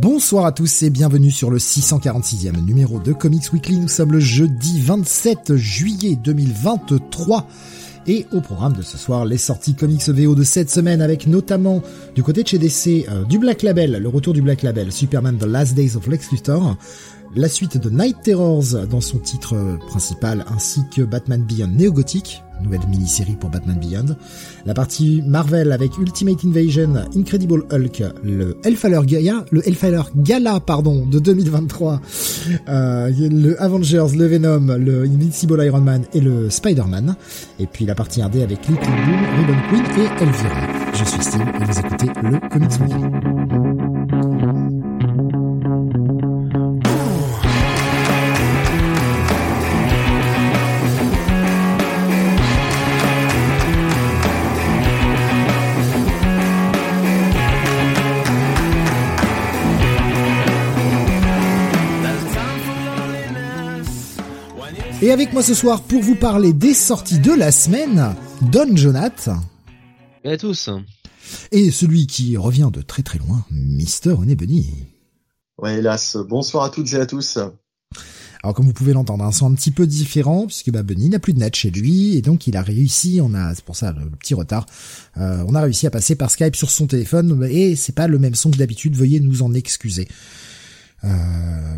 Bonsoir à tous et bienvenue sur le 646e numéro de Comics Weekly. Nous sommes le jeudi 27 juillet 2023. Et au programme de ce soir, les sorties comics VO de cette semaine avec notamment du côté de chez DC euh, du Black Label, le retour du Black Label, Superman The Last Days of Lex Luthor, la suite de Night Terrors dans son titre principal ainsi que Batman Beyond Néo-Gothique, nouvelle mini-série pour Batman Beyond, la partie Marvel avec Ultimate Invasion, Incredible Hulk, le Hellfire Gala, le Hellfire Gala pardon de 2023, euh, le Avengers, le Venom, le Invincible Iron Man et le Spider-Man, et puis la partie RD avec Little Boom, Ribbon Queen et Elvira. Je suis Steve et vous écoutez le Comics Weekly. Et avec moi ce soir pour vous parler des sorties de la semaine, Don Jonath. Et à tous. Et celui qui revient de très très loin, Mister René Bunny. Ouais, hélas. Bonsoir à toutes et à tous. Alors comme vous pouvez l'entendre, un son un petit peu différent puisque bah, Bunny n'a plus de net chez lui et donc il a réussi, on a c'est pour ça le, petit retard, euh, on a réussi à passer par Skype sur son téléphone et c'est pas le même son que d'habitude, veuillez nous en excuser. Euh,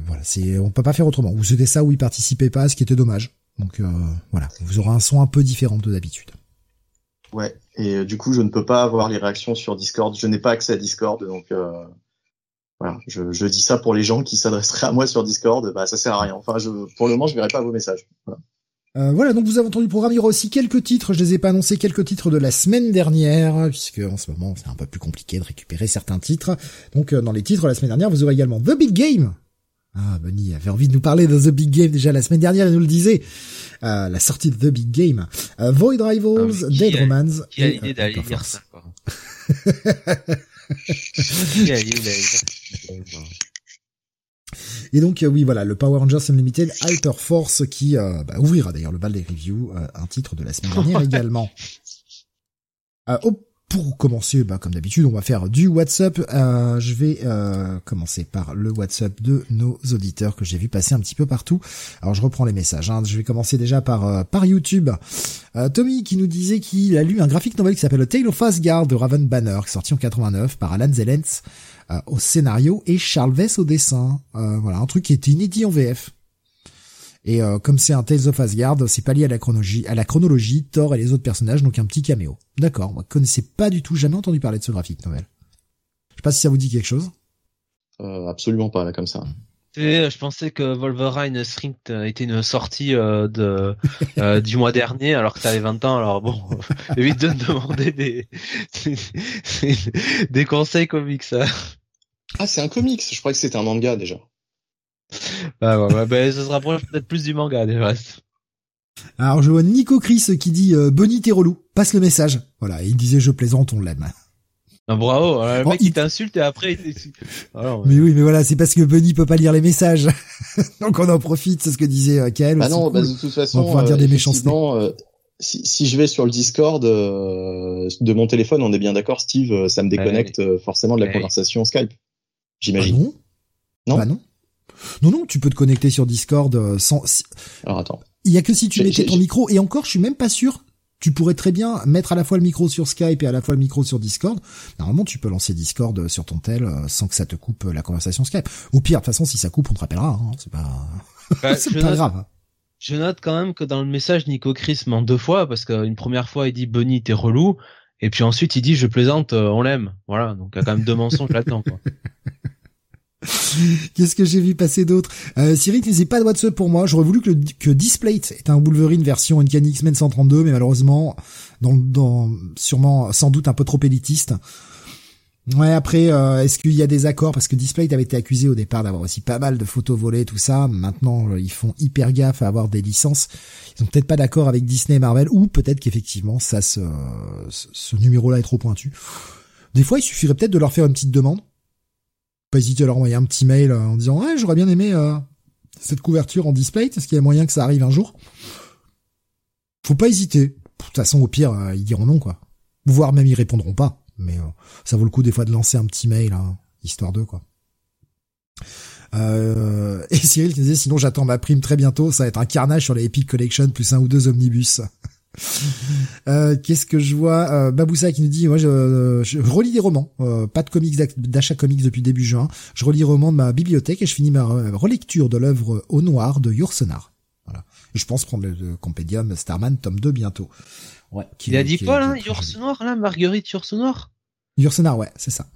voilà, c'est on peut pas faire autrement. Ou c'était ça où il participait pas, ce qui était dommage. Donc euh, voilà, vous aurez un son un peu différent de d'habitude. Ouais, et euh, du coup, je ne peux pas avoir les réactions sur Discord. Je n'ai pas accès à Discord, donc euh, voilà. Je, je, dis ça pour les gens qui s'adresseraient à moi sur Discord. Bah, ça sert à rien. Enfin, je, pour le moment, je verrai pas vos messages. Voilà. Euh, voilà, donc vous avez entendu le programme. Il y aura aussi quelques titres. Je les ai pas annoncés, quelques titres de la semaine dernière, puisque en ce moment c'est un peu plus compliqué de récupérer certains titres. Donc euh, dans les titres de la semaine dernière, vous aurez également The Big Game. Ah, Bunny avait envie de nous parler de The Big Game déjà la semaine dernière, il nous le disait. Euh, la sortie de The Big Game. Euh, Void Rivals, ah, Dead a, Romance. Qui a l'idée d'aller lire ça, quoi. qui a l'idée d'aller lire ça et donc euh, oui voilà le Power Rangers Unlimited Alter Force qui euh, bah, ouvrira d'ailleurs le bal des reviews, euh, un titre de la semaine dernière également. Oh, pour commencer, bah, comme d'habitude, on va faire du WhatsApp. je vais commencer par le WhatsApp de nos auditeurs que j'ai vu passer un petit peu partout. Alors je reprends les messages. Hein. Je vais commencer déjà par par YouTube. Tommy qui nous disait qu'il a lu un graphique novel qui s'appelle Tale of Asgard de Raven Banner, sorti en 89 par Alan Zellens euh, au scénario et Charles Vess au dessin. Euh, voilà, un truc qui était inédit en VF. Et euh, comme c'est un Tales of Asgard, c'est pas lié à la chronologie, à la chronologie, Thor et les autres personnages, donc un petit caméo. D'accord, moi je connaissais pas du tout, jamais entendu parler de ce graphique novel. Je sais pas si ça vous dit quelque chose. Euh, absolument pas là comme ça. Je pensais que Wolverine Strength était une sortie euh, de euh, du mois dernier alors que tu avais 20 ans. Alors bon, évite de me demander des des, des conseils comics. Ça. Ah, c'est un comics. Je croyais que c'était un manga déjà. Bah ouais, bah, ça se rapproche peut-être plus du manga des restes. Alors je vois Nico Chris qui dit euh, Bonnie t'es relou, passe le message. Voilà, il disait je plaisante, on l'aime. Ah, bravo, le bon, mec il t'insulte et après il Alors, Mais oui, mais voilà, c'est parce que Bunny peut pas lire les messages. Donc on en profite, c'est ce que disait euh, Kael. Bah non, bah, de toute façon, on va dire des méchancetés. Euh, si, si, je vais sur le Discord euh, de mon téléphone, on est bien d'accord, Steve, euh, ça me déconnecte ouais. forcément de la ouais. conversation Skype. J'imagine. Ah non Non. Bah non. Non, non, tu peux te connecter sur Discord sans. Alors attends. Il y a que si tu mettais ton micro, et encore, je suis même pas sûr tu pourrais très bien mettre à la fois le micro sur Skype et à la fois le micro sur Discord. Normalement, tu peux lancer Discord sur ton tel sans que ça te coupe la conversation Skype. Au pire, de toute façon, si ça coupe, on te rappellera. Hein. C'est pas, bah, c'est pas note, grave. Je note quand même que dans le message, Nico Chris ment deux fois parce qu'une première fois, il dit Bonnie, t'es relou. Et puis ensuite, il dit je plaisante, on l'aime. Voilà. Donc il y a quand même deux mensonges là-dedans. Qu'est-ce que j'ai vu passer d'autre? Euh, Cyril disait pas de WhatsApp pour moi. J'aurais voulu que, que Displate est un Wolverine version Uncanny X-Men 132, mais malheureusement, dans, dans, sûrement, sans doute un peu trop élitiste. Ouais, après, euh, est-ce qu'il y a des accords? Parce que Display avait été accusé au départ d'avoir aussi pas mal de photos volées, tout ça. Maintenant, euh, ils font hyper gaffe à avoir des licences. Ils ont peut-être pas d'accord avec Disney et Marvel, ou peut-être qu'effectivement, ça, ce, ce numéro-là est trop pointu. Des fois, il suffirait peut-être de leur faire une petite demande. Pas hésiter à leur envoyer un petit mail en disant ouais, j'aurais bien aimé euh, cette couverture en display. Est-ce qu'il y a moyen que ça arrive un jour? Faut pas hésiter. De toute façon, au pire, ils diront non, quoi. Voire même ils répondront pas mais euh, ça vaut le coup des fois de lancer un petit mail, hein, histoire de quoi. Euh, et Cyril qui disait sinon j'attends ma prime très bientôt, ça va être un carnage sur les Epic Collection plus un ou deux omnibus. euh, Qu'est-ce que je vois? Euh, Baboussa qui nous dit moi je, je relis des romans, euh, pas de comics d'achat comics depuis début juin. Je relis romans de ma bibliothèque et je finis ma relecture de l'œuvre Au Noir de Yourcenar. Voilà. Je pense prendre le, compédium Starman tome 2 bientôt. Ouais. Il a dit quoi là Yourcenar là Marguerite Yourcenar Yourcenar, ouais, c'est ça.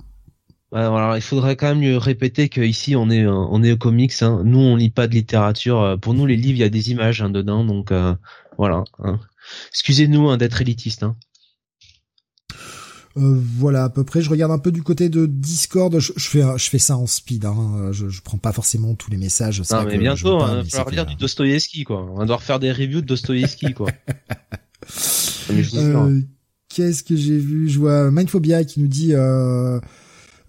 alors il faudrait quand même lui répéter qu'ici on est on est au comics. Hein. Nous on lit pas de littérature. Pour nous les livres il y a des images hein, dedans, donc euh, voilà. Hein. Excusez-nous hein, d'être élitiste. Hein. Euh, voilà à peu près. Je regarde un peu du côté de Discord. Je, fais je fais ça en speed. Hein. Je, je prends pas forcément tous les messages. Non mais bientôt, il va falloir lire du Dostoïevski quoi. On va devoir faire des reviews de Dostoïevski quoi. euh, Qu'est-ce que j'ai vu? Je vois Mindphobia qui nous dit euh,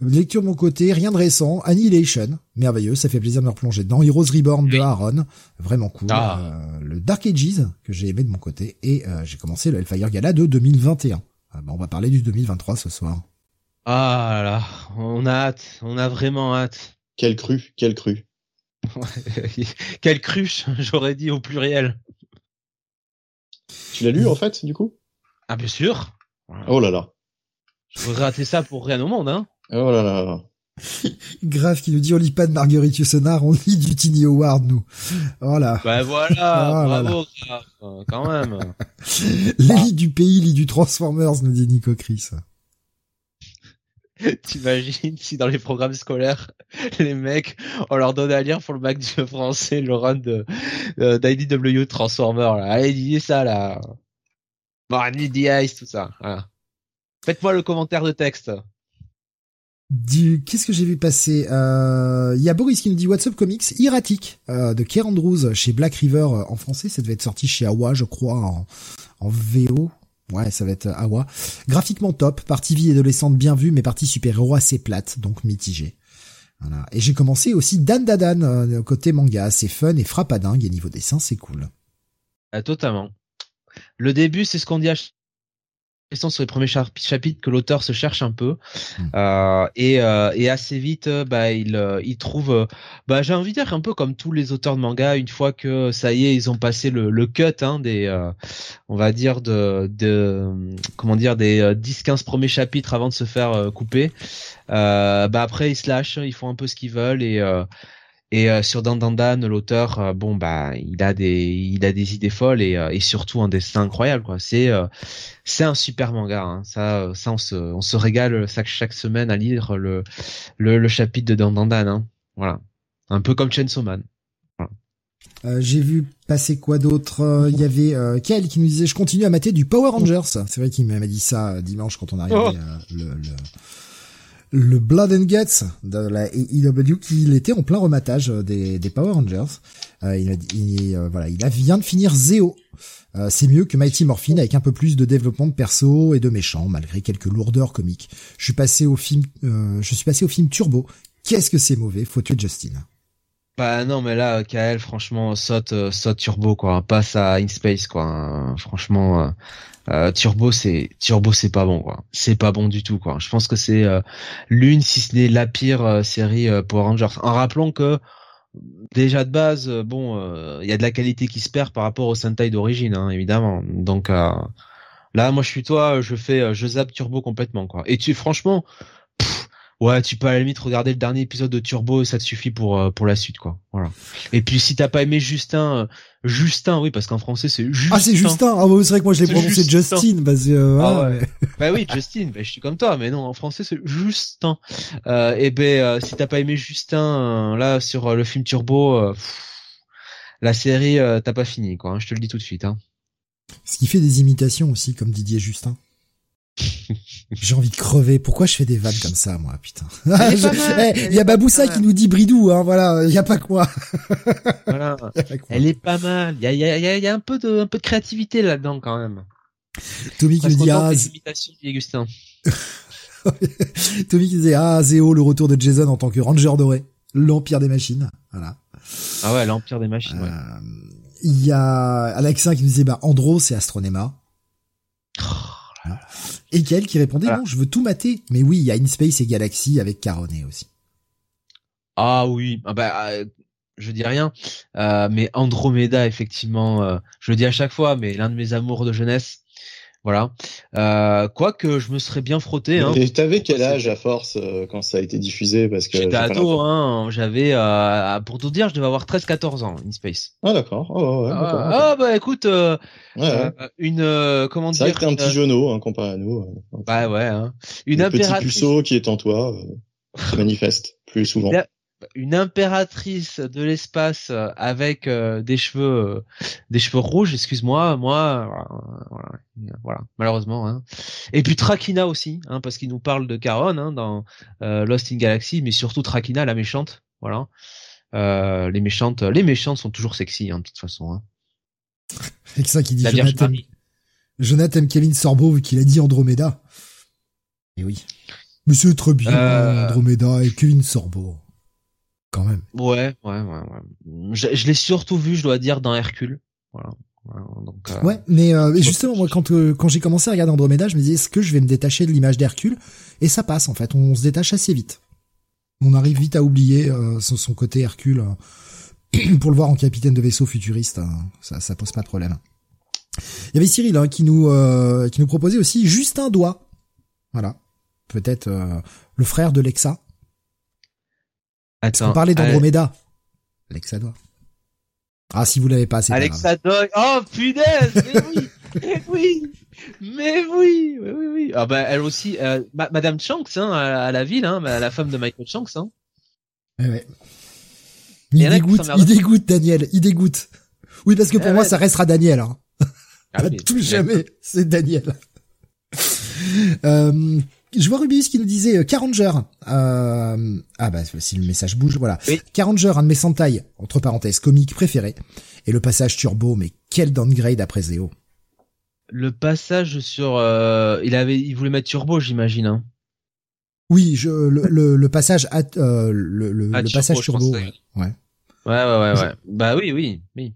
lecture de mon côté, rien de récent. Annihilation, merveilleux, ça fait plaisir de me replonger dedans. Heroes Reborn de Aaron, vraiment cool. Ah. Euh, le Dark Ages que j'ai aimé de mon côté et euh, j'ai commencé le Hellfire Gala de 2021. Ah, bon, on va parler du 2023 ce soir. Ah là, on a hâte, on a vraiment hâte. Quel cru, quel cru. quel cruche, j'aurais dit au pluriel. Tu l'as lu en fait, du coup? Ah bien sûr. Oh là là. Je voudrais rater ça pour rien au monde, hein. Oh là là. Grave qui nous dit on lit pas de Marguerite Yourcenar, on lit du Tiny Howard nous. Voilà. Ben voilà, oh bravo, grave, quand même. Les du pays, lit du Transformers, nous dit Nico Chris. T'imagines si dans les programmes scolaires, les mecs, on leur donne à lire pour le bac du français le run de d'IDW Transformer là. Allez, dis ça là. Bon, Ice, tout ça. Faites-moi le commentaire de texte. Du, qu'est-ce que j'ai vu passer? Euh, Il y a Boris qui nous dit WhatsApp Comics? Erratic euh, de Kerr Andrews chez Black River euh, en français. Ça devait être sorti chez Awa, je crois, en, en VO. Ouais, ça va être Awa. Graphiquement top, partie vie adolescente bien vue, mais partie super-héros assez plate, donc mitigée. Et j'ai commencé aussi Dan Dadan côté manga, c'est fun et frappadingue et niveau dessin, c'est cool. Ah, totalement. Le début, c'est ce qu'on dit à sur les premiers chapitres que l'auteur se cherche un peu hmm. euh, et, euh, et, assez vite euh, bah il euh, il trouve bah j'ai envie de dire un peu comme tous les auteurs de manga une fois que ça y est ils ont passé le, le cut hein, des on va dire de, de comment dire des 10 15 premiers chapitres avant de se faire couper bah après ils se lâchent ils font un peu ce qu'ils veulent et et euh, sur Dandandan, l'auteur, euh, bon bah, il a des, il a des idées folles et, euh, et surtout un dessin incroyable quoi. C'est, c'est un super manga. Hein. Ça, ça on se, on se régale chaque, chaque semaine à lire le, le, le chapitre de Dandandan. Hein. Voilà, un peu comme Chainsaw Man. Euh, j'ai vu passer quoi d'autre Il y avait euh, qui nous disait je continue à mater du Power Rangers. C'est vrai qu'il m'a dit ça dimanche quand on arrivait oh. le, le, le Blood and Guts de la AEW qui était en plein rematage euh, des, Power Rangers. Euh, il, il, euh, voilà, il a, vient de finir Zeo. Euh, c'est mieux que Mighty Morphin avec un peu plus de développement de perso et de méchants malgré quelques lourdeurs comiques. Je suis passé au film, je suis passé au film Turbo. Qu'est-ce que c'est mauvais, faut tuer Justin. Bah non mais là KL franchement saute saute Turbo quoi, passe à In Space quoi. Franchement euh, Turbo c'est Turbo c'est pas bon quoi. C'est pas bon du tout quoi. Je pense que c'est euh, l'une si ce n'est la pire euh, série pour Rangers. En rappelant que déjà de base bon il y a de la qualité qui se perd par rapport au Sentai d'origine hein, évidemment. Donc là moi je suis toi, je fais je Turbo complètement quoi. Et tu franchement ouais, tu peux à la limite regarder le dernier épisode de Turbo et ça te suffit pour euh, pour la suite quoi. Voilà. Et puis si t'as pas aimé Justin, euh, Justin, oui, parce qu'en français c'est Justin. Ah c'est Justin. Ah c'est vrai que moi je l'ai prononcé Justin parce que. Euh, ah, ouais. bah oui, Justin. Bah, je suis comme toi, mais non, en français c'est Justin. Euh, et ben si t'as pas aimé Justin, là sur le film Turbo, la série t'as pas fini quoi. Hein, je te le dis tout de suite. Hein. Ce qui fait des imitations aussi comme Didier Justin. J'ai envie de crever. Pourquoi je fais des vannes comme ça, moi, putain Il y a Baboussa qui nous dit Bridou, hein, voilà. Il y a pas que moi. Voilà. Elle est pas mal. Il y a, y a, y a- il y a un peu de, un peu de créativité là-dedans quand même. Tommy qui nous dit ah. Tommy qui disait ah Zéo le retour de Jason en tant que Ranger doré, l'empire des machines. Voilà. Ah ouais, l'empire des machines. Ouais. Euh, Il y a Alexin qui nous disait bah Andro c'est Astronema. Et Kael qui répondait Voilà. non je veux tout mater. Mais oui il y a InSpace et Galaxy avec Caronet aussi. Ah oui, ah bah, euh, je dis rien, euh, mais Andromeda effectivement, euh, je le dis à chaque fois, mais l'un de mes amours de jeunesse, voilà. Euh, Quoique je me serais bien frotté. Hein. Et t'avais quel âge à force euh, quand ça a été diffusé? Parce que J'étais ado, hein, j'avais, euh, pour tout dire, je devais avoir 13-14 ans, InSpace. Ah d'accord. Oh, ouais, Ah, ah, bah écoute, euh, Ouais, ouais. euh, une, euh, comment C'est vrai dire, que t'es un petit genou hein, comparé à nous. bah ouais, hein. une Le petit impératrice, puceau qui est en toi se manifeste plus souvent. Une impératrice de l'espace euh, avec euh, des cheveux, euh, des cheveux rouges, excuse-moi, moi, voilà, voilà, voilà, malheureusement. Hein. Et puis Trakina aussi, hein, parce qu'il nous parle de Caron hein, dans euh, Lost in Galaxy, mais surtout Trakina, la méchante, voilà. Euh, les méchantes, les méchantes sont toujours sexy, hein, de toute façon. Hein. Alexin qui dit La Jonathan. Jonathan aime Kevin Sorbo vu qu'il a dit Andromeda. Et oui. Monsieur très bien Euh. Andromeda et Kevin Sorbo. Quand même. Ouais, ouais, ouais, ouais. Je, je l'ai surtout vu, je dois dire, dans Hercule. Voilà. Voilà, donc, euh, Ouais, mais euh, justement, moi, quand euh, quand j'ai commencé à regarder Andromeda, je me disais, est-ce que je vais me détacher de l'image d'Hercule? Et ça passe, en fait. On se détache assez vite. On arrive vite à oublier euh, son, côté Hercule pour le voir en capitaine de vaisseau futuriste. hein. ça, ça pose pas de problème. Il y avait Cyril hein, qui nous euh, qui nous proposait aussi juste un doigt. Voilà. Peut-être euh, le frère de Lexa. Attends. On parlait d'Andromeda. Lexa doigt. Ah, si vous l'avez pas, c'est. Alexa Dog. Oh punaise, mais oui, mais oui, mais oui, oui, oui, oui. Ah bah elle aussi, euh, Ma- Madame Shanks, hein, à, la ville, hein, la femme de Michael Shanks, hein. Ouais, ouais. Il dégoûte, il dégoûte, Daniel, il dégoûte. Oui, parce que pour Eh moi, ouais. ça restera Daniel. Hein. Ah tout mais- jamais, c'est Daniel. euh, je vois Rubius qui nous disait euh, Caranger. Euh, ah bah si le message bouge, voilà. Oui. Caranger, un de mes Sentai, entre parenthèses, comique préféré. Et le passage turbo, mais quel downgrade après Zéo. Le passage sur, euh, il avait, il voulait mettre turbo, j'imagine, hein. Oui, je, le, le, le passage à, euh, le, le, Ah, le turbo, passage turbo. ouais. ouais. Ouais, ouais, ouais, ouais. Bah oui, oui, oui.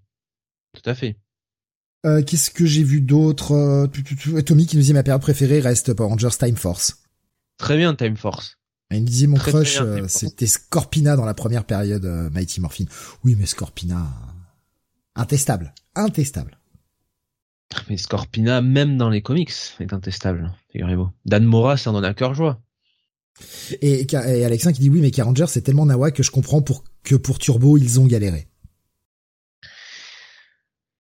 Tout à fait. Euh, Qu'est-ce que j'ai vu d'autre? Tommy qui nous dit ma période préférée reste Power Rangers Time Force. Très bien, Time Force. Il me disait mon Très, crush, euh, c'était Scorpina dans la première période euh, Mighty Morphin. Oui, mais Scorpina, intestable, intestable. Mais Scorpina, même dans les comics, est intestable, figurez-vous. Dan Mora, c'est en a cœur joie. Et, et Alexin qui dit oui, mais Ranger c'est tellement nawa que je comprends pour que pour Turbo ils ont galéré.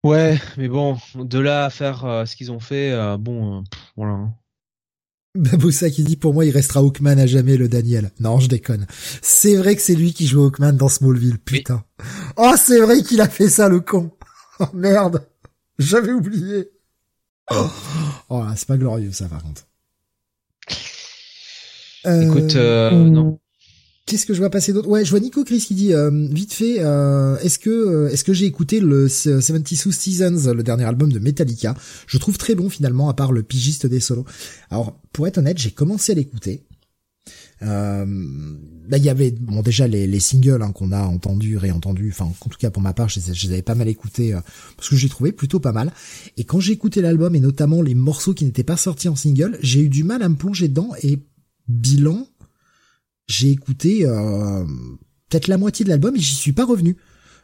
Ouais, mais bon, de là à faire euh, ce qu'ils ont fait, bon, voilà. Baboussa qui dit pour moi il restera Hawkman à jamais le Daniel. Non, je déconne. C'est vrai que c'est lui qui joue Hawkman dans Smallville, putain. Oh, c'est vrai qu'il a fait ça le con. Oh merde, j'avais oublié. Oh, oh là, c'est pas glorieux ça par contre. Euh, Écoute, euh, non. Qu'est-ce que je vois passer d'autre? Ouais, je vois Nico Chris qui dit euh, vite fait euh, est-ce que euh, est-ce que j'ai écouté le 72 Seasons, le dernier album de Metallica? Je trouve très bon finalement à part le pigiste des solos. Alors, pour être honnête, j'ai commencé à l'écouter. Euh, là, il y avait bon déjà les, les singles hein, qu'on a entendus, réentendus. Enfin, en tout cas pour ma part, je je les avais pas mal écoutés euh, parce que j'ai trouvé plutôt pas mal. Et quand j'ai écouté l'album et notamment les morceaux qui n'étaient pas sortis en single, j'ai eu du mal à me plonger dedans. Et bilan, j'ai écouté euh, peut-être la moitié de l'album et j'y suis pas revenu.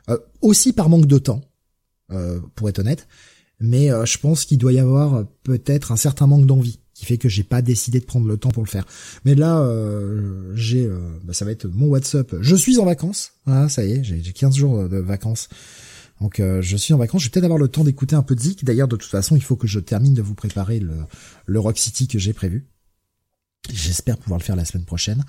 Euh, aussi par manque de temps, euh, pour être honnête. Mais euh, je pense qu'il doit y avoir peut-être un certain manque d'envie qui fait que j'ai pas décidé de prendre le temps pour le faire. Mais là, j'ai, bah, ça va être mon WhatsApp. Je suis en vacances. Voilà, ça y est, j'ai j'ai 15 jours de vacances. Donc euh, je suis en vacances. Je vais peut-être avoir le temps d'écouter un peu de Zik. D'ailleurs, de toute façon, il faut que je termine de vous préparer le, le Rock City que j'ai prévu. J'espère pouvoir le faire la semaine prochaine.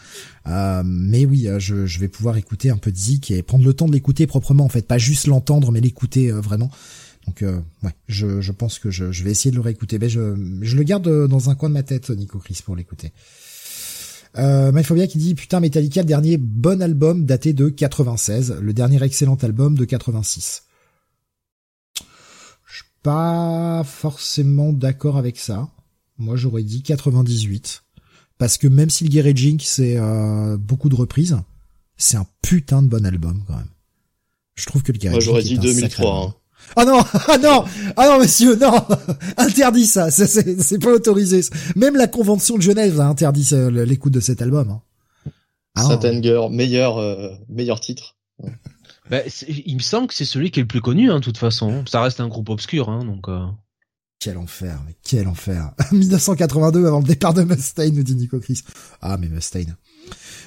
Euh, mais oui, euh, je, je vais pouvoir écouter un peu de Zik et prendre le temps de l'écouter proprement, en fait. Pas juste l'entendre, mais l'écouter euh, vraiment. Donc ouais, je, je pense que je, je vais essayer de le réécouter. Mais je, je le garde dans un coin de ma tête, Nico Chris, pour l'écouter. Euh, bien qui dit putain Metallica le dernier bon album daté de 96, le dernier excellent album de 86. Je suis pas forcément d'accord avec ça. Moi j'aurais dit 98 parce que même si le Garaging c'est euh, beaucoup de reprises, c'est un putain de bon album quand même. Je trouve que le Garaging Moi j'aurais dit 2003. Ah non, ah non, ah non, monsieur, non, interdit ça, c'est pas autorisé. Même la convention de Genève a interdit l'écoute de cet album. Hein. Ah meilleur, euh, meilleur titre. Bah, il me semble que c'est celui qui est le plus connu, hein, de toute façon. Ça reste un groupe obscur, hein, donc. Euh... Quel enfer, mais quel enfer. 1982 avant le départ de Mustaine, nous dit Nico Chris. Ah, mais Mustaine.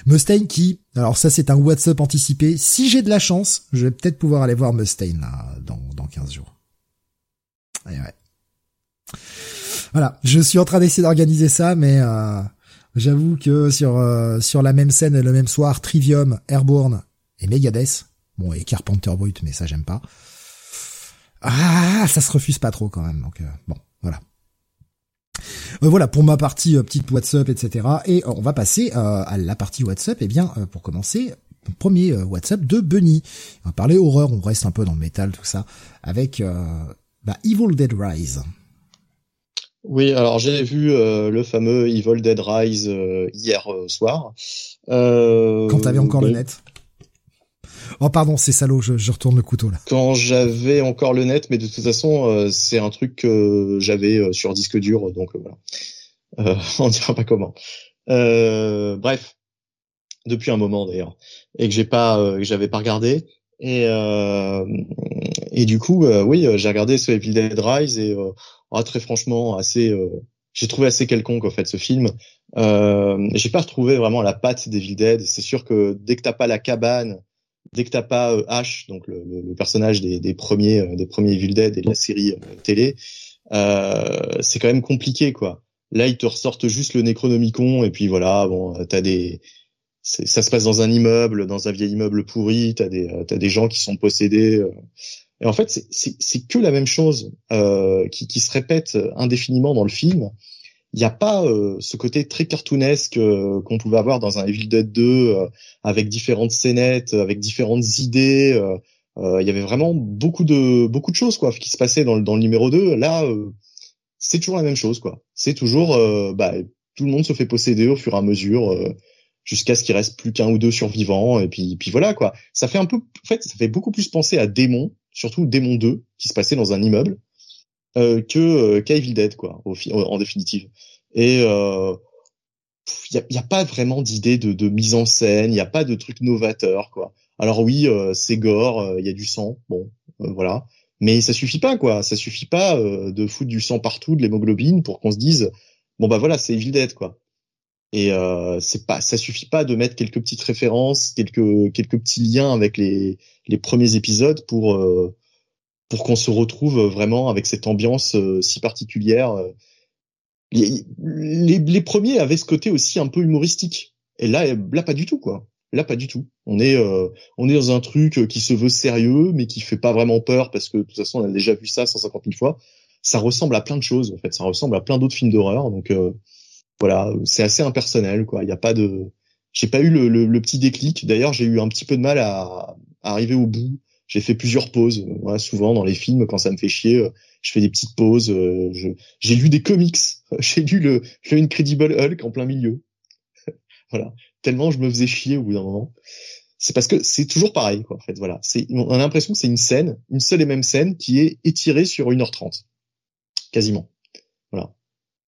Mustaine qui, alors ça c'est un WhatsApp anticipé. Si j'ai de la chance, je vais peut-être pouvoir aller voir Mustaine là dans, dans 15 jours. Et ouais. Voilà, je suis en train d'essayer d'organiser ça, mais euh, j'avoue que sur euh, sur la même scène et le même soir, Trivium, Airborne et Megadeth, bon et Carpenter Brut, mais ça j'aime pas. Ah, ça se refuse pas trop quand même, donc euh, bon, voilà. Euh, voilà pour ma partie euh, petite WhatsApp, etc. Et euh, on va passer à la partie WhatsApp. Et eh bien, pour commencer, premier WhatsApp de Bunny. On va parler horreur, on reste un peu dans le métal, tout ça, avec bah, Evil Dead Rise. Oui, alors j'ai vu le fameux Evil Dead Rise hier soir. Quand t'avais encore le net Oh pardon, c'est salaud, je, retourne le couteau là. Quand j'avais encore le net, mais de toute façon, euh, c'est un truc que j'avais euh, sur disque dur, donc euh, voilà. on dira pas comment. bref, depuis un moment d'ailleurs, et que j'ai pas, que j'avais pas regardé. Et et du coup, oui, j'ai regardé ce Evil Dead Rise et ah, très franchement, assez, j'ai trouvé assez quelconque en fait ce film. Euh, j'ai pas retrouvé vraiment la patte d'Evil Dead. C'est sûr que dès que t'as pas la cabane dès que t'as pas euh, Ash, donc le, le, personnage des, des premiers euh, des premiers Evil Dead et de la série euh, télé, euh, c'est quand même compliqué quoi. Là, ils te ressortent juste le Necronomicon et puis voilà, bon, t'as des ça se passe dans un immeuble, dans un vieil immeuble pourri, t'as des t'as des gens qui sont possédés. Et en fait, c'est que la même chose euh, qui, qui se répète indéfiniment dans le film il n'y a pas euh, ce côté très cartoonesque euh, qu'on pouvait avoir dans un Evil Dead 2 euh, avec différentes scénettes, avec différentes idées. il y avait vraiment beaucoup de beaucoup de choses quoi qui se passaient dans, dans le numéro 2. Là, c'est toujours la même chose quoi. C'est toujours bah, tout le monde se fait posséder au fur et à mesure jusqu'à ce qu'il reste plus qu'un ou deux survivants et puis puis voilà quoi. Ça fait un peu en fait ça fait beaucoup plus penser à Démon, surtout Démon 2 qui se passait dans un immeuble euh, que euh, qu'Evil Dead quoi au, en définitive. Et euh, il y a, y a, pas vraiment d'idée de, de, mise en scène il y a pas de truc novateur quoi. Alors oui euh, c'est gore il y a du sang bon voilà. Mais ça suffit pas quoi. Ça suffit pas de foutre du sang partout de l'hémoglobine pour qu'on se dise bon bah voilà c'est Evil Dead quoi. Et euh, c'est pas ça suffit pas de mettre quelques petites références quelques quelques petits liens avec les les premiers épisodes pour euh, pour qu'on se retrouve vraiment avec cette ambiance euh, si particulière. Euh. Les, premiers avaient ce côté aussi un peu humoristique. Et là, là pas du tout quoi. Là pas du tout. On est euh, on est dans un truc qui se veut sérieux mais qui fait pas vraiment peur parce que de toute façon on a déjà vu ça 150 000 fois. Ça ressemble à plein de choses en fait. Ça ressemble à plein d'autres films d'horreur. Donc voilà, c'est assez impersonnel quoi. Il n'y a pas de j'ai pas eu le, petit déclic. D'ailleurs, j'ai eu un petit peu de mal à arriver au bout j'ai fait plusieurs pauses. Voilà, souvent dans les films, quand ça me fait chier, euh, je fais des petites pauses. Euh, j'ai lu des comics. J'ai lu le, le Incredible Hulk en plein milieu. voilà, tellement je me faisais chier au bout d'un moment. C'est parce que c'est toujours pareil, quoi. En fait, voilà. C'est, on a l'impression que c'est une scène, une seule et même scène qui est étirée sur 1h30, quasiment. Voilà.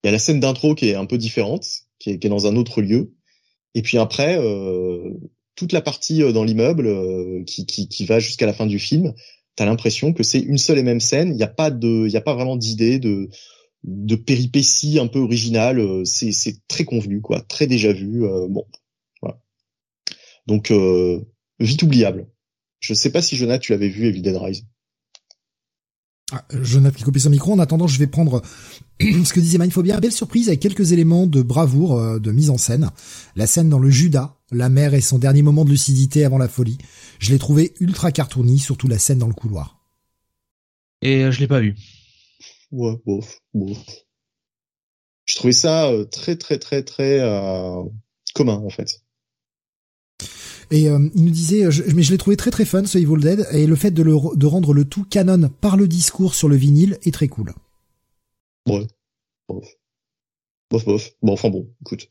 Il y a la scène d'intro qui est un peu différente, qui est, qui est dans un autre lieu. Et puis après, euh, toute la partie euh, dans l'immeuble euh, qui, qui, qui, va jusqu'à la fin du film, t'as l'impression que c'est une seule et même scène. Il n'y a pas de, il y a pas vraiment d'idée de de péripéties un peu originales. Euh, c'est c'est très convenu quoi, très déjà vu. bon, voilà. Donc euh, vite oubliable. Je sais pas si Jonathan tu l'avais vu Evil Dead Rise. Ah, Jonathan qui copie son micro. En attendant, je vais prendre ce que disait Mindphobia. Belle surprise avec quelques éléments de bravoure, de mise en scène. La scène dans le Judas, la mère et son dernier moment de lucidité avant la folie. Je l'ai trouvé ultra cartoony, surtout la scène dans le couloir. Et je l'ai pas vu. Ouais, bof, bof. Je trouvais ça très très très très commun en fait. Et il nous disait, mais je l'ai trouvé très très fun ce Evil Dead et le fait de, le, de rendre le tout canon par le discours sur le vinyle est très cool. Ouais. Bof. Bof bof. Bon enfin bon, écoute.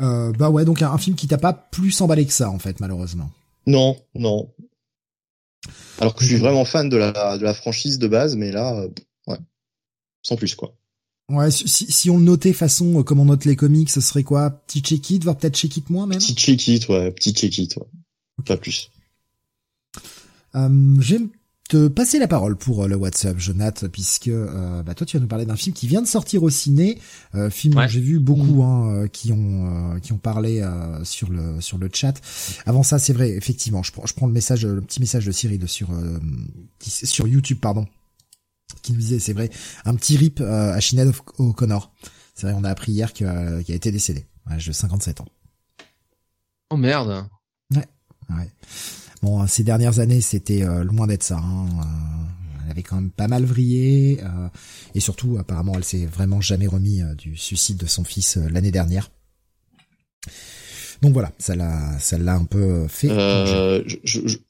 Euh, bah ouais, donc un, film qui t'a pas plus emballé que ça en fait, malheureusement. Non, non. Alors que je suis vraiment fan de la, de la franchise de base, mais là, euh, ouais, sans plus quoi. Ouais, si, si on le notait façon euh, comme on note les comics, ce serait quoi? Petit check it, voire peut-être check it moins même? Petit check it, ouais, petit check it, ouais. Pas plus. Euh, J'aime te passer la parole pour euh, le WhatsApp, Jonathan, puisque euh, bah, toi tu vas nous parler d'un film qui vient de sortir au ciné, euh, film que j'ai vu beaucoup mmh. hein, qui ont qui ont parlé sur le sur le chat. Avant ça, c'est vrai, effectivement, je prends je prends le message, le petit message de Cyril sur sur YouTube, pardon, qui nous disait, c'est vrai, un petit rip à Sinead O'Connor. C'est vrai, on a appris hier qu'il a, été décédé à l'âge de 57 ans. Oh merde. Ouais. Ouais. Bon, ces dernières années, c'était euh, loin d'être ça. Hein. Euh, elle avait quand même pas mal vrillé, euh, et surtout, apparemment, elle s'est vraiment jamais remis du suicide de son fils l'année dernière. Donc voilà, ça l'a, ça l'a un peu fait.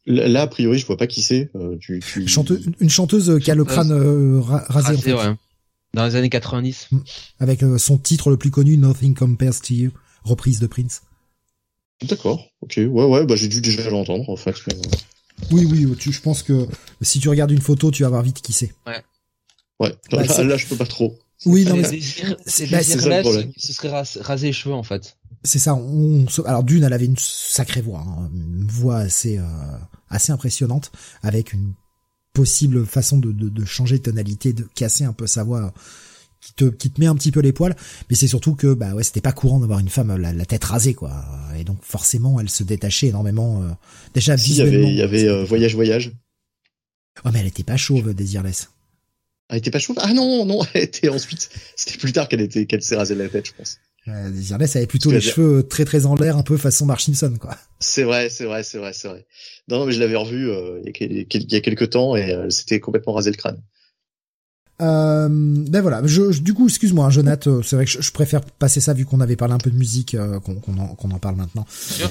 là, a priori, je vois pas qui c'est. Tu, une chanteuse qui a le crâne rasé. Dans les années 90. Mm. Avec son titre le plus connu, Nothing Compares to You, reprise de Prince. D'accord, ok, ouais, ouais, bah j'ai dû déjà l'entendre en fait. Oui, oui, tu, je pense que si tu regardes une photo, tu vas voir vite qui c'est. Ouais. Ouais, bah, là, je peux pas trop. Oui, non, mais c'est bah. Ce serait raser les cheveux en fait. C'est ça. On, alors d'une, elle avait une sacrée voix, hein, une voix assez euh, assez impressionnante, avec une possible façon de, de, de changer de tonalité, de casser un peu sa voix qui te qui te met un petit peu les poils mais c'est surtout que bah ouais c'était pas courant d'avoir une femme la, tête rasée quoi et donc forcément elle se détachait énormément euh, déjà si, il y avait il y avait euh, voyage voyage oh mais elle était pas chauve Désirless elle était pas chauve ah non non elle était ensuite c'était plus tard qu'elle était qu'elle s'est rasée la tête je pense. Euh, Désirless avait plutôt les cheveux très très en l'air un peu façon Mark Simpson quoi. C'est vrai c'est vrai c'est vrai c'est vrai. Non, non mais je l'avais revu euh, il, y a, quelques temps et c'était complètement rasé le crâne. Euh, ben voilà, je, du coup, excuse-moi, Jonathan, euh, c'est vrai que je, préfère passer ça vu qu'on avait parlé un peu de musique, euh, qu'on en, en, parle maintenant.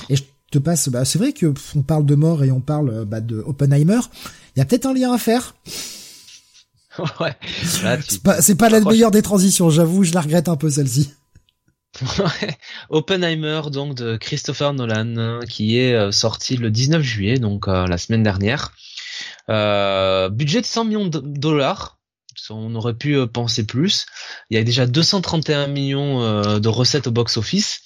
Et je te passe, bah, c'est vrai que on parle de mort et on parle bah, de Oppenheimer. Il y a peut-être un lien à faire. ouais. C'est pas, pas la meilleure des transitions, j'avoue, je la regrette un peu celle-ci. Oppenheimer donc de Christopher Nolan qui est sorti le 19 juillet donc la semaine dernière. budget de 100 millions de dollars on aurait pu euh, penser plus. Il y a déjà 231 millions euh, de recettes au box-office.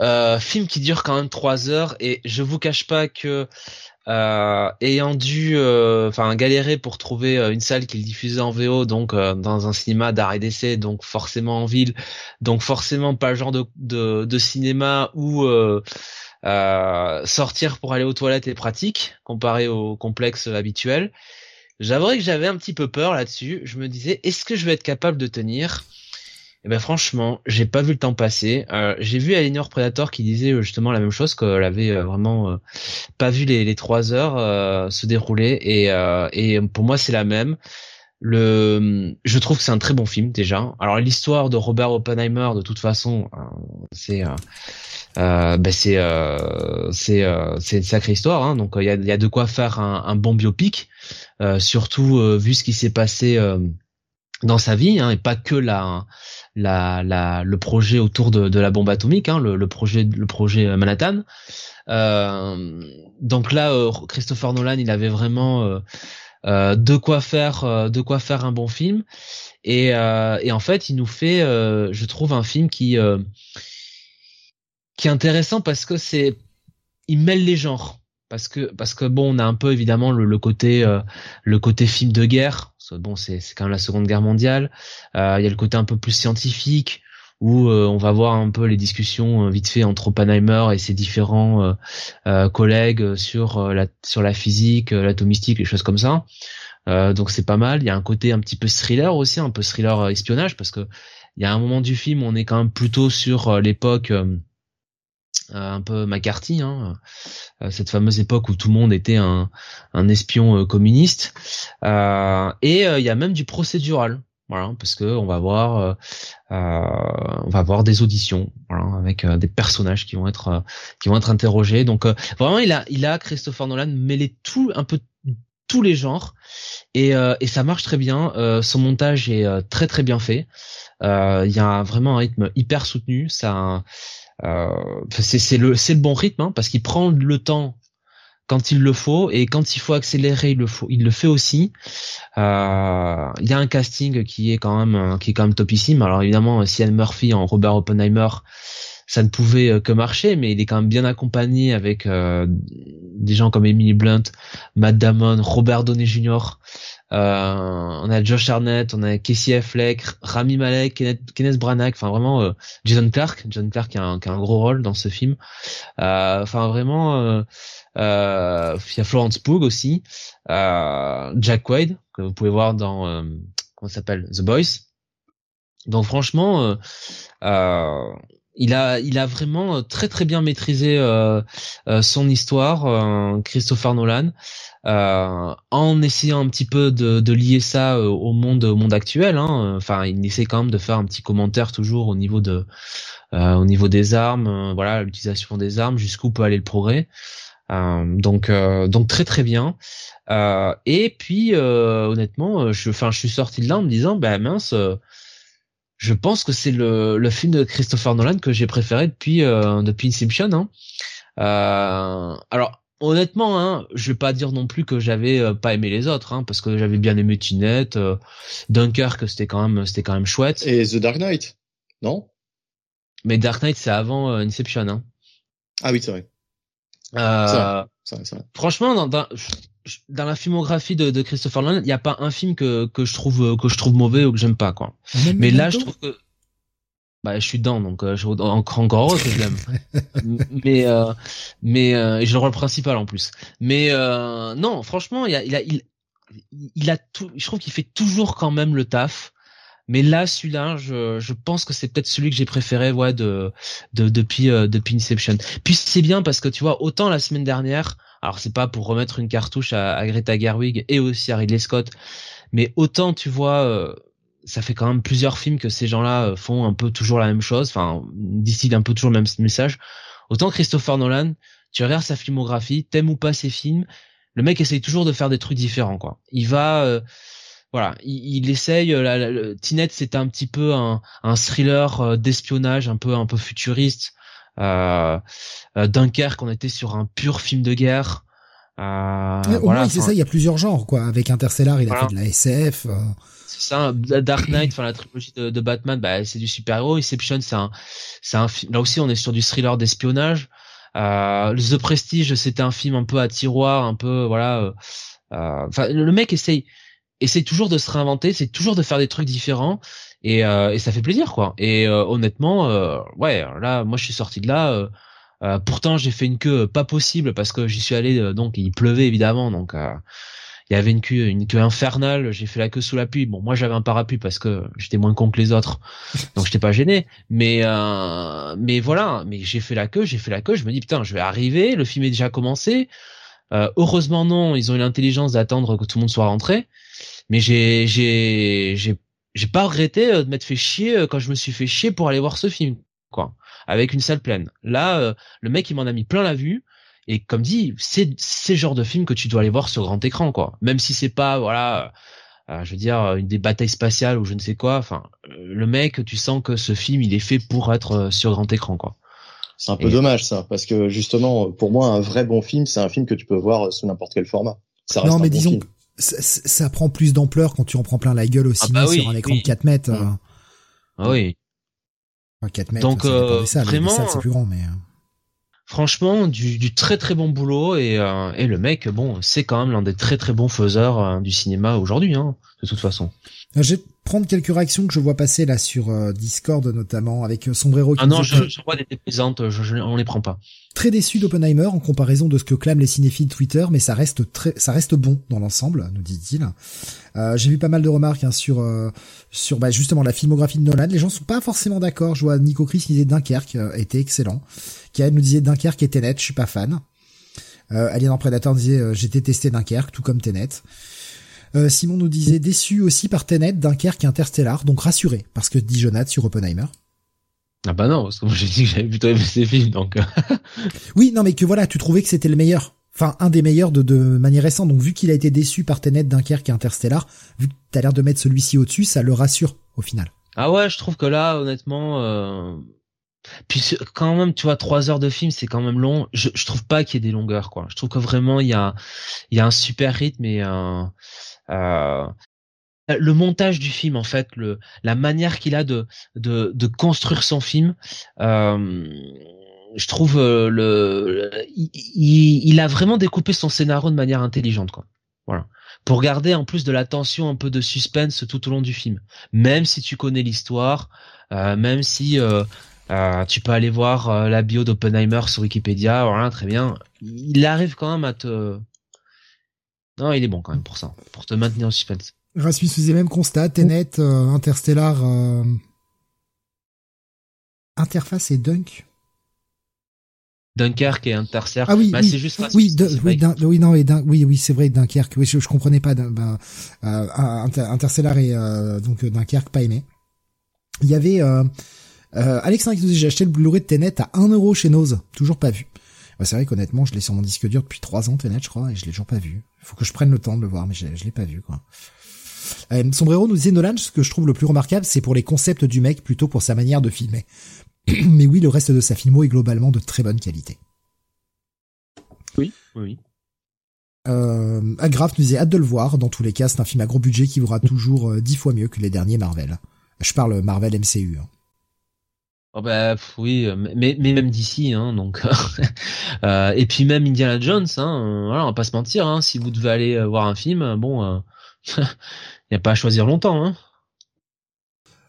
Euh, film qui dure quand même 3 heures et je vous cache pas que ayant dû enfin galérer pour trouver une salle qui le diffusait en VO donc dans un cinéma d'art et d'essai donc forcément en ville donc forcément pas le genre de, de, cinéma où sortir pour aller aux toilettes est pratique comparé au complexe habituel J'avouerais que j'avais un petit peu peur là-dessus. Je me disais, est-ce que je vais être capable de tenir Et eh ben franchement, j'ai pas vu le temps passer. Euh, j'ai vu Alienor Predator qui disait euh, justement la même chose, qu'elle avait euh, vraiment pas vu les, trois heures se dérouler. Et, et pour moi, c'est la même. Le, je trouve que c'est un très bon film déjà. Alors l'histoire de Robert Oppenheimer, de toute façon, c'est euh, ben c'est euh, c'est euh, c'est une sacrée histoire. Hein, donc il y a, de quoi faire un, bon biopic, surtout vu ce qui s'est passé dans sa vie, hein, et pas que la, la, la, le projet autour de, de la bombe atomique, hein, le, le, projet, le projet Manhattan. Euh, donc là, Christopher Nolan, il avait vraiment euh, de quoi faire, de quoi faire un bon film, et, et en fait, il nous fait, je trouve, un film qui qui est intéressant parce que c'est il mêle les genres parce que parce que bon on a un peu évidemment le, côté euh, le côté film de guerre. Bon c'est c'est quand même la Seconde Guerre mondiale. Euh, il y a le côté un peu plus scientifique où euh, on va voir un peu les discussions vite fait entre Oppenheimer et ses différents collègues sur la sur la physique l'atomistique les choses comme ça. Donc c'est pas mal. Il y a un côté un petit peu thriller aussi un peu thriller espionnage parce que il y a un moment du film on est quand même plutôt sur l'époque un peu McCarthy, hein, cette fameuse époque où tout le monde était un, un espion communiste. et il y a même du procédural. Voilà, parce que on va voir, euh, euh, on va voir des auditions, voilà, avec euh, des personnages qui vont être, qui vont être interrogés. Donc vraiment, il a, il a Christopher Nolan mêlé tout, un peu tous les genres, et, et ça marche très bien. son montage est très très bien fait. Il y a vraiment un rythme hyper soutenu. Ça, c'est c'est le, c'est le bon rythme, hein, parce qu'il prend le temps quand il le faut et quand il faut accélérer il le faut il le fait aussi. Euh, il y a un casting qui est quand même qui est quand même topissime. Alors évidemment Cian Murphy en Robert Oppenheimer ça ne pouvait euh, que marcher mais il est quand même bien accompagné avec euh, des gens comme Emily Blunt Matt Damon Robert Downey Jr euh, on a Josh Arnett, on a Casey Affleck, Rami Malek, Kenneth, Branagh, enfin vraiment euh, Jason Clark, Jason Clark qui a, un, gros rôle dans ce film. Euh, enfin vraiment, il y a Florence Pugh aussi, Jack Quaid que vous pouvez voir dans comment s'appelle? The Boys. Donc franchement, il a, il a vraiment très très bien maîtrisé son histoire, Christopher Nolan. Euh, en essayant un petit peu de, de lier ça euh, au monde au monde actuel. Hein. Enfin, il essaie quand même de faire un petit commentaire toujours au niveau de euh, au niveau des armes, voilà l'utilisation des armes, jusqu'où peut aller le progrès. donc donc très très bien. et puis honnêtement, je enfin je suis sorti de là en me disant bah mince je pense que c'est le, le film de Christopher Nolan que j'ai préféré depuis depuis Inception. Hein. Euh, alors honnêtement, hein, je vais pas dire non plus que j'avais euh, pas aimé les autres, hein, parce que j'avais bien aimé Tinet, euh, Dunkirk, c'était quand même, c'était quand même chouette. Et The Dark Knight, non? Mais Dark Knight, c'est avant euh, Inception. Hein. Ah oui, c'est vrai. Euh, Franchement, dans, dans, dans, la filmographie de, de Christopher Nolan, il n'y a pas un film que, que je trouve que je trouve mauvais ou que j'aime pas, quoi. Mais là, je trouve que bah, je suis dedans, donc euh, je, heureux que je l'aime. mais euh, mais euh, j'ai le rôle principal en plus. Mais euh, non, franchement, il a il a il, il a tout. Je trouve qu'il fait toujours quand même le taf. Mais là, celui-là, je, je pense que c'est peut-être celui que j'ai préféré, ouais, de, de depuis euh, depuis Inception. Puis c'est bien parce que tu vois, autant la semaine dernière, alors c'est pas pour remettre une cartouche à, à Greta Gerwig et aussi à Ridley Scott, mais autant tu vois euh, ça fait quand même plusieurs films que ces gens-là euh, font un peu toujours la même chose, enfin distillent un peu toujours le même message. Autant Christopher Nolan, tu regardes sa filmographie, t'aimes ou pas ses films, le mec essaye toujours de faire des trucs différents quoi. Il va euh, voilà, il, il essaye. Euh, la, la, Tinet, c'était un petit peu un, un thriller d'espionnage, un peu un peu futuriste. Euh, Dunkerque, on était sur un pur film de guerre. Euh, au voilà, moins, c'est ça. Il y a plusieurs genres, quoi. Avec Interstellar, il a fait de la SF. Euh... Ça. Dark Knight, enfin la trilogie de, de Batman, bah, c'est du super-héros. Inception, c'est un, c'est un. Là aussi, on est sur du thriller d'espionnage. Euh, The Prestige, c'était un film un peu à tiroir, un peu, voilà. Euh, euh, enfin, le mec essaye, essaye toujours de se réinventer, c'est toujours de faire des trucs différents, et, euh, et ça fait plaisir, quoi. Et honnêtement, ouais, là, moi, je suis sorti de là. Euh, pourtant, j'ai fait une queue pas possible parce que j'y suis allé, euh, donc il pleuvait évidemment, donc euh, il y avait une queue, une queue infernale. J'ai fait la queue sous la pluie. Bon, moi j'avais un parapluie parce que j'étais moins con que les autres, donc j'étais pas gêné. Mais mais voilà, mais j'ai fait la queue, j'ai fait la queue. Je me dis putain, je vais arriver. Le film est déjà commencé. heureusement non, ils ont eu l'intelligence d'attendre que tout le monde soit rentré. Mais j'ai j'ai j'ai j'ai pas regretté de m'être fait chier quand je me suis fait chier pour aller voir ce film, quoi avec une salle pleine. Là, euh, le mec, il m'en a mis plein la vue. Et comme dit, c'est c'est genre de film que tu dois aller voir sur grand écran, quoi. Même si c'est pas, voilà, euh, euh, je veux dire, une des batailles spatiales ou je ne sais quoi. Enfin, le mec, tu sens que ce film, il est fait pour être sur grand écran, quoi. C'est un peu dommage ça, parce que justement, pour moi, un vrai bon film, c'est un film que tu peux voir sous n'importe quel format. Ça non, mais disons, ça, ça, prend plus d'ampleur quand tu en prends plein la gueule aussi ah bah sur un écran de 4 mètres. Ah oui. 4 mètres, Donc euh, vraiment, c'est plus grand, mais. Euh. Franchement, du, du, très très bon boulot et, euh, et le mec, bon, c'est quand même l'un des très très bons faiseurs euh, du cinéma aujourd'hui, hein, de toute façon. Je vais prendre quelques réactions que je vois passer là sur Discord notamment avec Sombrero. Ah non, je, je, vois des plaisantes, je, je, on les prend pas. Très déçu d'Oppenheimer en comparaison de ce que clament les cinéphiles Twitter, mais ça reste très, ça reste bon dans l'ensemble, nous dit-il. Euh, J'ai vu pas mal de remarques hein, sur euh, sur bah, justement la filmographie de Nolan. Les gens sont pas forcément d'accord. Je vois Nico Chris qui disait Dunkerque euh, était excellent. Nous disait Dunkerque et Tenet, je suis pas fan. Euh, Alien Predator disait euh, j'ai détesté Dunkerque, tout comme Tenet. Euh, Simon nous disait déçu aussi par Tenet, Dunkerque et Interstellar, donc rassuré parce que dit Jonathan sur Oppenheimer. Ah bah non, parce que moi j'ai dit que j'avais plutôt aimé ces films, donc. oui, non mais que voilà, tu trouvais que c'était le meilleur. Enfin, un des meilleurs de, de manière récente. Donc vu qu'il a été déçu par Tenet, Dunkerque et Interstellar, vu que t'as l'air de mettre celui-ci au-dessus, ça le rassure au final. Ah ouais, je trouve que là, honnêtement, euh... puis quand même, tu vois, trois heures de film, c'est quand même long. Je, je trouve pas qu'il y ait des longueurs, quoi. Je trouve que vraiment, il y a, y a un super rythme et un, euh, le montage du film, en fait, le, la manière qu'il a de, de, construire son film. Euh, je trouve euh, le, il, a vraiment découpé son scénario de manière intelligente, quoi. Voilà pour garder en plus de la tension, un peu de suspense tout au long du film. Même si tu connais l'histoire, même si euh, tu peux aller voir la bio d'Oppenheimer sur Wikipédia, voilà, très bien. Il arrive quand même à te... Non, il est bon quand même pour ça, pour te maintenir en suspense. Rasmus faisait même constat, Tenet, Interstellar, Interface et Dunk Dunkerque et Interstellar. Ah oui, bah, oui, c'est juste oui, oui, oui, non, et oui, oui, c'est vrai, Dunkerque. Oui, je, je comprenais pas. Bah, euh, Interstellar et euh, donc euh, Dunkerque, pas aimé. Il y avait euh, Alexandre qui nous dit j'ai acheté le Blu-ray de Tenet à 1 euro chez Nose, toujours pas vu. Bah, c'est vrai qu'honnêtement, je l'ai sur mon disque dur depuis 3 ans Tenet, je crois, et je l'ai toujours pas vu. Il faut que je prenne le temps de le voir, mais je, je l'ai pas vu, quoi. Euh, Sombrero nous disait Nolan, ce que je trouve le plus remarquable, c'est pour les concepts du mec plutôt pour sa manière de filmer. Mais oui, le reste de sa filmo est globalement de très bonne qualité. Oui, oui. Euh, Agraf nous disait hâte de le voir. Dans tous les cas, c'est un film à gros budget qui vaudra toujours euh, dix fois mieux que les derniers Marvel. Je parle Marvel MCU. Hein. Oh bah oui, mais, mais même d'ici, hein, donc. euh, et puis même Indiana Jones, hein, voilà, on va pas se mentir. Hein, si vous devez aller voir un film, bon, il n'y a pas à choisir longtemps. Hein.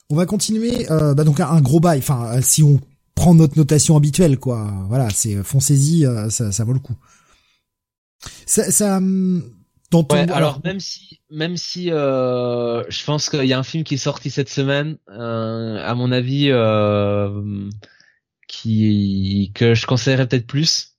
On va continuer. Euh, bah donc un, gros bail. Enfin, euh, si on prend notre notation habituelle, quoi. Voilà, c'est euh, foncez-y, ça, ça vaut le coup. Ça, ça alors, même si, même si, euh, je pense qu'il y a un film qui est sorti cette semaine, euh, à mon avis, euh, qui que je conseillerais peut-être plus.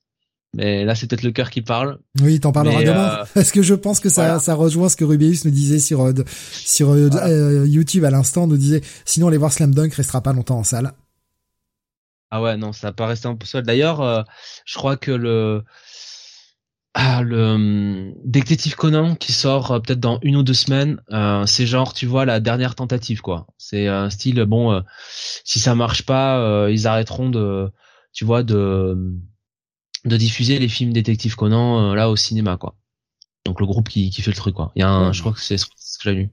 Mais là, c'est peut-être le cœur qui parle. Oui, t'en parleras demain. Euh, Parce que je pense que ça, ça rejoint ce que Rubius nous disait sur euh, sur euh, YouTube à l'instant. Nous disait, sinon aller voir Slam Dunk restera pas longtemps en salle. Ah ouais, non, ça va pas rester un peu seul. D'ailleurs, je crois que le ah, le hum, détective Conan qui sort peut-être dans une ou deux semaines, c'est genre, tu vois, la dernière tentative, quoi. C'est un style, bon, si ça marche pas, ils arrêteront de, tu vois, de de diffuser les films détective Conan euh, là au cinéma quoi. Donc le groupe qui, qui fait le truc quoi. Il y a un, je crois que c'est ce que j'ai lu.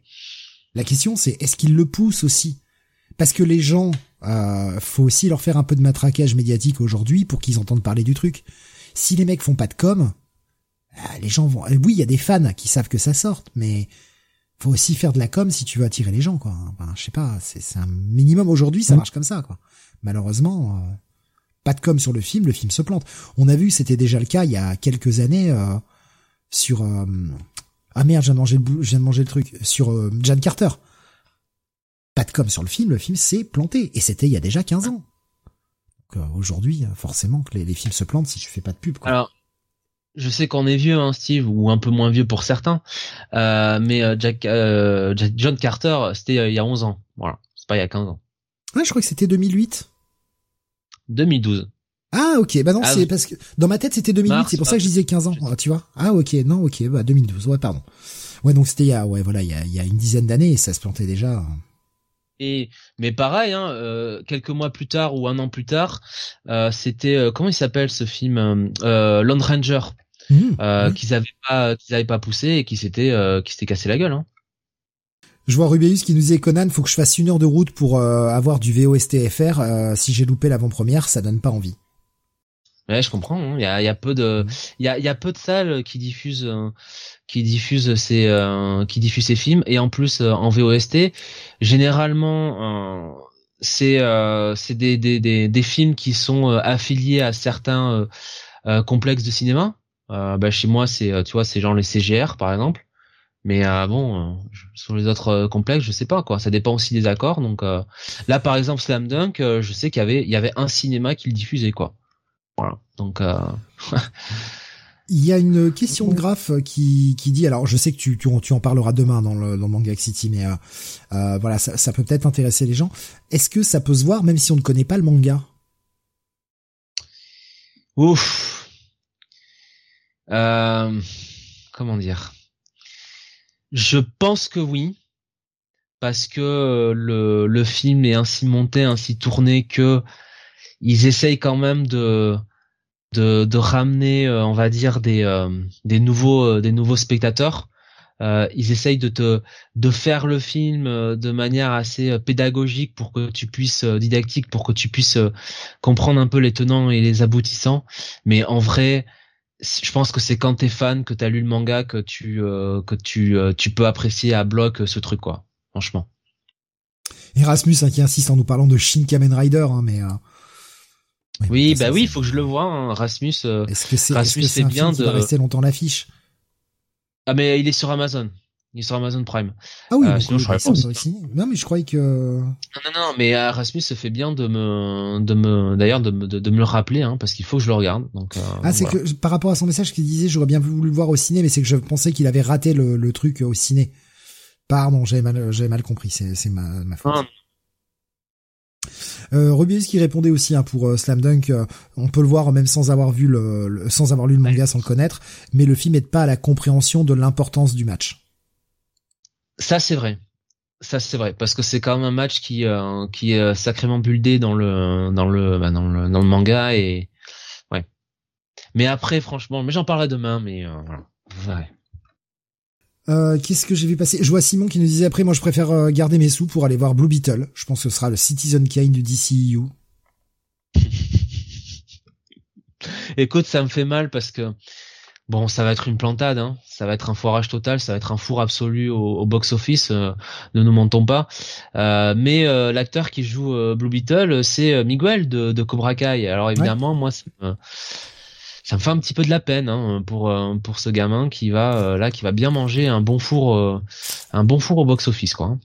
La question c'est est-ce qu'ils le poussent aussi? Parce que les gens, euh, faut aussi leur faire un peu de matraquage médiatique aujourd'hui pour qu'ils entendent parler du truc. Si les mecs font pas de com, euh, les gens vont. Oui, il y a des fans qui savent que ça sorte, mais faut aussi faire de la com si tu veux attirer les gens quoi. Enfin, je sais pas, c'est un minimum aujourd'hui, ça marche comme ça quoi. Malheureusement. Euh pas de com sur le film, le film se plante. On a vu, c'était déjà le cas il y a quelques années euh, sur euh, ah merde, je viens de manger le je viens de manger le truc sur euh, Jan Carter. Pas de com sur le film, le film s'est planté et c'était il y a déjà 15 ans. aujourd'hui, forcément que les, films se plantent si tu fais pas de pub. Quoi. Alors, je sais qu'on est vieux, hein, Steve, ou un peu moins vieux pour certains, mais Jack, John Carter, c'était il y a 11 ans. Voilà, c'est pas il y a 15 ans. Ouais, je crois que c'était 2008. 2012. Ah ok, bah non, ah, c'est parce que dans ma tête c'était 2008, c'est pour ça que je disais 15 ans, tu vois. Ah ok, non ok, bah 2012, ouais pardon. Ouais donc c'était il y a ouais voilà il y a, il y a une dizaine d'années et ça se plantait déjà. Et mais pareil, hein, euh, quelques mois plus tard ou un an plus tard, euh, c'était euh, comment il s'appelle ce film euh, Lone Ranger? Mmh, qu'ils pas qu'ils avaient pas poussé et qui s'était qui s'était cassé la gueule. Hein. Je vois Rubius qui nous disait Conan, faut que je fasse une heure de route pour euh, avoir du VOSTFR. Euh, si j'ai loupé l'avant-première, ça donne pas envie. Ouais, je comprends. Hein. Il y, a, y, a, peu de, il y a, y a peu de salles qui diffusent, euh, qui diffusent ces, qui diffusent ces films et en plus en VOST. Généralement, c'est, c'est des, des, des, des, films qui sont affiliés à certains complexes de cinéma. Bah chez moi, c'est, tu vois, c'est genre les CGR par exemple. Mais euh, bon, euh, sur les autres euh, complexes, je sais pas quoi. Ça dépend aussi des accords. Donc là, par exemple, Slam Dunk, je sais qu'il y avait, il y avait un cinéma qui le diffusait quoi. Voilà. Donc. Euh... Il y a une question de graphe qui, qui dit, alors je sais que tu, tu, tu en parleras demain dans le, dans Manga City, mais euh, euh, voilà, ça, ça peut peut-être intéresser les gens. Est-ce que ça peut se voir même si on ne connaît pas le manga? Ouf. Euh, comment dire? Je pense que oui, parce que le, le film est ainsi monté, ainsi tourné que ils essayent quand même de de, de ramener, euh, on va dire, des, euh, des nouveaux, euh, des nouveaux spectateurs. ils essayent de te, de faire le film de manière assez pédagogique pour que tu puisses, didactique pour que tu puisses comprendre un peu les tenants et les aboutissants. Mais en vrai, je pense que c'est quand t'es fan, que t'as lu le manga, que tu, que tu, tu peux apprécier à bloc ce truc, quoi. Franchement. Erasmus hein, qui insiste en nous parlant de Shin Kamen Rider, hein, mais oui, bah oui, il faut que je le vois. Hein. Rasmus, euh, est-ce que c'est est, -ce bien de rester longtemps l'affiche? Ah mais il est sur Amazon. Il est sur Amazon Prime. Ah oui, euh, sinon je aussi. Non mais je croyais que. Non non non, mais Rasmus se fait bien de me de me d'ailleurs de, me de, me le rappeler hein, parce qu'il faut que je le regarde. Donc. Euh, ah c'est que par rapport à son message qu'il disait j'aurais bien voulu le voir au ciné mais c'est que je pensais qu'il avait raté le, le truc au ciné. Pardon, j'avais mal j'avais mal compris. C'est c'est ma ma faute. Ah, euh, Rubius qui répondait aussi hein, pour euh, Slam Dunk, euh, on peut le voir même sans avoir vu le, sans avoir lu le manga, sans le connaître, mais le film n'aide pas à la compréhension de l'importance du match. Ça c'est vrai. Ça c'est vrai parce que c'est quand même un match qui euh, qui est sacrément buildé dans le dans le bah, dans le dans le manga et ouais. Mais après franchement, mais j'en parlerai demain mais voilà. Ouais. Euh, Qu'est-ce que j'ai vu passer? Je vois Simon qui nous disait après, moi je préfère euh, garder mes sous pour aller voir Blue Beetle. Je pense que ce sera le Citizen Kane du DCU. Écoute, ça me fait mal parce que bon, ça va être une plantade, hein. ça va être un foirage total, ça va être un four absolu au, box-office, euh, ne nous mentons pas. Euh, mais l'acteur qui joue Blue Beetle, c'est Miguel de, de, Cobra Kai. Alors évidemment, moi, ça me fait un petit peu de la peine hein, pour euh, pour ce gamin qui va euh, là qui va bien manger un bon four euh, un bon four au box office quoi.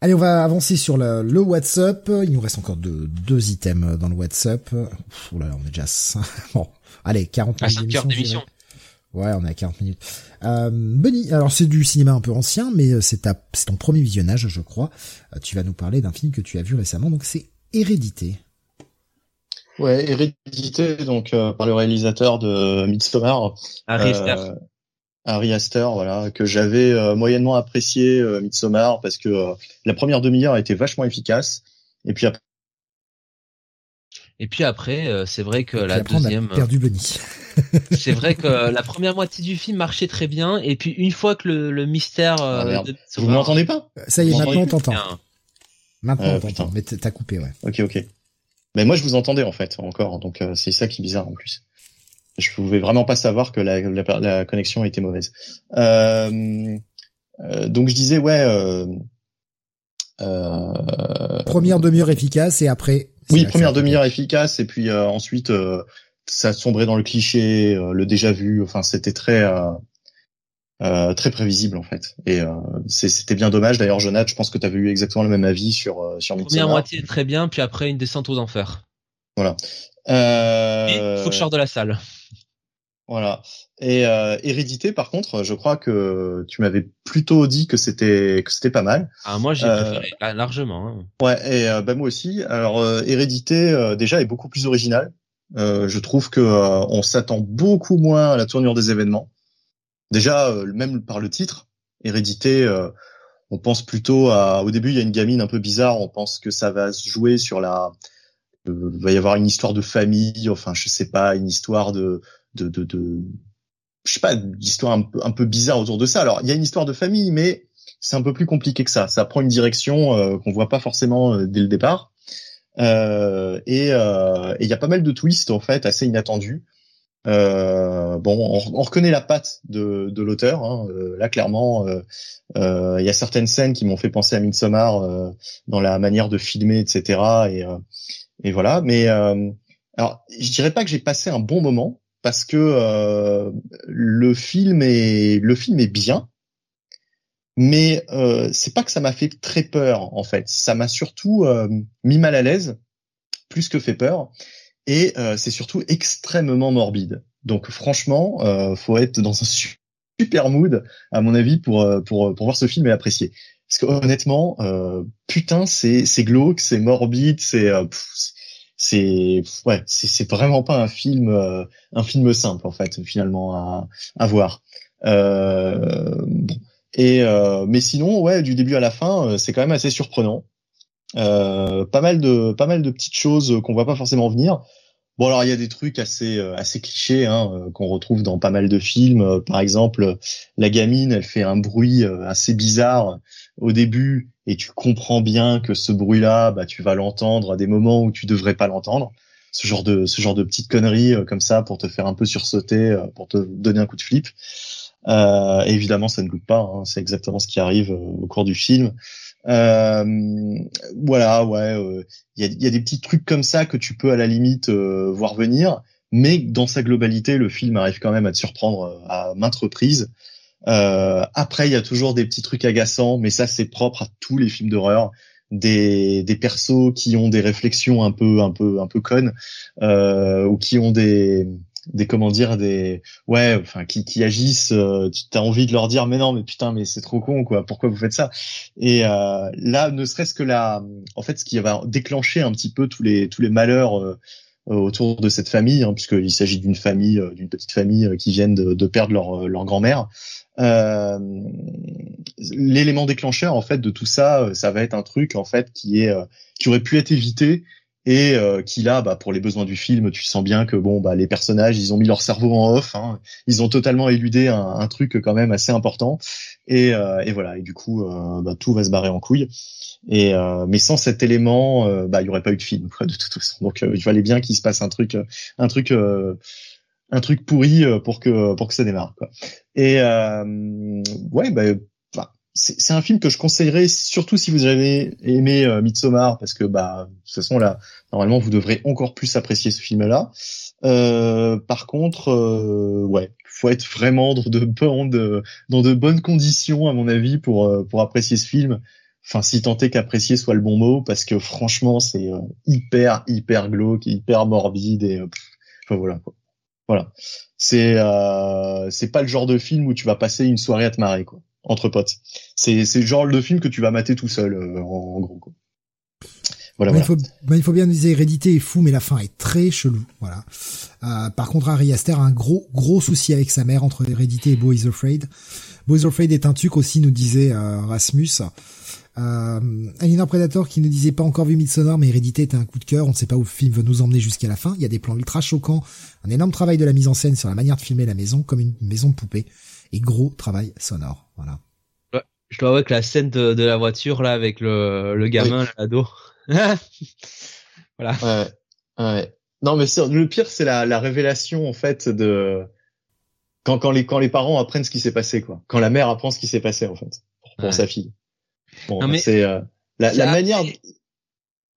Allez, on va avancer sur le, le WhatsApp. Il nous reste encore deux, deux items dans le WhatsApp. Ouh là, là, on est déjà... bon, allez, 40 minutes d'émission. Ouais, on est à 40 minutes. Euh, Benny, alors c'est du cinéma un peu ancien, mais c'est ta, c'est ton premier visionnage, je crois. tu vas nous parler d'un film que tu as vu récemment, donc c'est Hérédité. Ouais, hérédité donc euh, par le réalisateur de Midsommar. Harry Aster. Euh, Harry Aster, voilà, que j'avais euh, moyennement apprécié Midsommar parce que la première demi-heure a été vachement efficace. Et puis après. Et puis après, c'est vrai que la deuxième. perdu Benny. c'est vrai que la première moitié du film marchait très bien, et puis une fois que le, le mystère. Ah, Vous m'entendez pas? Ça y est, maintenant on t'entend. Maintenant on t'entend, mais t'as coupé, ouais. Ok, ok. Mais moi, je vous entendais en fait encore, donc euh, c'est ça qui est bizarre en plus. Je pouvais vraiment pas savoir que la, la, la connexion était mauvaise. Euh, euh, donc je disais ouais. Euh, euh, première demi-heure efficace et après. Oui, première demi-heure efficace et puis ensuite ça sombrait dans le cliché, le déjà vu. Enfin, c'était très euh, très prévisible en fait. Et euh, c'était bien dommage. D'ailleurs, Jonathan, je pense que tu avais eu exactement le même avis sur euh, sur Première moitié très bien, puis après une descente aux enfers. Voilà. Euh... Il faut que je sorte de la salle. Voilà. Et euh, Hérédité, par contre, je crois que tu m'avais plutôt dit que c'était que c'était pas mal. Ah moi j'ai préféré largement. Hein. Ouais. Et bah moi aussi. Alors Hérédité déjà est beaucoup plus original. je trouve que on s'attend beaucoup moins à la tournure des événements. Déjà, euh, même par le titre, Hérédité, euh, on pense plutôt à. Au début, il y a une gamine un peu bizarre. On pense que ça va se jouer sur la. Euh, il va y avoir une histoire de famille. Enfin, je sais pas, une histoire de de de, de je sais pas, une histoire un peu, un bizarre autour de ça. Alors, il y a une histoire de famille, mais c'est un peu plus compliqué que ça. Ça prend une direction euh, qu'on voit pas forcément dès le départ. Euh, et il y a pas mal de twists en fait assez inattendus. Euh, bon, on, reconnaît la patte de, de l'auteur. Hein. Euh, là, clairement, euh, il y a certaines scènes qui m'ont fait penser à Midsommar dans la manière de filmer, etc. Et, et voilà. Mais alors, je dirais pas que j'ai passé un bon moment parce que le film est le film est bien, mais euh, c'est pas que ça m'a fait très peur en fait. Ça m'a surtout mis mal à l'aise plus que fait peur. et c'est surtout extrêmement morbide. Donc franchement, faut être dans un super mood à mon avis pour pour pour voir ce film et l'apprécier. Parce que honnêtement, putain, c'est c'est glauque, c'est morbide, c'est c'est ouais, c'est vraiment pas un film un film simple en fait finalement à à voir. Euh. Et euh, mais sinon, ouais, du début à la fin, euh, c'est quand même assez surprenant. Euh, pas mal de pas mal de petites choses qu'on voit pas forcément venir. Bon alors il y a des trucs assez assez clichés hein, qu'on retrouve dans pas mal de films. Par exemple, la gamine, elle fait un bruit assez bizarre au début et tu comprends bien que ce bruit-là, bah tu vas l'entendre à des moments où tu devrais pas l'entendre. Ce genre de ce genre de petites conneries comme ça pour te faire un peu sursauter, pour te donner un coup de flip. Euh, évidemment, ça ne goûte pas. Hein, c'est exactement ce qui arrive euh, au cours du film. Euh, voilà, ouais, il y, a, y, a, des petits trucs comme ça que tu peux à la limite voir venir, mais dans sa globalité, le film arrive quand même à te surprendre à maintes reprises. Euh, après, il y a toujours des petits trucs agaçants, mais ça c'est propre à tous les films d'horreur. Des, des persos qui ont des réflexions un peu un peu un peu connes euh, ou qui ont des des comment dire des ouais enfin qui, qui agissent euh, tu as envie de leur dire mais non mais putain mais c'est trop con quoi pourquoi vous faites ça? Et euh, là ne serait-ce que là en fait ce qui va déclencher un petit peu tous les tous les malheurs euh, autour de cette famille hein, puisqu'il s'agit d'une famille euh, d'une petite famille qui viennent de, de perdre leur leur grand-mère. L'élément déclencheur en fait de tout ça ça va être un truc en fait qui est qui aurait pu être évité et euh, qui là, bah, pour les besoins du film, tu sens bien que bon, bah, les personnages, ils ont mis leur cerveau en off, hein. ils ont totalement éludé un, truc quand même assez important, et, euh, et voilà, et du coup, euh, bah, tout va se barrer en couille. Et mais sans cet élément, bah, il y aurait pas eu de film, quoi, de toute façon. Donc, il fallait bien qu'il se passe un truc, un truc un truc pourri pour que pour que ça démarre quoi. Et ouais bah c'est un film que je conseillerais surtout si vous avez aimé euh, Midsommar parce que bah de toute façon là normalement vous devrez encore plus apprécier ce film là. Euh, par contre euh, ouais faut être vraiment dans de bonnes dans de bonnes conditions à mon avis pour euh, pour apprécier ce film. Enfin si tant est qu'apprécier soit le bon mot parce que franchement c'est euh, hyper hyper glauque hyper morbide et enfin voilà quoi. Voilà c'est c'est pas le genre de film où tu vas passer une soirée à te marrer quoi entre potes. C'est c'est le genre de film que tu vas mater tout seul euh, en, gros. Quoi. Voilà, Il, faut, il faut bien dire Hérédité est fou, mais la fin est très chelou. Voilà. Euh, par contre, Harry Aster a un gros gros souci avec sa mère entre Hérédité et Boys Afraid. Boys Afraid est un truc aussi, nous disait euh, Rasmus. Euh, Alien Predator qui ne disait pas encore vu Midsommar, mais Hérédité était un coup de cœur. On ne sait pas où le film veut nous emmener jusqu'à la fin. Il y a des plans ultra choquants, un énorme travail de la mise en scène sur la manière de filmer la maison, comme une maison de poupée et gros travail sonore. Voilà. Je dois avouer que la scène de, la voiture là avec le, le gamin, l'ado. voilà. Ouais, ouais. Non, mais le pire, c'est la, la révélation en fait de quand, quand les quand les parents apprennent ce qui s'est passé quoi. Quand la mère apprend ce qui s'est passé en fait pour, sa fille. Bon, mais c'est euh, la, la manière.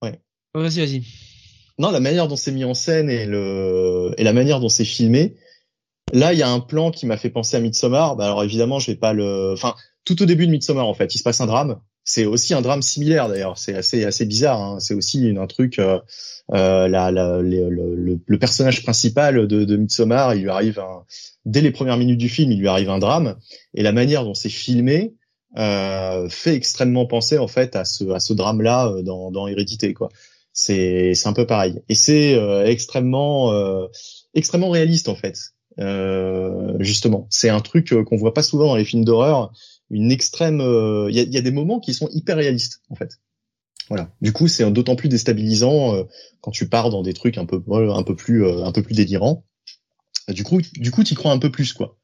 Ouais. Vas-y, vas-y. Non, la manière dont c'est mis en scène et le et la manière dont c'est filmé, Là, il y a un plan qui m'a fait penser à Midsommar. Bah, alors évidemment, je vais pas le. Enfin, tout au début de Midsommar, en fait, il se passe un drame. C'est aussi un drame similaire d'ailleurs. C'est assez assez bizarre. Hein. C'est aussi un truc. Euh, euh, la, la, le, le, personnage principal de, de Midsommar, il lui arrive un, dès les premières minutes du film, il lui arrive un drame. Et la manière dont c'est filmé euh, fait extrêmement penser en fait à ce à ce drame-là euh, dans, dans Hérédité quoi. C'est c'est un peu pareil. Et c'est euh, extrêmement euh, extrêmement réaliste en fait. Euh, justement, c'est un truc euh, qu'on voit pas souvent dans les films d'horreur. Une extrême, euh, il y, a, des moments qui sont hyper réalistes en fait. Voilà. Du coup, c'est d'autant plus déstabilisant quand tu pars dans des trucs un peu, un peu plus, un peu plus délirants. Du coup, du coup, t'y crois un peu plus quoi.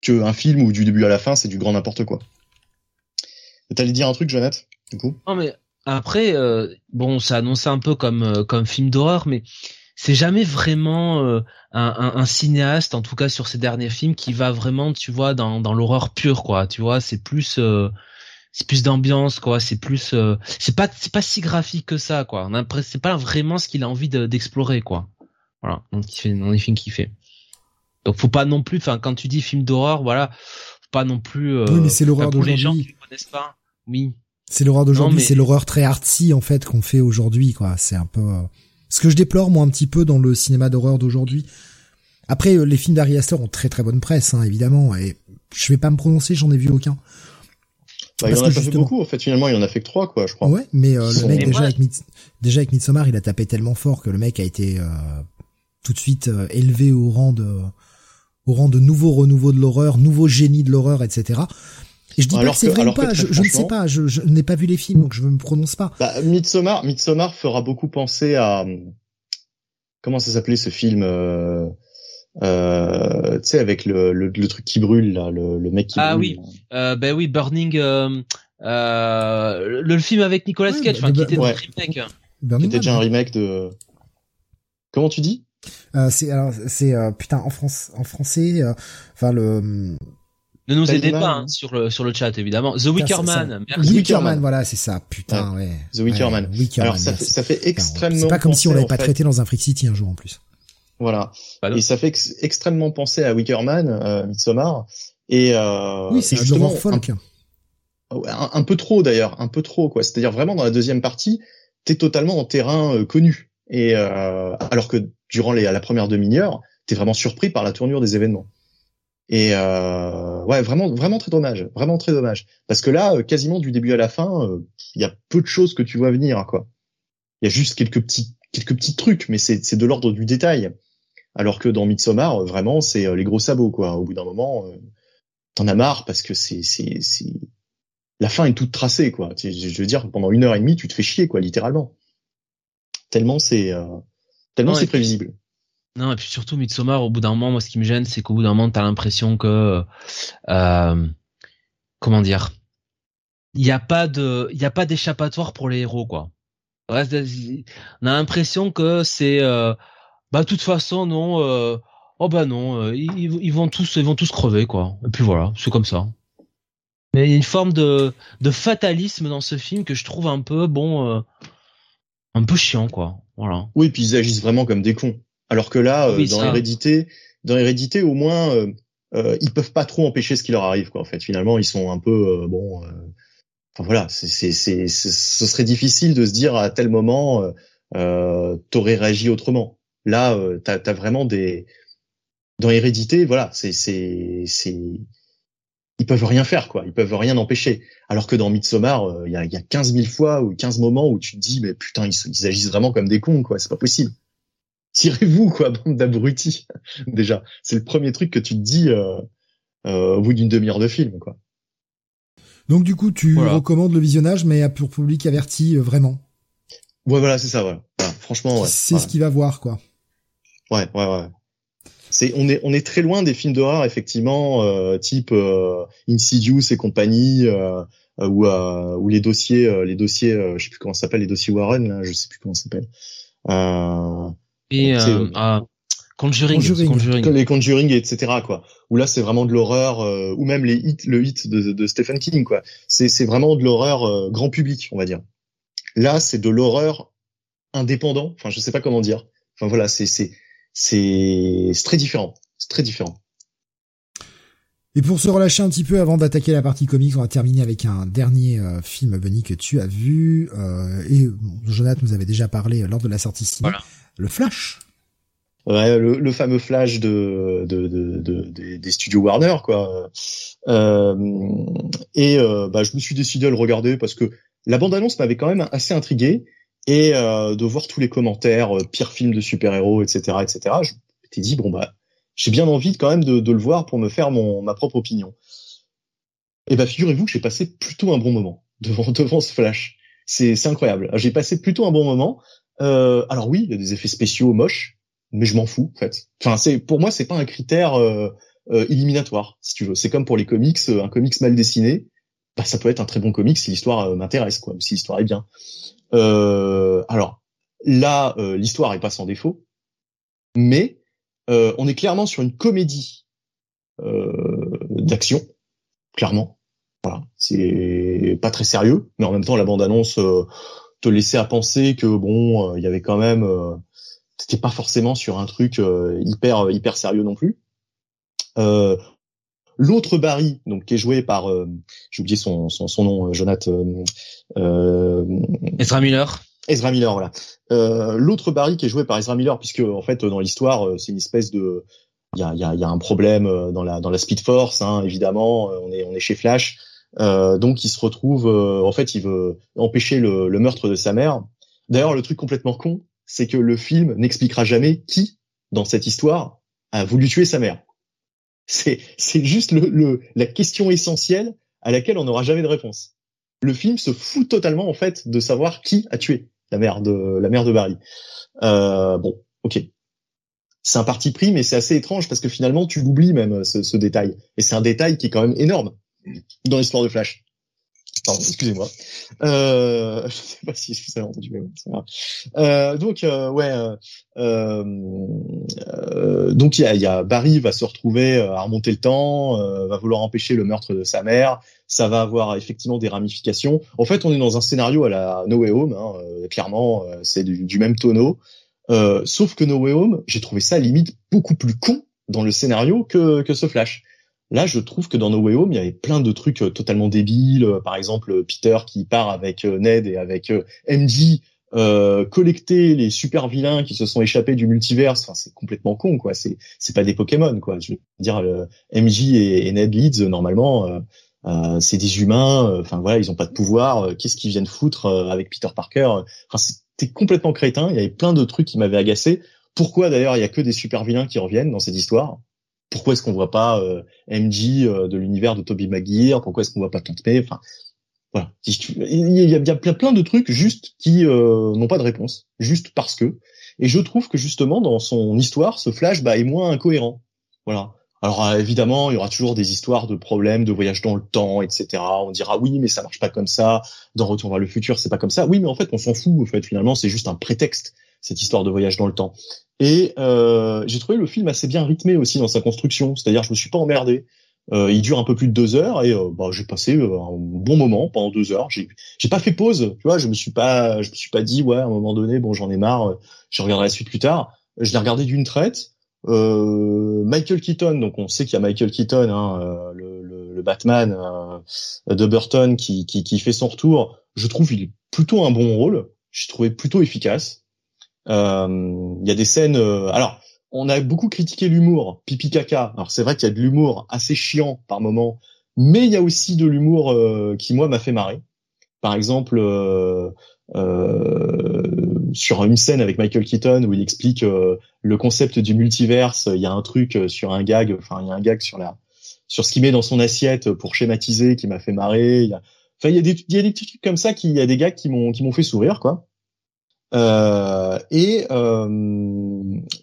Que un film où du début à la fin, c'est du grand n'importe quoi. T'allais dire un truc, Jonathan Du coup? Non mais après, bon, ça annonçait un peu comme comme film d'horreur, mais c'est jamais vraiment euh, un, un, un, cinéaste, en tout cas sur ses derniers films, qui va vraiment, tu vois, dans, dans l'horreur pure, quoi. Tu vois, c'est plus euh, c'est plus d'ambiance, quoi. C'est plus, euh, c'est pas c'est pas si graphique que ça, quoi. C'est pas vraiment ce qu'il a envie d'explorer, quoi. Voilà, donc il fait dans les films qu'il fait. Donc faut pas non plus, enfin quand tu dis film d'horreur, voilà, faut pas non plus. oui, mais c'est l'horreur d'aujourd'hui. les gens qui connaissent pas, oui. C'est l'horreur d'aujourd'hui, c'est l'horreur très artsy en fait qu'on fait aujourd'hui, quoi. C'est un peu Ce que je déplore moi un petit peu dans le cinéma d'horreur d'aujourd'hui. Après, les films d'Ari Aster ont très très bonne presse, hein, évidemment, et je vais pas me prononcer, j'en ai vu aucun. Bah, il en a pas fait beaucoup, en fait, finalement, il en a fait que trois, quoi, je crois. Ouais, mais le mec, déjà, avec déjà avec Midsommar, il a tapé tellement fort que le mec a été tout de suite élevé au rang de au rang de nouveau renouveau de l'horreur, nouveau génie de l'horreur, etc. Et je dis pas que c'est vrai ou pas, je, ne sais pas, je, n'ai pas vu les films, donc je ne me prononce pas. Bah, Midsommar, Midsommar fera beaucoup penser à comment ça s'appelait ce film, euh, euh, tu sais avec le, le, truc qui brûle là, le, le mec qui ah brûle. Ah oui, euh, ben oui, Burning, euh, euh, le, film avec Nicolas Cage, enfin, qui était ouais. un remake. qui était déjà un remake de. Comment tu dis? Euh, c'est alors c'est euh, putain en France en français enfin le ne nous aidez pas hein, sur le sur le chat évidemment. The Wicker Man. Merci. Wicker Man, voilà, c'est ça. Putain, ouais. The Wicker Man. Alors ça fait, ça fait extrêmement. C'est pas comme si on l'avait pas traité dans un Freak City un jour en plus. Voilà. Et ça fait extrêmement penser à Wicker Man, euh, Midsommar. Et euh, oui, c'est justement folk. Un, un, peu trop d'ailleurs, un peu trop quoi. C'est-à-dire vraiment dans la deuxième partie, t'es totalement en terrain euh, connu. Et euh, alors que durant les, la première demi-heure, t'es vraiment surpris par la tournure des événements. Et euh, ouais, vraiment, vraiment très dommage, vraiment très dommage, parce que là, euh, quasiment du début à la fin, euh, il y a peu de choses que tu vois venir, quoi. Il y a juste quelques petits, quelques petits trucs, mais c'est, c'est de l'ordre du détail. Alors que dans Midsommar, vraiment, c'est les gros sabots, quoi. Au bout d'un moment, t'en as marre parce que c'est, c'est, c'est, la fin est toute tracée, quoi. Je veux dire, pendant une heure et demie, tu te fais chier, quoi, littéralement. Tellement c'est, tellement c'est prévisible. Non, et puis surtout Midsommar, au bout d'un moment, moi, ce qui me gêne, c'est qu'au bout d'un moment, t'as l'impression que, euh, comment dire, il n'y a pas de, a pas d'échappatoire pour les héros, quoi. On a l'impression que c'est, euh, bah, de toute façon, non, euh, oh bah non, euh, ils, ils, vont tous, ils vont tous crever, quoi. Et puis voilà, c'est comme ça. Mais il y a une forme de, de fatalisme dans ce film que je trouve un peu, bon, euh, un peu chiant, quoi. Voilà. Oui, puis ils agissent vraiment comme des cons. Alors que là, euh, dans Hérédité, dans Hérédité, au moins, euh, euh, ils peuvent pas trop empêcher ce qui leur arrive, quoi. En fait, finalement, ils sont un peu euh, bon. Enfin voilà, c'est, c'est, c'est, ce serait difficile de se dire à tel moment, euh, t'aurais réagi autrement. Là, t'as, as vraiment des dans Hérédité, voilà, c'est, c'est, c'est, ils peuvent rien faire, quoi. Ils peuvent rien empêcher. Alors que dans Midsommar, il y, a, y a 15 000 fois ou 15 moments où tu te dis, mais putain, ils, ils agissent vraiment comme des cons, quoi. C'est pas possible tirez-vous quoi, bande d'abrutis. Déjà, c'est le premier truc que tu te dis euh, euh, au bout d'une demi-heure de film, quoi. Donc du coup, tu recommandes le visionnage, mais à pour public averti, euh, vraiment. Ouais, voilà, c'est ça. Ouais. franchement, ouais. C'est ce qu'il va voir, quoi. Ouais, ouais, ouais. C'est on est on est très loin des films d'horreur effectivement, euh, type Insidious et compagnie. ou ou les dossiers les dossiers je sais plus comment ça s'appelle les dossiers Warren là, je sais plus comment ça s'appelle euh, et euh, ah, Conjuring, Conjuring. les Conjuring, etc. quoi. Où là c'est vraiment de l'horreur, euh, ou même les hits, le hit de, de Stephen King quoi. C'est c'est vraiment de l'horreur euh, grand public, on va dire. Là c'est de l'horreur indépendant. Enfin je sais pas comment dire. Enfin voilà c'est c'est c'est très différent. C'est très différent. Et pour se relâcher un petit peu avant d'attaquer la partie comics, on va terminer avec un dernier euh, film, Benny, que tu as vu. Euh, et Jonathan nous avait déjà parlé lors de la sortie ciné. Voilà le Flash. Ouais, le, fameux Flash de, de, de, des studios Warner, quoi. Euh, et euh, bah, je me suis décidé à le regarder parce que la bande-annonce m'avait quand même assez intrigué et euh, de voir tous les commentaires, pire film de super-héros, etc., etc. Je m'étais dit bon bah j'ai bien envie quand même de, le voir pour me faire mon ma propre opinion. Et bah figurez-vous que j'ai passé plutôt un bon moment devant devant ce Flash. C'est incroyable. J'ai passé plutôt un bon moment. Euh, alors oui, il y a des effets spéciaux moches, mais je m'en fous en fait. Enfin, c'est pour moi, c'est pas un critère euh, euh, éliminatoire, si tu veux. C'est comme pour les comics, euh, un comics mal dessiné, bah, ça peut être un très bon comics si l'histoire m'intéresse, quoi, si l'histoire est bien. alors là, l'histoire est pas sans défaut, mais on est clairement sur une comédie d'action, clairement. Voilà, c'est pas très sérieux, mais en même temps, la bande annonce te laissait à penser que bon, euh, il y avait quand même, euh, c'était pas forcément sur un truc euh, hyper hyper sérieux non plus. L'autre Barry, donc qui est joué par, j'ai oublié son, son, son nom, Jonathan. Euh, Ezra Miller. Ezra Miller, voilà. Euh, L'autre Barry qui est joué par Ezra Miller, puisque en fait dans l'histoire c'est une espèce de, il y a, y, a, y a, un problème dans la dans la Speed Force, hein, évidemment. On est on est chez Flash, euh, donc il se retrouve, en fait, il veut empêcher le, le meurtre de sa mère. D'ailleurs, le truc complètement con, c'est que le film n'expliquera jamais qui dans cette histoire a voulu tuer sa mère. C'est c'est juste le, le, la question essentielle à laquelle on n'aura jamais de réponse. Le film se fout totalement en fait de savoir qui a tué la mère de la mère de Barry. Euh, bon, ok. C'est un parti pris, mais c'est assez étrange parce que finalement tu l'oublies même ce, ce détail. Et c'est un détail qui est quand même énorme dans l'histoire de Flash. Pardon, excusez-moi. Euh, je sais pas si je vous avais entendu, mais bon, euh, donc euh, ouais, euh, euh, donc il y a, y a, Barry va se retrouver à remonter le temps, va vouloir empêcher le meurtre de sa mère. Ça va avoir effectivement des ramifications. En fait, on est dans un scénario à la No Way Home. Hein, clairement, c'est du, du, même tonneau. sauf que No Way Home, j'ai trouvé ça limite beaucoup plus con dans le scénario que, que ce Flash. Là, je trouve que dans No Way Home, il y avait plein de trucs euh, totalement débiles. Euh, par exemple, Peter qui part avec euh, Ned et avec MJ euh, collecter les super vilains qui se sont échappés du multiverse. Enfin, c'est complètement con, quoi. C'est c'est pas des Pokémon, quoi. Je veux dire, MJ et, Ned Leeds, normalement, euh, c'est des humains. Enfin voilà, ils ont pas de pouvoir. Qu'est-ce qu'ils viennent foutre avec Peter Parker Enfin, c'était complètement crétin. Il y avait plein de trucs qui m'avaient agacé. Pourquoi d'ailleurs il y a que des super vilains qui reviennent dans cette histoire? Pourquoi est-ce qu'on voit pas euh, MJ euh, de l'univers de Toby Maguire? Pourquoi est-ce qu'on voit pas Tante May? Enfin, voilà. Il y a, il plein de trucs juste qui euh, n'ont pas de réponse, juste parce que. Et je trouve que justement dans son histoire, ce Flash bah, est moins incohérent. Voilà. Alors évidemment, il y aura toujours des histoires de problèmes, de voyage dans le temps, etc. On dira oui, mais ça marche pas comme ça. Dans Retour vers le futur, c'est pas comme ça. Oui, mais en fait, on s'en fout. En fait, finalement, c'est juste un prétexte cette histoire de voyage dans le temps. Et euh, j'ai trouvé le film assez bien rythmé aussi dans sa construction, c'est-à-dire je me suis pas emmerdé. Euh, il dure un peu plus de deux heures et euh, bah, j'ai passé euh, un bon moment pendant deux heures. J'ai j'ai pas fait pause, tu vois. Je me suis pas je me suis pas dit ouais à un moment donné bon j'en ai marre, euh, je regarderai la suite plus tard. Je l'ai regardé d'une traite. Michael Keaton, donc on sait qu'il y a Michael Keaton, hein, le, le, le, Batman de Burton qui, qui, qui fait son retour. Je trouve il est plutôt un bon rôle. Je trouvé plutôt efficace. Euh, il y a des scènes. Euh, alors, on a beaucoup critiqué l'humour, pipi caca. Alors c'est vrai qu'il y a de l'humour assez chiant par moment, mais il y a aussi de l'humour euh, qui moi m'a fait marrer. Par exemple, euh, euh, sur une scène avec Michael Keaton où il explique le concept du multiverse, il y a un truc sur un gag, enfin il y a un gag sur la sur ce qu'il met dans son assiette pour schématiser qui m'a fait marrer. Enfin il y a des il y a des petits trucs comme ça qui il y a des gags qui m'ont qui m'ont fait sourire quoi. Euh, et euh,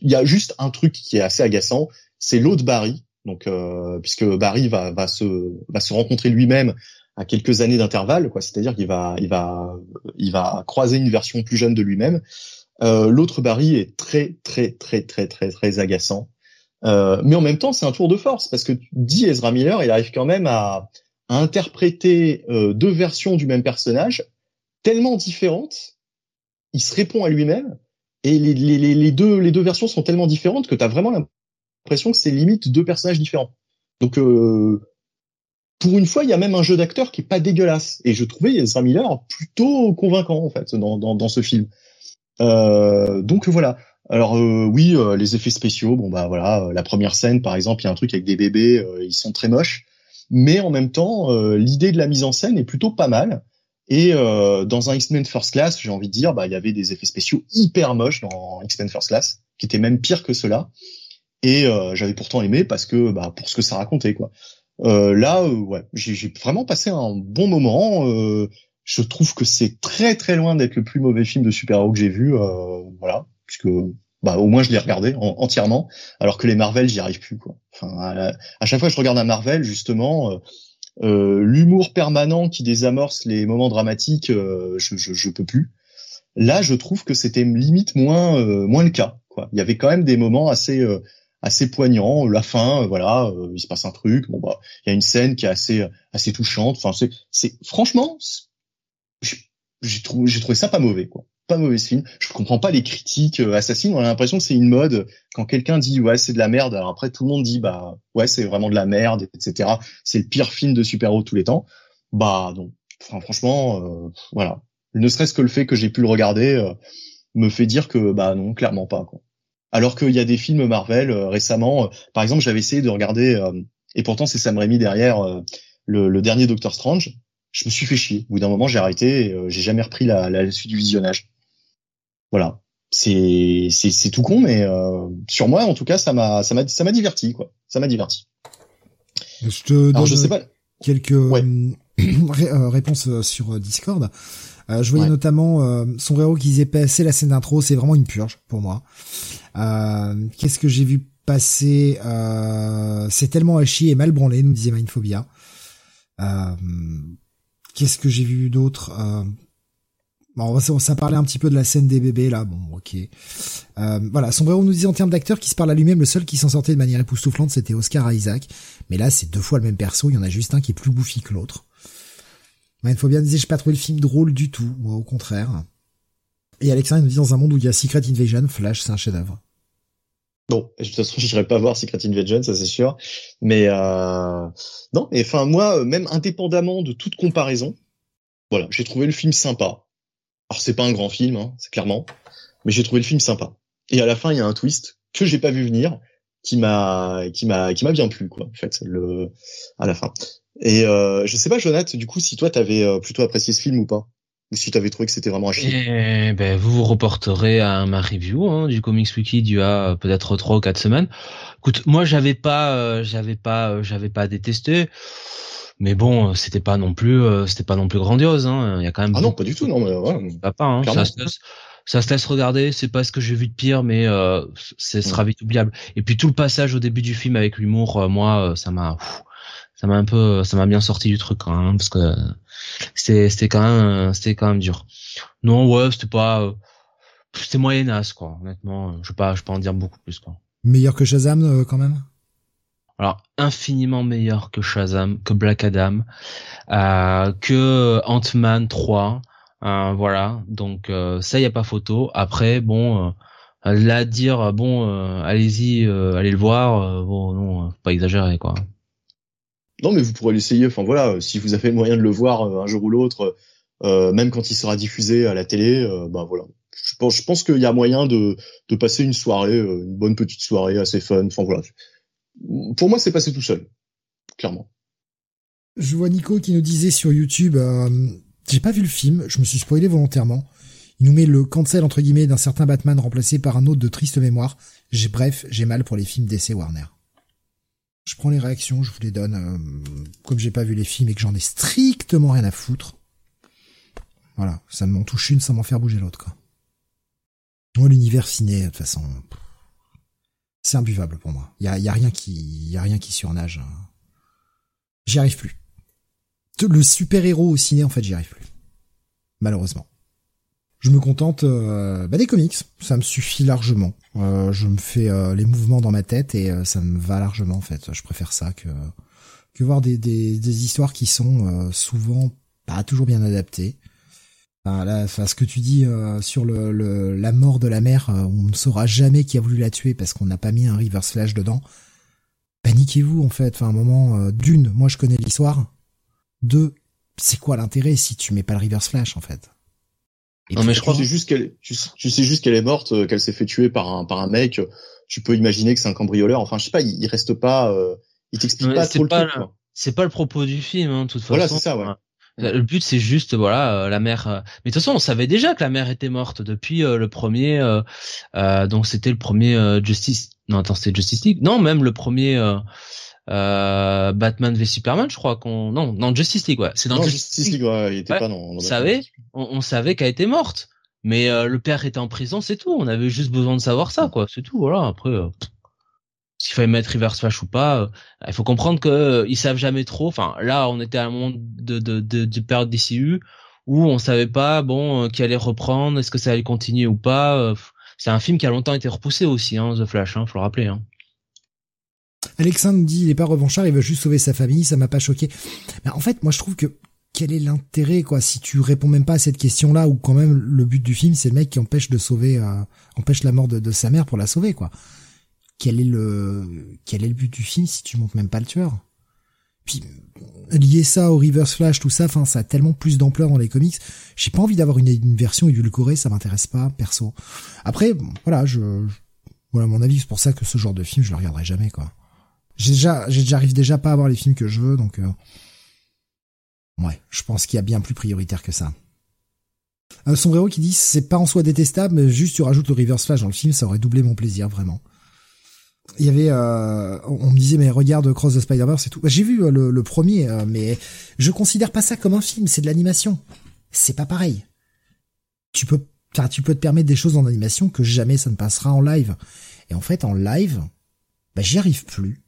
il y a juste un truc qui est assez agaçant, c'est l'autre Barry. Donc, euh, puisque Barry va, va se va se rencontrer lui-même à quelques années d'intervalle, quoi. C'est-à-dire qu'il va il va il va croiser une version plus jeune de lui-même. Euh, l'autre Barry est très très très très très très agaçant. Euh, mais en même temps, c'est un tour de force parce que dit Ezra Miller, il arrive quand même à, à interpréter euh, deux versions du même personnage tellement différentes il se répond à lui-même et les, deux versions sont tellement différentes que tu as vraiment l'impression que c'est limite deux personnages différents. Donc euh, pour une fois, il y a même un jeu d'acteur qui est pas dégueulasse et je trouvais Ezra Miller plutôt convaincant en fait dans ce film. Euh, donc voilà. Alors euh, oui, les effets spéciaux, bon bah voilà, la première scène par exemple, il y a un truc avec des bébés, ils sont très moches, mais en même temps, l'idée de la mise en scène est plutôt pas mal. Et euh, dans un X-Men First Class, j'ai envie de dire, bah il y avait des effets spéciaux hyper moches dans X-Men First Class, qui étaient même pires que cela. Et euh, j'avais pourtant aimé parce que bah pour ce que ça racontait quoi. Euh, là, euh, ouais, j'ai vraiment passé un bon moment. Euh, je trouve que c'est très très loin d'être le plus mauvais film de super-héros que j'ai vu. Euh, voilà, puisque bah au moins je l'ai regardé entièrement, alors que les Marvel j'y arrive plus quoi. Enfin, à, à, chaque fois que je regarde un Marvel justement euh, l'humour permanent qui désamorce les moments dramatiques, euh, je, je, je, peux plus. Là, je trouve que c'était limite moins euh, moins le cas. Quoi. Il y avait quand même des moments assez assez poignants. La fin, voilà, il se passe un truc. Bon bah, il y a une scène qui est assez assez touchante. Enfin, c'est c'est franchement, j'ai trouvé j'ai trouvé ça pas mauvais quoi pas mauvais film. Je comprends pas les critiques euh, assassines. On a l'impression que c'est une mode. Quand quelqu'un dit ouais c'est de la merde, alors après tout le monde dit bah ouais c'est vraiment de la merde, etc. C'est le pire film de super-héros tous les temps. Bah non. Franchement, euh, voilà. Ne serait-ce que le fait que j'ai pu le regarder me fait dire que bah non, clairement pas. Alors qu'il y a des films Marvel récemment, par exemple, j'avais essayé de regarder, et pourtant c'est Sam Raimi derrière le, dernier Doctor Strange. Je me suis fait chier. Au bout d'un moment, j'ai arrêté. J'ai jamais repris la suite du visionnage. Voilà. C'est c'est tout con mais euh, sur moi en tout cas ça m'a ça m'a ça m'a diverti quoi. Ça m'a diverti. Je te donne je sais pas quelques euh, euh, réponses sur Discord. Je voyais notamment son héros qui disait passer la scène d'intro c'est vraiment une purge pour moi. Qu'est-ce que j'ai vu passer c'est tellement à chier et mal branlé nous disait Mindphobia. Qu'est-ce que j'ai vu d'autre Bon, ça parlait un petit peu de la scène des bébés là. Bon, ok. Euh, voilà, Sombrero nous disait en termes d'acteur qui se parle à lui-même, le seul qui s'en sortait de manière époustouflante, c'était Oscar Isaac. Mais là, c'est deux fois le même perso. Il y en a juste un qui est plus bouffi que l'autre. Il faut bien dire, j'ai pas trouvé le film drôle du tout. Moi, au contraire. Et Alexandre nous dit dans un monde où il y a Secret Invasion, Flash, c'est un chef-d'œuvre. Bon, de toute façon, j'irai pas voir Secret Invasion, ça c'est sûr. Mais euh... non, et enfin moi, même indépendamment de toute comparaison, voilà, j'ai trouvé le film sympa. Alors c'est pas un grand film, hein, c'est clairement, mais j'ai trouvé le film sympa. Et à la fin, il y a un twist que j'ai pas vu venir, qui m'a, qui m'a, qui m'a bien plu, quoi. En fait, le, à la fin. Et euh, je sais pas, Jonathan, du coup, si toi t'avais euh, plutôt apprécié ce film ou pas, ou si t'avais trouvé que c'était vraiment un chier. Eh ben, vous vous reporterez à ma review hein, du Comics Wiki du a peut-être trois ou quatre semaines. Écoute, moi j'avais pas, euh, j'avais pas, euh, j'avais pas détesté mais bon, euh, c'était pas non plus, euh, c'était pas non plus grandiose. Hein. Il y a quand même. Ah non, pas du tout, non. Mais ouais, pas, hein. ça, se laisse, ça se laisse regarder. C'est pas ce que j'ai vu de pire, mais euh, ce sera vite oubliable. Et puis tout le passage au début du film avec l'humour, euh, moi, ça m'a, ça m'a un peu, ça m'a bien sorti du truc, hein, parce que c'était, c'était quand même, c'était quand même dur. Non, ouais, c'était pas, c'était moyenasse, quoi. Honnêtement, je vais pas, je peux en dire beaucoup plus, quoi. Meilleur que Shazam, quand même? Alors infiniment meilleur que Shazam, que Black Adam, euh, que Ant-Man 3, euh, voilà. Donc euh, ça y a pas photo. Après bon, là dire bon, allez-y, allez le voir. bon non, faut pas exagérer quoi. Non mais vous pourrez l'essayer. Enfin voilà, si vous avez le moyen de le voir un jour ou l'autre, même quand il sera diffusé à la télé, ben voilà. Je pense, je pense qu'il y a moyen de, de passer une soirée, une bonne petite soirée assez fun. Enfin voilà pour moi, c'est passé tout seul, clairement. Je vois Nico qui nous disait sur YouTube, euh, j'ai pas vu le film, je me suis spoilé volontairement. Il nous met le cancel entre guillemets d'un certain Batman remplacé par un autre de triste mémoire. J'ai bref, j'ai mal pour les films d'essai Warner. Je prends les réactions, je vous les donne. Euh, comme j'ai pas vu les films et que j'en ai strictement rien à foutre. Voilà, ça m'en touche une sans m'en faire bouger l'autre, quoi. Moi, l'univers ciné, de toute façon c'est imbuvable pour moi. Il y a, rien qui, y a rien qui surnage. Hein. J'y arrive plus. Le super héros au ciné, en fait, j'y arrive plus. Malheureusement. Je me contente euh, bah, des comics, ça me suffit largement. Euh, je me fais euh, les mouvements dans ma tête et ça me va largement en fait. Je préfère ça que que voir des, des, des histoires qui sont souvent pas toujours bien adaptées. Enfin, là, enfin, ce que tu dis euh, sur le, la mort de la mère, euh, on ne saura jamais qui a voulu la tuer parce qu'on n'a pas mis un reverse flash dedans. Paniquez-vous en fait. Enfin, un moment, euh, d'une, moi je connais l'histoire. Deux, c'est quoi l'intérêt si tu mets pas le reverse flash en fait? Non mais je crois. Tu sais juste qu'elle, tu, sais juste qu'elle est morte, qu'elle s'est fait tuer par un par un mec. Tu peux imaginer que c'est un cambrioleur. Enfin, je sais pas, il, reste pas, il t'explique pas trop le truc. C'est pas le propos du film, hein, de toute façon. Voilà, c'est ça, ouais. Le but c'est juste voilà euh, la mère. Euh, mais de toute façon on savait déjà que la mère était morte depuis euh, le premier. donc c'était le premier Justice. Non attends c'était Justice League? Non même le premier Batman v Superman je crois qu'on non non Justice League ouais c'est dans Justice, League. ouais, il était pas dans. on savait on, savait qu'elle était morte. Mais le père était en prison c'est tout. On avait juste besoin de savoir ça quoi c'est tout voilà après s'il fallait mettre reverse flash ou pas. Euh, il faut comprendre que euh, ils savent jamais trop. Enfin, là, on était à un moment de de de, de DCU où on savait pas bon euh, qui allait reprendre, est-ce que ça allait continuer ou pas. c'est un film qui a longtemps été repoussé aussi, hein, The Flash. Hein, faut le rappeler. Hein. Alexandre dit il est pas revanchard, il veut juste sauver sa famille, ça m'a pas choqué. Mais en fait, moi je trouve que quel est l'intérêt quoi si tu réponds même pas à cette question-là ou quand même le but du film c'est le mec qui empêche de sauver empêche la mort de, de, sa mère pour la sauver quoi quel est le quel est le but du film si tu montres même pas le tueur? Puis lier ça au Reverse Flash, tout ça, enfin, ça a tellement plus d'ampleur dans les comics. J'ai pas envie d'avoir une, une, version édulcorée, ça m'intéresse pas, perso. Après, voilà, je, voilà mon avis, c'est pour ça que ce genre de film, je le regarderai jamais, quoi. J'ai déjà, j'arrive déjà pas à avoir les films que je veux, donc euh, ouais, je pense qu'il y a bien plus prioritaire que ça. Un sombrero qui dit c'est pas en soi détestable, mais juste tu rajoutes le reverse flash dans le film, ça aurait doublé mon plaisir vraiment. Il y avait, euh, on me disait mais regarde Cross the Spider-Verse et tout. J'ai vu euh, le, premier, mais je considère pas ça comme un film, c'est de l'animation. C'est pas pareil. Tu peux, tu peux te permettre des choses en animation que jamais ça ne passera en live. Et en fait, en live, bah, j'y arrive plus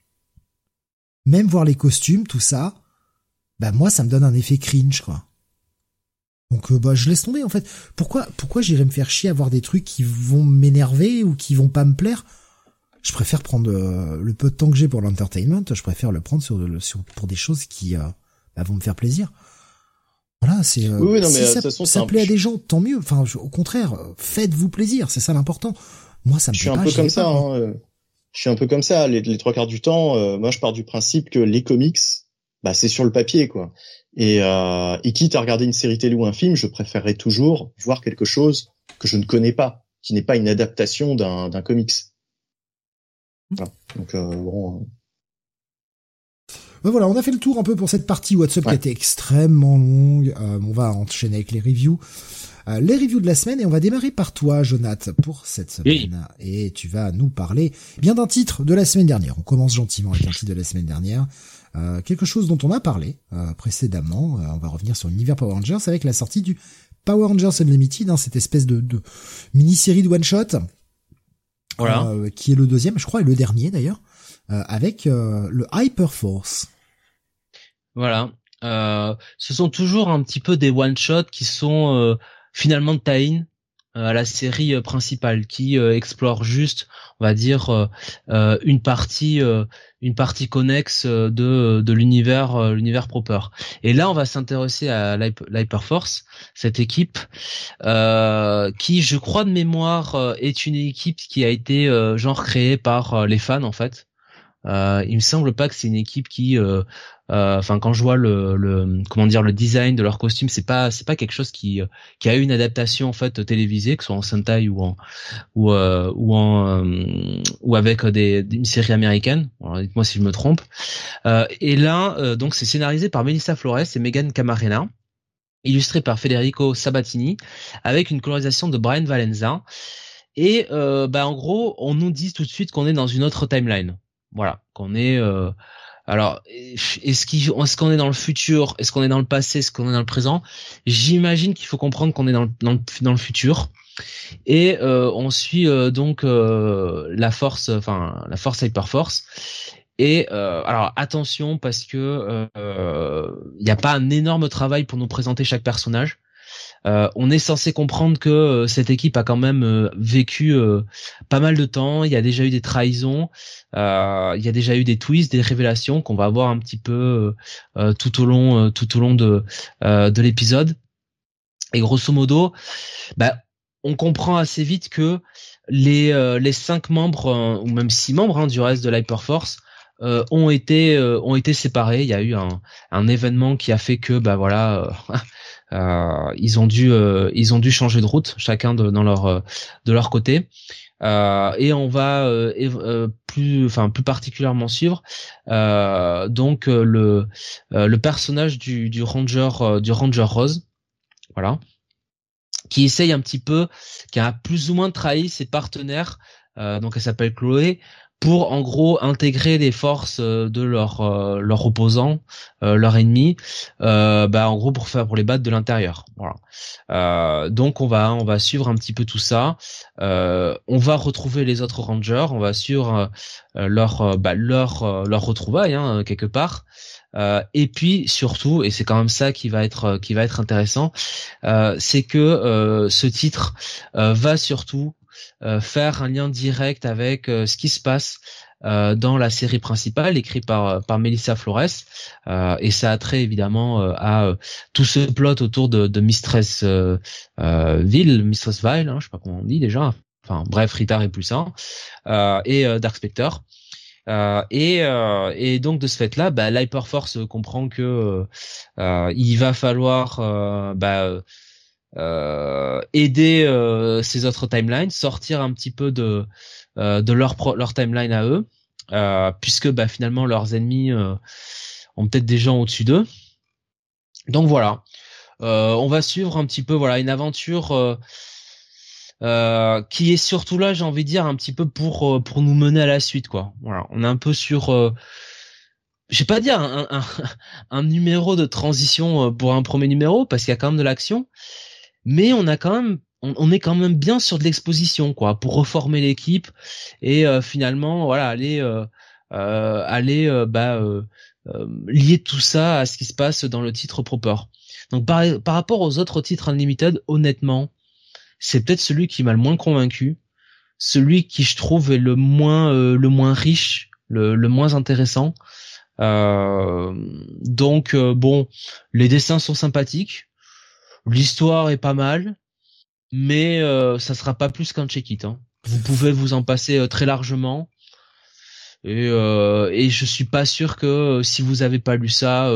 même voir les costumes, tout ça, bah moi ça me donne un effet cringe quoi. Donc euh, bah je laisse tomber en fait. Pourquoi pourquoi j'irais me faire chier à voir des trucs qui vont m'énerver ou qui vont pas me plaire? Je préfère prendre euh, le peu de temps que j'ai pour l'entertainment, je préfère le prendre sur, sur pour des choses qui euh, bah, vont me faire plaisir. Voilà, c'est oui, non, mais ça, ça plaît à des gens, tant mieux. Enfin, au contraire, faites-vous plaisir, c'est ça l'important. Moi, ça me. Je suis un peu comme ça. Hein, je suis un peu comme ça. Les, trois quarts du temps, euh, moi, je pars du principe que les comics, bah, c'est sur le papier, quoi. Et, euh, et quitte à regarder une série télé ou un film, je préférerais toujours voir quelque chose que je ne connais pas, qui n'est pas une adaptation d'un, d'un comics. Voilà. Donc euh, bon. Ben voilà, on a fait le tour un peu pour cette partie WhatsApp qui était extrêmement longue. Euh, on va enchaîner avec les reviews. Euh, les reviews de la semaine et on va démarrer par toi, Jonath, pour cette semaine. Et tu vas nous parler bien d'un titre de la semaine dernière. On commence gentiment avec un titre de la semaine dernière. Euh, quelque chose dont on a parlé euh, précédemment. on va revenir sur l'univers Power Rangers avec la sortie du Power Rangers Unlimited, hein, cette espèce de, de mini-série de one-shot. Voilà. qui est le deuxième, je crois, et le dernier d'ailleurs, avec le Hyper Force. Voilà. ce sont toujours un petit peu des one-shots qui sont finalement de tie euh, à la série euh, principale qui euh, explore juste on va dire une partie une partie connexe de de l'univers l'univers proper. Et là on va s'intéresser à l'Hyperforce cette équipe qui je crois de mémoire est une équipe qui a été genre créée par les fans en fait euh, il me semble pas que c'est une équipe qui, euh, euh, enfin quand je vois le, le, comment dire le design de leur costume, c'est pas c'est pas quelque chose qui qui a eu une adaptation en fait télévisée, que ce soit en Sentai ou en ou ou en ou avec des, une série américaine. Dites-moi si je me trompe. et là donc c'est scénarisé par Melissa Flores et Megan Camarena illustré par Federico Sabatini, avec une colorisation de Brian Valenza. Et bah en gros, on nous dit tout de suite qu'on est dans une autre timeline. Voilà, qu'on est. Euh, alors, est-ce qu'on est, dans le futur Est-ce qu'on est dans le passé Est-ce qu'on est dans le présent? J'imagine qu'il faut comprendre qu'on est dans le, futur. Et euh, on suit euh, donc la force, enfin la force Hyperforce. Et alors attention parce que il n'y a pas un énorme travail pour nous présenter chaque personnage. Euh, on est censé comprendre que euh, cette équipe a quand même euh, vécu pas mal de temps. Il y a déjà eu des trahisons, il y a déjà eu des twists, des révélations qu'on va avoir un petit peu tout au long, tout au long de de l'épisode. Et grosso modo, bah, on comprend assez vite que les les cinq membres ou même six membres hein, du reste de l'Hyperforce ont été ont été séparés. Il y a eu un, événement qui a fait que bah voilà Euh, ils ont dû euh, ils ont dû changer de route chacun de, dans leur euh, de leur côté. et on va plus enfin plus particulièrement suivre donc le le personnage du, du ranger du ranger rose. Voilà. Qui essaye un petit peu qui a plus ou moins trahi ses partenaires. Donc elle s'appelle Chloé pour en gros intégrer les forces euh, de leur euh, leur opposant, euh, leur ennemi, bah en gros pour faire pour les battre de l'intérieur. Voilà. donc on va on va suivre un petit peu tout ça. on va retrouver les autres rangers, on va suivre leur bah, leur leur retrouvaille hein, quelque part. et puis surtout, et c'est quand même ça qui va être qui va être intéressant, c'est que ce titre va surtout euh, faire un lien direct avec euh, ce qui se passe euh, dans la série principale écrite par par Melissa Flores et ça a trait évidemment à tout ce plot autour de, de Mistress Ville, Mistress hein, je sais pas comment on dit déjà. Enfin bref, Rita plus et Dark Spectre. et, et donc de ce fait-là, bah, l'Hyperforce comprend que il va falloir bah, aider ces autres timelines, sortir un petit peu de de leur leur timeline à eux, puisque bah, finalement leurs ennemis ont peut-être des gens au-dessus d'eux. Donc voilà, on va suivre un petit peu voilà une aventure euh, qui est surtout là, j'ai envie de dire, un petit peu pour euh, pour nous mener à la suite, quoi. Voilà, on est un peu sur, euh, je vais pas dire un, un, un, numéro de transition pour un premier numéro parce qu'il y a quand même de l'action, mais on a quand même on, est quand même bien sur de l'exposition, quoi, pour reformer l'équipe et finalement, voilà, aller aller bah lier tout ça à ce qui se passe dans le titre proper. Donc par, par rapport aux autres titres Unlimited, honnêtement, c'est peut-être celui qui m'a le moins convaincu, celui qui je trouve est le moins euh, le moins riche, le, le moins intéressant. Euh, donc euh, bon, les dessins sont sympathiques, l'histoire est pas mal, mais ça sera pas plus qu'un check-it. Hein. Vous pouvez vous en passer très largement. Et, et je suis pas sûr que si vous avez pas lu ça,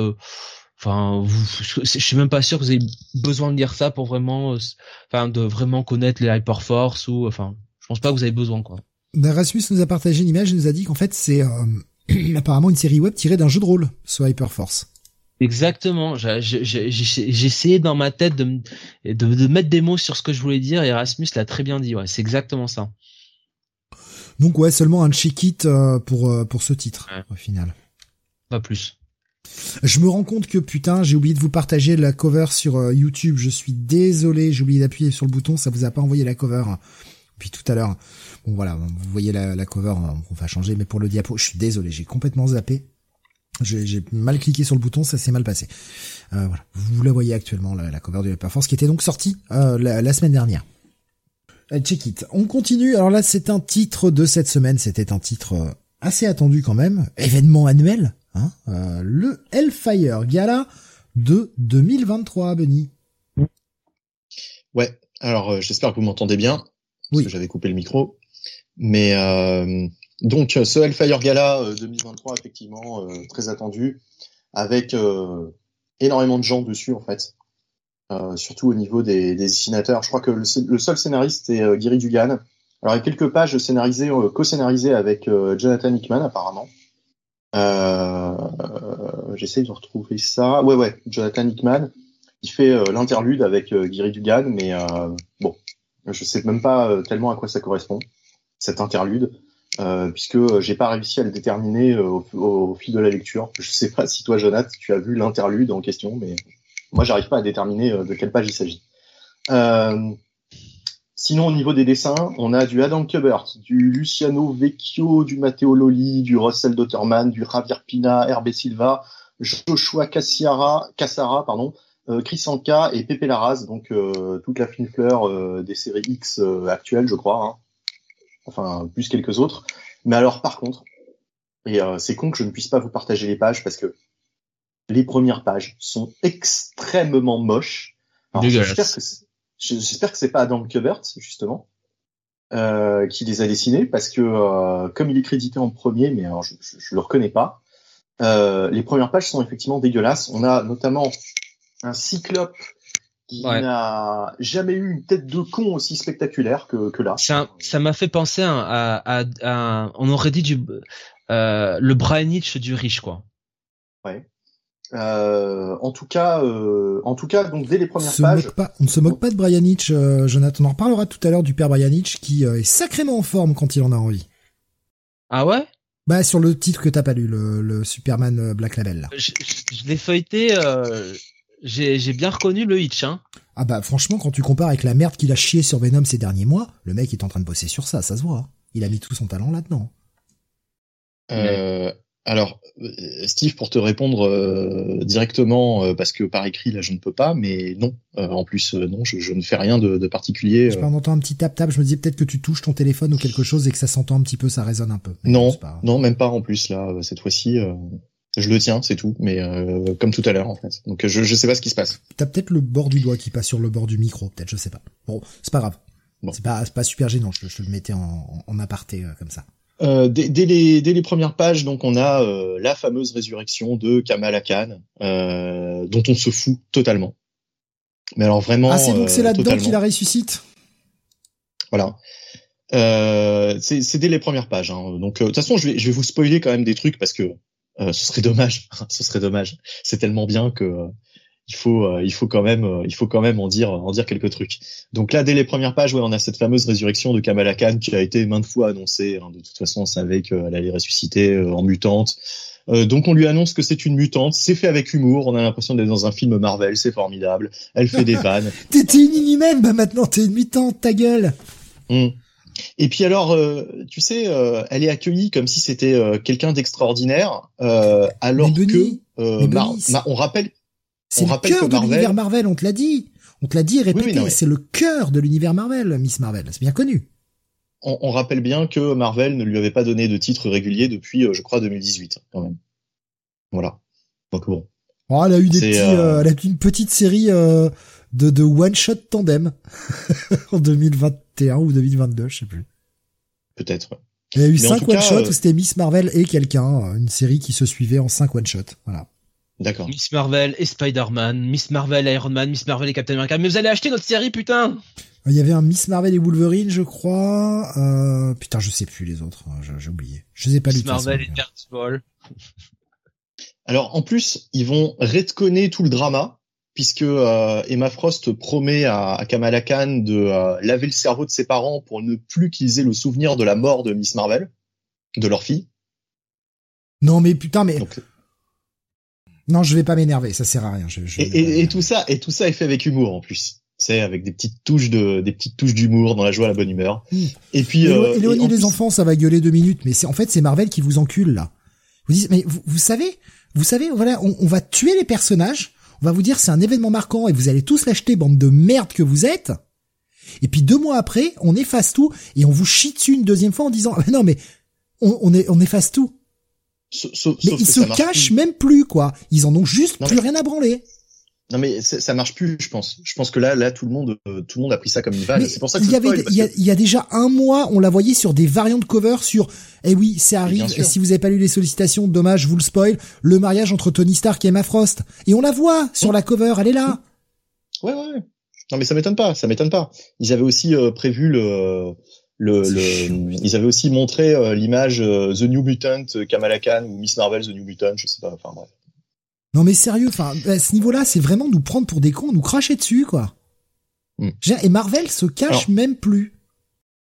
Enfin, vous, je suis même pas sûr que vous ayez besoin de lire ça pour vraiment, euh, enfin, de vraiment connaître les Hyperforce ou, enfin, je pense pas que vous avez besoin, quoi. Rasmus nous a partagé une image, il nous a dit qu'en fait c'est euh, apparemment une série web tirée d'un jeu de rôle, ce Hyperforce. Exactement. J'ai essayé dans ma tête de, de, de, mettre des mots sur ce que je voulais dire et Erasmus l'a très bien dit. Ouais, c'est exactement ça. Donc ouais, seulement un check-it euh, pour pour ce titre au final. Pas plus. Je me rends compte que putain, j'ai oublié de vous partager la cover sur euh, YouTube. Je suis désolé, j'ai oublié d'appuyer sur le bouton, ça vous a pas envoyé la cover. Puis tout à l'heure, bon voilà, vous voyez la, cover, on va changer, mais pour le diapo, je suis désolé, j'ai complètement zappé. J'ai mal cliqué sur le bouton, ça s'est mal passé. Euh, voilà, vous la voyez actuellement la, cover de Hyperforce qui était donc sortie euh, la, semaine dernière. check it. On continue. Alors là, c'est un titre de cette semaine. C'était un titre assez attendu quand même. Événement annuel. Hein, euh, le Hellfire Gala de 2023, Benny. Ouais, alors euh, j'espère que vous m'entendez bien, parce oui. que j'avais coupé le micro. Mais euh, donc ce Hellfire Gala 2023, effectivement, très attendu, avec énormément de gens dessus en fait. surtout au niveau des, dessinateurs. Je crois que le, seul scénariste est Giri Dugan. Alors il y a quelques pages scénarisées, co-scénarisées avec Jonathan Hickman apparemment. Euh, J'essaie de retrouver ça. Ouais, ouais, Jonathan Hickman. Il fait euh, l'interlude avec euh, Giri Dugan, mais euh, bon, je sais même pas tellement à quoi ça correspond cet interlude, puisque j'ai pas réussi à le déterminer au, fil de la lecture. Je sais pas si toi, Jonathan, tu as vu l'interlude en question, mais moi, j'arrive pas à déterminer de quelle page il s'agit. Euh, Sinon, au niveau des dessins, on a du Adam Kubert, du Luciano Vecchio, du Matteo Loli, du Russell Dotterman, du Javier Pina, Hervé Silva, Joshua Cassiara, Cassara, pardon, euh, Chris Anka et Pepe Larraz, donc euh, toute la fine fleur euh, des séries X actuelles, je crois. Enfin, plus quelques autres. Mais alors, par contre, et c'est con que je ne puisse pas vous partager les pages parce que les premières pages sont extrêmement moches. J'espère que J'espère que c'est pas Adam Kubert justement euh, qui les a dessinés parce que euh, comme il est crédité en premier, mais alors je, je, le reconnais pas. Euh, les premières pages sont effectivement dégueulasses. On a notamment un cyclope qui n'a jamais eu une tête de con aussi spectaculaire que, que là. Ça m'a fait penser à, à, à, on aurait dit du euh, le Brian Hitch du riche quoi. Ouais. Euh, en tout cas, euh, en tout cas, donc dès les premières pages, on ne se moque pas de Brian Hitch, euh, Jonathan. On en reparlera tout à l'heure du père Brian Hitch qui est sacrément en forme quand il en a envie. Ah ouais? Bah sur le titre que t'as pas lu, le, Superman Black Label. Là. Je, l'ai feuilleté, j'ai bien reconnu le Hitch. Hein. Ah bah franchement, quand tu compares avec la merde qu'il a chié sur Venom ces derniers mois, le mec est en train de bosser sur ça, ça se voit. Hein. Il a mis tout son talent là-dedans. Euh, alors, euh, Steve, pour te répondre euh, directement, euh, parce que par écrit, là, je ne peux pas, mais non. en plus, non, je, ne fais rien de, particulier. Je peux entendre un petit tap-tap. Je me dis peut-être que tu touches ton téléphone ou quelque chose et que ça s'entend un petit peu, ça résonne un peu. non, non, même pas en plus, là, cette fois-ci. Je le tiens, c'est tout, mais comme tout à l'heure, en fait. Donc, je, je sais pas ce qui se passe. T'as peut-être le bord du doigt qui passe sur le bord du micro, peut-être, je sais pas. Bon, c'est pas grave. Bon. C'est pas, pas super gênant, je, je le mettais en, en aparté comme ça. Euh, dès, dès, les, dès les premières pages, donc on a euh, la fameuse résurrection de Kamala Khan, euh, dont on se fout totalement. Mais alors vraiment. Ah, c'est donc euh, c'est là-dedans qu'il la ressuscite? Voilà. Euh, c'est c'est dès les premières pages. Hein. Donc euh, de toute façon, je vais, je vais vous spoiler quand même des trucs parce que euh, ce serait dommage. ce serait dommage. C'est tellement bien que euh, il faut euh, il faut quand même euh, il faut quand même en dire en dire quelques trucs. Donc là, dès les premières pages, ouais, on a cette fameuse résurrection de Kamala Khan qui a été maintes fois annoncée. hein. De toute façon, on savait qu'elle allait ressusciter euh, en mutante. Euh, donc on lui annonce que c'est une mutante. C'est fait avec humour. On a l'impression d'être dans un film Marvel. C'est formidable. Elle fait des vannes. T'étais une inhumaine, bah maintenant t'es une mutante, ta gueule. Mm. Et puis alors, euh, tu sais, euh, elle est accueillie comme si c'était euh, quelqu'un d'extraordinaire, euh, alors Mais Benny, que euh, mais Mar- on rappelle, C'est le rappelle cœur que de l'univers Marvel, on te l'a dit. On te l'a dit répété, Oui, mais- c'est le cœur de l'univers Marvel, Miss Marvel. C'est bien connu. on, on rappelle bien que Marvel ne lui avait pas donné de titre régulier depuis, euh, je crois, 2018 quand même. Voilà. Donc bon. Oh, elle a eu des petits, elle a eu une petite série euh, de, de one shot tandem en 2021 ou 2022, je sais plus. Peut-être. ouais. Il y a eu cinq one cas, shots euh, où c'était Miss Marvel et quelqu'un, une série qui se suivait en cinq one shots. Voilà. D'accord. Miss Marvel et Spider-Man, Miss Marvel et Iron Man, Miss Marvel et Captain America. Mais vous allez acheter notre série, putain Il y avait un Miss Marvel et Wolverine, je crois. Euh, putain, je sais plus les autres. hein, J'ai oublié. Je les ai pas lus. Miss Marvel et façon. Daredevil. Alors en plus, ils vont retconner tout le drama puisque euh, Emma Frost promet à, à Kamala Khan de euh, laver le cerveau de ses parents pour ne plus qu'ils aient le souvenir de la mort de Miss Marvel, de leur fille. Non, mais putain, mais Donc, non, je vais pas m'énerver. Ça sert à rien. Je, je et, et- et tout ça, et tout ça est fait avec humour en plus. C'est avec des petites touches de, des petites touches d'humour dans la joie, la bonne humeur. Mm. Et puis, euh, et éloignez en les plus- enfants, ça va gueuler deux minutes. Mais c'est en fait c'est Marvel qui vous encule là. Vous dites, mais vous, vous savez, vous savez, voilà, on, on va tuer les personnages. On va vous dire c'est un événement marquant et vous allez tous l'acheter, bande de merde que vous êtes. Et puis deux mois après, on efface tout et on vous chie dessus une deuxième fois en disant Ah, non mais on, on, est, on efface tout. Sauf, sauf- Mais ils se cachent même plus quoi. Ils en ont juste Non, plus mais- rien à branler. Non mais ça marche plus, je pense. Je pense que là, là, tout le monde, euh, tout le monde a pris ça comme une vanne. C'est pour ça que il y avait, il y, a, que- y a déjà un mois, on la voyait sur des variants de cover sur, eh oui, ça arrive. sûr. Si vous avez pas lu les sollicitations, dommage, je vous le spoil. Le mariage entre Tony Stark et Emma Frost. Et on la voit sur la cover, elle est là. Ouais, ouais. Non, mais ça m'étonne pas, ça m'étonne pas. Ils avaient aussi euh, prévu le, le, le ils avaient aussi montré euh, l'image euh, The New Mutant euh, Kamala Khan ou Miss Marvel The New Mutant, je sais pas. Enfin bref. Non mais sérieux, enfin, à ce niveau-là, c'est vraiment nous prendre pour des cons, nous cracher dessus, quoi. Dire, Et Marvel se cache Alors- même plus.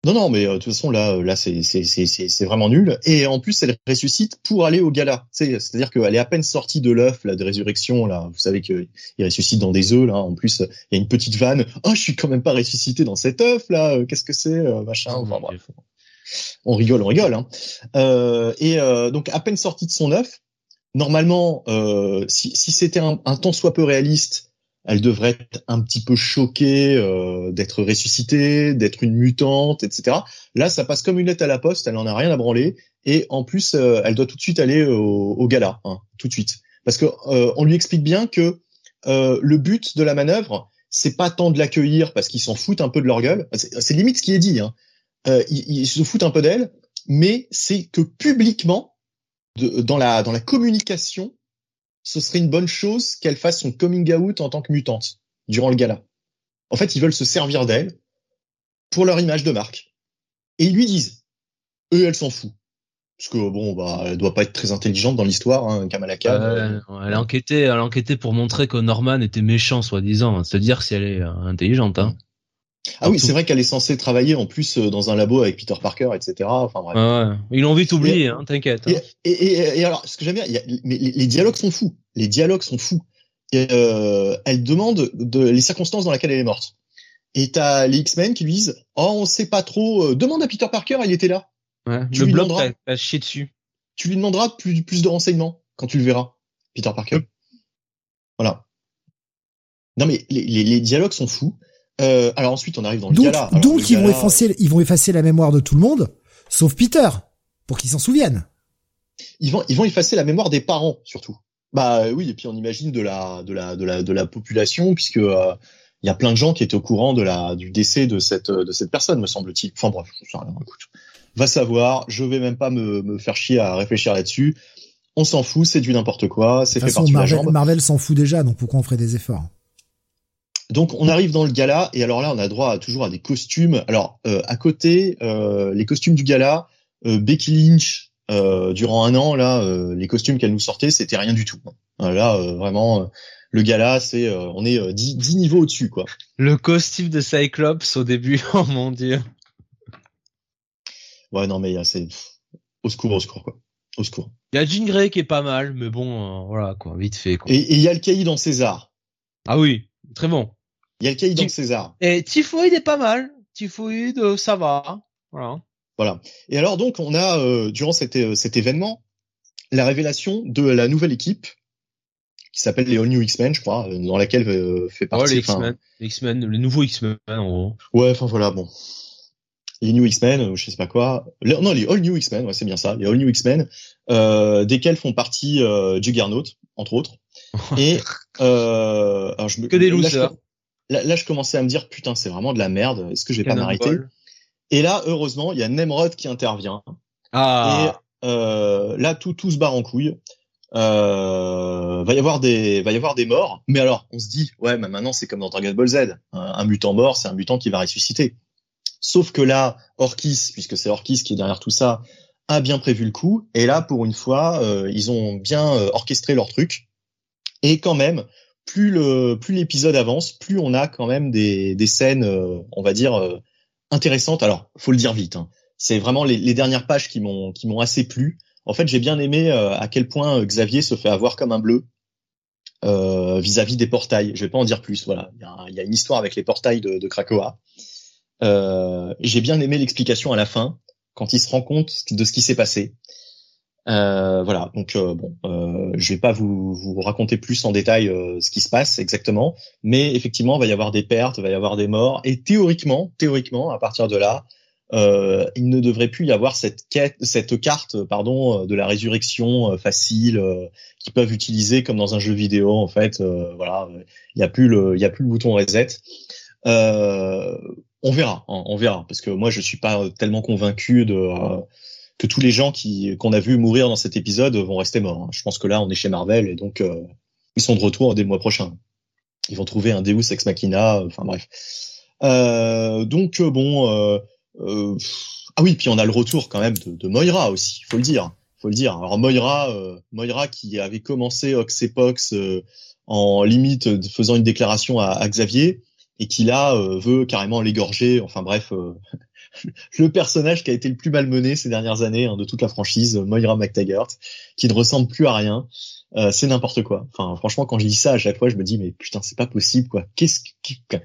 Non, non, mais euh, de toute façon là, euh, là c'est c'est c'est c'est c'est vraiment nul. Et en plus, elle ressuscite pour aller au gala. C'est c'est-à-dire qu'elle est à peine sortie de l'œuf là de résurrection là. Vous savez que il ressuscite dans des œufs là. En plus, il y a une petite vanne. Oh, je suis quand même pas ressuscité dans cet œuf là. Euh, Qu'est-ce que c'est, machin. Enfin bref. On rigole, on rigole. Hein. Euh, et euh, donc à peine sortie de son œuf, normalement, euh, si, si c'était un, un tant soit peu réaliste, elle devrait être un petit peu choquée euh, d'être ressuscitée, d'être une mutante, etc. Là, ça passe comme une lettre à la poste, elle en a rien à branler, et en plus, euh, elle doit tout de suite aller au, au gala, hein, tout de suite, parce que euh, on lui explique bien que euh, le but de la manœuvre, c'est pas tant de l'accueillir parce qu'ils s'en foutent un peu de leur gueule, c'est limite ce qui est dit, hein. Euh, ils, ils se foutent un peu d'elle, mais c'est que publiquement, dans la dans la communication, ce serait une bonne chose qu'elle fasse son coming out en tant que mutante durant le gala. En fait, ils veulent se servir d'elle pour leur image de marque. Et ils lui disent, eux, elle s'en fout. Parce que bon, bah, elle doit pas être très intelligente dans l'histoire, hein, Kamala elle a enquêté, elle a enquêté pour montrer que Norman était méchant, soi-disant. Se dire si elle est euh, intelligente, hein. Ah oui, c'est vrai qu'elle est censée travailler en plus euh, dans un labo avec Peter Parker, etc. Enfin bref. Ouais, ouais. Ils l'ont vite oublié, hein, t'inquiète. Et, hein. et, et, et alors, ce que j'aime bien, il y a, mais les, les dialogues sont fous. Les dialogues sont fous. Et, euh, elle demande de les circonstances dans lesquelles elle est morte. Et t'as les X-Men qui lui disent, oh, on sait pas trop. euh, demande à Peter Parker, il était là. Ouais. tu Le lui demanderas. t'as dessus. Tu lui demanderas plus, plus de renseignements quand tu le verras, Peter Parker. Voilà. Non mais les, les, les dialogues sont fous. Euh, alors ensuite, on arrive dans le Donc, gala. Alors, donc le ils vont effacer, ils vont effacer la mémoire de tout le monde, sauf Peter, pour qu'ils s'en souviennent. ils vont ils vont effacer la mémoire des parents surtout. Bah oui, et puis on imagine de la de la de la de la population puisque euh, il y a plein de gens qui étaient au courant de la du décès de cette de cette personne me semble-t-il. Enfin bref, je sais rien, écoute. va savoir, je vais même pas me, me faire chier à réfléchir là-dessus. On s'en fout, c'est du n'importe quoi, c'est fait de la jambe. Marvel s'en fout déjà, donc pourquoi on ferait des efforts Donc on arrive dans le gala et alors là on a droit à, toujours à des costumes. Alors euh, à côté, euh, les costumes du gala, euh, Becky Lynch durant un an là, les costumes qu'elle nous sortait c'était rien du tout. Là vraiment le gala c'est on est euh, 10, 10 niveaux au-dessus quoi. Le costume de Cyclops au début, oh mon dieu. Ouais non mais c'est au secours au secours quoi. Au secours. Il y a Jean Grey qui est pas mal, mais bon, euh, voilà quoi, vite fait quoi. Et il y a le caïd dans César. Ah oui, très bon. Il y a le dans Qui- César. Et Typhoid est pas mal. Typhoid, euh, ça va. Voilà. Voilà. Et alors donc on a euh, durant cet, euh, cet événement la révélation de la nouvelle équipe qui s'appelle les All New X-Men, je crois, dans laquelle euh, fait Oh, partie. X-Men, les X-Men, les nouveaux X-Men en gros. Ouais, enfin voilà, bon. Les New X-Men, euh, je sais pas quoi. Non, les All New X-Men, ouais, c'est bien ça. Les All New X-Men, euh, desquels font partie euh, Juggernaut, entre autres. Et euh, alors je me, Que des là, je- losers. Là, là, je commençais à me dire, putain, c'est vraiment de la merde. Est-ce que je vais pas m'arrêter? Et là, heureusement, il y a Nemrod qui intervient. Ah. Et euh, là, tout, tout se barre en couille. Euh, va y avoir des, va y avoir des morts. Mais alors, on se dit, ouais, mais maintenant c'est comme dans Dragon Ball Z. Un, un mutant mort, c'est un mutant qui va ressusciter. Sauf que là, Orkis, puisque c'est Orkis qui est derrière tout ça, a bien prévu le coup. Et là, pour une fois, euh, ils ont bien euh, orchestré leur truc. Et quand même, plus le, plus l'épisode avance, plus on a quand même des, des scènes, euh, on va dire euh, intéressantes. Alors, faut le dire vite. hein. C'est vraiment les, dernières pages qui m'ont, qui m'ont assez plu. En fait, j'ai bien aimé euh, à quel point euh, Xavier se fait avoir comme un bleu euh, vis-à-vis des portails. Je vais pas en dire plus. Voilà, il y a, y une histoire avec les portails de, de Krakoa. J'ai bien aimé l'explication à la fin quand il se rend compte de ce qui s'est passé. Euh, voilà, donc euh, bon, euh, je vais pas vous, vous raconter plus en détail euh, ce qui se passe exactement, mais effectivement, il va y avoir des pertes, il va y avoir des morts, et théoriquement, théoriquement, à partir de là, euh, il ne devrait plus y avoir cette quête, cette carte, pardon, euh, de la résurrection facile qu'ils peuvent utiliser comme dans un jeu vidéo. En fait, voilà, il y a plus le, il a plus le bouton reset. On verra, hein, on verra, parce que moi je suis pas tellement convaincu de que tous les gens qui qu'on a vu mourir dans cet épisode vont rester morts. hein. Je pense que là on est chez Marvel et donc euh, ils sont de retour dès le mois prochain. Ils vont trouver un Deus ex machina, euh, enfin bref. Euh, donc euh, bon, euh, ah oui, puis on a le retour quand même de, de Moira aussi, faut le dire, faut le dire. Alors Moira, Moira qui avait commencé Oxepox en limite faisant une déclaration à, à Xavier et qui là euh, veut carrément l'égorger. Enfin bref, euh, le personnage qui a été le plus malmené ces dernières années hein, de toute la franchise, Moira McTaggart, qui ne ressemble plus à rien. Euh, c'est n'importe quoi. Enfin, franchement, quand je dis ça à chaque fois, je me dis mais putain, c'est pas possible quoi. Qu'est-ce que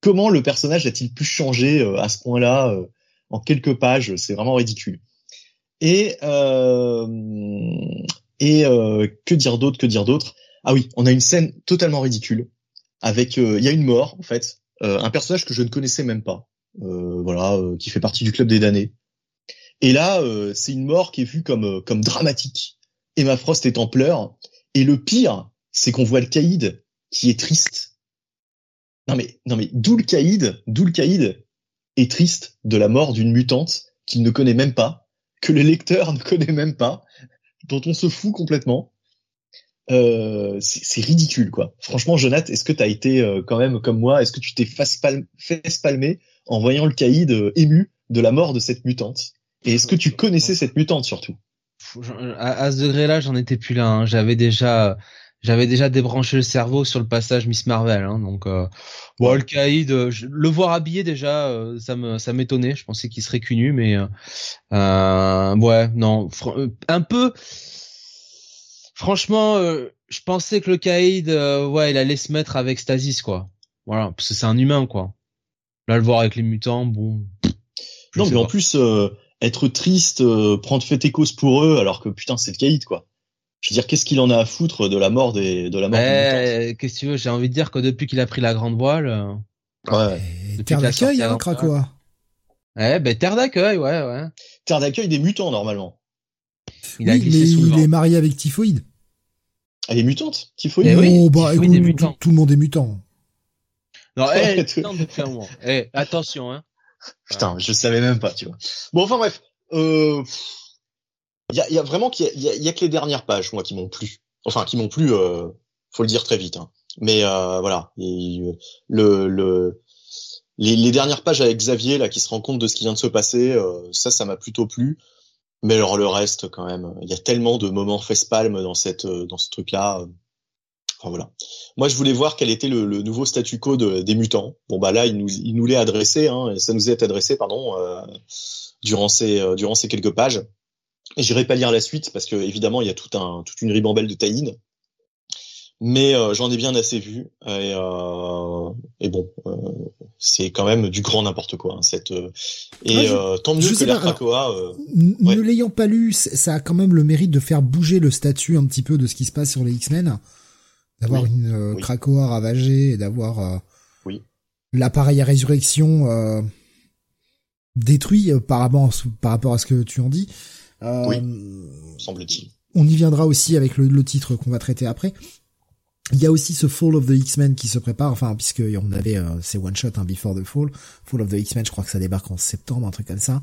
comment le personnage a-t-il pu changer euh, à ce point-là euh, en quelques pages? C'est vraiment ridicule. Et euh, et euh, que dire d'autre Que dire d'autre? Ah oui, on a une scène totalement ridicule avec euh, il y a une mort en fait, euh, un personnage que je ne connaissais même pas, euh, voilà, euh, qui fait partie du club des damnés. Et là, euh, c'est une mort qui est vue comme euh, comme dramatique. Emma Frost est en pleurs. Et le pire, c'est qu'on voit le caïd qui est triste. Non mais non mais d'où le caïd, d'où le caïd est triste de la mort d'une mutante qu'il ne connaît même pas, que le lecteur ne connaît même pas, dont on se fout complètement. Euh, c'est ridicule quoi. Franchement, Jonathan, est-ce que tu as été euh, quand même comme moi Est-ce que tu t'es face palm- fait palmer en voyant le caïd euh, ému de la mort de cette mutante Et est-ce que tu connaissais cette mutante surtout? À, à ce degré-là, j'en étais plus là. hein. J'avais déjà, j'avais déjà débranché le cerveau sur le passage Miss Marvel. Hein, donc, euh, bon, le Caïd, euh, le voir habillé déjà, euh, ça me, ça m'étonnait. Je pensais qu'il serait cul nu, mais euh, euh, ouais, non, euh, un peu. Franchement, euh, je pensais que le Caïd, euh, ouais, il allait se mettre avec Stasis, quoi. Voilà, parce que c'est un humain, quoi. Là, le voir avec les mutants, bon. Non, mais en plus, euh, être triste, euh, prendre fait et cause pour eux, alors que putain, c'est le caïd, quoi. Je veux dire, qu'est-ce qu'il en a à foutre de la mort des, de la mort des Eh, qu'est-ce que tu veux J'ai envie de dire que depuis qu'il a pris la grande voile, euh, Ouais. Depuis terre d'accueil, hein, Krakoa. eh ben terre d'accueil, ouais, ouais. Terre d'accueil des mutants, normalement. Il a oui, glissé mais sous le il vent. est marié avec Typhoïde. Elle est mutante, Typhoïde. Eh oui, oh, bah, Typhoïde est écoute, mutant. tout, tout le monde est mutant. Non, Ouais, eh. Eh, attention, hein. Putain, je savais même pas, tu vois. Bon, enfin bref, euh, il y a, y a, vraiment qu'il y, y, a que les dernières pages moi qui m'ont plu. Enfin, qui m'ont plu. Euh, faut le dire très vite. Hein. Mais euh, voilà, le, le les, les, dernières pages avec Xavier là qui se rend compte de ce qui vient de se passer, euh, ça, ça m'a plutôt plu. Mais alors le reste, quand même, il y a tellement de moments face-palme dans cette dans ce truc-là. Enfin voilà. Moi, je voulais voir quel était le, le nouveau statu quo de, des mutants. Bon bah là, il nous il nous l'est adressé, hein, ça nous est adressé, pardon, euh, durant ces euh, durant ces quelques pages. J'irai pas lire la suite parce que évidemment, il y a tout un toute une ribambelle de taïnes mais euh, j'en ai bien assez vu et, euh, et bon euh, c'est quand même du grand n'importe quoi hein, cette et tant mieux que l'air Krakoa ne l'ayant pas lu ça a quand même le mérite de faire bouger le statut un petit peu de ce qui se passe sur les X-Men d'avoir une Krakoa ravagée et d'avoir oui. l'appareil à résurrection détruit par rapport par rapport à ce que tu en dis oui semble-t-il on y viendra aussi avec le, le titre qu'on va traiter après il y a aussi ce Fall of the X-Men qui se prépare, enfin puisque on avait euh, ces one shot hein, Before the Fall, Fall of the X-Men, je crois que ça débarque en septembre, un truc comme ça.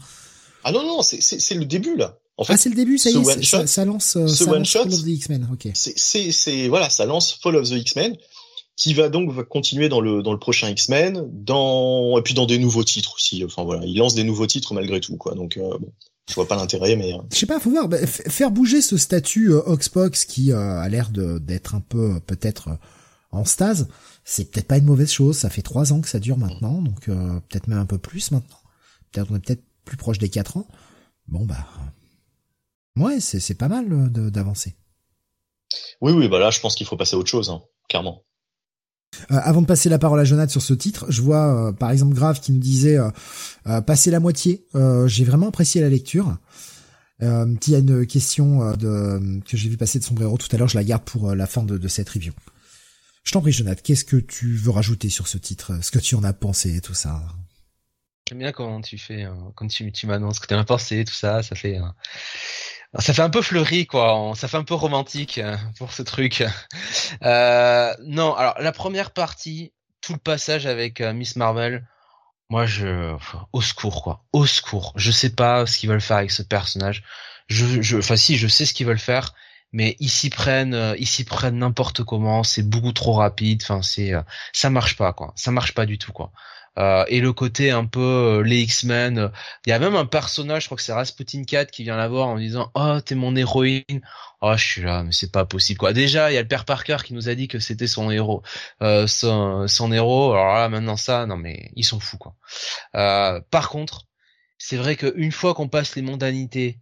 Ah non non, c'est c'est le début là. En fait, ah c'est le début, ça y est, ça, ça, lance, euh, ça lance Fall of the X-Men. Ok. C'est voilà, ça lance Fall of the X-Men qui va donc va continuer dans le dans le prochain X-Men, dans et puis dans des nouveaux titres aussi. Enfin voilà, il lance des nouveaux titres malgré tout quoi. Donc euh, bon je vois pas l'intérêt, mais. Euh. Je sais pas, faut voir. Bah, faire bouger ce statut euh, Oxbox qui euh, a l'air d'être un peu peut-être en stase, c'est peut-être pas une mauvaise chose. Ça fait trois ans que ça dure maintenant, donc peut-être même un peu plus maintenant. Peut-être on est peut-être plus proche des quatre ans. Bon bah, ouais, c'est c'est pas mal d'avancer. Oui, oui, bah là, je pense qu'il faut passer à autre chose, hein, clairement. Euh, avant de passer la parole à Jonathan sur ce titre, je vois euh, par exemple Grave qui nous disait euh, passer la moitié. j'ai vraiment apprécié la lecture. Euh, il y a une question de, que j'ai vu passer de Sombrero tout à l'heure, je la garde pour la fin de, de cette review. Je t'en prie, Jonathan, qu'est-ce que tu veux rajouter sur ce titre? Ce que tu en as pensé, tout ça? J'aime bien quand tu fais, quand tu, tu m'annonces que tu en as pensé, tout ça, ça fait ça fait un peu fleuri quoi, ça fait un peu romantique euh, pour ce truc. Euh, non, alors la première partie, tout le passage avec euh, Miss Marvel, moi je, au secours quoi, au secours. Je sais pas ce qu'ils veulent faire avec ce personnage. Je, je, enfin si, je sais ce qu'ils veulent faire, mais ils s'y prennent, euh, ils s'y prennent n'importe comment. C'est beaucoup trop rapide. Enfin c'est, ça marche pas quoi, ça marche pas du tout quoi. Euh, et le côté un peu euh, les X-Men. Il y a même un personnage, je crois que c'est Rasputin 4 qui vient la voir en disant "Oh, t'es mon héroïne." Oh, je suis là, mais c'est pas possible quoi. Déjà, il y a le père Parker qui nous a dit que c'était son héros, euh, son, son, héros. Alors là, maintenant ça, non mais ils sont fous quoi. Euh, par contre, c'est vrai qu'une fois qu'on passe les mondanités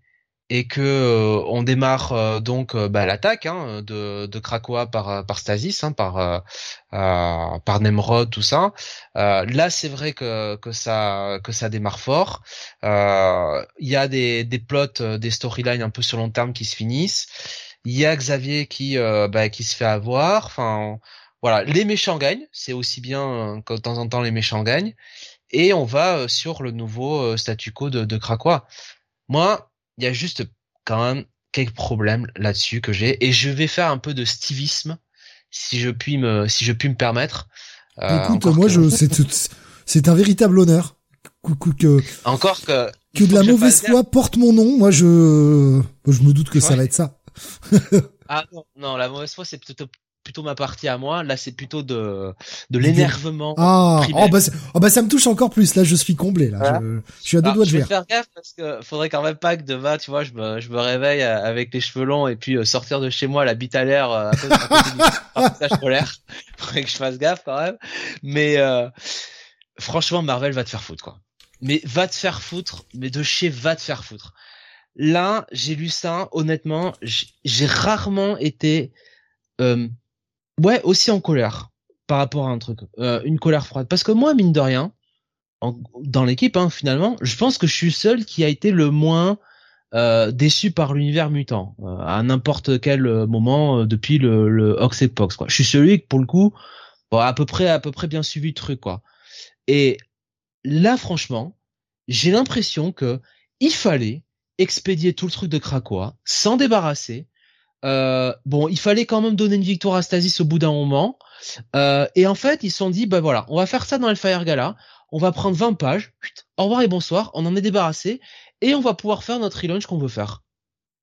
et que euh, on démarre euh, donc euh, bah, l'attaque hein, de, de Krakoa par par Stasis, hein, par par Nemrod, tout ça. là, c'est vrai que que ça que ça démarre fort. Il y a des des plots, des storylines un peu sur long terme qui se finissent. Il y a Xavier qui bah, qui se fait avoir. Enfin, voilà, les méchants gagnent. C'est aussi bien que de temps en temps les méchants gagnent. Et on va sur le nouveau statu quo de, de Krakoa. Moi, il y a juste quand même quelques problèmes là-dessus que j'ai et je vais faire un peu de stivisme si je puis me si je puis me permettre. Euh, Écoute, moi je c'est c'est un véritable honneur que encore que que de la mauvaise foi porte mon nom. Moi je je me doute que ça va être ça. ah non, non, la mauvaise foi c'est plutôt plutôt ma partie à moi. Là, c'est plutôt de de l'énervement. Ah, oh bah, oh bah ça me touche encore plus. Là, je suis comblé. Là, je, je, suis à deux doigts de Je vais faire gaffe parce que faudrait quand même pas que demain, tu vois, je me je me réveille avec les cheveux longs et puis euh, sortir de chez moi la bite à l'air euh, à cause du polaire. Faudrait que je fasse gaffe quand même. Mais euh, franchement, Marvel va te faire foutre quoi. Mais va te faire foutre. Mais de chez va te faire foutre. Là, j'ai lu ça. Honnêtement, j'ai rarement été euh, ouais, aussi en colère par rapport à un truc, euh, une colère froide. Parce que moi, mine de rien, dans l'équipe, hein, finalement, je pense que je suis seul qui a été le moins euh, déçu par l'univers mutant euh, à n'importe quel moment depuis le, le Pox. Quoi. Je suis celui qui, pour le coup, bon, à peu près, à peu près bien suivi le truc, quoi. Et là, franchement, j'ai l'impression que il fallait expédier tout le truc de Krakoa, s'en débarrasser, euh, bon, il fallait quand même donner une victoire à Stasis au bout d'un moment. Euh, et en fait, ils se sont dit, bah voilà, on va faire ça dans le Fire Gala. On va prendre 20 pages. au revoir et bonsoir. On en est débarrassé. et on va pouvoir faire notre relaunch qu'on veut faire.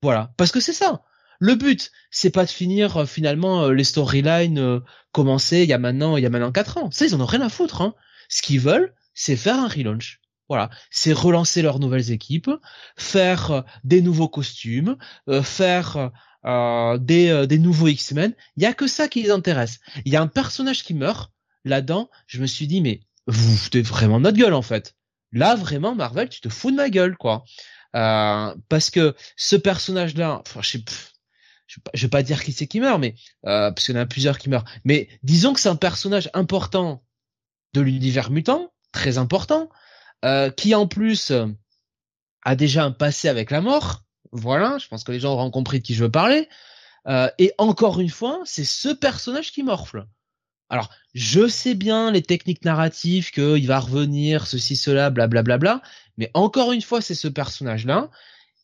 Voilà, parce que c'est ça. Le but, c'est pas de finir euh, finalement euh, les storylines euh, commencées il y a maintenant il y a maintenant quatre ans. Ça, ils en ont rien à foutre. Hein. Ce qu'ils veulent, c'est faire un relaunch. Voilà, c'est relancer leurs nouvelles équipes, faire des nouveaux costumes, faire des, des nouveaux X-Men. Il y a que ça qui les intéresse. Il y a un personnage qui meurt là-dedans. Je me suis dit mais vous foutez vraiment notre gueule en fait. Là vraiment Marvel, tu te fous de ma gueule quoi. parce que ce personnage-là, je sais, vais pas dire qui c'est qui meurt, mais euh, parce qu'il y en a plusieurs qui meurent. Mais disons que c'est un personnage important de l'univers mutant, très important, euh, qui en plus euh, a déjà un passé avec la mort. Voilà, je pense que les gens auront compris de qui je veux parler. et encore une fois, c'est ce personnage qui morfle. Alors, je sais bien les techniques narratives qu'il va revenir, ceci, cela, blablabla, bla, bla, bla, mais encore une fois, c'est ce personnage-là.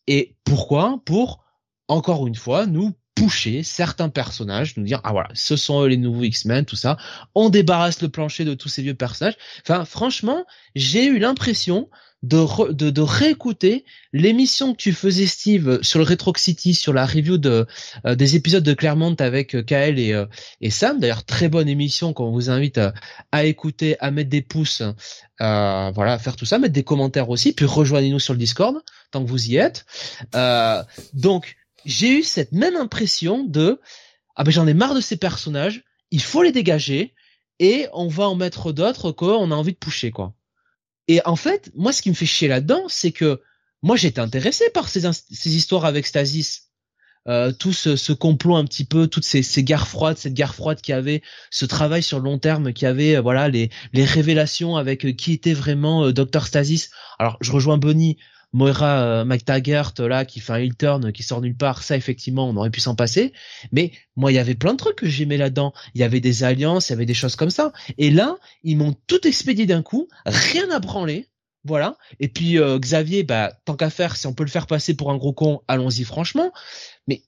Et pourquoi? Pour encore une fois, nous pusher certains personnages, nous dire ah voilà, ce sont eux les nouveaux X-Men, tout ça. On débarrasse le plancher de tous ces vieux personnages. Enfin, franchement, j'ai eu l'impression de, de, réécouter l'émission que tu faisais Steve sur le Retro City, sur la review de euh, des épisodes de Claremont avec euh, Kael et, euh, et Sam. D'ailleurs, très bonne émission qu'on vous invite à, écouter, à mettre des pouces, voilà, à faire tout ça, mettre des commentaires aussi, puis rejoignez-nous sur le Discord tant que vous y êtes. donc j'ai eu cette même impression de ah ben j'en ai marre de ces personnages, il faut les dégager et on va en mettre d'autres qu'on a envie de pousser quoi. Et en fait, moi ce qui me fait chier là-dedans, c'est que moi j'étais intéressé par ces, ces histoires avec Stasis. Euh, tout ce, complot un petit peu, toutes ces, ces guerres froides, cette guerre froide qui avait, ce travail sur le long terme qui avait, euh, voilà, les, les révélations avec euh, qui était vraiment euh, Dr Stasis. Alors je rejoins Bonnie, Moira euh, McTaggart là qui fait un heel turn qui sort nulle part, ça effectivement on aurait pu s'en passer. Mais moi il y avait plein de trucs que j'aimais là-dedans. Il y avait des alliances, il y avait des choses comme ça. Et là ils m'ont tout expédié d'un coup, rien à branler. Voilà. Et puis euh, Xavier, bah tant qu'à faire, si on peut le faire passer pour un gros con, allons-y franchement. Mais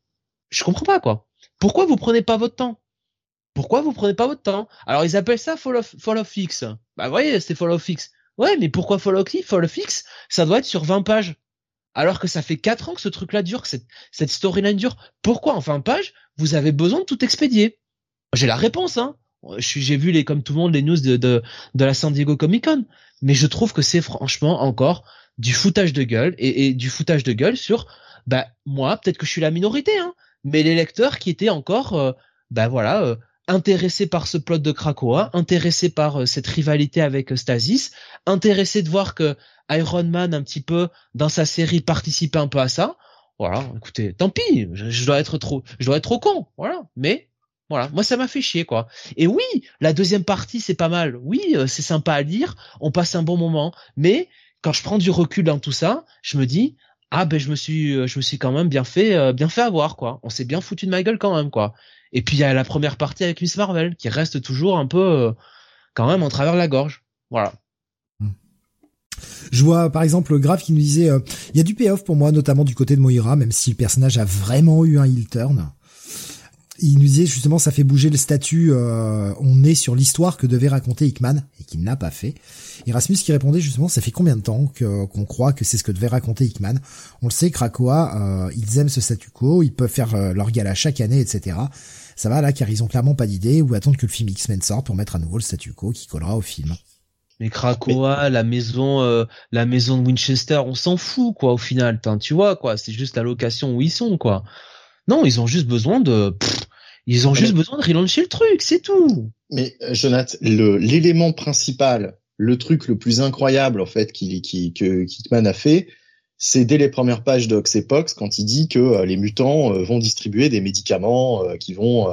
je comprends pas quoi. Pourquoi vous prenez pas votre temps? Pourquoi vous prenez pas votre temps? Alors ils appellent ça Fall of Fix. Bah vous voyez, c'est Fall of Fix. Ouais, mais pourquoi Follow Fix, ça doit être sur 20 pages? Alors que ça fait 4 ans que ce truc-là dure, que cette, storyline dure. Pourquoi en 20 pages, vous avez besoin de tout expédier? J'ai la réponse, hein. J'ai vu les, comme tout le monde, les news de, de, de la San Diego Comic Con. Mais je trouve que c'est franchement encore du foutage de gueule et, et, du foutage de gueule sur, bah, moi, peut-être que je suis la minorité, hein, mais les lecteurs qui étaient encore, euh, bah voilà, euh, intéressé par ce plot de Krakoa, intéressé par euh, cette rivalité avec euh, Stasis, intéressé de voir que Iron Man un petit peu dans sa série participait un peu à ça. Voilà, écoutez, tant pis, je, dois être trop, je dois être trop con, voilà. Mais voilà, moi ça m'a fait chier quoi. Et oui, la deuxième partie c'est pas mal. Oui, euh, c'est sympa à lire, on passe un bon moment. Mais quand je prends du recul dans tout ça, je me dis ah ben je me suis, je suis quand même bien fait, bien fait avoir quoi. On s'est bien foutu de ma gueule quand même quoi. Et puis il y a la première partie avec Miss Marvel qui reste toujours un peu euh, quand même en travers de la gorge. Voilà. Je vois par exemple Grave qui nous disait euh, il y a du payoff pour moi notamment du côté de Moira même si le personnage a vraiment eu un heel turn. Il nous disait justement ça fait bouger le statut euh, on est sur l'histoire que devait raconter Hickman et qu'il n'a pas fait. Erasmus qui répondait justement ça fait combien de temps qu'on croit que c'est ce que devait raconter Hickman? On le sait Krakoa ils aiment ce statu quo, ils peuvent faire leur gala chaque année etc ça va là car ils ont clairement pas d'idée ou attendre que le film X-Men sorte pour mettre à nouveau le statu quo qui collera au film. Mais Krakoa, la maison, euh, la maison de Winchester, on s'en fout quoi au final. Tu vois quoi, c'est juste la location où ils sont quoi. Non, ils ont juste besoin de, ils ont juste besoin de relancer le truc, c'est tout. Mais euh, Jonathan, l'élément principal, le truc le plus incroyable en fait qui, qui que Kitman a fait, c'est dès les premières pages de quand il dit que euh, les mutants euh, vont distribuer des médicaments euh, qui vont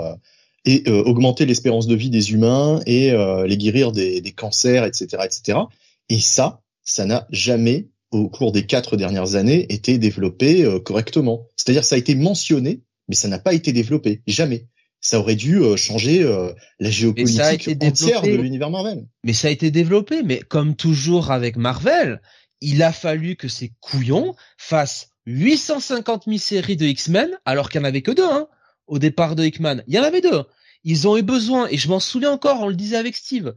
et augmenter l'espérance de vie des humains et les guérir des, des, cancers, etc., etc. Et ça, ça n'a jamais, au cours des quatre dernières années, été développé correctement. C'est-à-dire, ça a été mentionné, mais ça n'a pas été développé, jamais. Ça aurait dû changer la géopolitique entière de l'univers Marvel. Mais ça a été développé, mais comme toujours avec Marvel, il a fallu que ces couillons fassent 850 000 séries de X-Men, alors qu'il n'y en avait que deux, hein, au départ de Hickman. Il y en avait deux. Ils ont eu besoin, et je m'en souviens encore, on le disait avec Steve,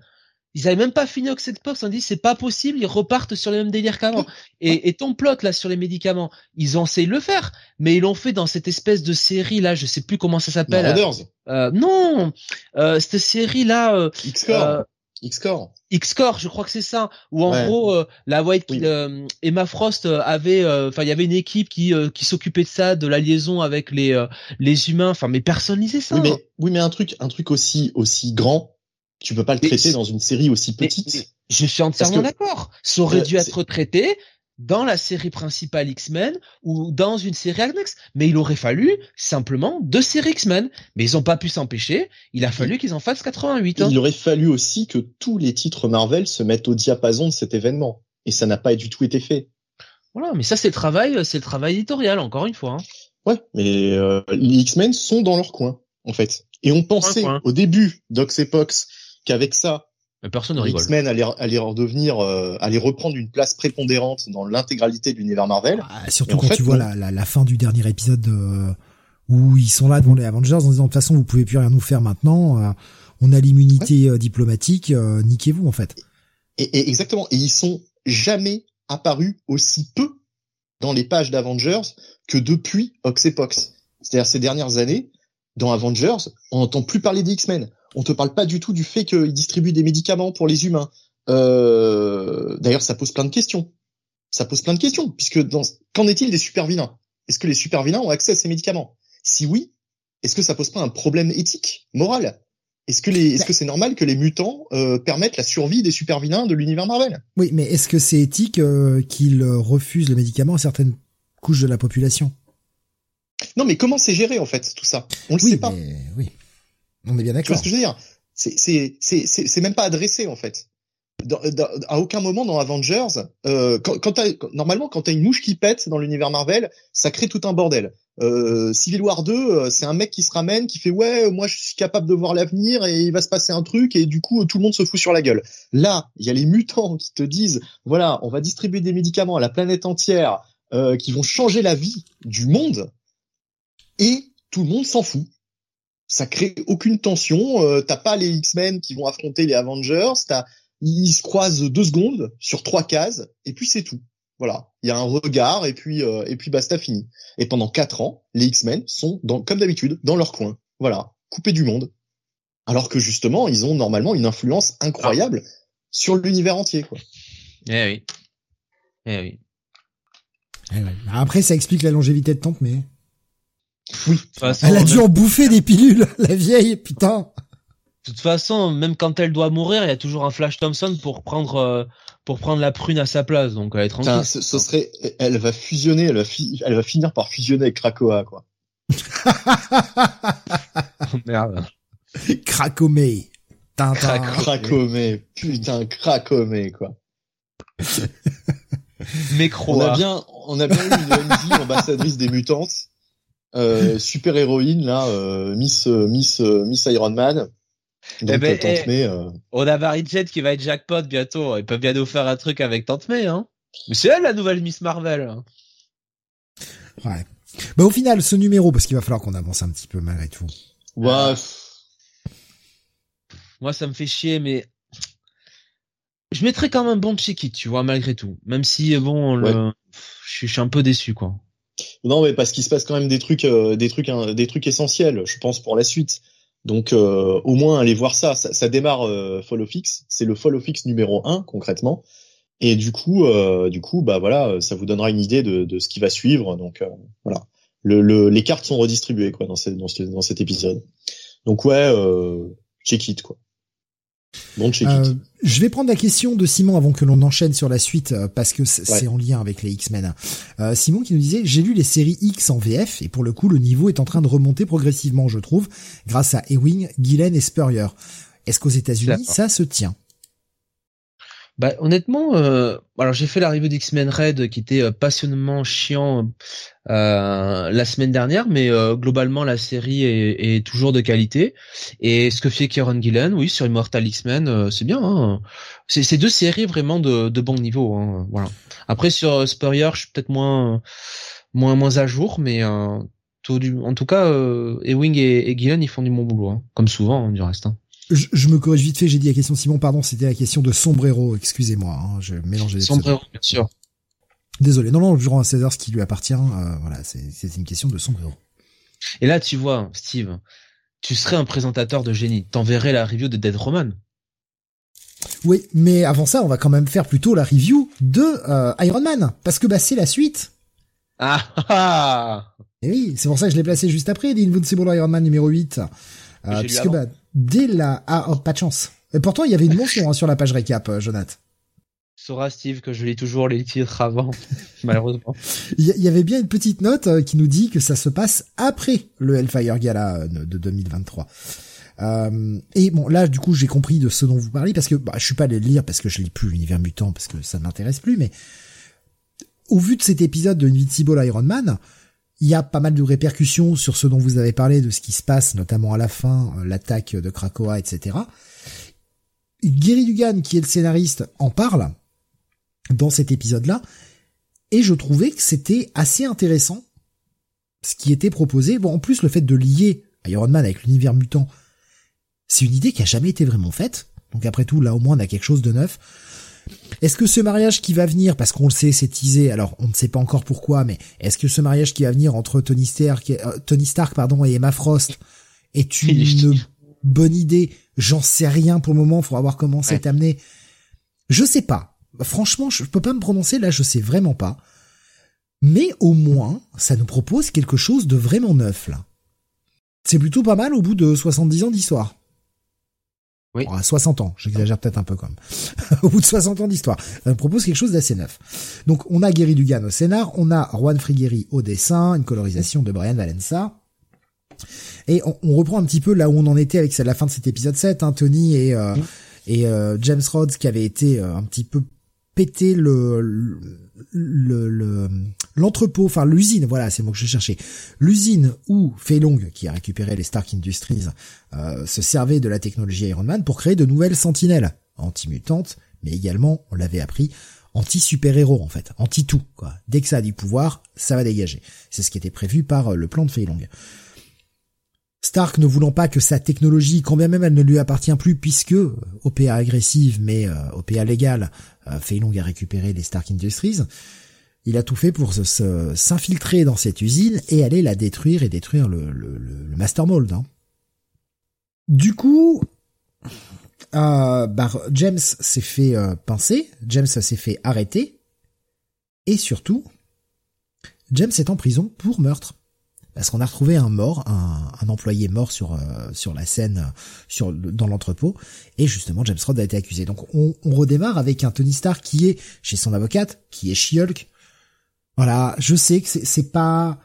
ils avaient même pas fini Oxypox, on dit c'est pas possible, ils repartent sur les mêmes délires qu'avant. Et, et ton plot là sur les médicaments, ils ont essayé de le faire, mais ils l'ont fait dans cette espèce de série là, je sais plus comment ça s'appelle. Euh, non, euh, cette série là. Euh, X-Core. Euh, X-Core. X-Core, je crois que c'est ça. Où en gros, euh, la White Emma Frost avait, enfin, il y avait une équipe qui qui s'occupait de ça, de la liaison avec les les humains. Enfin, mais personne lisait ça. Oui, mais oui, mais un truc, un truc aussi aussi grand tu peux pas le traiter dans une série aussi petite. je suis entièrement d'accord. Ça aurait euh, dû être traité dans la série principale X-Men ou dans une série annexe. Mais il aurait fallu simplement deux séries X-Men. Mais ils ont pas pu s'empêcher. Il a fallu qu'ils en fassent 88. Hein. Il aurait fallu aussi que tous les titres Marvel se mettent au diapason de cet événement. Et ça n'a pas du tout été fait. Voilà, mais ça c'est le travail, c'est le travail éditorial encore une fois. Hein. Ouais, mais euh, les X-Men sont dans leur coin en fait. Et on pensait au début d'Oxepox qu'avec ça, personne X-Men allait, allait redevenir, euh, allait reprendre une place prépondérante dans l'intégralité de l'univers Marvel. Ah, surtout quand tu vois la, la, la, fin du dernier épisode euh, où ils sont là devant les Avengers en disant de toute façon vous pouvez plus rien nous faire maintenant, euh, on a l'immunité diplomatique, niquez-vous en fait. Et, et, exactement. Et ils sont jamais apparus aussi peu dans les pages d'Avengers que depuis Oxepox. C'est-à-dire ces dernières années, dans Avengers, on n'entend plus parler des X-Men on te parle pas du tout du fait qu'ils distribuent des médicaments pour les humains. Euh, d'ailleurs, ça pose plein de questions. Ça pose plein de questions, puisque qu'en est-il des super vilains Est-ce que les super vilains ont accès à ces médicaments? Si oui, est-ce que ça pose pas un problème éthique, moral? Est-ce que les, est-ce que c'est normal que les mutants euh, permettent la survie des super vilains de l'univers Marvel? Oui, mais est-ce que c'est éthique euh, qu'ils refusent le médicament à certaines couches de la population? Non, mais comment c'est géré en fait tout ça? On le sait pas. Oui. On est bien d'accord. Tu vois ce que je veux dire? C'est c'est c'est c'est même pas adressé en fait. Dans, à aucun moment dans Avengers, euh, quand, quand normalement quand t'as une mouche qui pète dans l'univers Marvel, ça crée tout un bordel. Euh, Civil War 2, euh, c'est un mec qui se ramène, qui fait ouais, moi je suis capable de voir l'avenir et il va se passer un truc et du coup tout le monde se fout sur la gueule. Là, il y a les mutants qui te disent voilà, on va distribuer des médicaments à la planète entière euh, qui vont changer la vie du monde et tout le monde s'en fout ça crée aucune tension. Euh, t'as pas les X-Men qui vont affronter les Avengers. T'as, ils se croisent deux secondes sur trois cases et puis c'est tout. Voilà, il y a un regard et puis euh, et puis basta fini. Et pendant quatre ans, les X-Men sont dans, comme d'habitude dans leur coin. Voilà, coupés du monde. Alors que justement, ils ont normalement une influence incroyable sur l'univers entier, quoi. Eh oui. Eh oui. Eh Après, ça explique la longévité de Tante mais. Oui. elle a dû en bouffer des pilules, la vieille, putain. De toute façon, même quand elle doit mourir, il y a toujours un Flash Thompson pour prendre euh, pour prendre la prune à sa place, donc elle est tranquille. ce, serait, elle va fusionner, elle va, elle va finir par fusionner avec Krakoa, quoi. oh, merde. Cracomé. Cracomé, putain, Cracomé, quoi. Mécro. On a bien, on a bien eu une MJ ambassadrice des mutantes super héroïne là, euh, Miss euh, Miss Miss Iron Man. Donc, eh ben, Tante eh, May, On a Mary Jane qui va être jackpot bientôt. Ils peuvent bien nous faire un truc avec Tante May, hein. Mais c'est elle la nouvelle Miss Marvel. Hein. Ouais. Bah au final, ce numéro, parce qu'il va falloir qu'on avance un petit peu malgré tout. Ouais. Moi, ça me fait chier, mais je mettrais quand même un bon check tu vois, malgré tout. Même si bon, le... je suis un peu déçu, quoi. Non, mais parce qu'il se passe quand même des trucs, euh, des trucs, des trucs essentiels, je pense pour la suite. Donc euh, au moins aller voir ça. Ça, ça démarre euh, Follow Fix, c'est le Follow Fix numéro 1 concrètement. Et du coup, euh, du coup, bah voilà, ça vous donnera une idée de, de ce qui va suivre. Donc voilà, le, le, les cartes sont redistribuées quoi dans, dans, dans cet épisode. Donc ouais, check it quoi. Bon euh, je vais prendre la question de Simon avant que l'on enchaîne sur la suite euh, parce que c'est en lien avec les X-Men. Euh, Simon qui nous disait j'ai lu les séries X en VF et pour le coup le niveau est en train de remonter progressivement je trouve grâce à Ewing, Gillen et Spurrier. Est-ce qu'aux États-Unis ça se tient? Bah honnêtement, euh, alors j'ai fait l'arrivée d'X-Men Red qui était euh, passionnément chiant euh, la semaine dernière, mais euh, globalement la série est, est, toujours de qualité. Et ce que fait Kieron Gillen, oui, sur Immortal X-Men, c'est bien. Hein. C'est deux séries vraiment de, de bon niveau. Hein, voilà. Après sur Spurrier, je suis peut-être moins moins moins à jour, mais tout du, en tout cas, Ewing et, Gillen ils font du bon boulot, hein, comme souvent hein, du reste. Je, me corrige vite fait, j'ai dit la question Simon, pardon, c'était la question de Sombrero, excusez-moi, hein, je mélangeais les Sombrero, bien sûr. Désolé, non, non, je rends à César ce qui lui appartient, euh, voilà, c'est une question de Sombrero. Et là, tu vois, Steve, tu serais un présentateur de génie, t'enverrais la review de Dead Roman. Oui, mais avant ça, on va quand même faire plutôt la review de euh, Iron Man, parce que bah c'est la suite. Ah ah Et oui, c'est pour ça que je l'ai placé juste après, l'Invincible Iron Man numéro 8. Euh, puisque bah, dès la... Ah, oh, pas de chance. Et pourtant, il y avait une mention hein, sur la page récap, euh, Jonathan. Saura Steve que je lis toujours les titres avant, malheureusement. Il y, avait bien une petite note euh, qui nous dit que ça se passe après le Hellfire Gala euh, de 2023. Euh, et bon, là, du coup, j'ai compris de ce dont vous parlez parce que bah, je suis pas allé le lire parce que je lis plus l'univers mutant parce que ça m'intéresse plus, mais au vu de cet épisode de Invincible Iron Man, il y a pas mal de répercussions sur ce dont vous avez parlé, de ce qui se passe, notamment à la fin, euh, l'attaque de Krakoa, etc. Gary Dugan, qui est le scénariste, en parle dans cet épisode-là, et je trouvais que c'était assez intéressant ce qui était proposé. Bon, en plus, le fait de lier Iron Man avec l'univers mutant, c'est une idée qui a jamais été vraiment faite. Donc après tout, là au moins on a quelque chose de neuf. Est-ce que ce mariage qui va venir, parce qu'on le sait, c'est teasé, alors on ne sait pas encore pourquoi, mais est-ce que ce mariage qui va venir entre Tony Stark, euh, Tony Stark pardon, et Emma Frost est une bonne idée? J'en sais rien pour le moment, faudra voir comment c'est amené. Je sais pas. Franchement, je peux pas me prononcer là, je sais vraiment pas. Mais au moins, ça nous propose quelque chose de vraiment neuf là. C'est plutôt pas mal au bout de 70 ans d'histoire. Oui. 60 ans, j'exagère peut-être un peu quand même. Au bout de 60 ans d'histoire, on propose quelque chose d'assez neuf. Donc on a Gary Dugan au scénar, on a Juan Frigueri au dessin, une colorisation de Brian Valença. Et on, reprend un petit peu là où on en était avec la fin de cet épisode 7, hein, Tony et, euh, et euh, James Rhodes qui avait été euh, un petit peu pété le, le l'entrepôt, enfin l'usine, voilà, c'est le mot que je cherchais. L'usine où Fei Long, qui a récupéré les Stark Industries, euh, se servait de la technologie Iron Man pour créer de nouvelles sentinelles anti-mutantes, mais également, on l'avait appris, anti-super-héros en fait, anti-tout. Quoi. Dès que ça a du pouvoir, ça va dégager. C'est ce qui était prévu par euh, le plan de Fei Long. Stark ne voulant pas que sa technologie, quand bien même elle ne lui appartient plus, puisque euh, OPA agressive mais OPA légale, Long a récupéré les Stark Industries, il a tout fait pour s'infiltrer dans cette usine et aller la détruire et détruire le, Master Mold. Hein. Du coup, euh, bah, James s'est fait euh, pincer, James s'est fait arrêter, et surtout, James est en prison pour meurtre. Parce qu'on a retrouvé un mort, un, employé mort sur euh, sur la scène, sur dans l'entrepôt, et justement James Rod a été accusé. Donc on, redémarre avec un Tony Stark qui est chez son avocate, qui est She-Hulk, voilà, je sais que c'est pas...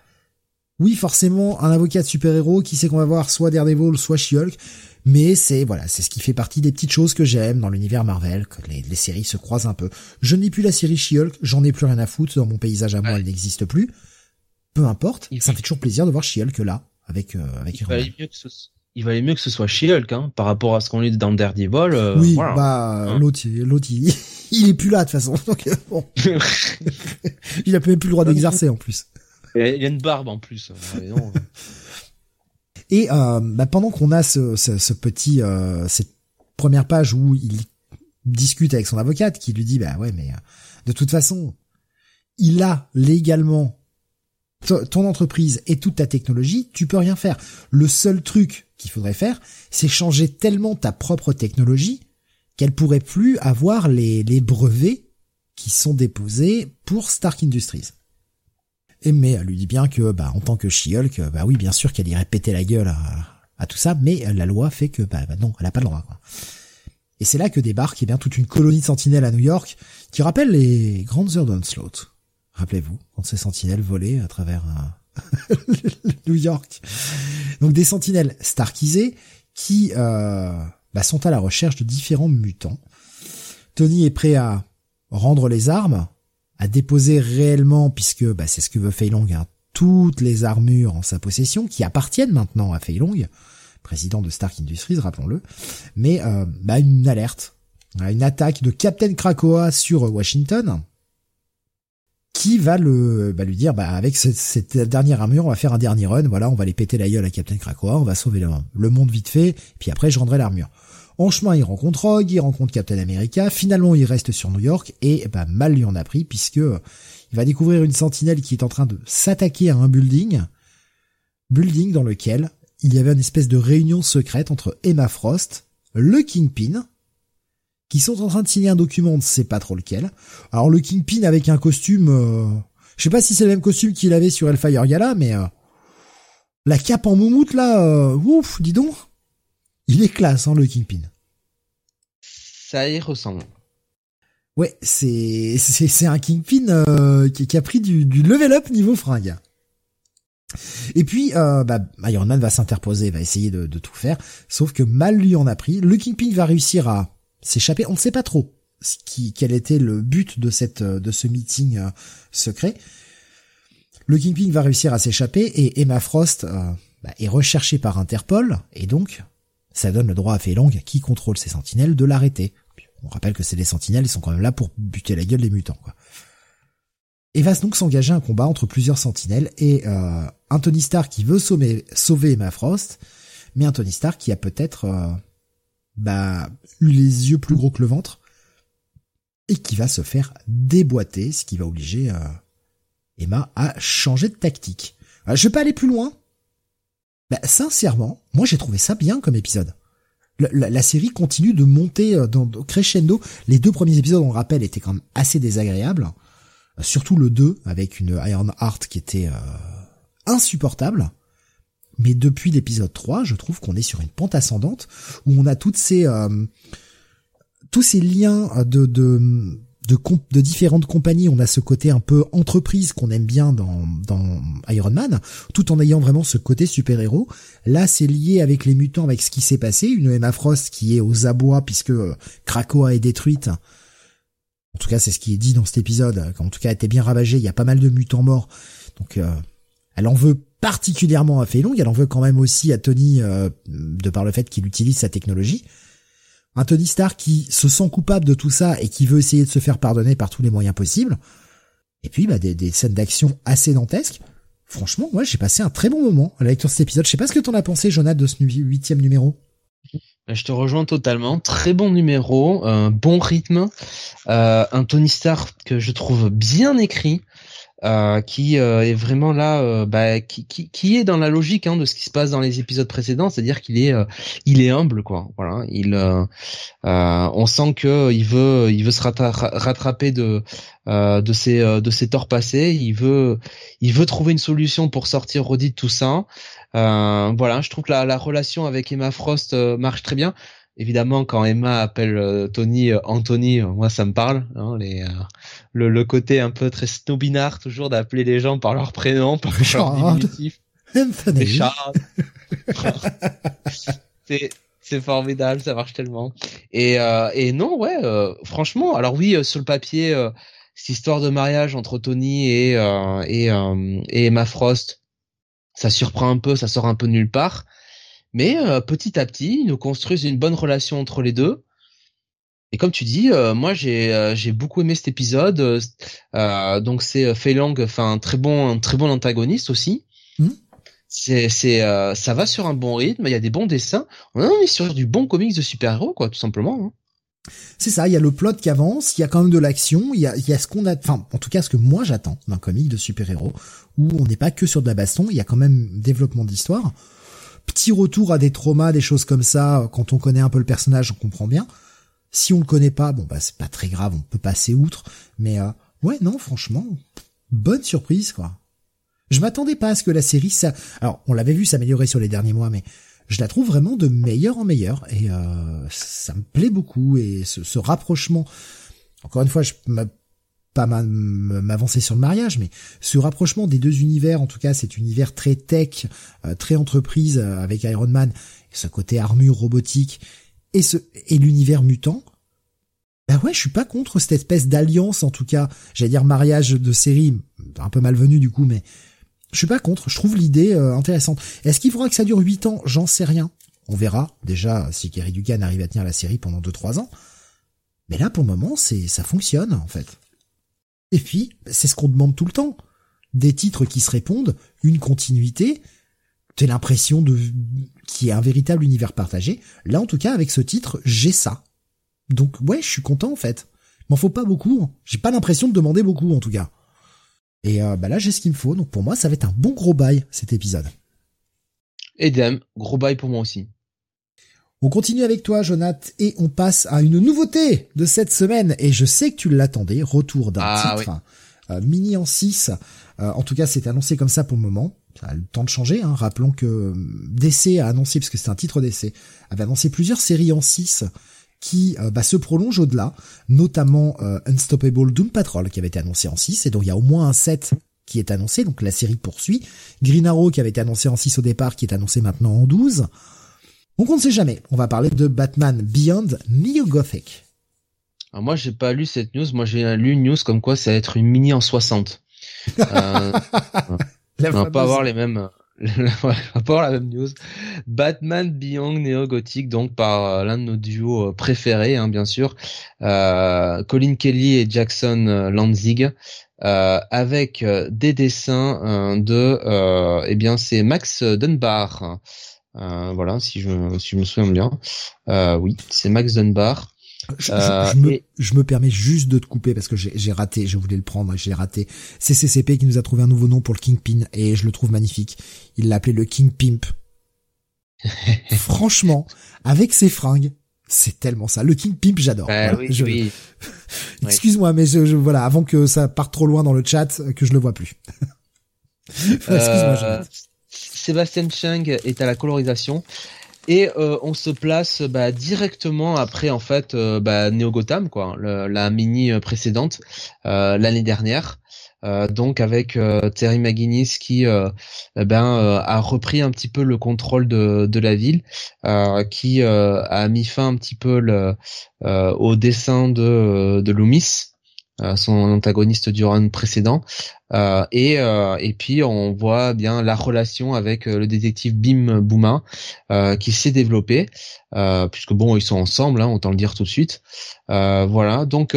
Oui, forcément, un avocat de super-héros qui sait qu'on va voir soit Daredevil, soit She-Hulk, mais c'est voilà, c'est ce qui fait partie des petites choses que j'aime dans l'univers Marvel, que les, séries se croisent un peu. Je n'ai plus la série She-Hulk, j'en ai plus rien à foutre, dans mon paysage à moi, elle n'existe plus. Peu importe, ça me fait toujours plaisir de voir She-Hulk là, avec, euh, avec il valait, mieux que ce, il valait mieux que ce soit She-Hulk, hein, par rapport à ce qu'on lit dans Daredevil. Euh, oui, bah, hein. l'autre, l'autre, il est plus là de toute façon. Donc, bon. il a même plus le droit d'exercer en plus. Il y a une barbe en plus. Et euh, bah, pendant qu'on a ce, ce, ce petit euh, cette première page où il discute avec son avocate qui lui dit bah ouais mais euh, de toute façon il a légalement ton entreprise et toute ta technologie, tu peux rien faire. Le seul truc qu'il faudrait faire, c'est changer tellement ta propre technologie qu'elle pourrait plus avoir les, les brevets qui sont déposés pour Stark Industries. Et mais elle lui dit bien que, bah, en tant que She-Hulk, bah oui, bien sûr qu'elle irait péter la gueule à, tout ça, mais la loi fait que, bah, bah non, elle a pas le droit. Quoi. Et c'est là que débarque eh bien toute une colonie de sentinelles à New York qui rappelle les grandes heures d'Onslaught. Rappelez-vous, quand ces sentinelles volaient à travers New York. Donc des sentinelles starkisées qui euh, bah, sont à la recherche de différents mutants. Tony est prêt à rendre les armes, à déposer réellement, puisque bah, c'est ce que veut Fei Long, hein, toutes les armures en sa possession, qui appartiennent maintenant à Fei Long, président de Stark Industries, rappelons-le, mais euh, bah, une alerte, une attaque de Captain Krakoa sur Washington, qui va le bah, lui dire bah avec cette, dernière armure on va faire un dernier run voilà on va les péter la gueule à Captain Krakoa on va sauver le, monde vite fait puis après je rendrai l'armure En chemin, il rencontre Rogue, il rencontre Captain America. Finalement, il reste sur New York et bah, mal lui en a pris puisque il va découvrir une sentinelle qui est en train de s'attaquer à un building, building dans lequel il y avait une espèce de réunion secrète entre Emma Frost, le Kingpin, qui sont en train de signer un document, on ne sait pas trop lequel. Alors le Kingpin avec un costume, euh, je sais pas si c'est le même costume qu'il avait sur Hellfire Gala, mais euh, la cape en moumoute là, euh, ouf, dis donc. Il est classe, hein, le Kingpin. Ça y ressemble. Ouais, c'est c'est c'est un Kingpin euh, qui, qui, a pris du, du level up niveau fringue. Et puis, euh, bah, Iron Man va s'interposer, va essayer de, de, tout faire, sauf que mal lui en a pris. Le Kingpin va réussir à s'échapper. On ne sait pas trop ce qui, quel était le but de cette de ce meeting euh, secret. Le Kingpin va réussir à s'échapper et Emma Frost euh, bah, est recherchée par Interpol et donc ça donne le droit à Fei Long, qui contrôle ses sentinelles, de l'arrêter. On rappelle que c'est des sentinelles, ils sont quand même là pour buter la gueule des mutants. Quoi. Et va donc s'engager un combat entre plusieurs sentinelles et euh, un Tony Stark qui veut sauver, sauver Emma Frost, mais un Tony Stark qui a peut-être euh, bah, eu les yeux plus gros que le ventre et qui va se faire déboîter, ce qui va obliger euh, Emma à changer de tactique. Euh, je vais pas aller plus loin. Bah, sincèrement, moi j'ai trouvé ça bien comme épisode. La, série continue de monter euh, dans, crescendo. Les deux premiers épisodes, on le rappelle, étaient quand même assez désagréables. Euh, surtout le 2, avec une Iron Heart qui était insupportable. Mais depuis l'épisode 3, je trouve qu'on est sur une pente ascendante où on a toutes ces tous ces liens de, de de, de différentes compagnies, on a ce côté un peu entreprise qu'on aime bien dans, dans Iron Man, tout en ayant vraiment ce côté super-héros. Là, c'est lié avec les mutants, avec ce qui s'est passé. Une Emma Frost qui est aux abois puisque euh, Krakoa est détruite. En tout cas, c'est ce qui est dit dans cet épisode. En tout cas, elle était bien ravagée. Il y a pas mal de mutants morts. Donc, euh, elle en veut particulièrement à Feilong. Elle en veut quand même aussi à Tony euh, de par le fait qu'il utilise sa technologie un Tony Stark qui se sent coupable de tout ça et qui veut essayer de se faire pardonner par tous les moyens possibles. Et puis bah, des, scènes d'action assez dantesques. Franchement, moi j'ai passé un très bon moment à la lecture de cet épisode. Je sais pas ce que t'en as pensé, Jonathan, de ce huitième numéro. Je te rejoins totalement. Très bon numéro, un bon rythme, euh, un Tony Stark que je trouve bien écrit. Euh, qui euh, est vraiment là, euh, bah, qui, qui, qui, est dans la logique hein, de ce qui se passe dans les épisodes précédents, c'est-à-dire qu'il est, il est humble, quoi. Voilà, il, on sent que il veut, il veut se rattraper de de ses de ses torts passés. Il veut, il veut trouver une solution pour sortir Roddy de tout ça. voilà, je trouve que la, la relation avec Emma Frost marche très bien évidemment, quand Emma appelle euh, Tony euh, Anthony, euh, moi ça me parle. Hein, les, le, le, côté un peu très snobinard toujours d'appeler les gens par leur prénom, par leur diminutif. c'est c'est formidable, ça marche tellement. Et et non, ouais, franchement, alors oui, sur le papier, cette histoire de mariage entre Tony et et, et Emma Frost, ça surprend un peu, ça sort un peu de nulle part. Mais euh, petit à petit, ils nous construisent une bonne relation entre les deux. Et comme tu dis, euh, moi j'ai euh, j'ai beaucoup aimé cet épisode. donc c'est Fei Long, enfin un très bon un très bon antagoniste aussi. Mmh. C'est c'est ça va sur un bon rythme. Il y a des bons dessins. On est sur du bon comics de super héros quoi, tout simplement. Hein. C'est ça, il y a le plot qui avance, il y a quand même de l'action, il y a, il y a ce qu'on a, enfin, en tout cas, ce que moi j'attends d'un comic de super-héros, où on n'est pas que sur de la baston, il y a quand même développement d'histoire petit retour à des traumas, des choses comme ça. Quand on connaît un peu le personnage, on comprend bien. Si on le connaît pas, bon bah c'est pas très grave, on peut passer outre. Mais euh, ouais, non, franchement, bonne surprise quoi. Je m'attendais pas à ce que la série ça. Alors on l'avait vu s'améliorer sur les derniers mois, mais je la trouve vraiment de meilleur en meilleur et euh, ça me plaît beaucoup et ce, ce rapprochement. Encore une fois, je pas m'avancer sur le mariage, mais ce rapprochement des deux univers, en tout cas cet univers très tech, euh, très entreprise euh, avec Iron Man, ce côté armure robotique et ce et l'univers mutant. Bah ouais, je suis pas contre cette espèce d'alliance, en tout cas, j'allais dire mariage de série, un peu malvenu du coup, mais je suis pas contre. Je trouve l'idée euh, intéressante. Est-ce qu'il faudra que ça dure 8 ans? J'en sais rien. On verra déjà si Kerry Dugan arrive à tenir la série pendant 2-3 ans. Mais là, pour le moment, c'est ça fonctionne en fait. Et puis, c'est ce qu'on demande tout le temps. Des titres qui se répondent, une continuité. t'as l'impression de qu'il y a un véritable univers partagé. Là, en tout cas, avec ce titre, j'ai ça. Donc ouais, je suis content en fait. M'en faut pas beaucoup. J'ai pas l'impression de demander beaucoup en tout cas. Et euh, bah là, j'ai ce qu'il me faut. Donc pour moi, ça va être un bon gros bail cet épisode. Edem, gros bail pour moi aussi. On continue avec toi, Jonath, et on passe à une nouveauté de cette semaine. Et je sais que tu l'attendais, retour d'un ah titre euh, mini en 6. Euh, en tout cas, c'est annoncé comme ça pour le moment. Ça a le temps de changer. Hein. Rappelons que DC a annoncé, parce que c'est un titre d'essai, avait annoncé plusieurs séries en 6 qui bah, se prolongent au-delà, notamment Unstoppable Doom Patrol qui avait été annoncé en 6, et donc il y a au moins un 7 qui est annoncé, donc la série poursuit. Green Arrow qui avait été annoncé en 6 au départ, qui est annoncé maintenant en 12. Donc on ne sait jamais, on va parler de Batman Beyond Neo Gothic. Alors moi j'ai pas lu cette news, moi j'ai lu une news comme quoi ça va être une mini en 60. Euh, on va pas avoir les mêmes on va pas avoir la même news. Batman Beyond Neo Gothic, donc par euh, l'un de nos duos euh, préférés, hein, bien sûr, euh, Colin Kelly et Jackson Lanzig, euh, avec des dessins de, eh bien, c'est Max Dunbar. Euh, voilà, si je, si je me souviens bien. Euh, oui, c'est Max Dunbar. Je, euh, me, je, me, permets juste de te couper parce que j'ai raté, je voulais le prendre, j'ai raté. C'est CCP qui nous a trouvé un nouveau nom pour le Kingpin et je le trouve magnifique. Il l'a appelé le King Pimp. Franchement, avec ses fringues, c'est tellement ça. Le King Pimp, j'adore. Bah oui, oui. Excuse-moi, mais je, voilà, avant que ça parte trop loin dans le chat, que je le vois plus. Excuse-moi. Sébastien Cheng est à la colorisation. Et euh, on se place bah, directement après en fait euh, bah, Neo Gotham quoi, la mini euh, précédente l'année dernière. donc avec Terry McGuinness qui eh ben a repris un petit peu le contrôle de, de la ville, qui a mis fin un petit peu le, au dessin de, de Loomis, son antagoniste du run précédent, euh, et, euh, et puis on voit bien la relation avec euh, le détective Bim Bouma qui s'est développée, puisque bon ils sont ensemble, hein, autant le dire tout de suite. voilà, donc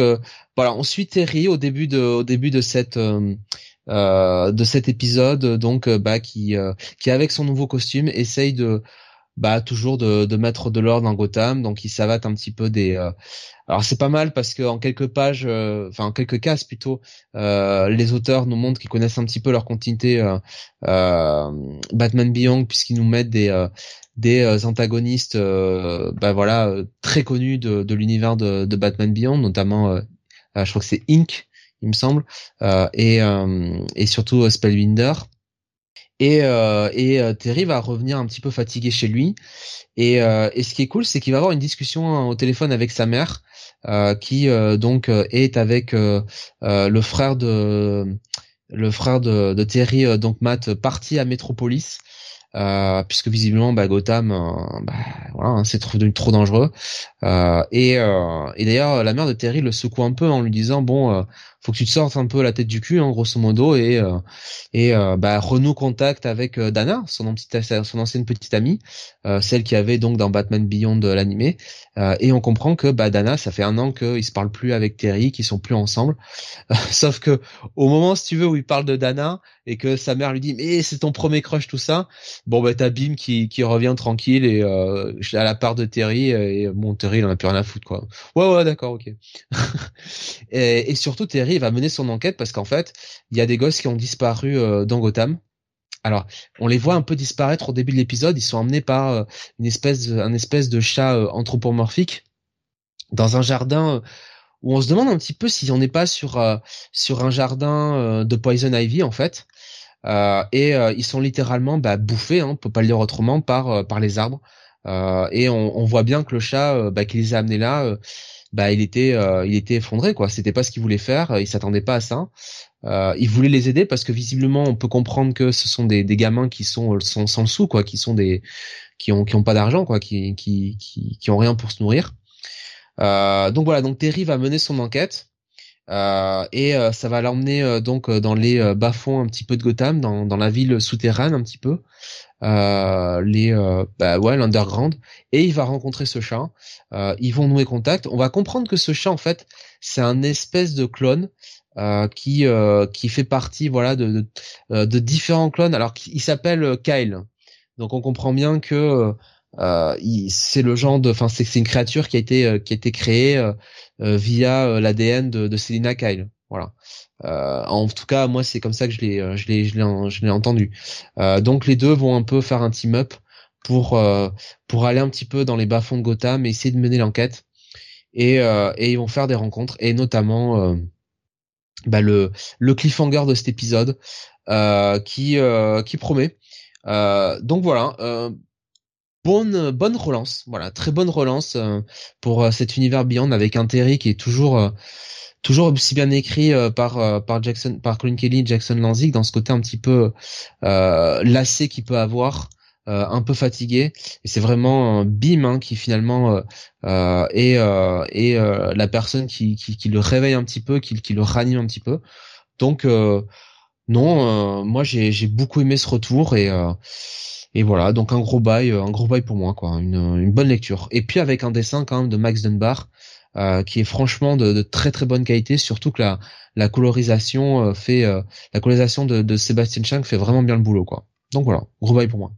voilà, on suit Terry au début de au début de cette de cet épisode, donc bah qui qui avec son nouveau costume essaye de bah toujours de, de mettre de l'ordre dans Gotham, donc il savate un petit peu des alors c'est pas mal parce que en quelques pages, euh, enfin en quelques cases plutôt, euh, les auteurs nous montrent qu'ils connaissent un petit peu leur continuité euh, Batman Beyond puisqu'ils nous mettent des des antagonistes, bah voilà, très connus de, de l'univers de, de, Batman Beyond, notamment, je crois que c'est Inc, il me semble, et et surtout Spellbinder. Et, et Terry va revenir un petit peu fatigué chez lui. Et, et ce qui est cool, c'est qu'il va avoir une discussion au téléphone avec sa mère, euh, qui euh, donc euh, est avec le frère de le frère de, de Terry, donc Matt, parti à Metropolis. Euh, puisque visiblement bah, Gotham euh, bah, voilà, hein, c'est trop, dangereux euh, et, et d'ailleurs la mère de Terry le secoue un peu en lui disant bon faut que tu te sortes un peu la tête du cul, hein, grosso modo, et euh, et euh, bah, renoue contact avec euh, Dana, son, ancienne petite amie, celle qui avait donc dans Batman Beyond l'animé, et on comprend que bah, Dana, ça fait un an qu'ils se parlent plus avec Terry, qu'ils sont plus ensemble, sauf que au moment, si tu veux, où il parle de Dana et que sa mère lui dit mais c'est ton premier crush tout ça, bon bah t'as Bim qui qui revient tranquille et à la part de Terry et bon Terry il en a plus rien à foutre quoi. Ouais ouais d'accord ok. et surtout Terry va mener son enquête parce qu'en fait, il y a des gosses qui ont disparu euh, dans Gotham. Alors, on les voit un peu disparaître au début de l'épisode. Ils sont emmenés par euh, une espèce, de, un espèce de chat euh, anthropomorphique dans un jardin où on se demande un petit peu si on n'est pas sur sur un jardin de poison ivy en fait. et ils sont littéralement bah, bouffés, hein, on peut pas le dire autrement, par par les arbres. et on, voit bien que le chat bah, qui les a amenés là bah il était euh, il était effondré quoi. C'était pas ce qu'il voulait faire. Il s'attendait pas à ça. Euh, il voulait les aider parce que visiblement on peut comprendre que ce sont des, des gamins qui sont, sont sans sous quoi, qui sont des qui ont qui ont pas d'argent quoi, qui, qui qui qui ont rien pour se nourrir. Euh, donc voilà, donc Terry va mener son enquête. Euh, et euh, ça va l'emmener euh, donc dans les bas-fonds un petit peu de Gotham, dans, dans la ville souterraine un petit peu, euh, les euh, bah ouais l'underground. Et il va rencontrer ce chat. Euh, ils vont nouer contact. On va comprendre que ce chat en fait c'est un espèce de clone euh, qui qui fait partie voilà de de, de différents clones. Alors il s'appelle Kyle. Donc on comprend bien que euh, c'est le genre de, enfin c'est une créature qui a été euh, qui a été créée euh, via l'ADN de, de Selina Kyle. Voilà. en tout cas, moi c'est comme ça que je l'ai je l'ai je l'ai je l'ai entendu. donc les deux vont un peu faire un team up pour pour aller un petit peu dans les bas-fonds de Gotham et essayer de mener l'enquête. Et et ils vont faire des rencontres et notamment bah, le le cliffhanger de cet épisode qui qui promet. donc voilà, bonne bonne relance, voilà, très bonne relance euh, pour euh, cet univers Beyond avec un Terry qui est toujours euh, toujours aussi bien écrit par par Jackson par Colin Kelly, Jackson Lanzig dans ce côté un petit peu lassé qu'il peut avoir. un peu fatigué et c'est vraiment Bim hein, qui finalement est, est la personne qui, qui, qui, le réveille un petit peu, qui, qui le ranime un petit peu. Donc non, moi j'ai beaucoup aimé ce retour et et voilà, donc un gros bail, euh, un gros bail pour moi, quoi, une, une bonne lecture. Et puis avec un dessin quand même de Max Dunbar, euh, qui est franchement de, de, très très bonne qualité, surtout que la, la colorisation euh, fait, euh, la colorisation de, de Sébastien Chang fait vraiment bien le boulot, quoi. Donc voilà, gros bail pour moi.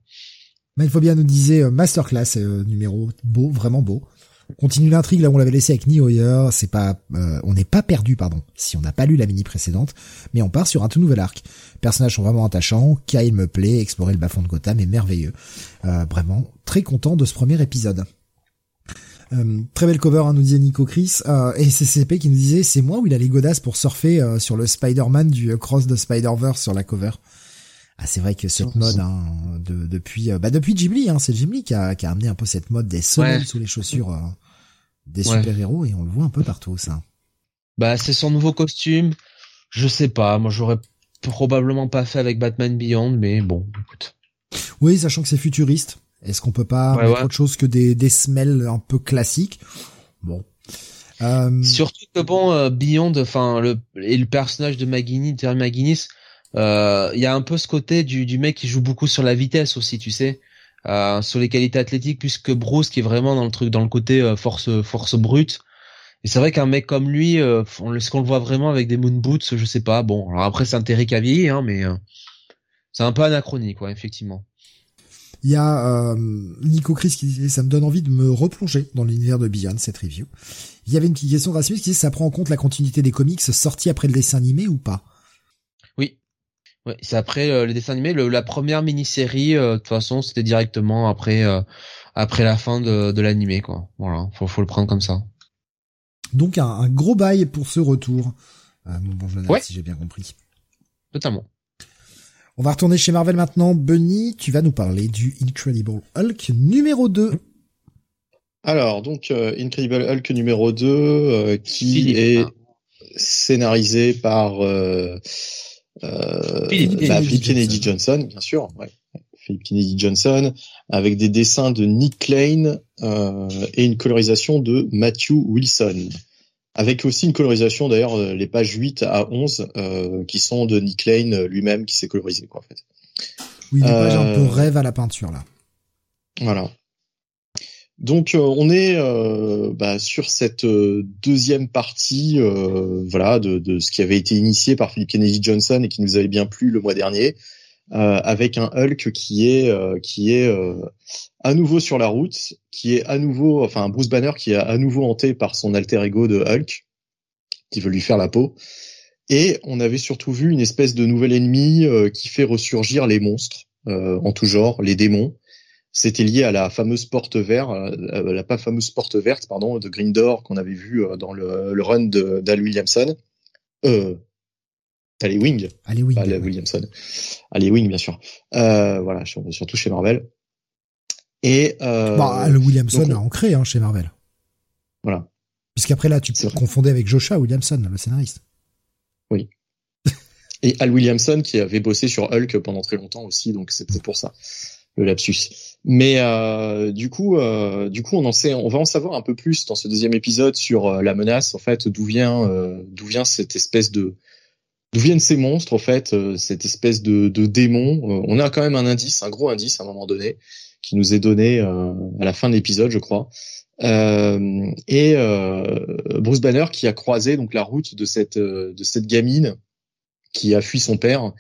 Mais il faut bien nous disait masterclass numéro beau, vraiment beau. Continue l'intrigue là où on l'avait laissé avec Hoyer, c'est pas, on n'est pas perdu pardon, si on n'a pas lu la mini précédente, mais on part sur un tout nouvel arc personnages sont vraiment attachants. Kyle me plaît. Explorer le bas-fond de Gotham est merveilleux. Euh, vraiment très content de ce premier épisode. Euh, très belle cover, hein, nous disait Nico Chris. Euh, et CCP qui nous disait, c'est moi où il a les godasses pour surfer euh, sur le Spider-Man du Cross de Spider-Verse sur la cover? Ah, c'est vrai que cette mode, hein, de, depuis, bah depuis Ghibli, hein, c'est Ghibli qui a, qui a amené un peu cette mode des semelles sous les chaussures des super-héros et on le voit un peu partout, ça. Bah, c'est son nouveau costume. Je sais pas, moi j'aurais probablement pas fait avec Batman Beyond, mais bon, écoute. Oui, sachant que c'est futuriste. Est-ce qu'on peut pas mettre autre chose que des, des smells un peu classiques? Bon. Euh... Surtout que bon, euh, Beyond, enfin le et le personnage de McGuinness, Terry McGuinness, euh, il y a un peu ce côté du, du mec qui joue beaucoup sur la vitesse aussi, tu sais, euh, sur les qualités athlétiques, puisque Bruce qui est vraiment dans le truc, dans le côté euh, force force brute. Et c'est vrai qu'un mec comme lui, euh, est-ce qu'on le voit vraiment avec des moon boots Je sais pas. Bon, alors après c'est un Terry Cavill, hein, mais euh, c'est un peu anachronique, quoi, effectivement. Il y a euh, Nico Chris qui disait ça me donne envie de me replonger dans l'univers de Beyond cette review. Il y avait une petite question Rasmus qui disait ça prend en compte la continuité des comics sortis après le dessin animé ou pas? Ouais, c'est après euh, les dessins animés. la première mini-série, de toute façon, c'était directement après après la fin de, de l'animé, quoi. Voilà, faut faut le prendre comme ça. Donc un, gros bail pour ce retour. Euh, mon bon si j'ai bien compris. Totalement. On va retourner chez Marvel maintenant. Bunny, tu vas nous parler du Incredible Hulk numéro 2. Alors, donc, euh, Incredible Hulk numéro 2, euh, qui est scénarisé par euh, Philip, bah, Kennedy Johnson, bien sûr. Ouais. Philip Kennedy Johnson, avec des dessins de Nick Lane euh, et une colorisation de Matthew Wilson. Avec aussi une colorisation, d'ailleurs, euh, les pages 8 à 11, euh, qui sont de Nick Lane lui-même qui s'est colorisé, quoi, en fait. Oui, des pages un peu rêve à la peinture, là. Voilà. Donc on est bah, sur cette deuxième partie, voilà, de, de, ce qui avait été initié par Philip Kennedy Johnson et qui nous avait bien plu le mois dernier, euh, avec un Hulk qui est euh, qui est euh, à nouveau sur la route, qui est à nouveau, enfin Bruce Banner qui est à nouveau hanté par son alter ego de Hulk, qui veut lui faire la peau. Et on avait surtout vu une espèce de nouvel ennemi qui fait ressurgir les monstres en tout genre, les démons. C'était lié à la fameuse porte verte, la pas fameuse porte verte, pardon, de Grindor qu'on avait vu dans le, le run d'Al Williamson. Euh, Wing. Ali Wing. Williamson. Ali Wing, bien sûr. Euh, voilà, surtout chez Marvel. Et euh, bah, Al Williamson a ancré hein, chez Marvel. Voilà. Puisqu'après là, tu te confondais avec Joshua Williamson, le scénariste. Oui. Et Al Williamson qui avait bossé sur Hulk pendant très longtemps aussi, donc c'est peut-être pour ça le lapsus. Mais euh, du coup, euh, du coup, on en sait, on va en savoir un peu plus dans ce deuxième épisode sur euh, la menace, en fait, d'où vient, euh, d'où vient cette espèce de D'où viennent ces monstres, en fait, euh, cette espèce de, de démon On a quand même un indice, un gros indice à un moment donné, qui nous est donné à la fin de l'épisode, je crois. et Bruce Banner qui a croisé donc la route de cette de cette gamine qui a fui son père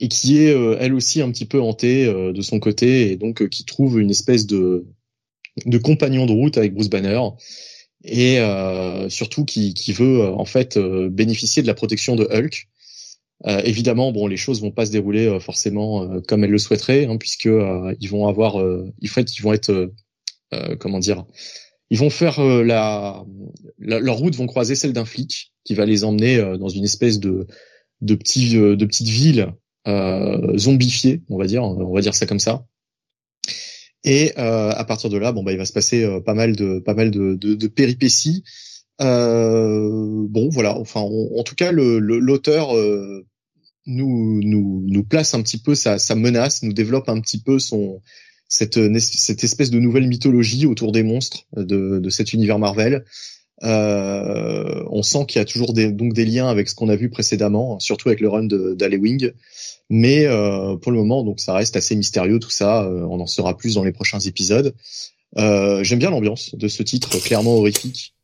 et qui est elle aussi un petit peu hantée de son côté et donc qui trouve une espèce de de compagnon de route avec Bruce Banner et surtout qui, qui veut en fait bénéficier de la protection de Hulk. Euh, évidemment, bon, les choses vont pas se dérouler euh, forcément euh, comme elle le souhaiterait, hein, puisque ils vont avoir, fait, ils vont être, comment dire, ils vont faire la, leur route vont croiser celle d'un flic qui va les emmener dans une espèce de de petit de petite ville zombifiée, on va dire, on va dire ça comme ça. Et à partir de là, bon bah il va se passer pas mal de pas mal de, de, de péripéties. bon voilà, enfin en tout cas l'auteur nous, nous, nous place un petit peu sa, sa menace, nous développe un petit peu son cette, cette espèce de nouvelle mythologie autour des monstres de, de cet univers Marvel. Euh, on sent qu'il y a toujours des, donc des liens avec ce qu'on a vu précédemment, surtout avec le run d'Alewing. Mais euh, pour le moment, donc ça reste assez mystérieux tout ça. Euh, on en saura plus dans les prochains épisodes. Euh, J'aime bien l'ambiance de ce titre, clairement horrifique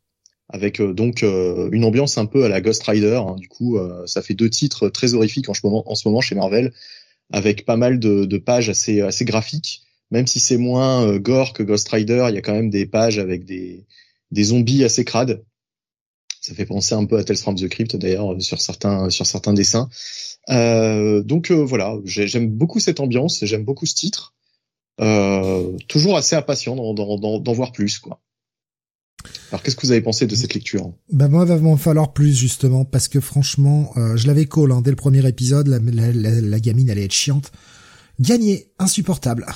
avec euh, donc une ambiance un peu à la Ghost Rider. Hein. Du coup, ça fait deux titres très horrifiques en ce moment, en ce moment chez Marvel, avec pas mal de, de pages assez assez graphiques. Même si c'est moins gore que Ghost Rider, il y a quand même des pages avec des des zombies assez crades. Ça fait penser un peu à Tales from the Crypt d'ailleurs sur certains sur certains dessins. Euh, donc voilà, j'aime beaucoup cette ambiance, j'aime beaucoup ce titre. Euh, toujours assez impatient d'en voir plus quoi. Alors qu'est-ce que vous avez pensé de cette lecture? Bah moi, va m'en falloir plus justement parce que franchement, euh, je l'avais call hein, dès le premier épisode. La, la, la, gamine allait être chiante. Gagner, insupportable,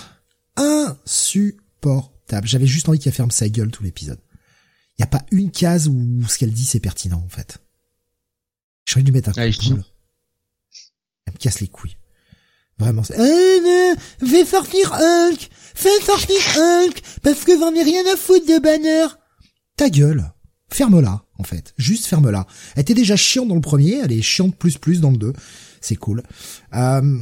insupportable. J'avais juste envie qu'elle ferme sa gueule tout l'épisode. Il y a pas une case où ce qu'elle dit c'est pertinent en fait. J'ai envie de lui mettre un coup de Elle me casse les couilles. Vraiment. Euh, fais sortir Hulk Fais sortir Hulk Parce que j'en ai rien à foutre de Banner ta gueule. Ferme-la, en fait. Juste ferme-la. Elle était déjà chiante dans le premier, elle est chiante plus plus dans le deux. C'est cool. Euh,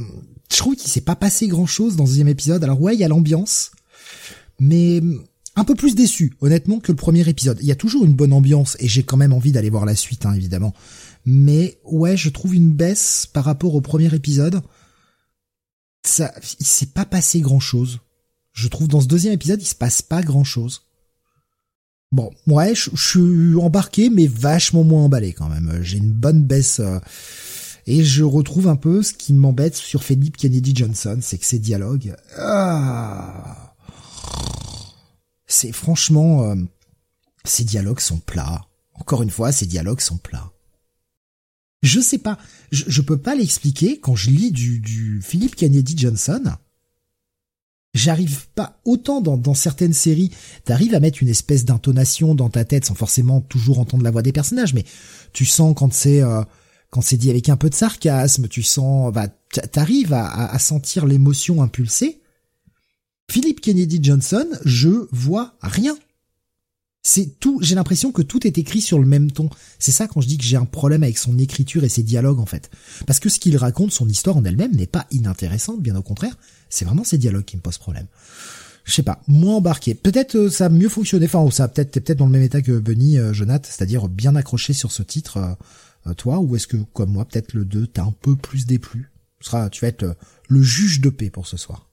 je trouve qu'il s'est pas passé grand chose dans le deuxième épisode. Alors ouais, il y a l'ambiance, mais un peu plus déçu, honnêtement, que le premier épisode. Il y a toujours une bonne ambiance et j'ai quand même envie d'aller voir la suite, hein, évidemment. Mais ouais, je trouve une baisse par rapport au premier épisode. Ça, il s'est pas passé grand chose. Je trouve dans ce deuxième épisode, il se passe pas grand chose. Bon, ouais, je, suis embarqué, mais vachement moins emballé quand même. J'ai une bonne baisse. Euh, et je retrouve un peu ce qui m'embête sur Philip Kennedy Johnson, c'est que ces dialogues... Ah, c'est franchement... Euh, ces dialogues sont plats. Encore une fois, ces dialogues sont plats. Je sais pas, je, je peux pas l'expliquer quand je lis du, du Philip Kennedy Johnson j'arrive pas autant dans, dans certaines séries, t'arrives à mettre une espèce d'intonation dans ta tête sans forcément toujours entendre la voix des personnages, mais tu sens quand c'est euh, quand c'est dit avec un peu de sarcasme, tu sens, bah, t'arrives à, à, sentir l'émotion impulsée. Philip Kennedy Johnson, je vois rien. C'est tout, j'ai l'impression que tout est écrit sur le même ton. C'est ça quand je dis que j'ai un problème avec son écriture et ses dialogues en fait. Parce que ce qu'il raconte, son histoire en elle-même n'est pas inintéressante, bien au contraire. C'est vraiment ces dialogues qui me posent problème. Je sais pas, moins embarqué. Peut-être euh, ça a mieux fonctionné. Enfin, ça peut-être t'es peut-être dans le même état que Bunny, euh, Jonath, c'est-à-dire bien accroché sur ce titre, euh, toi, ou est-ce que comme moi, peut-être le 2 t'as un peu plus déplu? Tu seras, tu vas être le juge de paix pour ce soir.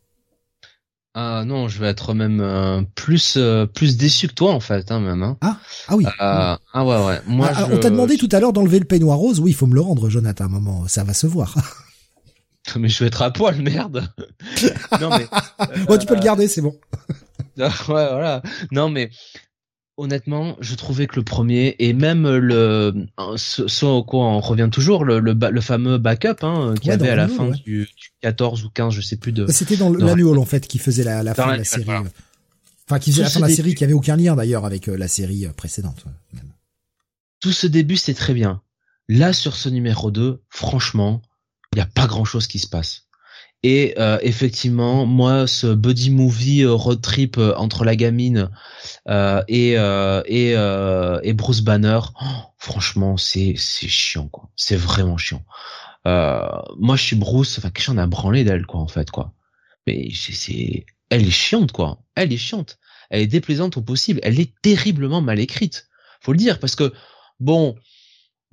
Ah non, je vais être même plus plus déçu que toi en fait, hein, même. Hein. Ah ah oui. ah ouais ouais. Moi, ah, on t'a demandé tout à l'heure d'enlever le peignoir rose. Oui, il faut me le rendre, Jonathan. À un moment, ça va se voir. Mais je vais être à poil, merde. non mais. ouais, tu peux le garder, c'est bon. ouais, voilà. Non mais honnêtement, je trouvais que le premier et même le soit au quoi on revient toujours le le, le fameux backup hein, qu'il y avait à la fin du, 14 ou 15, je sais plus de. C'était dans l'annual en fait qui faisait la, la fin de la série. Enfin, qui faisait la fin de la série, qui avait aucun lien d'ailleurs avec euh, la série euh, précédente. Tout ce début c'est très bien. Là sur ce numéro 2, franchement, il y a pas grand chose qui se passe. Et euh, effectivement, moi, ce buddy movie euh, road trip euh, entre la gamine et et, et Bruce Banner, oh, franchement, c'est c'est chiant quoi. C'est vraiment chiant. moi, je suis Bruce. Enfin, qu'est-ce qu'on a branlé d'elle quoi en fait quoi. Mais c'est elle est chiante quoi. Elle est chiante. Elle est déplaisante au possible. Elle est terriblement mal écrite. Faut le dire parce que bon,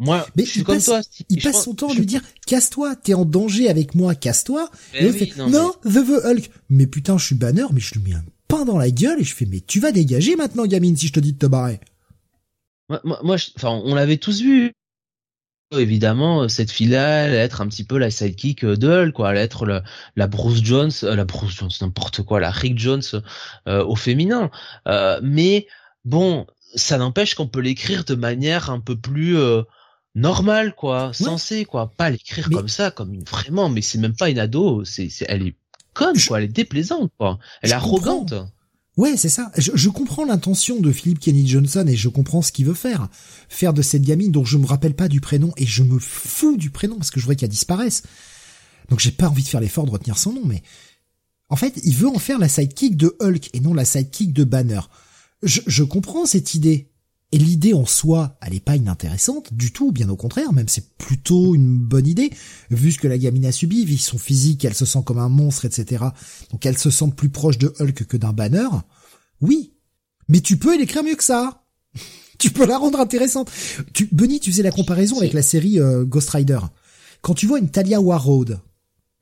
Moi, Mais je suis il comme passe- toi. Il Je passe pense- son temps à lui dire casse-toi, t'es en danger avec moi, casse-toi. Mais Et oui, fait non, non, The The Hulk. Mais putain, je suis banner, mais je lui mets un pain dans la gueule et je fais mais tu vas dégager maintenant, gamine, si je te dis de te barrer. Moi, moi, moi, je- enfin, on l'avait tous vu. Évidemment, cette fille-là, elle être un petit peu la sidekick de Hulk, quoi. Elle être la, la Bruce Jones, euh, la Bruce Jones, n'importe quoi, la Rick Jones euh, au féminin. Euh, mais bon, ça n'empêche qu'on peut l'écrire de manière un peu plus normale, quoi, sensée, quoi. Pas l'écrire Mais- comme ça, comme une vraiment. Mais c'est même pas une ado. C'est, c'est, elle est conne, Je- quoi. Elle est déplaisante, quoi. Elle est Je comprends. arrogante. Ouais, c'est ça. Je, je comprends l'intention de Philip Kenny Johnson et je comprends ce qu'il veut faire. Faire de cette gamine dont je me rappelle pas du prénom et je me fous du prénom parce que je voudrais qu'elle disparaisse. Donc j'ai pas envie de faire l'effort de retenir son nom, mais en fait, il veut en faire la sidekick de Hulk et non la sidekick de Banner. Je, je comprends cette idée. Et l'idée en soi, elle est pas inintéressante du tout, bien au contraire, même c'est plutôt une bonne idée, vu ce que la gamine a subi, vu son physique, elle se sent comme un monstre, etc. Donc elle se sent plus proche de Hulk que d'un Banner. Oui. Mais tu peux l'écrire mieux que ça. tu peux la rendre intéressante. Tu, Benny, tu faisais la comparaison avec la série euh, Ghost Rider. Quand tu vois une Talia Warroad,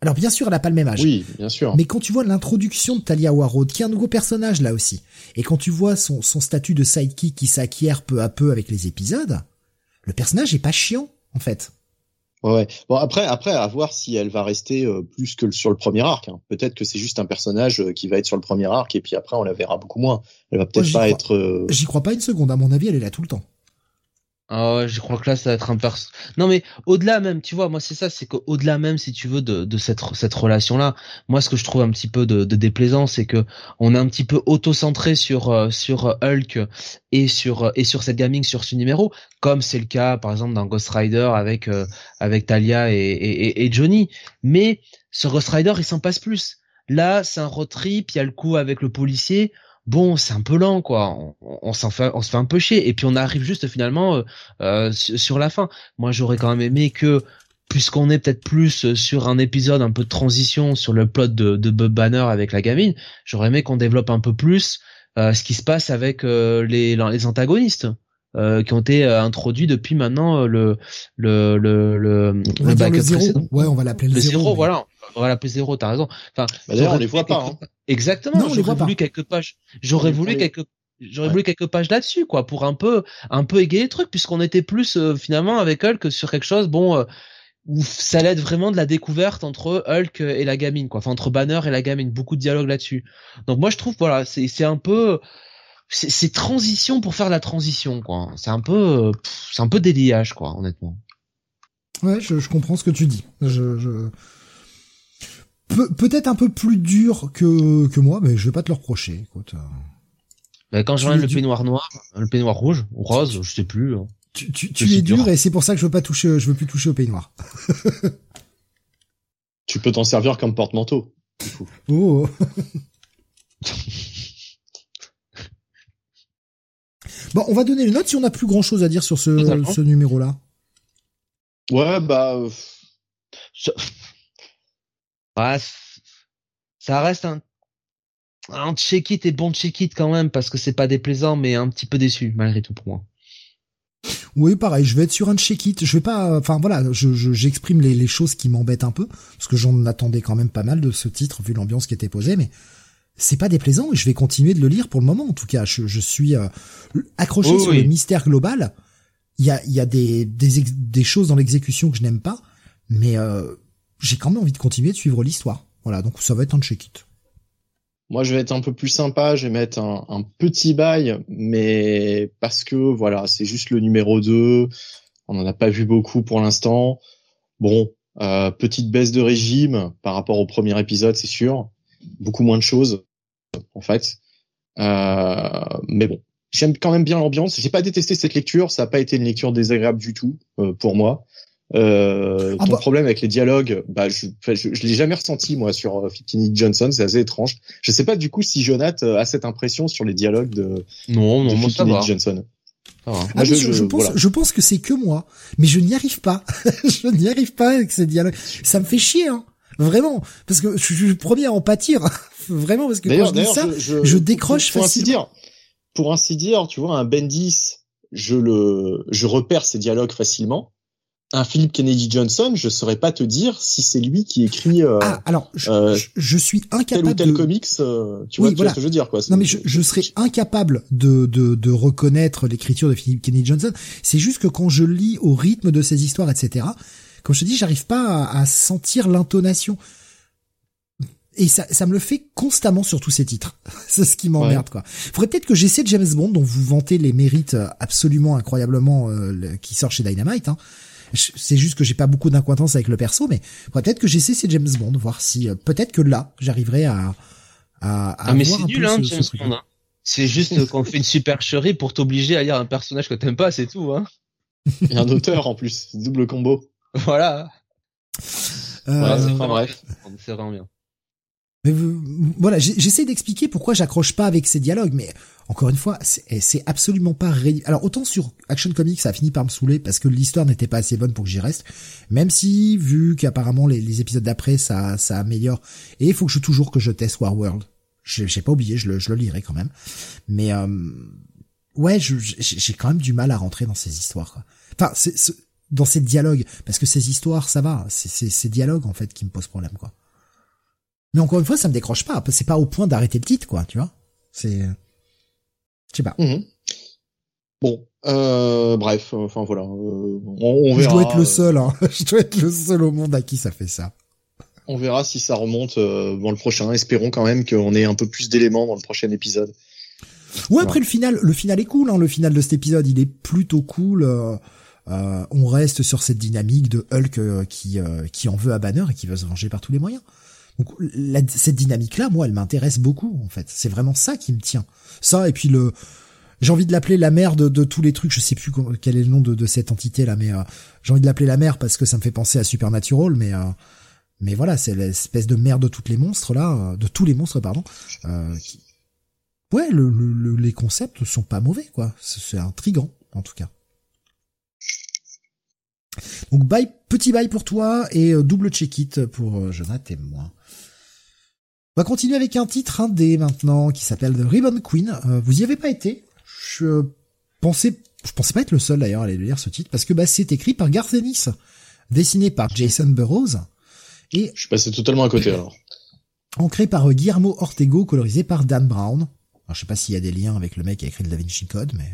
alors bien sûr elle a pas le même âge, Oui, bien sûr. mais quand tu vois l'introduction de Talia Warroad, qui est un nouveau personnage là aussi, et quand tu vois son, son statut de sidekick qui s'acquiert peu à peu avec les épisodes, le personnage est pas chiant en fait. Ouais. Bon après, après à voir si elle va rester euh, plus que sur le premier arc. hein. Peut-être que c'est juste un personnage euh, qui va être sur le premier arc et puis après on la verra beaucoup moins. Elle va peut-être pas crois. être. euh, J'y crois pas une seconde, à mon avis elle est là tout le temps. Ah je crois que là, ça va être un perso. Non, mais au-delà même, tu vois, moi, c'est ça, c'est qu'au-delà même, si tu veux, de, de cette, cette relation-là, moi, ce que je trouve un petit peu de, de déplaisant, c'est que on est un petit peu auto-centré sur, euh, sur Hulk et sur, euh, et sur cette gaming, sur ce numéro, comme c'est le cas, par exemple, dans Ghost Rider avec, euh, avec Talia et, et, et- Johnny. Mais sur Ghost Rider, il s'en passe plus. Là, c'est un road trip, il y a le coup avec le policier. Bon, c'est un peu lent, quoi. On, on s'en fait, on se fait un peu chier. Et puis on arrive juste finalement euh, euh, sur, la fin. Moi, j'aurais quand même aimé que, puisqu'on est peut-être plus euh, sur un épisode un peu de transition sur le plot de, de Bob Banner avec la gamine, j'aurais aimé qu'on développe un peu plus euh, ce qui se passe avec euh, les, les antagonistes. euh, qui ont été introduits depuis maintenant le le le le, On va dire le zéro. précédent. Ouais, on va l'appeler le, le zéro, mais- voilà l'appeler zéro t'as raison. Enfin Bah, d'ailleurs, on les voit pas, exactement Non, on les j'aurais voit pas. voulu quelques pages. J'aurais voulu quelques j'aurais Ouais. voulu quelques pages là-dessus quoi pour un peu un peu égayer le truc puisqu'on était plus euh, finalement avec Hulk sur quelque chose bon euh, où ça allait être vraiment de la découverte entre Hulk et la gamine quoi. Enfin entre Banner et la gamine. Beaucoup de dialogue là-dessus. Donc moi je trouve voilà c'est c'est un peu c'est transition pour faire la transition quoi. C'est un peu c'est un peu déliage quoi honnêtement. Ouais, je, je comprends ce que tu dis. Je, je... Pe- peut-être un peu plus dur que que moi, mais je vais pas te le reprocher. Écoute, Mais quand je Tu regarde es le du- peignoir noir le peignoir rouge ou rose je sais plus hein. tu, tu, tu es dur, dur. et c'est pour ça que je veux pas toucher, je veux plus toucher au peignoir. Tu peux t'en servir comme porte-manteau. Oh. bon, on va donner les notes si on n'a plus grand chose à dire sur ce, ce numéro-là. Ouais, bah. euh, Ça- Ouais, c- ça reste un un check-it et bon check-it quand même parce que c'est pas déplaisant mais un petit peu déçu malgré tout pour moi. Oui, pareil, je vais être sur un check-it. Je vais pas, enfin voilà, je, je- j'exprime les, les choses qui m'embêtent un peu parce que j'en attendais quand même pas mal de ce titre vu l'ambiance qui était posée, mais c'est pas déplaisant et je vais continuer de le lire pour le moment. En tout cas, je, je suis euh, accroché sur oui. le mystère global. Il y a, il y a des, des, des choses dans l'exécution que je n'aime pas, mais euh, j'ai quand même envie de continuer de suivre l'histoire. Voilà, donc ça va être un check-it. Moi, je vais être un peu plus sympa. Je vais mettre un, un petit bail, mais parce que voilà, c'est juste le numéro 2. On n'en a pas vu beaucoup pour l'instant. Bon, euh, petite baisse de régime par rapport au premier épisode, c'est sûr. Beaucoup moins de choses, en fait. Euh, mais bon, j'aime quand même bien l'ambiance. J'ai pas détesté cette lecture. Ça n'a pas été une lecture désagréable du tout euh, pour moi. Euh, Ah ton bah- problème avec les dialogues, bah, je, je, je l'ai jamais ressenti moi sur euh, Fitzgerald Johnson. C'est assez étrange. Je sais pas du coup si Jonath euh, a cette impression sur les dialogues de, Non, de non, moi ça va. Fitzgerald Johnson. Ah je- je, je- je pense, voilà. je pense que c'est que moi, mais je n'y arrive pas. je n'y arrive pas avec ces dialogues. Ça me fait chier, hein. Vraiment, parce que je suis le premier à en pâtir. Vraiment, parce que quand D'ailleurs, je dis d'ailleurs, ça, je, je décroche pour, pour ainsi facilement. dire, pour ainsi dire, tu vois, un Bendis, je le, je repère ses dialogues facilement. Un Philip Kennedy Johnson, je saurais pas te dire si c'est lui qui écrit. Euh, ah, alors je, je, suis incapable. Tel ou tel comics, tu, vois, ce que je veux dire quoi. Non mais je, je serais incapable de, de, de reconnaître l'écriture de Philip Kennedy Johnson. C'est juste que quand je lis au rythme de ses histoires, etc. Comme je te dis, j'arrive pas à, à sentir l'intonation et ça, ça me le fait constamment sur tous ces titres. c'est ce qui m'emmerde, quoi. Faudrait peut-être que j'essaie de James Bond, dont vous vantez les mérites euh, absolument incroyablement euh, qui sort chez Dynamite. Hein. C'est juste que j'ai pas beaucoup d'incointance avec le perso, mais peut-être que j'essaie ces James Bond, voir si euh, peut-être que là j'arriverai à à, à ah, mais c'est nul, hein, James Bond. Hein. C'est juste qu'on fait une supercherie pour t'obliger à lire un personnage que t'aimes pas, c'est tout. Hein. Et un auteur en plus, double combo. Voilà. Euh... c'est bref. C'est vraiment bien. Mais voilà, j'essaie d'expliquer pourquoi j'accroche pas avec ces dialogues, mais encore une fois, c'est absolument pas ré... Alors autant sur Action Comics, ça a fini par me saouler parce que l'histoire n'était pas assez bonne pour que j'y reste. Même si, vu qu'apparemment les, les, épisodes d'après, ça, ça améliore. Et il faut que je toujours que je teste Warworld. J'ai pas oublié, je le, je le lirai quand même. Mais euh, ouais, j'ai quand même du mal à rentrer dans ces histoires. Quoi. Enfin, dans ces dialogues, parce que ces histoires, ça va. C'est ces dialogues en fait qui me posent problème, quoi. Mais encore une fois, ça me décroche pas. C'est pas au point d'arrêter le titre, quoi, tu vois. C'est, je sais pas. Mhm. Bon, euh, bref, enfin voilà, euh, on, verra. Je dois être le seul, hein. je dois être le seul au monde à qui ça fait ça. On verra si ça remonte euh, dans le prochain. Espérons quand même qu'on ait un peu plus d'éléments dans le prochain épisode. Ouais, après le final, le final est cool. Hein. Le final de cet épisode, il est plutôt cool. Euh, on reste sur cette dynamique de Hulk euh, qui qui en veut à Banner et qui veut se venger par tous les moyens. Donc cette dynamique-là, moi, elle m'intéresse beaucoup en fait. C'est vraiment ça qui me tient. Ça et puis le, j'ai envie de l'appeler la mère de, tous les trucs. Je sais plus quel est le nom de, cette entité là, mais euh, j'ai envie de l'appeler la mère parce que ça me fait penser à Supernatural, mais euh, mais voilà, c'est l'espèce de mère de toutes les monstres là, euh, de tous les monstres pardon. Qui... Ouais, le, les concepts sont pas mauvais quoi. C'est intrigant en tout cas. Donc bye, petit bye pour toi et double check it pour Jonathan et moi. On va continuer avec un titre indé maintenant qui s'appelle The Ribbon Queen. Euh, vous y avez pas été? Je pensais, je pensais pas être le seul d'ailleurs à aller lire ce titre parce que bah, c'est écrit par Garth Ennis, dessiné par Jason Burroughs et je suis passé totalement à côté alors. Ancré par euh, Guillermo Ortego, colorisé par Dan Brown. Alors, je sais pas s'il y a des liens avec le mec qui a écrit le Da Vinci Code, mais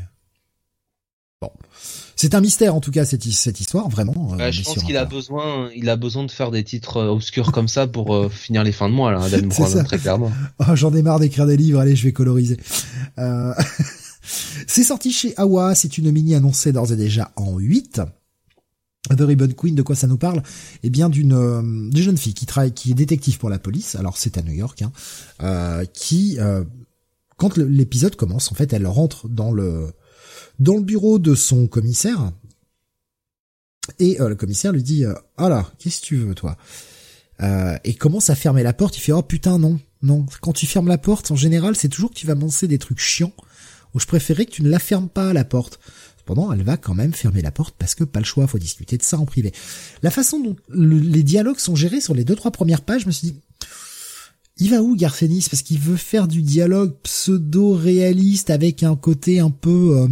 Bon, c'est un mystère en tout cas cette, cette histoire vraiment. Euh, je pense qu'il a besoin, il a besoin de faire des titres euh, obscurs comme ça pour euh, finir les fins de mois là, Brown, très clairement. Oh, J'en ai marre d'écrire des livres, allez, je vais coloriser. c'est sorti chez Awa, c'est une mini annoncée d'ores et déjà en 8. The Ribbon Queen, de quoi ça nous parle? Eh bien, d'une jeune fille qui travaille, qui est détective pour la police. Alors c'est à New York, hein, qui, quand l'épisode commence, en fait, elle rentre dans le dans le bureau de son commissaire. Et euh, le commissaire lui dit Ah là, qu'est-ce que tu veux toi? Euh, Et commence à fermer la porte. Il fait Oh putain non, non. Quand tu fermes la porte, en général, c'est toujours que tu vas lancer des trucs chiants. Ou je préférais que tu ne la fermes pas la porte. Cependant, elle va quand même fermer la porte parce que pas le choix, faut discuter de ça en privé. La façon dont les dialogues sont gérés sur les deux trois premières pages, je me suis dit il va où Garcenis Parce qu'il veut faire du dialogue pseudo-réaliste avec un côté un peu euh,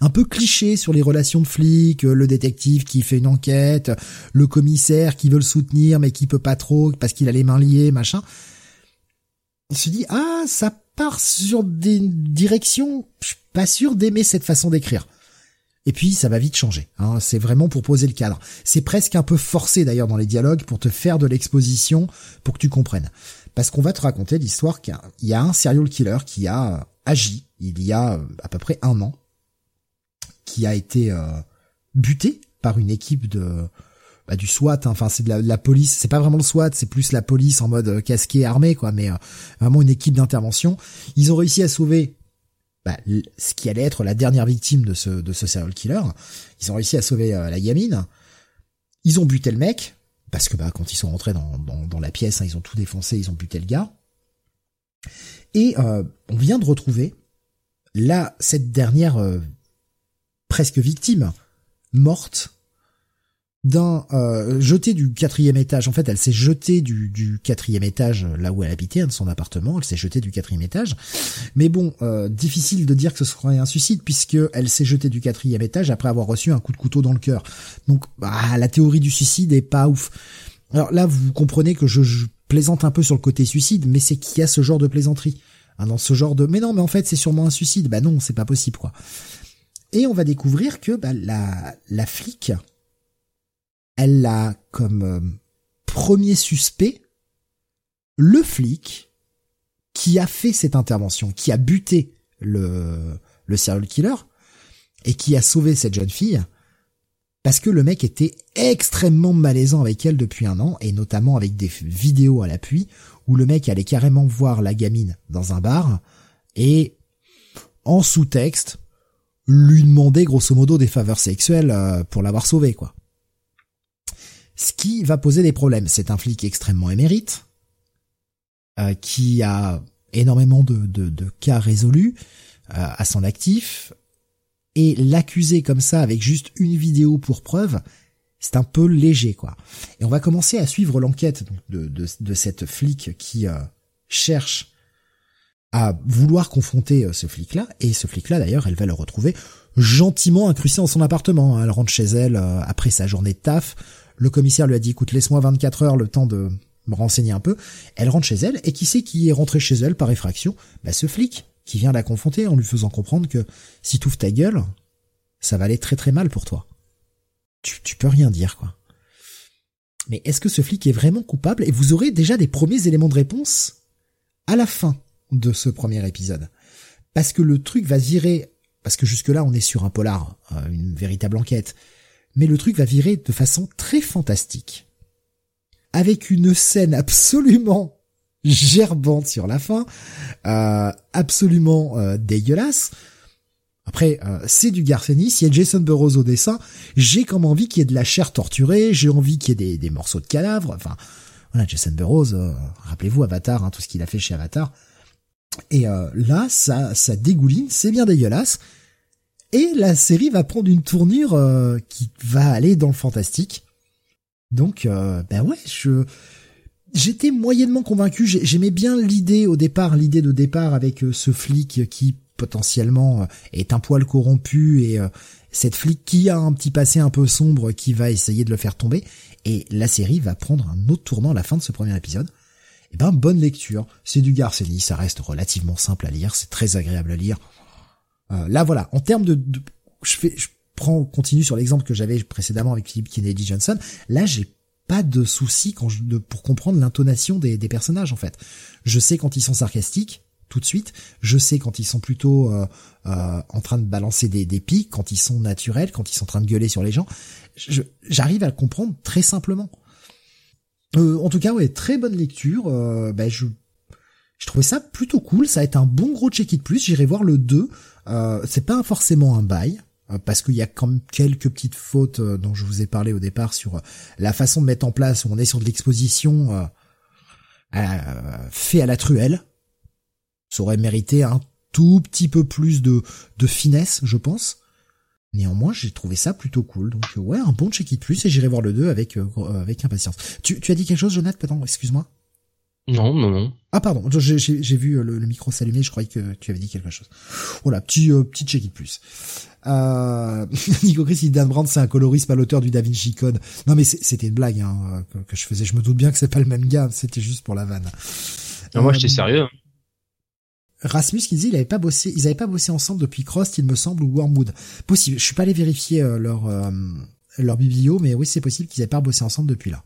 un peu cliché sur les relations de flics, euh, le détective qui fait une enquête, le commissaire qui veut le soutenir mais qui peut pas trop parce qu'il a les mains liées, machin. Il se dit ah ça part sur des directions, je suis pas sûr d'aimer cette façon d'écrire. Et puis ça va vite changer. Hein. C'est vraiment pour poser le cadre. C'est presque un peu forcé d'ailleurs dans les dialogues pour te faire de l'exposition pour que tu comprennes. Parce qu'on va te raconter l'histoire qu'il y a un serial killer qui a agi il y a à peu près un an qui a été euh, buté par une équipe de bah, du SWAT. Hein. Enfin, c'est de la, police. C'est pas vraiment le SWAT, c'est plus la police en mode euh, casqué armé, quoi. Mais euh, vraiment une équipe d'intervention. Ils ont réussi à sauver bah, ce qui allait être la dernière victime de ce de ce serial killer. Ils ont réussi à sauver la gamine. Ils ont buté le mec parce que bah, quand ils sont rentrés dans, dans, la pièce, hein, ils ont tout défoncé, ils ont buté le gars. Et on vient de retrouver là cette dernière presque victime, morte, d'un euh, jeté du quatrième étage. En fait, elle s'est jetée du, du quatrième étage là où elle habitait, hein, de son appartement. Elle s'est jetée du quatrième étage. Mais bon, euh, difficile de dire que ce serait un suicide puisque elle s'est jetée du quatrième étage après avoir reçu un coup de couteau dans le cœur. Donc, bah, la théorie du suicide est pas ouf. Alors là, vous comprenez que je, je plaisante un peu sur le côté suicide, mais c'est qu'il y a ce genre de plaisanterie. Hein, dans ce genre de, mais non, mais en fait, c'est sûrement un suicide. Bah non, c'est pas possible, quoi. Et on va découvrir que bah, la, la flic, elle a comme euh, premier suspect le flic qui a fait cette intervention, qui a buté le, le serial killer et qui a sauvé cette jeune fille parce que le mec était extrêmement malaisant avec elle depuis un an et notamment avec des vidéos à l'appui où le mec allait carrément voir la gamine dans un bar et en sous-texte lui demander grosso modo des faveurs sexuelles euh, pour l'avoir sauvée quoi ce qui va poser des problèmes. C'est un flic extrêmement émérite, euh, qui a énormément de, de, cas résolus euh, à son actif, et l'accuser comme ça avec juste une vidéo pour preuve, c'est un peu léger quoi. Et on va commencer à suivre l'enquête de, de, de, cette flic qui cherche à vouloir confronter ce flic-là, et ce flic-là d'ailleurs, elle va le retrouver gentiment incrusté dans son appartement. Elle rentre chez elle après sa journée de taf, le commissaire lui a dit, écoute, laisse-moi 24 heures le temps de me renseigner un peu. Elle rentre chez elle, et qui sait qui est rentré chez elle par effraction? Bah ce flic, qui vient la confronter en lui faisant comprendre que si tu ouvres ta gueule, ça va aller très très mal pour toi. Tu, tu peux rien dire, quoi. Mais est-ce que ce flic est vraiment coupable? Et vous aurez déjà des premiers éléments de réponse à la fin de ce premier épisode. Parce que le truc va virer, parce que jusque-là on est sur un polar, euh, une véritable enquête, mais le truc va virer de façon très fantastique. Avec une scène absolument gerbante sur la fin, euh, absolument euh, dégueulasse. Après, euh, c'est du Garcenis, il y a Jason Burroughs au dessin, j'ai comme envie qu'il y ait de la chair torturée, j'ai envie qu'il y ait des, morceaux de cadavres, enfin, voilà, Jason Burroughs, rappelez-vous Avatar, hein, tout ce qu'il a fait chez Avatar. Et là, ça, ça dégouline, c'est bien dégueulasse, et la série va prendre une tournure euh, qui va aller dans le fantastique. Donc, euh, ben ouais, j'étais moyennement convaincu. J'aimais bien l'idée au départ, l'idée de départ avec euh, ce flic qui potentiellement est un poil corrompu et cette flic qui a un petit passé un peu sombre qui va essayer de le faire tomber. Et la série va prendre un autre tournant à la fin de ce premier épisode. Eh ben bonne lecture, c'est du Garceny, ça reste relativement simple à lire, c'est très agréable à lire. Euh, là voilà, en termes de, je fais, je prends, continue sur l'exemple que j'avais précédemment avec Philip Kennedy Johnson. Là, j'ai pas de souci quand je, de, pour comprendre l'intonation des, des, personnages en fait. Je sais quand ils sont sarcastiques tout de suite. Je sais quand ils sont plutôt euh, euh, en train de balancer des, des pics, quand ils sont naturels, quand ils sont en train de gueuler sur les gens. J'arrive à le comprendre très simplement. Euh, en tout cas, ouais, très bonne lecture. Euh, ben je trouvais ça plutôt cool. Ça a été un bon gros check-it plus. J'irai voir le 2. Euh, c'est pas forcément un bail euh, parce qu'il y a quand même quelques petites fautes euh, dont je vous ai parlé au départ sur la façon de mettre en place où on est sur de l'exposition fait à la truelle. Ça aurait mérité un tout petit peu plus de, de finesse, je pense. Néanmoins, j'ai trouvé ça plutôt cool. Donc ouais, un bon check-it plus et j'irai voir le 2 avec avec impatience. Tu, tu as dit quelque chose, Jonathan Pardon, excuse-moi. Non, non, non. Ah pardon, j'ai vu le, micro s'allumer, je croyais que tu avais dit quelque chose. Voilà, petit euh, petit check it plus. Euh, Nico Chris, Dan Brandt, c'est un coloriste à l'auteur du Da Vinci Code. Non mais c'était une blague hein, que, je faisais. Je me doute bien que c'est pas le même gars, c'était juste pour la vanne. Non, moi j'étais euh, sérieux. Hein. Rasmus qui dit il avait pas bossé, ils avaient pas bossé ensemble depuis Crost, il me semble, ou Wormwood. Possible. Je suis pas allé vérifier euh, leur leur biblio, mais oui c'est possible qu'ils aient pas bossé ensemble depuis là.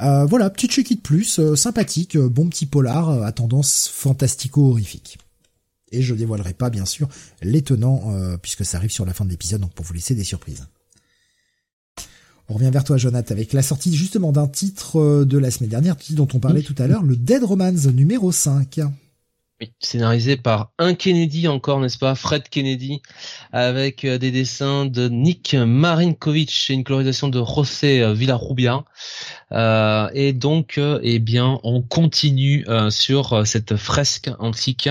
Euh, voilà, petit check de plus, euh, sympathique, euh, bon petit polar à tendance fantastico-horrifique. Et je dévoilerai pas, bien sûr, l'étonnant, puisque ça arrive sur la fin de l'épisode, donc pour vous laisser des surprises. On revient vers toi, Jonathan, avec la sortie justement d'un titre de la semaine dernière, dont on parlait tout à l'heure, le Dead Romance numéro 5. Scénarisé par un Kennedy encore, n'est-ce pas, Fred Kennedy, avec euh, des dessins de Nick Marinkovic et une colorisation de José euh, Villarrubia. Euh, et donc, eh bien, on continue sur cette fresque antique.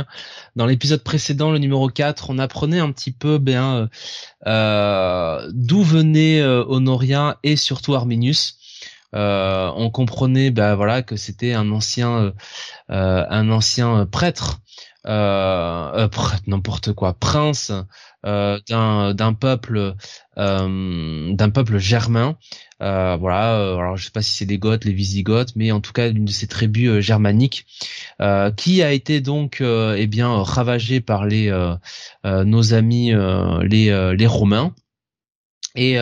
Dans l'épisode précédent, le numéro 4, on apprenait un petit peu bien d'où venait Honoria et surtout Arminius. Euh, on comprenait bah voilà que c'était un ancien euh, euh, un ancien prêtre euh, n'importe quoi prince d'un d'un peuple d'un peuple germain. Voilà alors je sais pas si c'est des Goths les Visigoths mais en tout cas une de ces tribus germaniques qui a été donc eh bien ravagée par les nos amis les les Romains et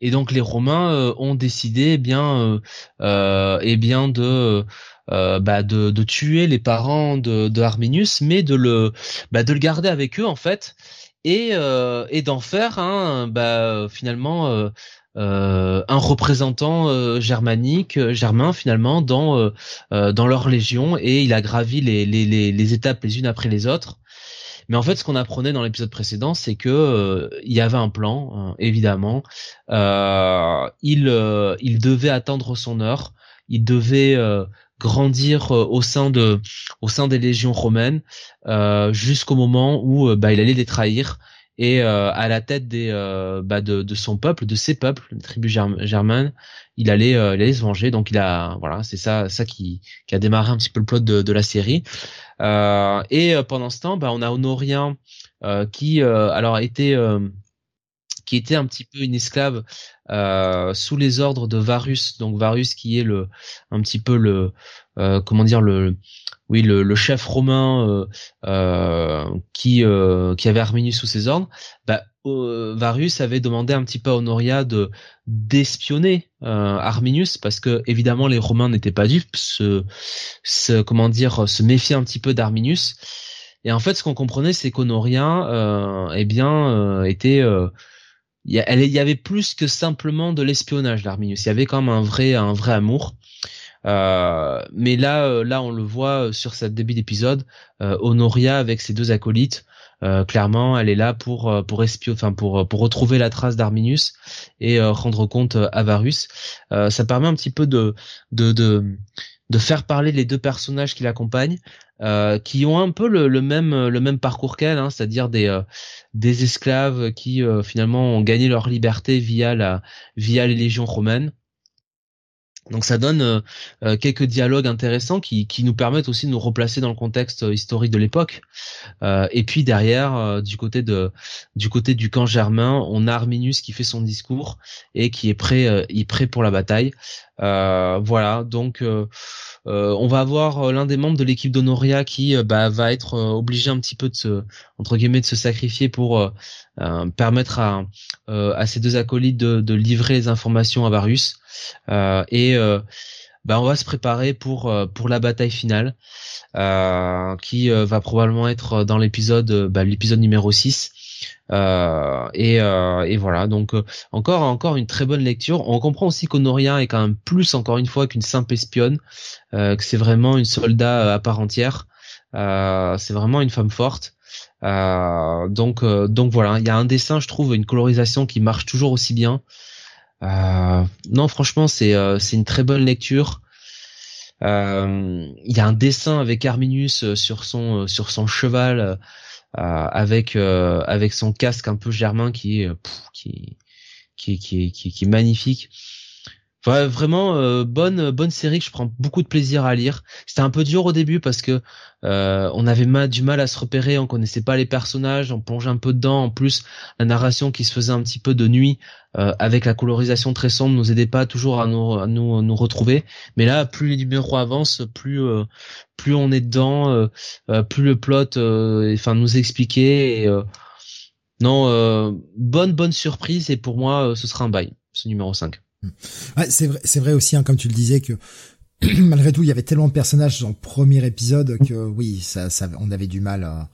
et donc les Romains euh, ont décidé eh bien euh, euh, eh bien de bah de, tuer les parents de, Arminius, mais de le bah de le garder avec eux en fait et d'en faire un bah finalement euh, un représentant germanique germain finalement dans dans leur légion et il a gravi les, les, les étapes les unes après les autres mais en fait, ce qu'on apprenait dans l'épisode précédent, c'est que euh, il y avait un plan, hein, évidemment. Euh, il euh, il devait attendre son heure. Il devait grandir au sein de au sein des légions romaines jusqu'au moment où bah, il allait les trahir et à la tête des bah, de, de, son peuple, de ses peuples, les tribus germaines, il allait, il allait se venger. Donc il a voilà, c'est ça ça qui, qui a démarré un petit peu le plot de, de la série. Euh, et euh, pendant ce temps, bah, on a Honorien euh, qui alors était qui était un petit peu une esclave sous les ordres de Varus, donc Varus qui est le un petit peu le euh, comment dire le oui le, le chef romain euh, qui qui avait Arminius sous ses ordres. Bah, Varus avait demandé un petit peu à Honoria de d'espionner Arminius parce que évidemment les Romains n'étaient pas dupes, se, se comment dire se méfier un petit peu d'Arminius. Et en fait, ce qu'on comprenait, c'est qu'Honoria, eh bien, était il y, avait plus que simplement de l'espionnage d'Arminius. Il y avait quand même un vrai, un vrai amour. Euh, mais là, euh, là, on le voit sur cette début d'épisode, euh, Honoria avec ses deux acolytes. clairement, elle est là pour pour espionner, enfin pour pour retrouver la trace d'Arminius et rendre compte à Varus. ça permet un petit peu de de de de faire parler les deux personnages qui l'accompagnent, euh, qui ont un peu le, même le même parcours qu'elle, hein, c'est-à-dire des euh, des esclaves qui euh, finalement ont gagné leur liberté via la via les légions romaines. Donc ça donne euh, euh, quelques dialogues intéressants qui, qui nous permettent aussi de nous replacer dans le contexte euh, historique de l'époque. et puis derrière, du côté de du côté du camp germain, on a Arminius qui fait son discours et qui est prêt, est prêt pour la bataille. voilà, donc on va avoir l'un des membres de l'équipe d'Honoria qui bah, va être obligé un petit peu de se entre guillemets de se sacrifier pour permettre à à ces deux acolytes de, livrer les informations à Varus. Euh, et euh, bah, on va se préparer pour euh, pour la bataille finale qui va probablement être dans l'épisode bah, l'épisode numéro 6 et, et voilà. Donc encore encore une très bonne lecture. On comprend aussi qu'Honoria est quand même plus encore une fois qu'une simple espionne que c'est vraiment une soldat à part entière. C'est vraiment une femme forte. Donc donc voilà. Il y a un dessin je trouve une colorisation qui marche toujours aussi bien. Euh, non, franchement, c'est euh, c'est une très bonne lecture. Euh, il y a un dessin avec Arminius sur son sur son cheval avec avec son casque un peu germain qui qui, qui, qui, qui, qui est magnifique vraiment euh, bonne bonne série que je prends beaucoup de plaisir à lire. C'était un peu dur au début parce que euh, on avait du mal à se repérer, on connaissait pas les personnages, on plongeait un peu dedans. En plus, la narration qui se faisait un petit peu de nuit euh, avec la colorisation très sombre nous aidait pas toujours à nous à nous, nous retrouver. Mais là, plus les numéros avancent, plus plus on est dedans, plus le plot enfin nous expliquer. Et, non, bonne bonne surprise et pour moi, ce sera un bail, ce numéro 5 c'est vrai, c'est vrai aussi, hein, comme tu le disais, que malgré tout, il y avait tellement de personnages dans le premier épisode que oui, ça, ça on avait du mal.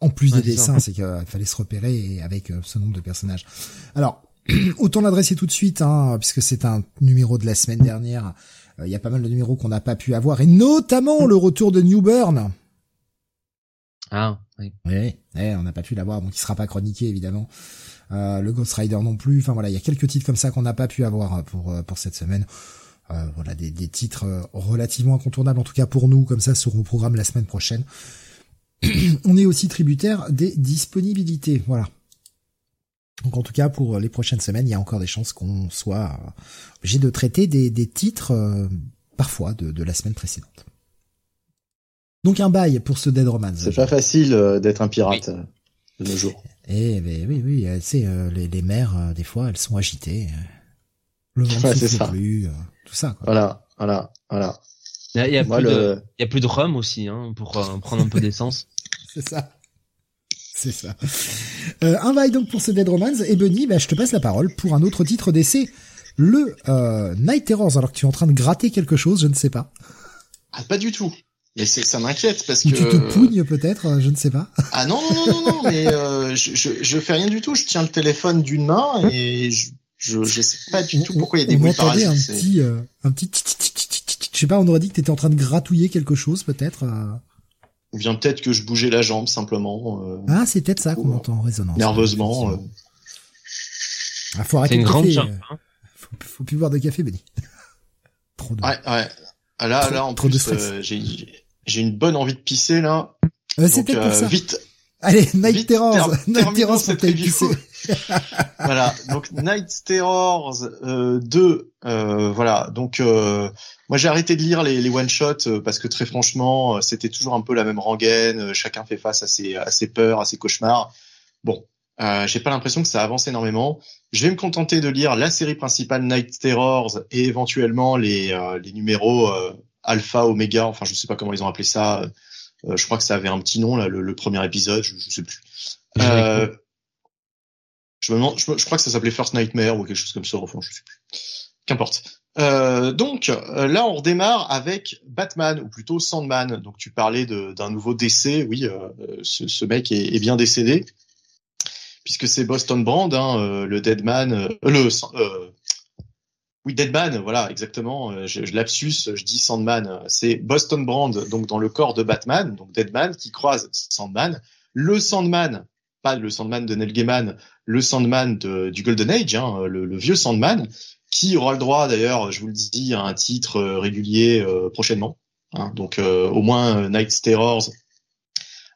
En plus des dessins, c'est qu'il fallait se repérer avec euh, ce nombre de personnages. Alors, autant l'adresser tout de suite, hein, puisque c'est un numéro de la semaine dernière. Euh, il y a pas mal de numéros qu'on n'a pas pu avoir, et notamment le retour de New Burn. Ah, oui. Oui, on n'a pas pu l'avoir, donc il sera pas chroniqué évidemment. Euh, le Ghost Rider non plus. Enfin voilà, il y a quelques titres comme ça qu'on n'a pas pu avoir pour pour cette semaine. Euh, voilà, des, des titres relativement incontournables en tout cas pour nous, comme ça seront au programme la semaine prochaine. on est aussi tributaire des disponibilités, voilà. Donc en tout cas pour les prochaines semaines, il y a encore des chances qu'on soit obligé de traiter des, des titres euh, parfois de, de, la semaine précédente. Donc un bail pour ce Dead Romance. C'est pas facile euh, d'être un pirate euh, de nos jours. Eh ben, oui, oui, c'est les, les mers des fois elles sont agitées. Le vent ouais, souffle plus, tout ça. Quoi. Voilà, voilà, voilà. Il y a, plus, de, il y a plus de rhum aussi hein, pour prendre un peu d'essence. c'est ça. C'est ça. Euh, un bail donc pour ce Dead Romance. Et Benny, bah, je te passe la parole pour un autre titre d'essai. Le euh, Night Terrors, alors que tu es en train de gratter quelque chose, je ne sais pas. Ah, pas du tout. Mais ça m'inquiète parce Ou que... tu te pougnes peut-être, euh, je ne sais pas. Ah non, non, non, non, mais euh, je, je, je, fais rien du tout. Je tiens le téléphone d'une main et je, je, je sais pas du tout pourquoi il y a des bruits parasites. un petit, euh, un petit... Je sais pas, on aurait dit que tu étais en train de gratouiller quelque chose peut-être. Ou bien peut-être que je bougeais la jambe simplement. Euh, ah, c'est peut-être ça qu'on entend en résonance. Nerveusement. Euh. Ah, faut arrêter une le grande café. jambe. euh, Hein. Faut, faut plus boire de café, Benny. trop de. Ouais, ouais. Ah, Là, Trop- là, en trop de plus, stress. euh, j'ai j'ai une bonne envie de pisser là. Euh, peut-être pour euh, ça. vite, Allez, Night Terrors. ter- Night Terrors pour pisser. voilà. Donc Night Terrors euh, 2, euh, voilà. Donc euh, moi j'ai arrêté de lire les, les one shots euh, parce que très franchement euh, c'était toujours un peu la même rengaine. euh, chacun fait face à ses, à ses peurs, à ses cauchemars. Bon, euh, j'ai pas l'impression que ça avance énormément. Je vais me contenter de lire la série principale Night Terrors et éventuellement les, euh, les numéros euh, Alpha, Omega. Enfin je sais pas comment ils ont appelé ça. Euh, je crois que ça avait un petit nom là, le, le premier épisode. Je, je sais plus. Euh, je me demande, je, je crois que ça s'appelait First Nightmare ou quelque chose comme ça. Enfin, je sais plus. Qu'importe. Euh, donc euh, là, on redémarre avec Batman ou plutôt Sandman. Donc tu parlais d'un nouveau décès. Oui, euh, ce, ce mec est, est bien décédé puisque c'est Boston Brand, hein, euh, le Deadman, euh, le euh, oui Deadman, voilà exactement. euh, Je, je lapsus, je dis Sandman. C'est Boston Brand, donc dans le corps de Batman, donc Deadman qui croise Sandman. Le Sandman, pas le Sandman de Neil Gaiman, le Sandman du Golden Age, hein, le, le vieux Sandman, qui aura le droit d'ailleurs, je vous le dis, à un titre euh, régulier euh, prochainement. hein. donc euh, au moins euh, Night Terrors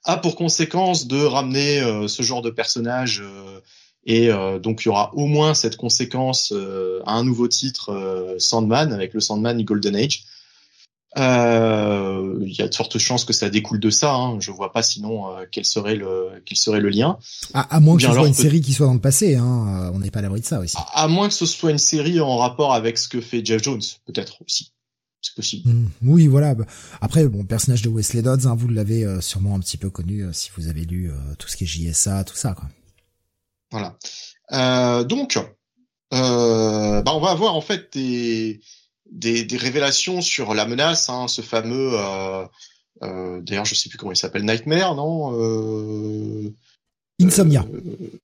a pour conséquence de ramener euh, ce genre de personnage et euh, donc il y aura au moins cette conséquence euh, à un nouveau titre euh, Sandman avec le Sandman Golden Age. Il y a de fortes chances que ça découle de ça. Hein. Je vois pas sinon quel serait le quel serait le lien. À, à moins que Bien ce soit une peut- série qui soit dans le passé, hein. On n'est pas à l'abri de ça aussi. À, à moins que ce soit une série en rapport avec ce que fait Jeff Jones, peut-être aussi. C'est possible. Mm, Oui, voilà. Après, bon, personnage de Wesley Dodds, hein, vous l'avez sûrement un petit peu connu si vous avez lu tout ce qui est JSA, tout ça, quoi. Voilà. Euh, donc, euh, bah on va avoir en fait des, des, des révélations sur la menace, hein, ce fameux. Euh, euh, D'ailleurs, je sais plus comment il s'appelle, Nightmare, non euh, Insomnia. euh,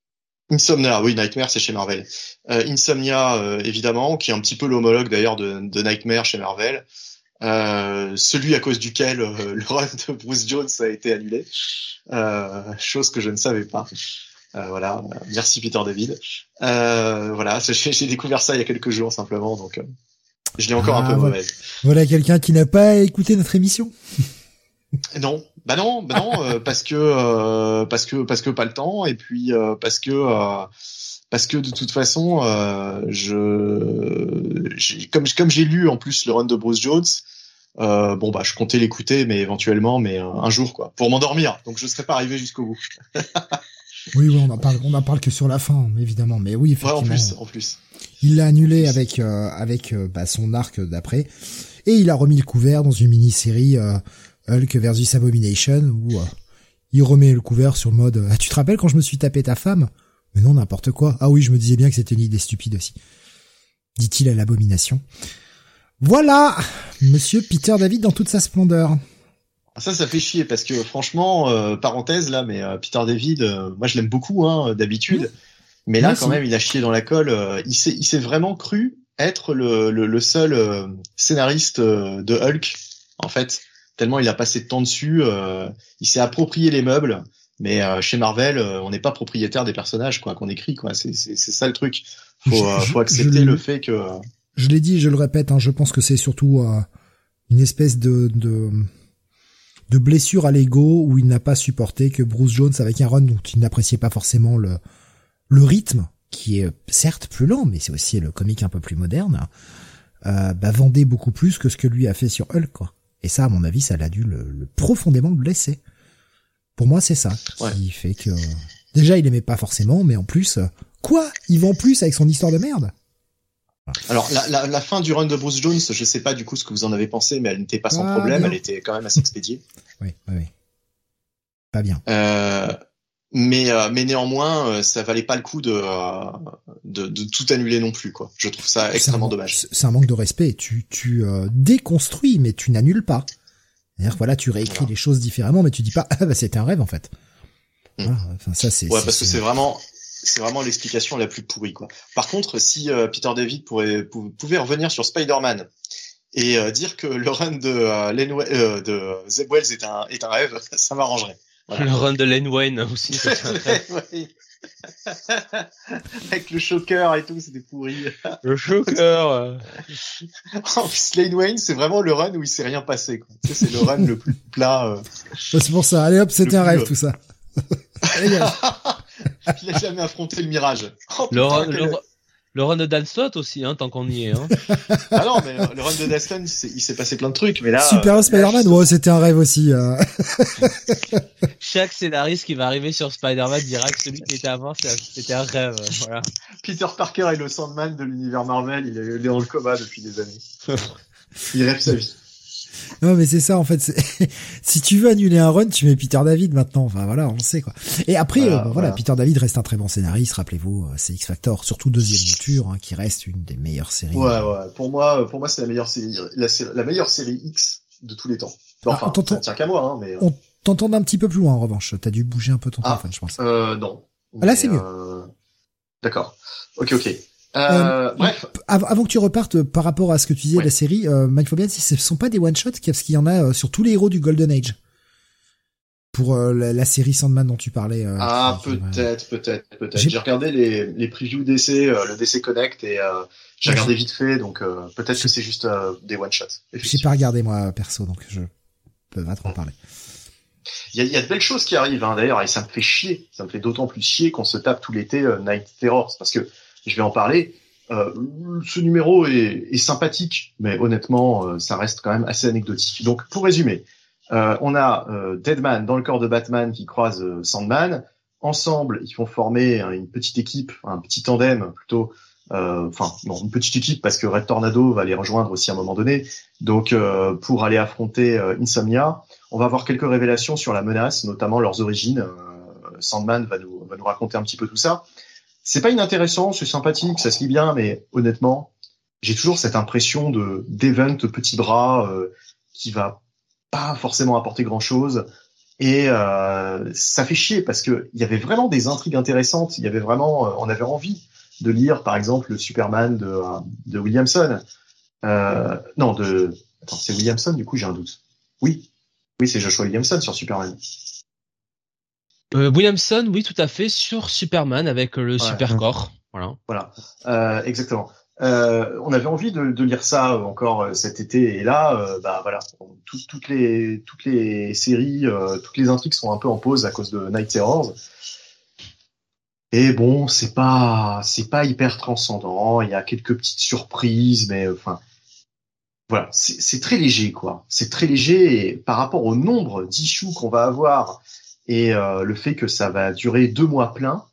Insomnia, oui, Nightmare, c'est chez Marvel. Euh, Insomnia, euh, évidemment, qui est un petit peu l'homologue d'ailleurs de, de Nightmare chez Marvel. Euh, celui à cause duquel le run de Bruce Jones a été annulé, euh, chose que je ne savais pas. Euh, voilà, merci Peter David. Euh, voilà, j'ai découvert ça il y a quelques jours simplement, donc euh, je l'ai encore Ah, un peu voilà. mauvaise. Voilà quelqu'un qui n'a pas écouté notre émission. Non, bah non, bah non, euh, parce que euh, parce que parce que pas le temps et puis euh, parce que euh, parce que de toute façon, euh, je comme comme j'ai lu en plus le run de Bruce Jones, euh, bon bah je comptais l'écouter, mais éventuellement, mais euh, un jour quoi, pour m'endormir. Donc je serais pas arrivé jusqu'au bout. Oui, oui, on en parle, on en parle que sur la fin, évidemment. Mais oui, Ouais, en effectivement. plus, en plus. Il l'a annulé avec euh, avec euh, bah, son arc d'après, et il a remis le couvert dans une mini-série euh, Hulk versus Abomination où euh, il remet le couvert sur le mode ah, tu te rappelles quand je me suis tapé ta femme? Mais non, n'importe quoi. Ah oui, je me disais bien que c'était une idée stupide aussi. Dit-il à l'abomination. Voilà, Monsieur Peter David dans toute sa splendeur. Ça, ça fait chier parce que franchement, euh, parenthèse là, mais euh, Peter David, euh, moi je l'aime beaucoup hein, d'habitude, mais là quand même il a chié dans la colle. euh, il s'est, il s'est vraiment cru être le, le, le seul euh, scénariste euh, de Hulk en fait. tellement il a passé de temps dessus. Euh, il s'est approprié les meubles, mais euh, chez Marvel, euh, on n'est pas propriétaire des personnages quoi qu'on écrit quoi. C'est c'est ça le truc. Faut faut accepter le fait que. Je l'ai dit, je le répète. Hein, je pense que c'est surtout une espèce de, de de blessure à l'ego où il n'a pas supporté que Bruce Jones avec un run où il n'appréciait pas forcément le le rythme qui est certes plus lent mais c'est aussi le comique un peu plus moderne euh, bah, vendait beaucoup plus que ce que lui a fait sur Hulk quoi. Et ça à mon avis ça l'a dû le, profondément blesser. Pour moi c'est ça qui fait que déjà il aimait pas forcément mais en plus quoi? Il vend plus avec son histoire de merde? Alors la, la, la, fin du run de Bruce Jones, je sais pas du coup ce que vous en avez pensé, mais elle n'était pas sans ah, problème, elle était quand même assez expédiée. Oui, oui, oui. Pas bien. Euh, mais euh, mais néanmoins, euh, ça valait pas le coup de, de, de tout annuler non plus, quoi. Je trouve ça extrêmement dommage. C'est un manque de respect. Tu tu déconstruis, mais tu n'annules pas. C'est-à-dire voilà, tu réécris les choses différemment, mais tu dis pas ah bah c'était un rêve en fait. Hmm. enfin ça c'est. Ouais, parce que c'est vraiment c'est vraiment l'explication la plus pourrie quoi. Par contre, si euh, Peter David pourrait pouvait revenir sur Spider-Man et euh, dire que le run de euh, de Zeb Wells est un est un rêve, ça m'arrangerait. Le run de Len Wayne aussi. Avec le choker et tout, c'était pourri. Le choker. en plus, Lane Wayne, c'est vraiment le run où il s'est rien passé. C'est le run le plus plat. c'est pour ça. Allez hop, c'était un rêve tout ça. il a jamais affronté le mirage. Oh, le, run, le, run de Dan aussi, hein, tant qu'on y est. Hein. ah non, mais le run de Dan il s'est passé plein de trucs, mais là. Super Spider-Man, ouais, c'était un rêve aussi. Chaque scénariste qui va arriver sur Spider-Man dira que celui qui était avant, c'était un rêve. Voilà. Peter Parker est le Sandman de l'univers Marvel, il est dans le coma depuis des années. il rêve sa vie. Non, mais c'est ça, en fait. si tu veux annuler un run, tu mets Peter David maintenant. Enfin, voilà, on sait, quoi. Et après, voilà, euh, bah, Peter David reste un très bon scénariste. Rappelez-vous, euh, c'est X Factor, surtout deuxième mouture, hein, qui reste une des meilleures séries. Ouais, ouais. Pour moi, pour moi, c'est la meilleure série, la, meilleure série X de tous les temps. Ah, enfin, ça tient qu'à moi, hein, mais. Euh. On t'entend un petit peu plus loin, en revanche. T'as dû bouger un peu ton ah, téléphone, je pense. Euh, non. Ah, là, c'est mieux. D'accord. Ok, ok. Euh, euh, bref. Avant que tu repartes euh, par rapport à ce que tu disais de la série, euh, Mike Fabian, si ce sont pas des one shots, parce qu'il y en a sur tous les héros du Golden Age? Pour la, série Sandman dont tu parlais. ah, peut-être, peut-être, peut-être. J'ai regardé les, les previews d'essai, le DC Connect, et j'ai regardé vite fait, donc peut-être que c'est juste des one shots. J'ai pas regardé moi perso, donc je peux pas trop en parler. Il y a, y a, de belles choses qui arrivent, hein, d'ailleurs, et ça me fait chier. Ça me fait d'autant plus chier qu'on se tape tout l'été Night Terrors, parce que je vais en parler. Euh, ce numéro est, est, sympathique, mais honnêtement, euh, ça reste quand même assez anecdotique. Donc, pour résumer, euh, on a euh, Deadman dans le corps de Batman qui croise euh, Sandman. Ensemble, ils vont former une petite équipe, un petit tandem plutôt. Enfin, non, une petite équipe parce que Red Tornado va les rejoindre aussi à un moment donné. Donc, pour aller affronter Insomnia, on va avoir quelques révélations sur la menace, notamment leurs origines. Sandman va nous, va nous raconter un petit peu tout ça. C'est pas inintéressant, c'est sympathique, ça se lit bien, mais honnêtement, j'ai toujours cette impression de d'event petit bras euh, qui va pas forcément apporter grand chose. Et euh, ça fait chier parce que il y avait vraiment des intrigues intéressantes. Il y avait vraiment, euh, on avait envie de lire, par exemple, le Superman de, de Williamson. Euh, non, de attends, c'est Williamson. Du coup, j'ai un doute. Oui, oui, c'est Joshua Williamson sur Superman. Euh, Williamson, oui, tout à fait, sur Superman avec le super corps. Voilà. Voilà, euh, exactement. Euh, on avait envie de, de, lire ça encore euh, cet été et là, euh, bah voilà, toutes les toutes les séries, toutes les intrigues sont un peu en pause à cause de Night Terrors. Et bon, c'est pas c'est pas hyper transcendant. Il y a quelques petites surprises, mais enfin voilà, c'est très léger quoi. C'est très léger et par rapport au nombre d'issues qu'on va avoir et euh, le fait que ça va durer deux mois plein,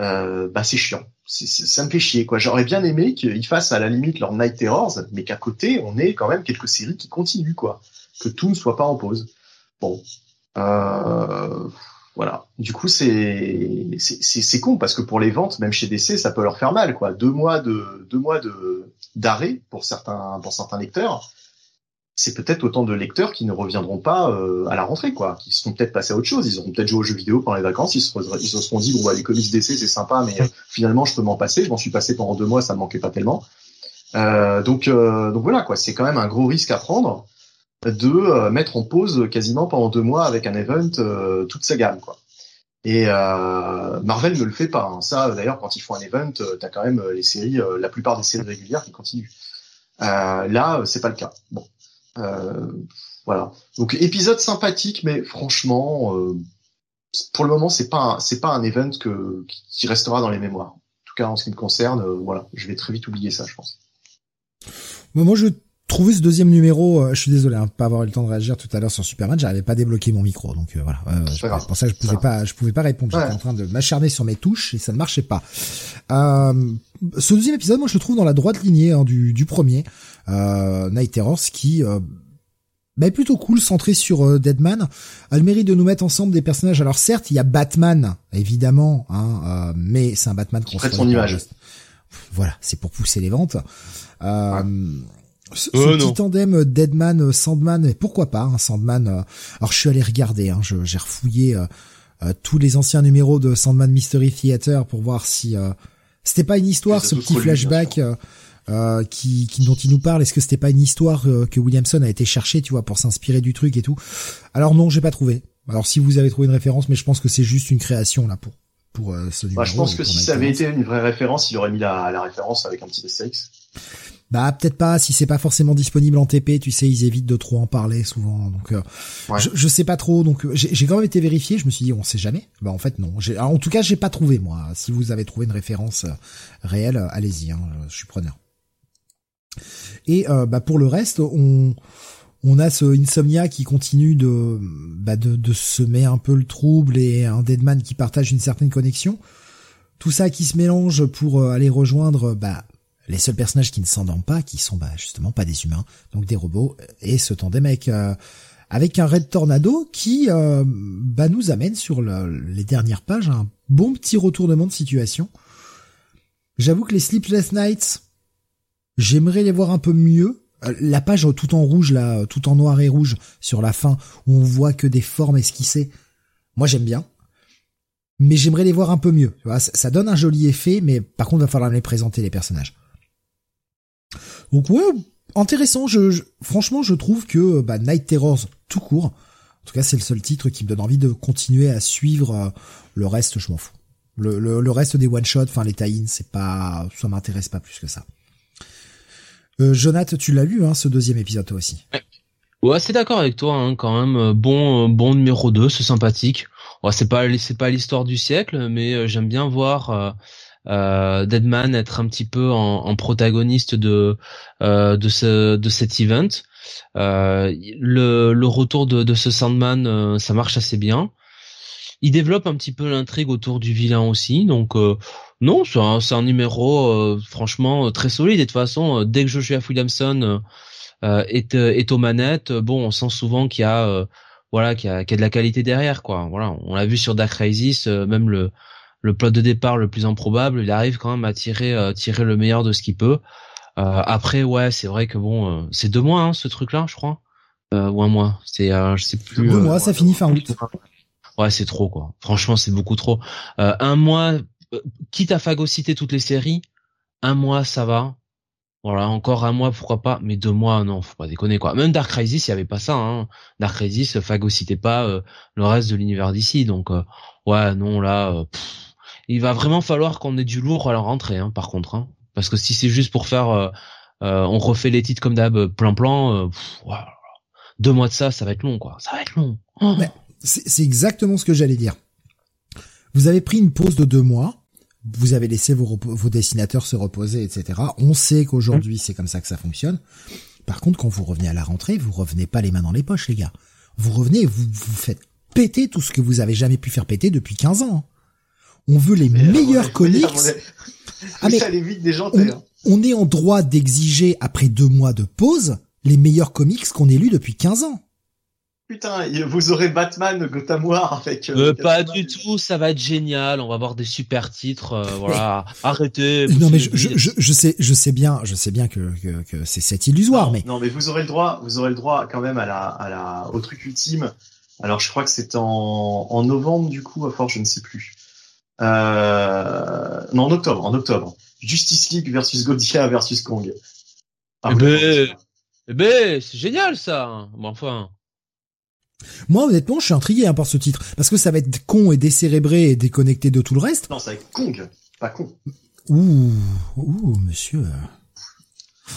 euh, bah c'est chiant. ça me fait chier quoi. J'aurais bien aimé qu'ils fassent à la limite leur Night Terrors, mais qu'à côté on ait quand même quelques séries qui continuent quoi, que tout ne soit pas en pause. Bon, euh, voilà. Du coup c'est c'est con parce que pour les ventes, même chez DC, ça peut leur faire mal quoi. Deux mois de deux mois de d'arrêt pour certains pour certains lecteurs c'est peut-être autant de lecteurs qui ne reviendront pas euh, à la rentrée, quoi, qui seront peut-être passés à autre chose. Ils auront peut-être joué aux jeux vidéo pendant les vacances, ils se, ils se seront dit bon bah les comics DC c'est sympa, mais finalement je peux m'en passer. Je m'en suis passé pendant deux mois, ça me manquait pas tellement. Euh, donc euh, donc voilà quoi, c'est quand même un gros risque à prendre. de mettre en pause quasiment pendant deux mois avec un event toute sa gamme quoi. Et Marvel ne le fait pas. Hein. Ça, d'ailleurs, quand ils font un event, t'as quand même les séries, la plupart des séries régulières qui continuent. là, c'est pas le cas. Bon, voilà. Donc épisode sympathique, mais franchement, pour le moment, c'est pas c'est pas un event que qui restera dans les mémoires. En tout cas, en ce qui me concerne, voilà, je vais très vite oublier ça, je pense. Je trouvais ce deuxième numéro, euh, je suis désolé, hein, pas avoir eu le temps de réagir tout à l'heure sur Superman, j'arrivais pas à débloquer mon micro, donc euh, voilà. Euh, c'est pour ça que je pouvais pas, je pouvais pas répondre. J'étais en train de m'acharner sur mes touches et ça ne marchait pas. ce deuxième épisode, moi, je le trouve dans la droite lignée hein, du, du premier Night Terrors, qui bah, est plutôt cool, centré sur Deadman, a le mérite de nous mettre ensemble des personnages. Alors certes, il y a Batman, évidemment, hein, mais c'est un Batman qu'on son image. Voilà, c'est pour pousser les ventes. Euh, ce, euh, petit tandem Deadman euh, Sandman, pourquoi pas hein, Sandman. alors je suis allé regarder, hein, j'ai refouillé tous les anciens numéros de Sandman Mystery Theater pour voir si c'était pas une histoire, ce petit flashback. qui, qui, dont il nous parle, est-ce que c'était pas une histoire que Williamson a été chercher, tu vois, pour s'inspirer du truc et tout? Alors non, j'ai pas trouvé. Alors si vous avez trouvé une référence, mais je pense que c'est juste une création là pour pour ce numéro. Bah, je pense que si ça avait été une vraie référence, il aurait mis la, la référence avec un petit Astérix. Bah peut-être pas si c'est pas forcément disponible en TP, tu sais, ils évitent de trop en parler souvent. Donc euh, je, je, sais pas trop. Donc euh, j'ai quand même été vérifié. Je me suis dit on sait jamais. Bah en fait non. En tout cas j'ai pas trouvé moi. Si vous avez trouvé une référence euh, réelle, allez-y. Hein, je suis preneur. Et bah pour le reste, on on a ce Insomnia qui continue de bah de, de semer un peu le trouble et un Deadman qui partage une certaine connexion. Tout ça qui se mélange pour aller rejoindre bah les seuls personnages qui ne s'endorment pas, qui sont bah, justement pas des humains, donc des robots, et ce tandem avec euh, avec un Red Tornado qui euh, bah, nous amène sur les dernières pages un bon petit retournement de situation. J'avoue que les Sleepless Nights, j'aimerais les voir un peu mieux. Euh, la page tout en rouge là, tout en noir et rouge sur la fin, où on voit que des formes esquissées. Moi j'aime bien mais j'aimerais les voir un peu mieux. ça donne un joli effet, mais par contre, il va falloir les présenter les personnages. Donc ouais, intéressant. Je, franchement, je trouve que bah, Night Terrors tout court. En tout cas, c'est le seul titre qui me donne envie de continuer à suivre. Euh, le reste, je m'en fous. Le, le, reste des one shot, enfin les tie c'est pas, ça m'intéresse pas plus que ça. Euh, Jonathan, tu l'as lu, hein, ce deuxième épisode toi aussi? Ouais, c'est d'accord avec toi, hein, quand même. Euh, bon, euh, bon numéro 2, c'est sympathique. Ouais, c'est pas, c'est pas l'histoire du siècle, mais j'aime bien voir euh, Deadman être un petit peu en, en protagoniste de euh, de ce de cet event. Euh, le, le retour de, de ce Sandman, euh, ça marche assez bien. Il développe un petit peu l'intrigue autour du vilain aussi, donc euh, non, c'est un, un, numéro franchement très solide. Et de toute façon, dès que Joshua Williamson est, est aux manettes, bon, on sent souvent qu'il y a voilà qu'il y qu'il y a de la qualité derrière quoi. Voilà, on l'a vu sur Dark Crisis, même le le plot de départ le plus improbable, il arrive quand même à tirer euh, tirer le meilleur de ce qu'il peut. Euh, après, ouais, c'est vrai que bon, euh, c'est deux mois hein, ce truc-là, je crois, ou un mois. C'est, je sais plus. Deux mois, ça finit fin août. Ouais, c'est trop quoi. Franchement, c'est beaucoup trop. un mois, quitte à phagocyter toutes les séries, un mois ça va. Voilà, encore un mois, pourquoi pas, mais deux mois, non, faut pas déconner quoi. Même Dark Crisis, il y avait pas ça. Hein. Dark Crisis phagocytait pas le reste de l'univers d'ici, donc ouais, non là il va vraiment falloir qu'on ait du lourd à la rentrée, hein, par contre. Hein. Parce que si c'est juste pour faire, euh, euh, on refait les titres comme d'hab, plan plan, euh, deux mois de ça, ça va être long, quoi. Ça va être long. Oh. C'est exactement ce que j'allais dire. Vous avez pris une pause de deux mois. Vous avez laissé vos, vos dessinateurs se reposer, etc. On sait qu'aujourd'hui, mmh. c'est comme ça que ça fonctionne. Par contre, quand vous revenez à la rentrée, vous revenez pas les mains dans les poches, les gars. Vous revenez et vous, vous faites péter tout ce que vous avez jamais pu faire péter depuis 15 ans. On veut les meilleurs comics. Ah, mais vite hein. on, est en droit d'exiger, après deux mois de pause, les meilleurs comics qu'on ait lus depuis 15 ans. Putain, vous aurez Batman Gotham War avec. Euh, euh pas du tout, ça va être génial. On va avoir des super titres. Euh, voilà, arrêtez. Non mais je, je, je, sais, je sais bien, je sais bien que, que, que c'est cet illusoire, mais. Non mais vous aurez le droit, vous aurez le droit quand même à la, à la, au truc ultime. Alors je crois que c'est en, en novembre du coup, à fort je ne sais plus. Euh, non, en octobre, en octobre. Justice League versus Godzilla versus Kong. Ah, ben, Eh ben, c'est génial ça. Bon, enfin. Moi, honnêtement, je suis intrigué hein, par ce titre parce que ça va être con et décérébré et déconnecté de tout le reste. Non, ça va être Kong, pas con. Ouh, ouh, monsieur.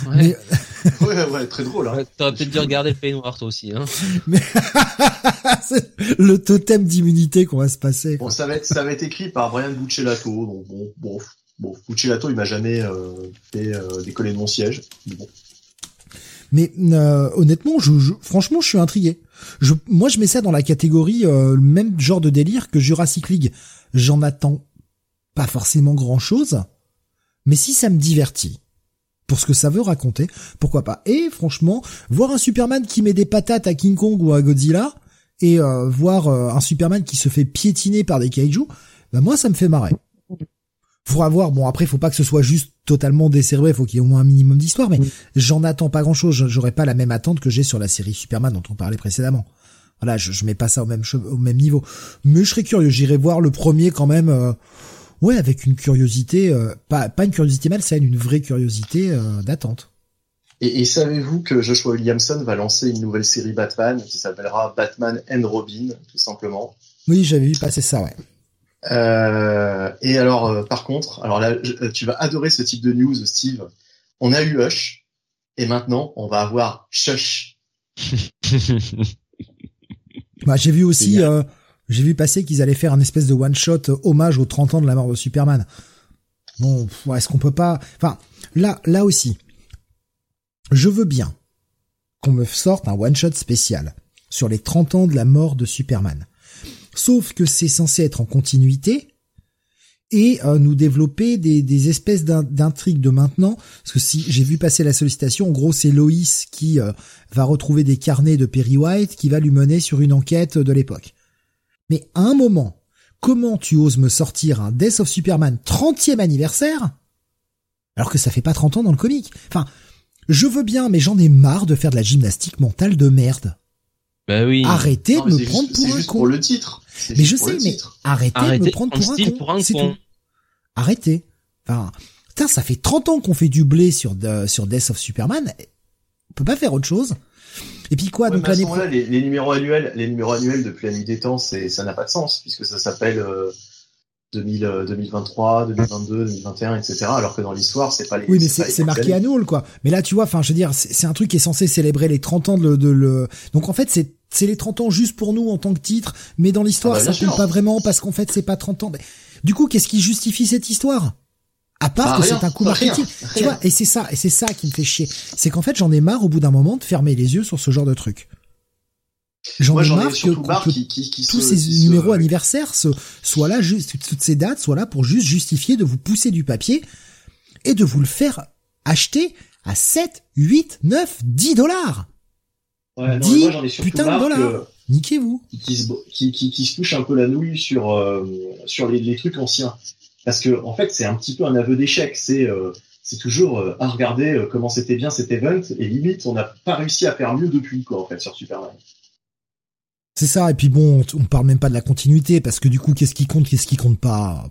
Ouais. ouais, ouais, très drôle. Hein. T'aurais peut-être dû regarder le Pays Noir toi aussi. Hein. Mais c'est le totem d'immunité qu'on va se passer. Bon, ça va être, ça va être écrit par Brian Buccellato. Donc bon, bon, bon, Buccellato, il m'a jamais euh, fait euh, décoller de mon siège. Mais Bon. Mais euh, honnêtement, je, je- franchement, je suis intrigué. Je, moi, je mets ça dans la catégorie euh, le même genre de délire que Jurassic League. J'en attends pas forcément grand chose, mais si ça me divertit pour ce que ça veut raconter, pourquoi pas. Et franchement, voir un Superman qui met des patates à King Kong ou à Godzilla et euh, voir euh, un Superman qui se fait piétiner par des kaiju, bah moi, ça me fait marrer. Faudra voir. Bon, après, faut pas que ce soit juste totalement décérébré. Faut qu'il y ait au moins un minimum d'histoire. Mais j'en attends pas grand chose. J'aurais pas la même attente que j'ai sur la série Superman dont on parlait précédemment. Voilà, je, je mets pas ça au même che- au même niveau. Mais je serais curieux. J'irai voir le premier quand même. euh, ouais, avec une curiosité, euh, pas pas une curiosité malsaine, une vraie curiosité euh, d'attente. Et, et savez-vous que Joshua Williamson va lancer une nouvelle série Batman qui s'appellera Batman and Robin, tout simplement? Oui, j'avais vu passer ça. Ouais. Euh, et alors, euh, par contre, alors là, je- tu vas adorer ce type de news, Steve. On a eu Hush, et maintenant, on va avoir Shush. Bah, j'ai vu aussi, euh, j'ai vu passer qu'ils allaient faire un espèce de one shot euh, hommage aux 30 ans de la mort de Superman. Bon, est-ce qu'on peut pas, enfin, là, là aussi, je veux bien qu'on me sorte un one shot spécial sur les 30 ans de la mort de Superman. Sauf que c'est censé être en continuité et euh, nous développer des, espèces d'in- d'intrigues de maintenant. Parce que si j'ai vu passer la sollicitation, en gros c'est Lois qui euh, va retrouver des carnets de Perry White qui va lui mener sur une enquête de l'époque. Mais à un moment, comment tu oses me sortir un Death of Superman 30e anniversaire alors que ça fait pas 30 ans dans le comic? Enfin, je veux bien, mais j'en ai marre de faire de la gymnastique mentale de merde. bah oui. Arrêtez Non, de me prendre juste, pour c'est un juste con. pour le titre. Mais juste je sais, mais arrêtez, de me prendre pour un con. pour un c'est con. tout. Arrêtez. Enfin, putain, ça fait 30 ans qu'on fait du blé sur, de- sur Death of Superman. On peut pas faire autre chose. Et puis quoi, Ouais, donc l'année moment-là, les, les numéros annuels, les numéros annuels depuis la nuit des temps, c'est, ça n'a pas de sens puisque ça s'appelle euh, 2000, euh, 2023, 2022, 2021, etc. Alors que dans l'histoire, c'est pas les. Oui, mais c'est c'est marqué annual, quoi. Mais là, tu vois, enfin, je veux dire, c'est c'est un truc qui est censé célébrer les 30 ans de, le- de le. Donc en fait, c'est c'est les 30 ans juste pour nous en tant que titre, mais dans l'histoire, Ah bah, ça compte pas vraiment parce qu'en fait, c'est pas 30 ans. Mais, du coup, qu'est-ce qui justifie cette histoire? À part Ah, que c'est un coup rien, marketing, tu rien. vois. Et c'est ça, et c'est ça qui me fait chier. C'est qu'en fait, j'en ai marre au bout d'un moment de fermer les yeux sur ce genre de truc. J'en ai marre que, surtout marre que qui, qui, qui tous se- ces se- numéros anniversaires se- soient là juste, toutes ces dates soient là pour juste justifier de vous pousser du papier et de vous le faire acheter à 7, 8, 9, 10 dollars. Ouais, non, mais 10 moi, j'en ai surtout putain de dollars. que- Niquez-vous. qui se, qui, qui, qui se touche un peu la nouille sur, euh, sur les, les trucs anciens. Parce que, en fait, c'est un petit peu un aveu d'échec. C'est, euh, c'est toujours, euh, à regarder euh, comment c'était bien cet event, et limite, on n'a pas réussi à faire mieux depuis, quoi, en fait, sur Superman. C'est ça. Et puis bon, on, on parle même pas de la continuité parce que du coup, qu'est-ce qui compte, qu'est-ce qui compte pas?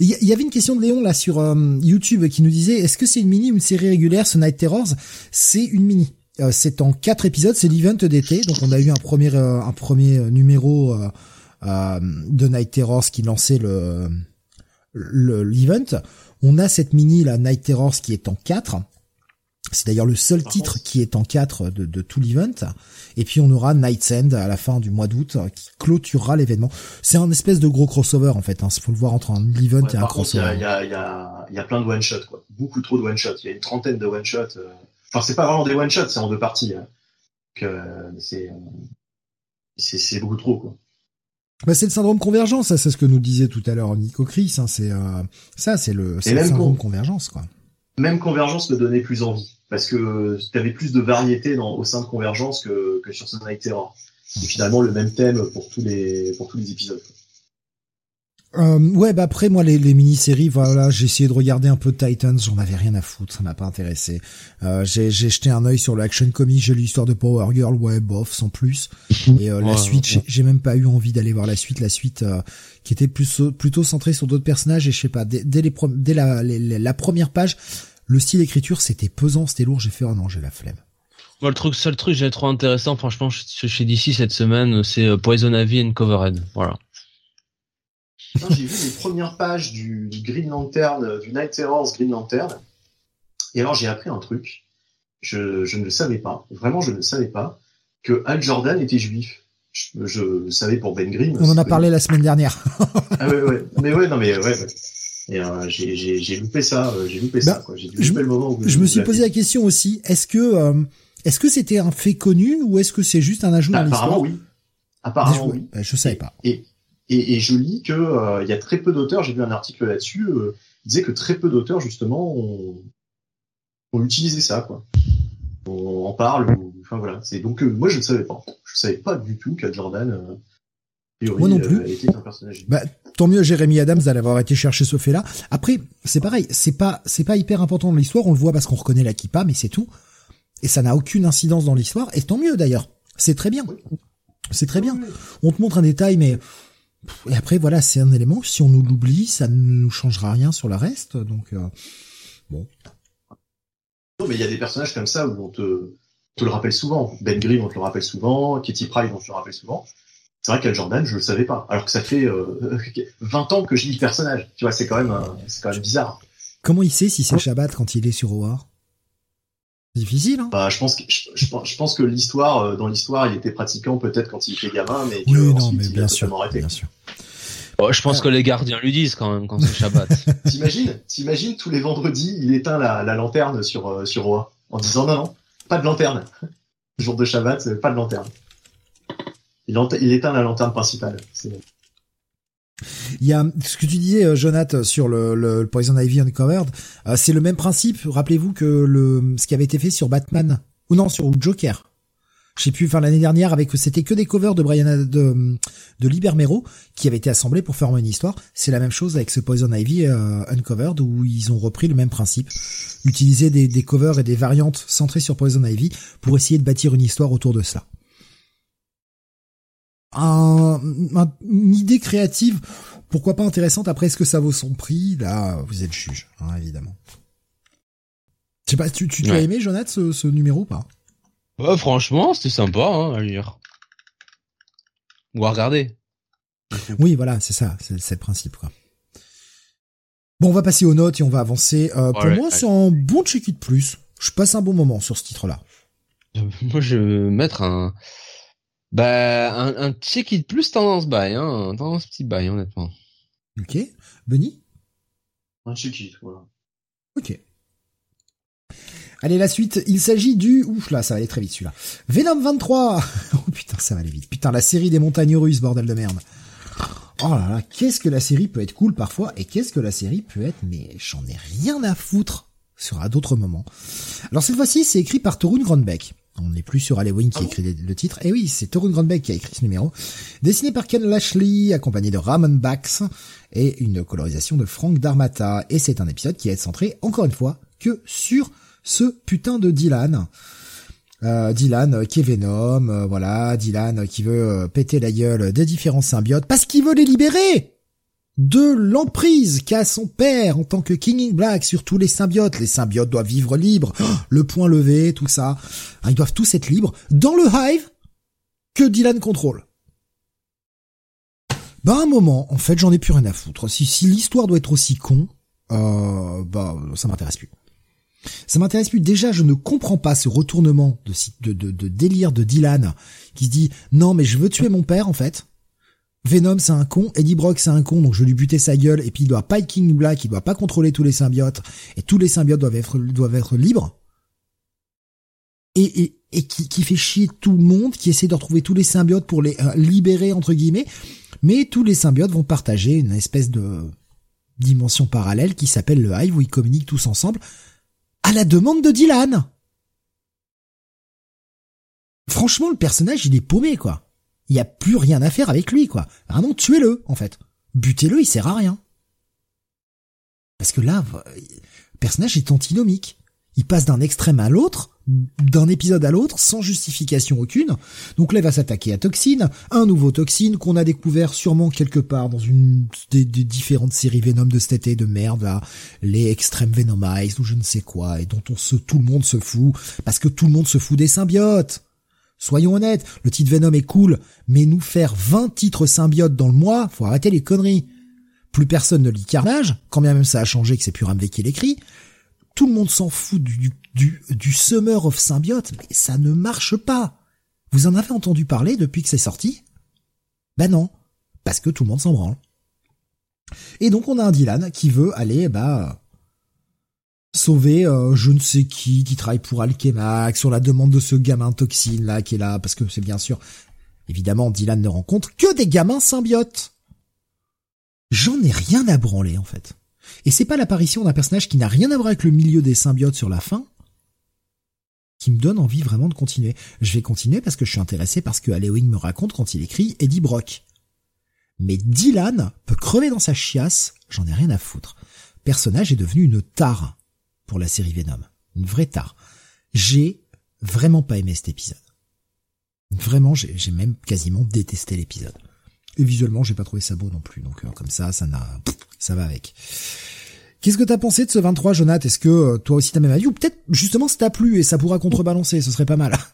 Il y, avait une question de Léon là sur euh, YouTube qui nous disait est-ce que c'est une mini une série régulière ce Night Terrors? C'est une mini. Euh, c'est en quatre épisodes, c'est l'event d'été, donc on a eu un premier euh, un premier euh, numéro de Night Terrors qui lançait le le- l'event. On a cette mini la Night Terrors qui est en quatre. C'est d'ailleurs le seul titre qui est en quatre de, de tout l'event. Et puis on aura Night's End à la fin du mois d'août euh, qui clôturera l'événement. C'est un espèce de gros crossover en fait. Hein. Faut le voir entre un event Ouais, et un il crossover. il y, a, il y, a, il y a plein de one-shots, quoi. Beaucoup trop de one-shots. Il y a une trentaine de one-shots. euh. Enfin, c'est pas vraiment des one-shots, c'est en deux parties. Hein. Donc, euh, euh, c'est, c'est beaucoup trop, quoi. Bah, c'est le syndrome convergence, ça, c'est ce que nous disait tout à l'heure Nico Chris. Hein, c'est euh, ça, c'est le, c'est le syndrome con- convergence quoi. Même Convergence me donnait plus envie. Parce que tu avais plus de variété dans, au sein de Convergence que, que sur Sonic Terror. C'est finalement le même thème pour tous les, pour tous les épisodes. Euh, ouais, bah après moi les, les mini-séries, voilà, j'ai essayé de regarder un peu Titans, j'en avais rien à foutre, ça m'a pas intéressé. Euh, j'ai j'ai jeté un œil sur le Action Comics, j'ai lu l'histoire de Power Girl, ouais, bof, sans plus. Et euh, la suite, ouais. j'ai- j'ai même pas eu envie d'aller voir la suite, la suite euh, qui était plus plutôt centrée sur d'autres personnages et je sais pas, dès, dès les dès la, les- les- la première page, le style écriture c'était pesant, c'était lourd, j'ai fait oh non, j'ai la flemme. Moi, le truc, seul truc j'ai trop intéressant, franchement, chez DC cette semaine, c'est euh, Poison Ivy and Covered. Voilà. J'ai vu les premières pages du, Green Lantern, du Night Terrors Green Lantern, et alors j'ai appris un truc. Je, je ne le savais pas. Vraiment, je ne le savais pas que Al Jordan était juif. Je, je savais pour Ben Grimm. On en a parlé la semaine dernière. ah ouais, ouais. Mais ouais, non, mais ouais. euh, j'ai loupé ça, euh, j'ai loupé ça. Bah, je, le moment où je me suis posé la question aussi. Est-ce que euh, est-ce que c'était un fait connu ou est-ce que c'est juste un ajout dans l'histoire Apparemment oui. Apparemment oui. Bah, je savais pas. Et, et, et je lis que euh, il y a très peu d'auteurs. J'ai vu un article là-dessus. Euh, il disait que très peu d'auteurs justement ont, ont utilisé ça quoi. On en parle. Ou, enfin voilà. C'est donc moi je ne savais pas. Je savais pas du tout qu'Al Jordan moi non plus. Bah, tant mieux Jérémy Adams d'avoir été chercher ce fait-là. Après, c'est pareil, c'est pas c'est pas hyper important dans l'histoire, on le voit parce qu'on reconnaît la kippa, mais c'est tout. Et ça n'a aucune incidence dans l'histoire, et tant mieux d'ailleurs. C'est très bien. C'est très bien. On te montre un détail, mais et après voilà, c'est un élément. Si on nous l'oublie, ça ne nous changera rien sur le reste. Donc euh, bon. Non, mais il y a des personnages comme ça où on te, te le rappelle souvent. Ben Grimm, on te le rappelle souvent. Kitty Pryde, on te le rappelle souvent c'est vrai qu'Al Jordan, je le savais pas. Alors que ça fait euh, 20 ans que je lis le personnage. Tu vois, c'est quand même, c'est quand même bizarre. Comment il sait si c'est Shabbat quand il est sur War Difficile, hein Bah, je pense que je, je, pense que l'histoire, euh, dans l'histoire, il était pratiquant peut-être quand il était gamin, mais oui, non, mais bien sûr, bien sûr. Oh, je pense que les gardiens lui disent quand même quand c'est Shabbat. t'imagines, t'imagines tous les vendredis, il éteint la, la lanterne sur euh, sur Roi en disant non non, pas de lanterne. Jour de Shabbat, pas de lanterne. Il, éteint la lanterne principale. Il y a ce que tu disais, euh, Jonathan, sur le, Poison Ivy Uncovered. Euh, c'est le même principe. Rappelez-vous que le ce qui avait été fait sur Batman ou non sur Joker. Je sais plus. Enfin l'année dernière, avec c'était que des covers de Brian de de Libermero qui avaient été assemblés pour faire une histoire. C'est la même chose avec ce Poison Ivy euh, Uncovered où ils ont repris le même principe, utiliser des, des covers et des variantes centrées sur Poison Ivy pour essayer de bâtir une histoire autour de ça un, une idée créative, pourquoi pas intéressante. Après, est-ce que ça vaut son prix? Là, vous êtes juge, hein, évidemment. Je sais pas, tu, tu, as aimé, Jonathan, ce, ce numéro ou pas? Ouais, franchement, c'était sympa hein, à lire. Ou à regarder. Oui, voilà, c'est ça, c'est le principe. Quoi. Bon, on va passer aux notes et on va avancer. Euh, pour moi, c'est un bon check-it plus. Je passe un bon moment sur ce titre-là. Moi, je vais mettre un bah, un, un check-it plus tendance buy, hein, tendance petit buy, honnêtement. Ok. Benny? Un check-it, voilà. Ok. Allez, la suite, il s'agit du... Ouf là, ça va aller très vite celui-là. Venom 23 Oh putain, ça va aller vite. Putain, la série des montagnes russes, bordel de merde. Oh là là, qu'est-ce que la série peut être cool parfois, et qu'est-ce que la série peut être, mais j'en ai rien à foutre sur à d'autres moments. Alors cette fois-ci, c'est écrit par Torun Grandbeck. On n'est plus sur Halloween qui ah écrit le titre. Et eh oui, c'est Torun Grandbeck qui a écrit ce numéro. Dessiné par Ken Lashley, accompagné de Ramon Bax et une colorisation de Frank Darmata. Et c'est un épisode qui est centré, encore une fois, que sur ce putain de Dylan. Euh, Dylan qui est Venom, euh, voilà, Dylan qui veut euh, péter la gueule des différents symbiotes parce qu'il veut les libérer de l'emprise qu'a son père en tant que King Black sur tous les symbiotes. Les symbiotes doivent vivre libres, le point levé, tout ça. Ah, ils doivent tous être libres dans le hive que Dylan contrôle. Bah un moment, en fait, j'en ai plus rien à foutre. Si, l'histoire doit être aussi con, euh, bah ça m'intéresse plus. Ça m'intéresse plus. Déjà, je ne comprends pas ce retournement de, délire de Dylan qui dit non mais je veux tuer mon père en fait. Venom c'est un con, Eddie Brock c'est un con, donc je lui buter sa gueule, et puis il doit pas être King Black, il doit pas contrôler tous les symbiotes, et tous les symbiotes doivent être, doivent être libres. Et, et, et qui, qui, fait chier tout le monde, qui essaie de retrouver tous les symbiotes pour les euh, libérer entre guillemets, mais tous les symbiotes vont partager une espèce de dimension parallèle qui s'appelle le Hive où ils communiquent tous ensemble à la demande de Dylan. Franchement, le personnage, il est paumé, quoi. Il y a plus rien à faire avec lui, quoi. Vraiment, tuez-le, en fait. Butez-le, il sert à rien. Parce que là, le personnage est antinomique. Il passe d'un extrême à l'autre d'un épisode à l'autre sans justification aucune. Donc là, il va s'attaquer à Toxine, un nouveau Toxine qu'on a découvert sûrement quelque part dans une des, différentes séries Venom de cet été de merde, là, les Extreme Venomized ou je ne sais quoi, et dont on tout le monde se fout, parce que tout le monde se fout des symbiotes. Soyons honnêtes, le titre Venom est cool, mais nous faire 20 titres symbiotes dans le mois, faut arrêter les conneries. Plus personne ne lit Carnage, quand bien même ça a changé que c'est plus Ramvé qui l'écrit. Tout le monde s'en fout du, du, du Summer of Symbiote, mais ça ne marche pas. Vous en avez entendu parler depuis que c'est sorti? Ben non, parce que tout le monde s'en branle. Et donc on a un Dylan qui veut aller bah sauver euh, je ne sais qui qui travaille pour Alchemax sur la demande de ce gamin toxine là qui est là parce que c'est bien sûr évidemment Dylan ne rencontre que des gamins symbiotes. J'en ai rien à branler en fait. Et c'est pas l'apparition d'un personnage qui n'a rien à voir avec le milieu des symbiotes sur la fin qui me donne envie vraiment de continuer. Je vais continuer parce que je suis intéressé parce que Halloween me raconte quand il écrit Eddie Brock. Mais Dylan peut crever dans sa chiasse, j'en ai rien à foutre. Personnage est devenu une tare pour la série Venom. Une vraie tare. J'ai vraiment pas aimé cet épisode. Vraiment, j'ai même quasiment détesté l'épisode. Et visuellement, j'ai pas trouvé ça beau non plus. Donc euh, comme ça, ça n'a, ça va avec. Qu'est-ce que t'as pensé de ce 23, Jonathan? Est-ce que euh, toi aussi t'as même avis? Ou peut-être justement ça t'a plu et ça pourra contrebalancer, ce serait pas mal.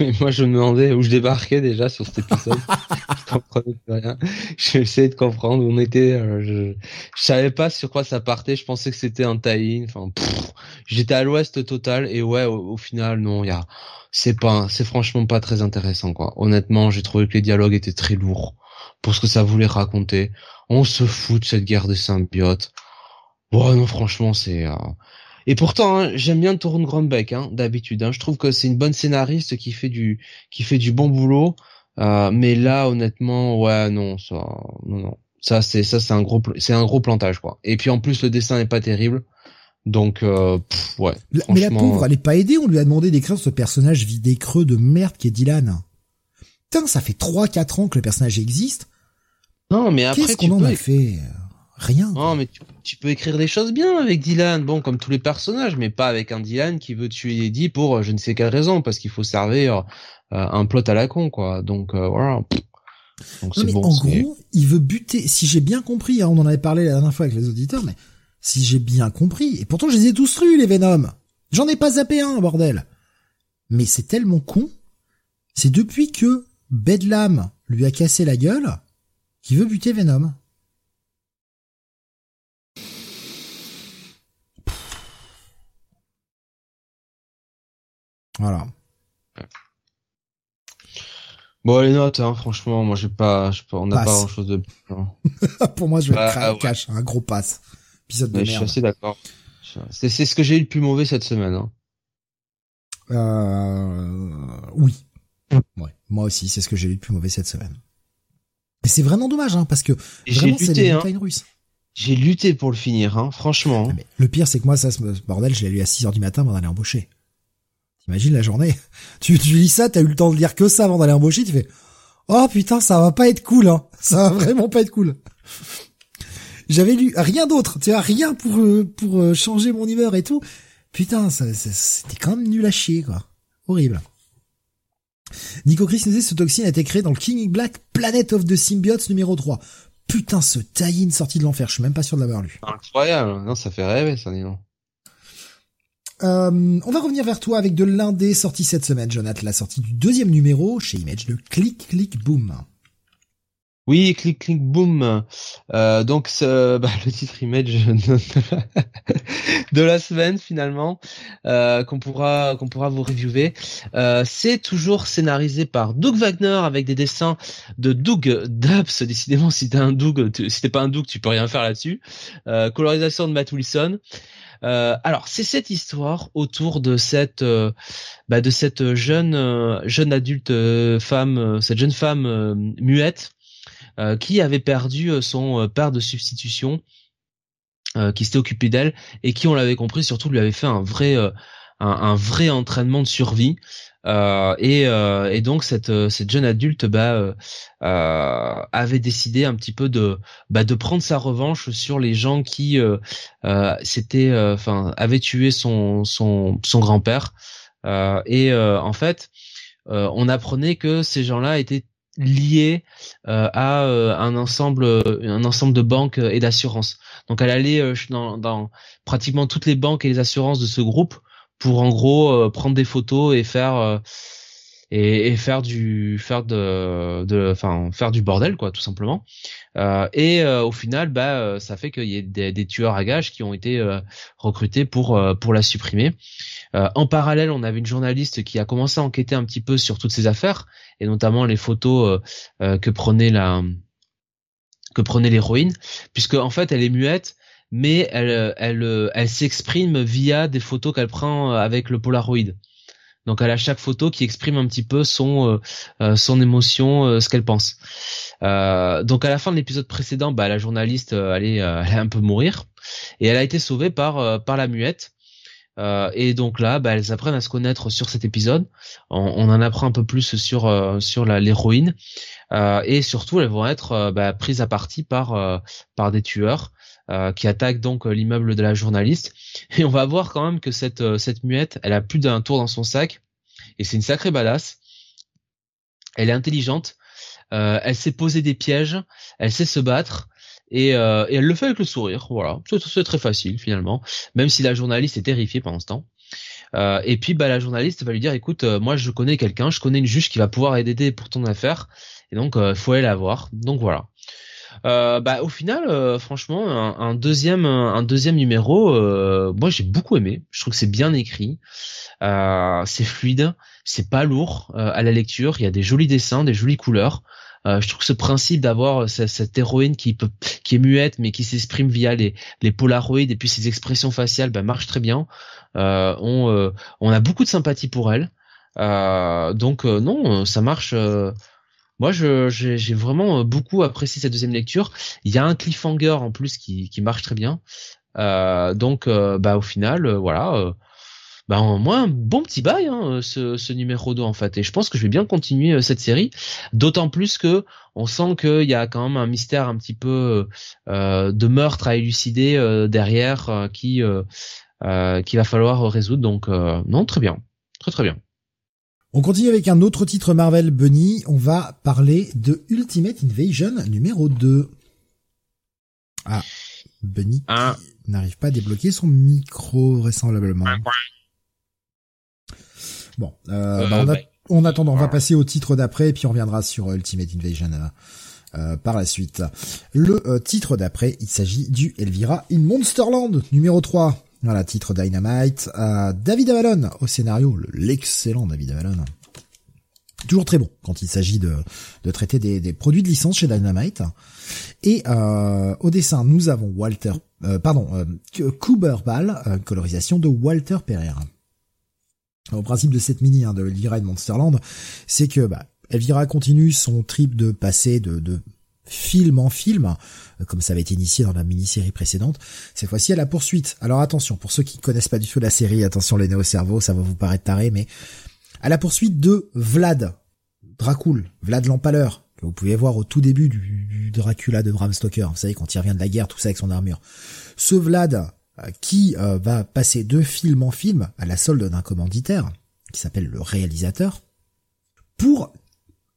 Mais moi je me demandais où je débarquais déjà sur cet épisode. je comprenais rien. J'essayais de comprendre où on était. Euh, je... je savais pas sur quoi ça partait. Je pensais que c'était un tie Enfin, j'étais à l'ouest total et ouais, au, final non, il y a, c'est pas, c'est franchement pas très intéressant quoi. Honnêtement, j'ai trouvé que les dialogues étaient très lourds pour ce que ça voulait raconter. On se fout de cette guerre des symbiotes. Bon non, franchement, c'est. Euh, et pourtant, hein, j'aime bien Torun Grandbeck, hein, d'habitude. Hein. Je trouve que c'est une bonne scénariste qui fait du qui fait du bon boulot. Euh, mais là, honnêtement, ouais, non, ça, non, non. Ça, c'est ça, c'est un gros, c'est un gros plantage, quoi. Et puis en plus, le dessin n'est pas terrible. Donc, euh, ouais. mais la pauvre, elle est pas aidée. On lui a demandé d'écrire ce personnage vidé creux de merde qui est Dylan. Putain, ça fait 3-4 ans que le personnage existe. Non, mais après, qu'est-ce qu'on en a fait Rien. Non, mais tu, peux écrire des choses bien avec Dylan, bon, comme tous les personnages, mais pas avec un Dylan qui veut tuer Eddie pour euh, je ne sais quelle raison, parce qu'il faut servir euh, un plot à la con, quoi. Donc euh, voilà. Donc, mais en gros, il veut buter. Si j'ai bien compris, hein, on en avait parlé la dernière fois avec les auditeurs, mais si j'ai bien compris, et pourtant je les ai tous lus les Venom. J'en ai pas zappé un, bordel. Mais c'est tellement con. C'est depuis que Bedlam lui a cassé la gueule qu'il veut buter Venom. Voilà. Bon, les notes, hein, franchement, moi j'ai pas, pas, on n'a pas grand chose de. Pour moi, je vais bah, ouais. cash, un gros pass. Épisode de Je suis assez d'accord. C'est, ce que j'ai eu le plus mauvais cette semaine. Hein. Euh, oui. Ouais, moi aussi, c'est ce que j'ai eu le plus mauvais cette semaine. Et c'est vraiment dommage, hein, parce que vraiment, c'est hein. montagnes russes. J'ai lutté pour le finir, hein, franchement. Mais le pire, c'est que moi, ça, ce bordel, je l'ai lu à 6 heures du matin avant d'aller embaucher. T'imagines la journée tu, tu lis ça, t'as eu le temps de lire que ça avant d'aller embaucher, tu fais Oh putain, ça va pas être cool, hein. Ça va vraiment pas être cool. J'avais lu rien d'autre, tu vois, rien pour euh, pour euh, changer mon humeur et tout. Putain, ça, c'était quand même nul à chier, quoi. Horrible. Nico Chris nous dit ce toxine a été créé dans le King Black Planet of the Symbiotes numéro 3. Putain, ce tie-in sorti de l'enfer, je suis même pas sûr de l'avoir lu. Incroyable, non, ça fait rêver, ça, dis donc. Euh, on va revenir vers toi avec de l'indé sorti cette semaine, Jonathan, la sortie du deuxième numéro chez Image de Click Click Boom. Oui, Click Click Boom. Euh, donc bah, le titre Image de la semaine finalement euh, qu'on pourra qu'on pourra vous reviewer. Euh, c'est toujours scénarisé par Doug Wagner avec des dessins de Doug Dubs. Décidément, si t'es un Doug, si t'es pas un Doug, tu peux rien faire là-dessus. Euh, colorisation de Matt Wilson. Euh, alors c'est cette histoire autour de cette euh, bah, de cette jeune euh, jeune adulte femme, cette jeune femme muette qui avait perdu son père de substitution, qui s'était occupé d'elle et qui on l'avait compris surtout lui avait fait un vrai un, vrai entraînement de survie. Euh, et, euh, et, donc cette, cette jeune adulte bah, euh, avait décidé un petit peu de bah, de prendre sa revanche sur les gens qui s'étaient enfin avaient tué son son son grand-père et en fait, on apprenait que ces gens-là étaient liés à un ensemble un ensemble de banques et d'assurances. Donc elle allait dans, dans, pratiquement toutes les banques et les assurances de ce groupe pour en gros prendre des photos et faire et, et, faire du faire de enfin faire du bordel quoi tout simplement. Euh, et euh, au final bah euh, ça fait qu'il y ait des, tueurs à gages qui ont été euh, recrutés pour pour la supprimer. En parallèle on avait une journaliste qui a commencé à enquêter un petit peu sur toutes ces affaires et notamment les photos que prenait la que prenait l'héroïne puisque en fait elle est muette mais elle elle elle s'exprime via des photos qu'elle prend avec le Polaroid donc elle a chaque photo qui exprime un petit peu son euh, euh, son émotion, euh, ce qu'elle pense. donc à la fin de l'épisode précédent, bah, la journaliste allait, allait un peu mourir et elle a été sauvée par par la muette. et donc là, bah, elles apprennent à se connaître sur cet épisode. On, en apprend un peu plus sur sur l'héroïne et surtout elles vont être bah, prises à partie par par des tueurs qui attaquent donc l'immeuble de la journaliste. Et on va voir quand même que cette cette muette, elle a plus d'un tour dans son sac et c'est une sacrée badass. Elle est intelligente, euh, elle sait poser des pièges, elle sait se battre. Et, euh, et elle le fait avec le sourire, voilà. C'est très facile finalement, même si la journaliste est terrifiée pendant ce temps. Euh, et puis bah la journaliste va lui dire écoute moi je connais quelqu'un je connais une juge qui va pouvoir aider pour ton affaire et donc il faut aller la voir donc voilà euh, bah au final, franchement, un, deuxième, un deuxième numéro, moi j'ai beaucoup aimé. Je trouve que c'est bien écrit. Euh, c'est fluide, c'est pas lourd euh, à la lecture. Il y a des jolis dessins, des jolies couleurs. Euh, je trouve que ce principe d'avoir cette, héroïne qui peut, qui est muette mais qui s'exprime via les, les polaroïdes et puis ses expressions faciales, bah, marche très bien. on, on a beaucoup de sympathie pour elle. donc non, ça marche. Moi, j'ai vraiment beaucoup apprécié cette deuxième lecture. Il y a un cliffhanger en plus qui, qui marche très bien. donc, bah au final, voilà ben moi un bon petit bail hein, ce, ce, numéro 2 en fait. Et je pense que je vais bien continuer euh, cette série. D'autant plus que on sent qu'il y a quand même un mystère un petit peu euh, de meurtre à élucider euh, derrière euh, qui qui va falloir résoudre. Donc non très bien. Très très bien on continue avec un autre titre Marvel Bunny on va parler de Ultimate Invasion numéro 2 ah Bunny ah. n'arrive pas à débloquer son micro vraisemblablement Bon, euh, bah, on, a, attend, on va passer au titre d'après, puis on reviendra sur Ultimate Invasion euh, euh, par la suite. Le titre d'après, il s'agit du Elvira in Monsterland, numéro 3. Voilà, titre Dynamite. David Avalon au scénario, l'excellent David Avalon. Toujours très bon quand il s'agit de, traiter des, produits de licence chez Dynamite. Et au dessin, nous avons Walter, pardon, Cooper Ball, colorisation de Walter Pereira. Au principe de cette mini hein, de Elvira et de Monsterland, c'est que bah, Elvira continue son trip de passer de, de film en film, euh, comme ça avait été initié dans la mini-série précédente. Cette fois-ci à la poursuite. Alors attention, pour ceux qui connaissent pas du tout la série, attention les néo-cerveaux, ça va vous paraître taré, mais à la poursuite de Vlad, Dracul, Vlad l'Empaleur, que vous pouvez voir au tout début du, du Dracula de Bram Stoker, vous savez quand il revient de la guerre, tout ça avec son armure. Ce Vlad, euh, qui euh, va passer de film en film à la solde d'un commanditaire, qui s'appelle le réalisateur, pour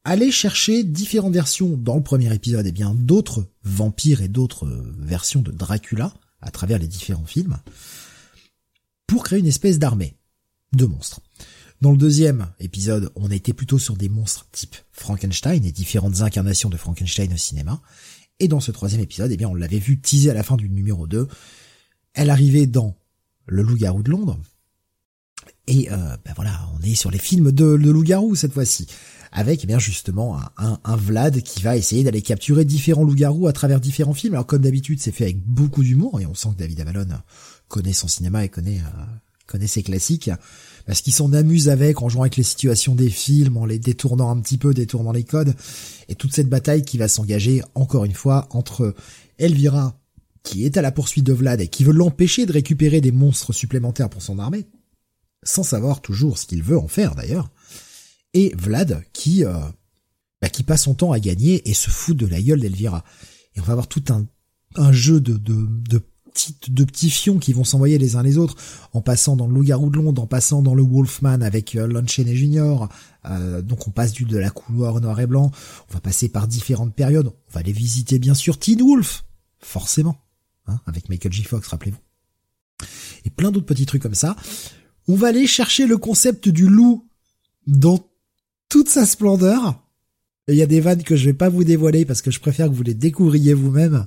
aller chercher différentes versions dans le premier épisode et bien d'autres vampires et d'autres euh, versions de Dracula à travers les différents films, pour créer une espèce d'armée de monstres. Dans le deuxième épisode, on était plutôt sur des monstres type Frankenstein et différentes incarnations de Frankenstein au cinéma. Et dans ce troisième épisode, eh bien, on l'avait vu teaser à la fin du numéro 2, elle arrivait dans Le Loup-garou de Londres. Et euh, ben voilà, on est sur les films de, de loup-garou cette fois-ci, avec eh bien justement un, un, Vlad qui va essayer d'aller capturer différents loups-garous à travers différents films. Alors comme d'habitude, c'est fait avec beaucoup d'humour et on sent que David Avalon connaît son cinéma et connaît euh, connaît ses classiques parce qu'il s'en amuse avec en jouant avec les situations des films, en les détournant un petit peu, détournant les codes et toute cette bataille qui va s'engager encore une fois entre Elvira qui est à la poursuite de Vlad et qui veut l'empêcher de récupérer des monstres supplémentaires pour son armée, sans savoir toujours ce qu'il veut en faire d'ailleurs, et Vlad qui euh, bah, qui passe son temps à gagner et se fout de la gueule d'Elvira. Et on va avoir tout un, un jeu de, de, de petites, de petits fions qui vont s'envoyer les uns les autres, en passant dans le Loup-garou de Londres, en passant dans le Wolfman avec euh, Lon Chaney Jr. Euh, donc on passe du de la couleur noir et blanc. On va passer par différentes périodes. On va aller visiter bien sûr Teen Wolf, forcément, hein, avec Michael J. Fox, rappelez-vous. Et plein d'autres petits trucs comme ça. On va aller chercher le concept du loup dans toute sa splendeur. Il y a des vannes que je vais pas vous dévoiler parce que je préfère que vous les découvriez vous-même.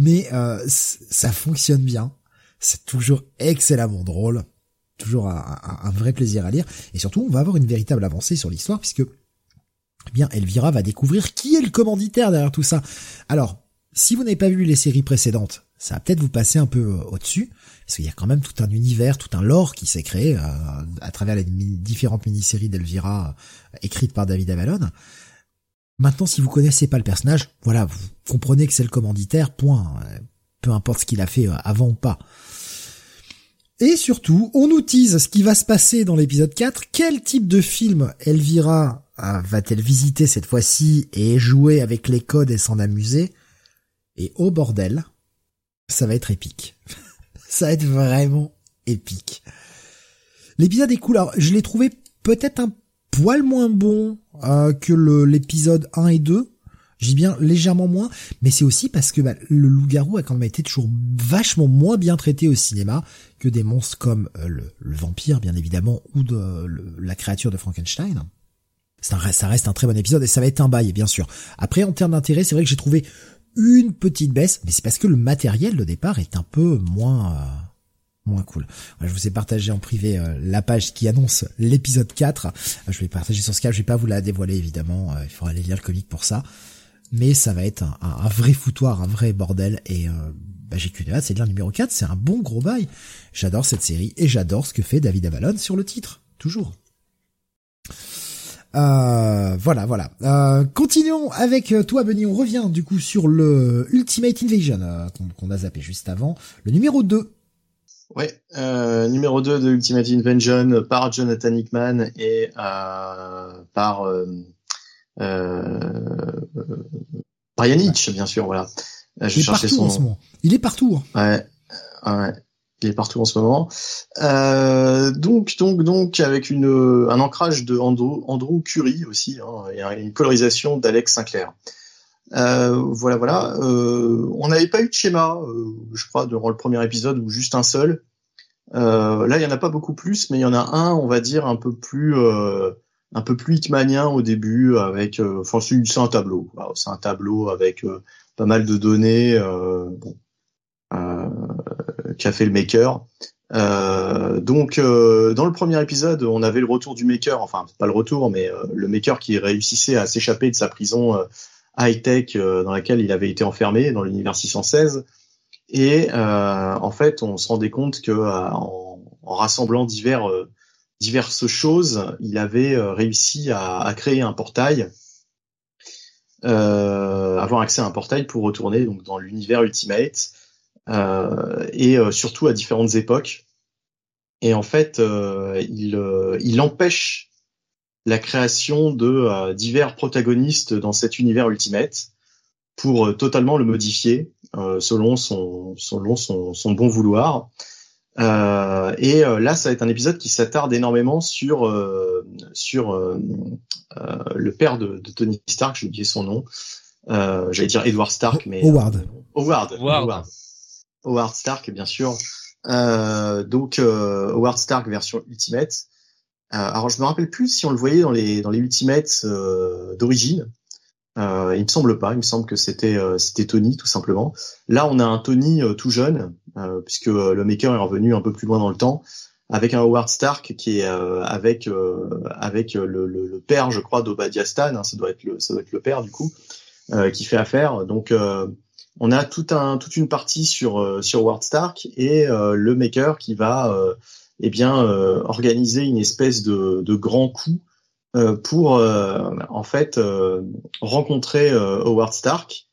Mais euh, ça fonctionne bien. C'est toujours excellemment drôle. Toujours un, vrai plaisir à lire. Et surtout, on va avoir une véritable avancée sur l'histoire puisque eh bien Elvira va découvrir qui est le commanditaire derrière tout ça. Alors, si vous n'avez pas vu les séries précédentes, ça va peut-être vous passer un peu euh, au-dessus, parce qu'il y a quand même tout un univers, tout un lore qui s'est créé euh, à travers les différentes mini-séries d'Elvira écrites par David Avalon. Maintenant, si vous connaissez pas le personnage, voilà, vous comprenez que c'est le commanditaire, point. Peu importe ce qu'il a fait euh, avant ou pas. Et surtout, on nous tease ce qui va se passer dans l'épisode 4. Quel type de film Elvira euh, va-t-elle visiter cette fois-ci et jouer avec les codes et s'en amuser? Et au bordel, ça va être épique. ça va être vraiment épique. L'épisode est cool. Alors, je l'ai trouvé peut-être un poil moins bon euh, que l'épisode 1 et 2. Je dis bien légèrement moins, mais c'est aussi parce que bah, le loup-garou a quand même été toujours vachement moins bien traité au cinéma que des monstres comme euh, le, vampire, bien évidemment, ou la créature de Frankenstein. Ça reste un très bon épisode et ça va être un bail, bien sûr. Après, en termes d'intérêt, c'est vrai que j'ai trouvé une petite baisse, mais c'est parce que le matériel de départ est un peu moins... Euh, moins cool. je vous ai partagé en privé euh, la page qui annonce l'épisode 4. Euh, je vais partager sur Skype, je vais pas vous la dévoiler évidemment, euh, il faudra aller lire le comic pour ça. Mais ça va être un, vrai foutoir, un vrai bordel et bah, j'ai qu'une hâte, c'est lire numéro 4, c'est un bon gros bail. J'adore cette série et j'adore ce que fait David Avalon sur le titre, toujours. Euh, voilà, voilà. Euh, continuons avec toi, Benny. On revient du coup sur le Ultimate Invasion qu'on a zappé juste avant, le numéro 2 Ouais, euh, numéro 2 de Ultimate Invention par Jonathan Hickman et euh, par euh, euh, Brian Hitch, bien sûr, voilà. Euh, je Il est partout son... en ce moment. Il est partout. Hein. Ouais, ouais. Partout en ce moment. Euh, donc, donc, avec un ancrage de Andrew, Andrew Curie aussi, hein, et une colorisation d'Alex Sinclair. Euh, voilà, voilà. Euh, on n'avait pas eu de schéma, je crois, durant le premier épisode, ou juste un seul. là, il y en a pas beaucoup plus, mais il y en a un, on va dire, un peu plus, un peu plus hitmanien au début, avec, enfin, c'est un tableau. c'est un tableau avec pas mal de données, qu'a fait le maker. donc, dans le premier épisode, on avait le retour du maker, enfin pas le retour, mais le maker qui réussissait à s'échapper de sa prison high-tech euh, dans laquelle il avait été enfermé dans l'univers 616. Et euh, en fait, on se rendait compte que euh, en, rassemblant divers, diverses choses, il avait réussi à, à, créer un portail, avoir accès à un portail pour retourner donc dans l'univers Ultimate et surtout à différentes époques. Et en fait, il, il empêche la création de euh, divers protagonistes dans cet univers Ultimate pour euh, totalement le modifier euh, selon son selon son, son bon vouloir. et là, ça va être un épisode qui s'attarde énormément sur sur le père de, de, Tony Stark, j'ai oublié son nom. J'allais dire Edward Stark, mais Howard. Howard. Howard. Howard Stark, bien sûr. donc Howard Stark version Ultimate. Euh, alors je me rappelle plus si on le voyait dans les dans les Ultimates euh, d'origine. Euh, il me semble pas. Il me semble que c'était euh, c'était Tony tout simplement. Là, on a un Tony tout jeune puisque le maker est revenu un peu plus loin dans le temps avec un Howard Stark qui est avec avec le, le, le, père, je crois, d'Obadiah Stan. Hein, ça doit être le ça doit être le père du coup qui fait affaire. Donc on a tout un toute une partie sur sur Howard Stark et le maker qui va eh bien euh, organiser une espèce de, de grand coup euh, pour euh, en fait rencontrer Howard Stark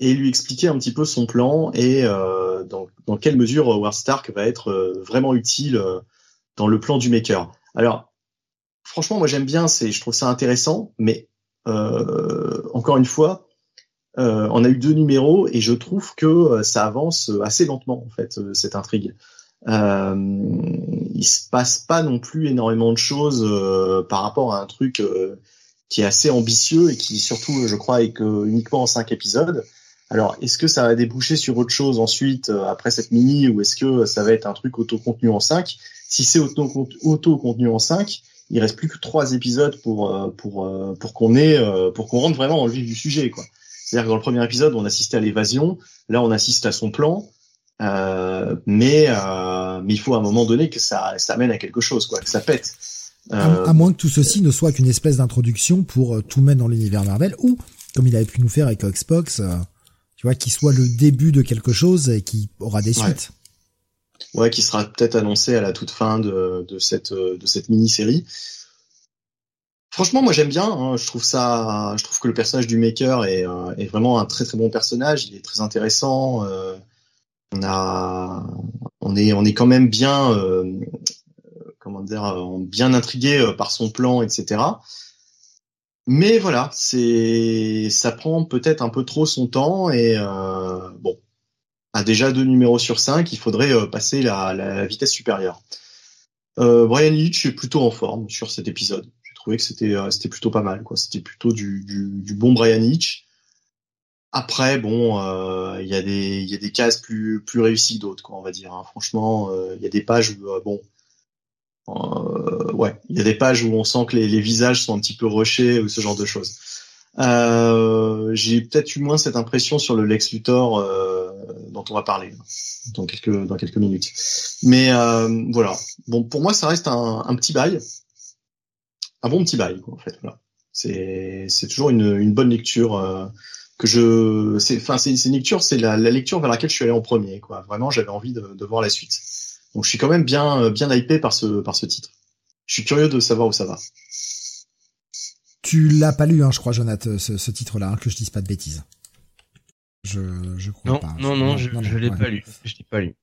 et lui expliquer un petit peu son plan et dans, dans, quelle mesure Howard Stark va être vraiment utile dans le plan du maker. Alors franchement moi j'aime bien, je trouve ça intéressant, mais encore une fois on a eu deux numéros et je trouve que ça avance assez lentement en fait cette intrigue. Euh, il se passe pas non plus énormément de choses par rapport à un truc qui est assez ambitieux et qui surtout, je crois, est que uniquement en cinq épisodes. Alors, est-ce que ça va déboucher sur autre chose ensuite euh, après cette mini ou est-ce que ça va être un truc auto-contenu en 5 Si c'est auto-contenu en 5, il reste plus que trois épisodes pour euh, pour euh, pour qu'on ait pour qu'on rentre vraiment dans le vif du sujet quoi. C'est-à-dire que dans le premier épisode, on assistait à l'évasion, là on assiste à son plan, euh, mais mais il faut à un moment donné que ça ça amène à quelque chose quoi, que ça pète. Euh, à, moins que tout ceci ne soit qu'une espèce d'introduction pour euh, tout mettre dans l'univers Marvel, ou comme il avait pu nous faire avec Xbox, euh, tu vois, qui soit le début de quelque chose et qui aura des suites. Ouais, qui sera peut-être annoncé à la toute fin de, de cette de cette mini-série. Franchement, moi j'aime bien. Hein, je trouve ça, je trouve que le personnage du Maker est, est vraiment un très très bon personnage. Il est très intéressant. on a, on est, on est quand même bien comment dire, euh, bien intrigué euh, par son plan, etc. Mais voilà, c'est, ça prend peut-être un peu trop son temps et euh, bon, à déjà deux numéros sur cinq, il faudrait passer la, la, vitesse supérieure. Brian Leach est plutôt en forme sur cet épisode. Trouvé que c'était c'était plutôt pas mal, quoi. C'était plutôt du, du, bon Brian Leach. Après, bon, il y a des il y a des cases plus plus réussies d'autres, quoi, on va dire. Hein. Franchement, il y a des pages où bon, euh, ouais, il y a des pages où on sent que les, visages sont un petit peu rushés ou ce genre de choses. Euh, j'ai peut-être eu moins cette impression sur le Lex Luthor euh, dont on va parler dans quelques dans quelques minutes. Mais voilà. Bon, pour moi, ça reste un, petit bail, un bon petit bail en fait. Voilà. C'est c'est toujours une, une bonne lecture que je c'est enfin c'est une lecture c'est la, lecture vers laquelle je suis allé en premier quoi. Vraiment, j'avais envie de, de voir la suite. Donc je suis quand même bien euh, bien hypé par ce par ce titre. Je suis curieux de savoir où ça va. Tu l'as pas lu, hein, je crois, Jonathan, ce, titre-là, hein, que je dise pas de bêtises. Je, je crois non, pas. Non, non, je, je l'ai pas lu. Je l'ai pas lu.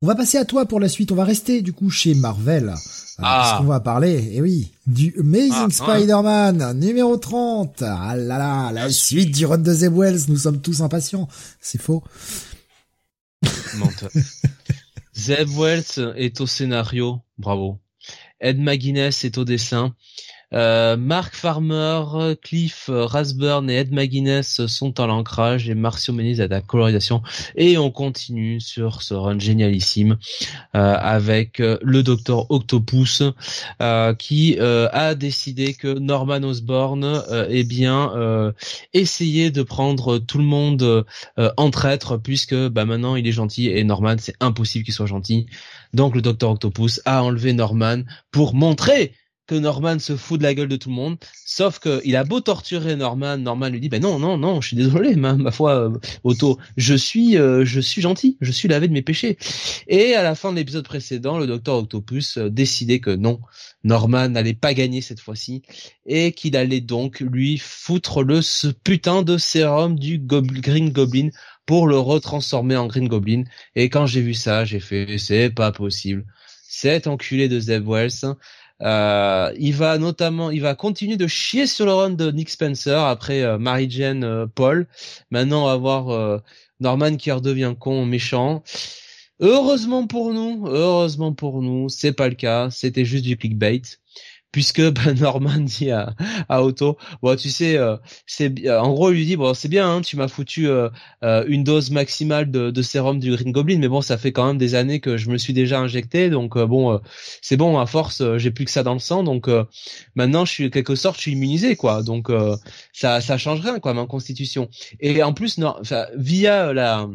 On va passer à toi pour la suite. On va rester du coup chez Marvel. Euh, ah. Parce qu'on va parler, eh oui, du Amazing ah, Spider-Man numéro 30. Ah là là, la suite du run de Zeb Wells. Nous sommes tous impatients. C'est faux. Zeb Wells est au scénario, bravo. Ed McGuinness est au dessin. Euh, Mark Farmer, Cliff Rasburn et Ed McGuinness sont à l'ancrage et Marcio Meniz à la colorisation. Et on continue sur ce run génialissime euh, avec euh, le docteur Octopus qui a décidé que Norman Osborn eh bien essayé de prendre tout le monde en traître puisque bah, maintenant il est gentil et Norman c'est impossible qu'il soit gentil. Donc le docteur Octopus a enlevé Norman pour montrer que Norman se fout de la gueule de tout le monde, sauf que il a beau torturer Norman, Norman lui dit ben non non non, je suis désolé, ma, ma foi euh, Otto, je suis euh, je suis gentil, je suis lavé de mes péchés. Et à la fin de l'épisode précédent, le docteur Octopus euh, décidait que non, Norman n'allait pas gagner cette fois-ci et qu'il allait donc lui foutre le ce putain de sérum du Green Goblin pour le retransformer en Green Goblin. Et quand j'ai vu ça, j'ai fait c'est pas possible. Cet enculé de Zeb Wells euh, il va notamment, il va continuer de chier sur le run de Nick Spencer après euh, Mary Jane euh, Paul. Maintenant, on va voir Norman qui redevient con, méchant. Heureusement pour nous, heureusement pour nous, c'est pas le cas. C'était juste du clickbait puisque ben, Norman dit à, à Otto, bon tu sais, euh, c'est euh, en gros il lui dit bon c'est bien, hein, tu m'as foutu euh, une dose maximale de, de, sérum du Green Goblin, mais bon ça fait quand même des années que je me suis déjà injecté, donc bon c'est bon à force j'ai plus que ça dans le sang, donc maintenant je suis quelque sorte je suis immunisé quoi, donc ça ça change rien quoi ma constitution. Et en plus non, via la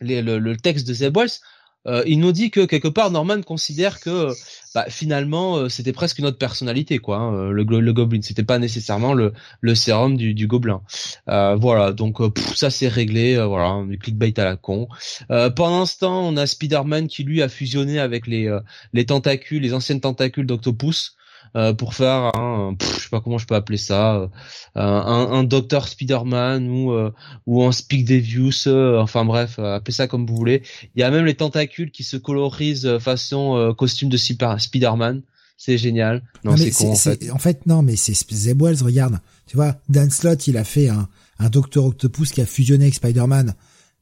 le, le, texte de Zeb Wells, euh, il nous dit que quelque part Norman considère que bah, finalement euh, c'était presque une autre personnalité quoi hein, le, le Goblin c'était pas nécessairement le, le sérum du, du Gobelin. Euh, voilà. Donc ça c'est réglé. Voilà. Du clickbait à la con. Pendant ce temps on a Spider-Man qui lui a fusionné avec les les tentacules les anciennes tentacules d'Octopus euh, pour faire un, je sais pas comment je peux appeler ça, euh, un, un Docteur Spider-Man ou euh, ou un Speak Devious, enfin bref, appelez ça comme vous voulez. Il y a même les tentacules qui se colorisent façon costume de Spider-Man. C'est génial. Non, c'est con en fait. En fait, non, mais c'est Zeb Wells, regarde. Tu vois, Dan Slott, il a fait un, un Docteur Octopus qui a fusionné avec Spider-Man.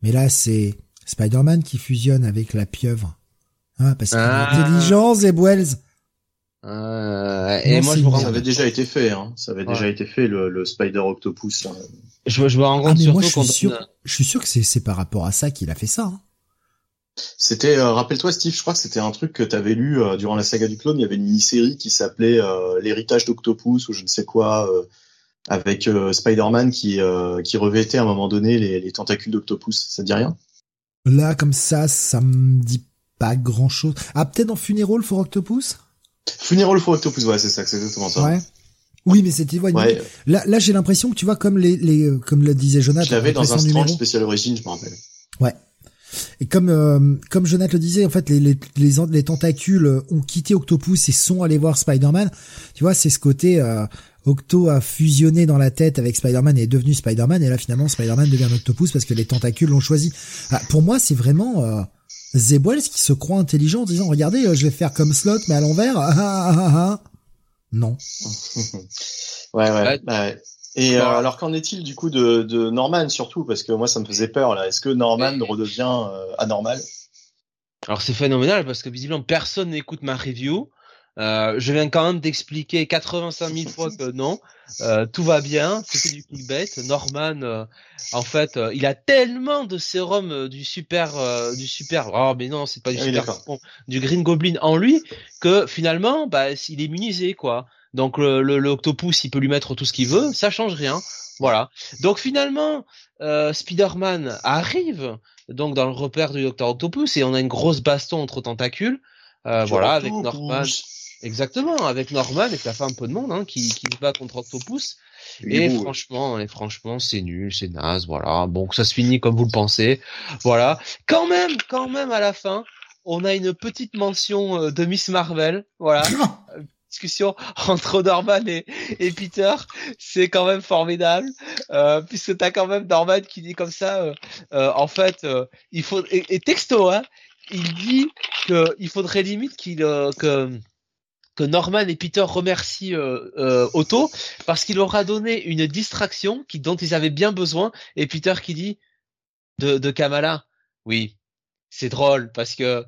Mais là, c'est Spider-Man qui fusionne avec la pieuvre. Hein, parce qu'il Ah. l'intelligence, Zeb Wells. Euh, et moi, je me une rends, Ça avait déjà été fait, hein. Ça avait Ouais. déjà été fait, le, le Spider Octopus. hein. je, je me rends Ah, compte mais moi, je suis sûr, donne- je suis sûr que c'est, c'est par rapport à ça qu'il a fait ça. hein. C'était, euh, rappelle-toi Steve, je crois que c'était un truc que t'avais lu euh, durant la saga du clone. Il y avait une mini-série qui s'appelait euh, l'héritage d'Octopus ou je ne sais quoi, euh, avec euh, Spider-Man qui euh, qui revêtait à un moment donné les, les tentacules d'Octopus. Ça te dit rien? Là, comme ça, ça me dit pas grand chose. Ah, peut-être dans Funeral for Octopus? Funeral for Octopus, ouais, c'est ça, c'est exactement ça. Ouais. Oui, mais c'était, ouais, Ouais, Là, là, j'ai l'impression que tu vois, comme les, les, euh, comme le disait Jonathan, je l'avais dans un Strange spécial origine, je me rappelle. et comme, euh, comme Jonathan le disait, en fait, les, les, les, en- les tentacules euh, ont quitté Octopus et sont allés voir Spider-Man. Tu vois, c'est ce côté, euh, Octo a fusionné dans la tête avec Spider-Man et est devenu Spider-Man, et là, finalement, Spider-Man devient un Octopus parce que les tentacules l'ont choisi. Ah, pour moi, c'est vraiment, euh, Zeb Wells qui se croit intelligent en disant, regardez, euh, je vais faire comme Slot, mais à l'envers. Ah, ah, ah, ah. Non. ouais, ouais. Ouais. ouais. Et euh, alors qu'en est-il du coup de, de Norman surtout? Parce que moi ça me faisait peur là. Est-ce que Norman redevient euh, anormal? Alors c'est phénoménal parce que visiblement personne n'écoute ma review. Euh, je viens quand même d'expliquer 85 000 fois que non, euh, tout va bien, c'était du clickbait. Norman, euh, en fait, euh, il a tellement de sérum euh, du super, euh, du super. Oh mais non, c'est pas du Ah oui, super, bon, du Green Goblin en lui que finalement, bah, il est immunisé quoi. Donc le, le, le octopus, il peut lui mettre tout ce qu'il veut, ça change rien. Voilà. Donc finalement, euh, Spider-Man arrive donc dans le repère du Docteur Octopus et on a une grosse baston entre tentacules. Euh, voilà, avec. Norman. Exactement, avec Norman et ça fait un peu de monde hein, qui, qui se bat contre Octopus. Et beau, franchement, et franchement, c'est nul, c'est naze, voilà. Bon, que ça se finit comme vous le pensez, voilà. Quand même, quand même, à la fin, on a une petite mention euh, de Miss Marvel, voilà. Discussion entre Norman et, et Peter, c'est quand même formidable, euh, puisque t'as quand même Norman qui dit comme ça, euh, euh, en fait, euh, il faut et, et texto, hein, il dit que il faudrait limite qu'il euh, que que Norman et Peter remercient euh, euh, Otto parce qu'il leur a donné une distraction qui, dont ils avaient bien besoin. Et Peter qui dit de, de Kamala, oui, c'est drôle parce que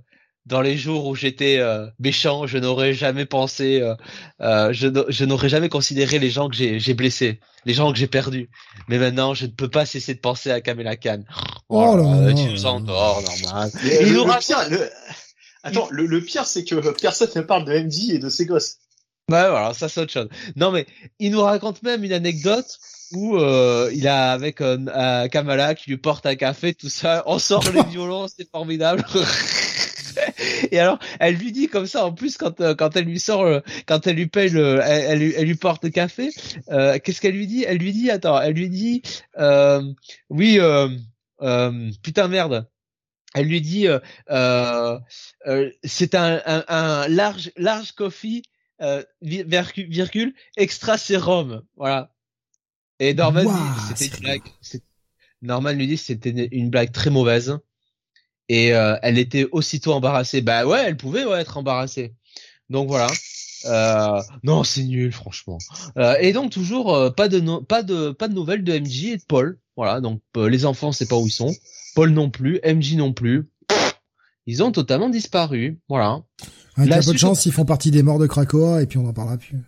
dans les jours où j'étais euh, méchant, je n'aurais jamais pensé, euh, euh, je, je n'aurais jamais considéré les gens que j'ai j'ai blessés, les gens que j'ai perdus. Mais maintenant, je ne peux pas cesser de penser à Kamala Khan. Oh là Voilà, là tu là. endors, Norman. Il nous le- Attends, le, le pire, c'est que personne ne parle de MJ et de ses gosses. Ouais, voilà, ça c'est autre chose. Non, mais il nous raconte même une anecdote où euh, il a avec euh, euh, Kamala qui lui porte un café, tout ça. On sort les violons, c'est formidable. Et alors, elle lui dit comme ça en plus quand euh, quand elle lui sort, euh, quand elle lui paye le, elle, elle, lui- elle lui porte le café. euh, Qu'est-ce qu'elle lui dit? Elle lui dit, attends, elle lui dit, euh, oui, euh, euh, putain merde. Elle lui dit, euh, euh, euh, c'est un, un, un large large coffee euh, vi- virgule, extra sérum, voilà. Et Norman dit, c'était une blague. Norman lui dit, c'était une, blague très mauvaise. Et euh, elle était aussitôt embarrassée. Bah ouais, elle pouvait ouais, être embarrassée. Donc voilà. Euh, non, c'est nul, franchement. Euh, et donc toujours euh, pas de no- pas de pas de nouvelles de MJ et de Paul. Voilà. Donc euh, les enfants, c'est pas où ils sont. Paul non plus, MJ non plus. Ils ont totalement disparu. Voilà. Avec un peu de chance, ils font partie des morts de Krakoa et puis on n'en parlera plus.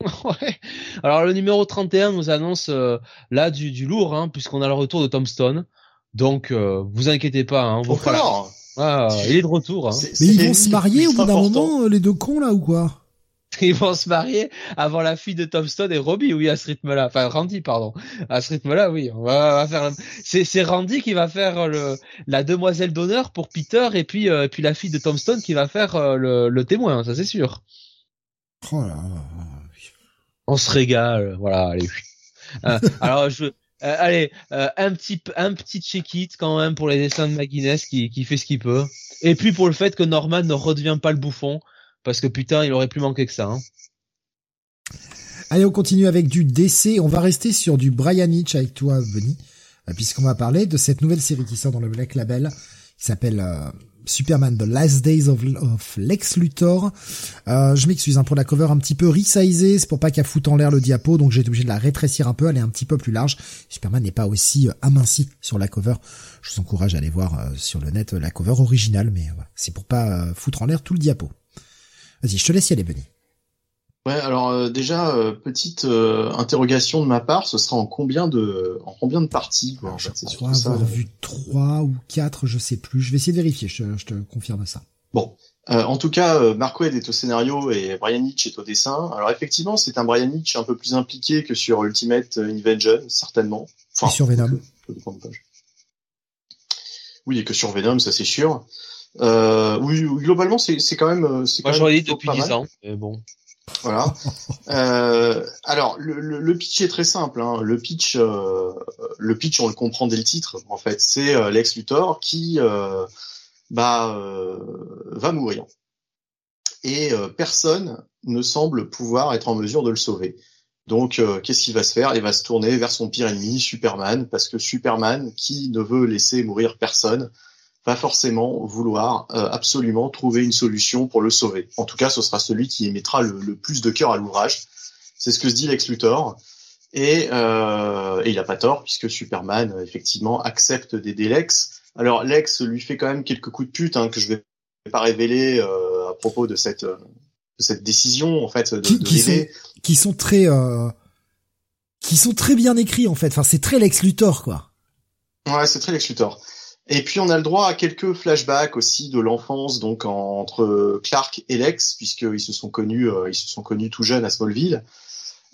Ouais. Alors le numéro 31 nous annonce euh, là du, du lourd, hein, puisqu'on a le retour de Tom Stone. Donc euh, vous inquiétez pas, hein, vous Encore Ah, il est de retour. Hein. Mais ils vont se marier au bout d'un moment, euh, les deux cons là ou quoi? Ils vont se marier avant la fille de Tom Stone et Robbie, oui, à ce rythme-là. Enfin, Randy, pardon. À ce rythme-là, oui. On va, on va faire. C'est, c'est Randy qui va faire le la demoiselle d'honneur pour Peter et puis euh, et puis la fille de Tom Stone qui va faire euh, le, le témoin. Ça c'est sûr. Oh là là. On se régale. Voilà. Allez. Euh, alors je. euh, allez, euh, un petit un petit check it quand même pour les dessins de McGuinness qui qui fait ce qu'il peut. Et puis pour le fait que Norman ne redevient pas le bouffon parce que putain il aurait plus manqué que ça. Hein. Allez, on continue avec du DC. On va rester sur du Brian Hitch avec toi, Benny, euh, puisqu'on va parler de cette nouvelle série qui sort dans le Black Label, qui s'appelle euh, Superman The Last Days of, Lex Luthor. Euh, je m'excuse hein, pour la cover un petit peu resizée, c'est pour pas qu'elle foute en l'air le diapo, donc j'ai été obligé de la rétrécir un peu, elle est un petit peu plus large. Superman n'est pas aussi euh, aminci sur la cover. Je vous encourage à aller voir sur le net la cover originale, mais c'est pour pas foutre en l'air tout le diapo. Vas-y, je te laisse y aller, Benny. Ouais, alors euh, déjà euh, petite euh, interrogation de ma part, ce sera en combien de en combien de parties quoi, en fait, Je crois avoir vu trois ou quatre, je sais plus. Je vais essayer de vérifier. Je, te confirme ça. Bon, en tout cas, Mark Wade est au scénario et Brian Hitch est au dessin. Alors effectivement, c'est un Brian Hitch un peu plus impliqué que sur Ultimate Invention, certainement. Enfin, et sur Venom. oui, et que sur Venom, ça c'est sûr. Oui, globalement, c'est quand même. C'est Moi, j'aurais dit depuis 10 ans, mais bon. Voilà. Euh, alors le, pitch est très simple. Hein. Le pitch, euh, le pitch, on le comprend dès le titre. En fait, c'est euh, Lex Luthor qui bah, va mourir et personne ne semble pouvoir être en mesure de le sauver. Donc, qu'est-ce qu'il va se faire? Il va se tourner vers son pire ennemi, Superman, parce que Superman, qui ne veut laisser mourir personne, va forcément vouloir euh, absolument trouver une solution pour le sauver. En tout cas, ce sera celui qui émettra le, plus de cœur à l'ouvrage. C'est ce que se dit Lex Luthor. Et, euh, et il a pas tort, puisque Superman, effectivement, accepte d'aider Lex. Alors, Lex lui fait quand même quelques coups de pute hein, que je vais pas révéler euh, à propos de cette, de cette décision, en fait, de, qui, qui, sont, qui sont très... Euh, qui sont très bien écrits, en fait. Enfin, c'est très Lex Luthor, quoi. Ouais, c'est très Lex Luthor. Et puis on a le droit à quelques flashbacks aussi de l'enfance, donc entre Clark et Lex, puisqu'ils se sont connus, euh, ils se sont connus tout jeunes à Smallville.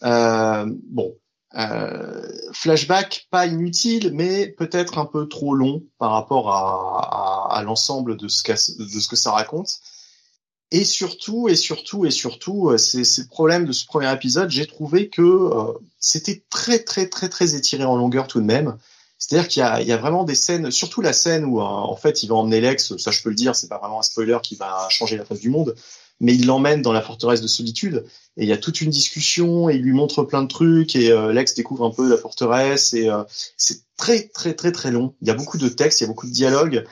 Euh, bon, euh, flashback pas inutile, mais peut-être un peu trop long par rapport à, l'ensemble de ce, de ce que ça raconte. Et surtout, et surtout, et surtout, euh, c'est le problème de ce premier épisode. J'ai trouvé que c'était très, très, très, très étiré en longueur tout de même. C'est-à-dire qu'il y, y a, vraiment des scènes, surtout la scène où euh, en fait il va emmener Lex, ça je peux le dire, c'est pas vraiment un spoiler qui va changer la face du monde, mais il l'emmène dans la forteresse de solitude et il y a toute une discussion et il lui montre plein de trucs et euh, Lex découvre un peu la forteresse et euh, c'est très très très très long. Il y a beaucoup de textes, il y a beaucoup de dialogues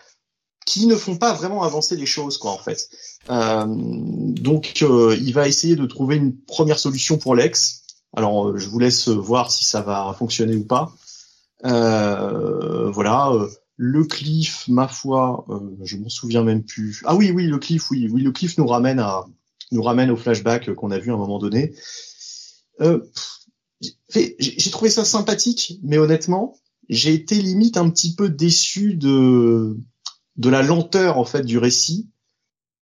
qui ne font pas vraiment avancer les choses quoi en fait. donc il va essayer de trouver une première solution pour Lex. Alors je vous laisse voir si ça va fonctionner ou pas. Euh, voilà. Euh, le cliff, ma foi, euh, je m'en souviens même plus. Ah oui, oui, le cliff, oui, oui, le cliff nous ramène à, nous ramène au flashback qu'on a vu à un moment donné. J'ai trouvé ça sympathique, mais honnêtement, j'ai été limite un petit peu déçu de de la lenteur en fait du récit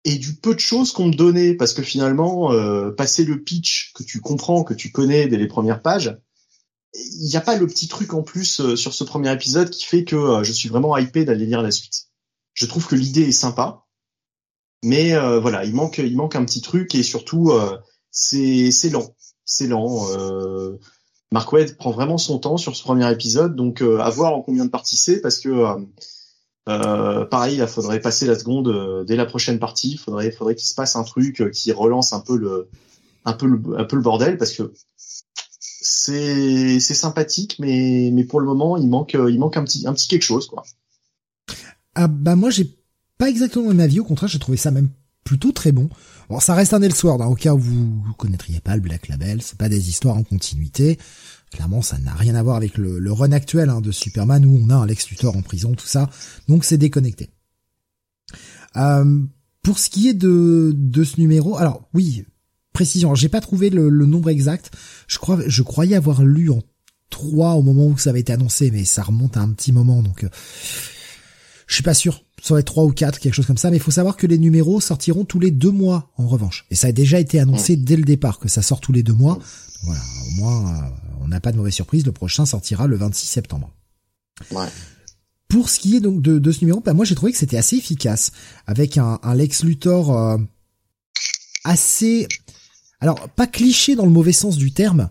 et du peu de choses qu'on me donnait parce que finalement, euh, passer le pitch que tu comprends, que tu connais dès les premières pages, il n'y a pas le petit truc en plus euh, sur ce premier épisode qui fait que euh, je suis vraiment hypé d'aller lire la suite. Je trouve que l'idée est sympa, mais euh, voilà, il manque il manque un petit truc et surtout c'est lent, c'est lent. Mark prend vraiment son temps sur ce premier épisode, donc à voir en combien de parties c'est parce que pareil, il faudrait passer la seconde dès la prochaine partie. Faudrait faudrait qu'il se passe un truc qui relance un peu le un peu le, un peu le bordel parce que c'est sympathique, mais mais pour le moment il manque euh, il manque un petit un petit quelque chose quoi. Ah bah moi j'ai pas exactement mon avis, au contraire j'ai trouvé ça même plutôt très bon. Bon ça reste un Elseworld, hein, au cas où vous, connaîtriez pas le Black Label, c'est pas des histoires en continuité. Clairement ça n'a rien à voir avec le, run actuel hein, de Superman où on a un Lex Luthor en prison, tout ça, donc c'est déconnecté. Euh, pour ce qui est de, de ce numéro, alors oui, précision. J'ai pas trouvé le, nombre exact. Je crois, je croyais avoir lu en 3 au moment où ça avait été annoncé, mais ça remonte à un petit moment, donc euh, je suis pas sûr. Ça va être 3 ou 4, quelque chose comme ça. Mais il faut savoir que les numéros sortiront tous les deux mois, en revanche. Et ça a déjà été annoncé dès le départ que ça sort tous les deux mois. Voilà, au moins, euh, on n'a pas de mauvaise surprise. Le prochain sortira le 26 septembre. Ouais. Pour ce qui est donc de, ce numéro, bah moi j'ai trouvé que c'était assez efficace, avec un, Lex Luthor euh, assez alors pas cliché dans le mauvais sens du terme,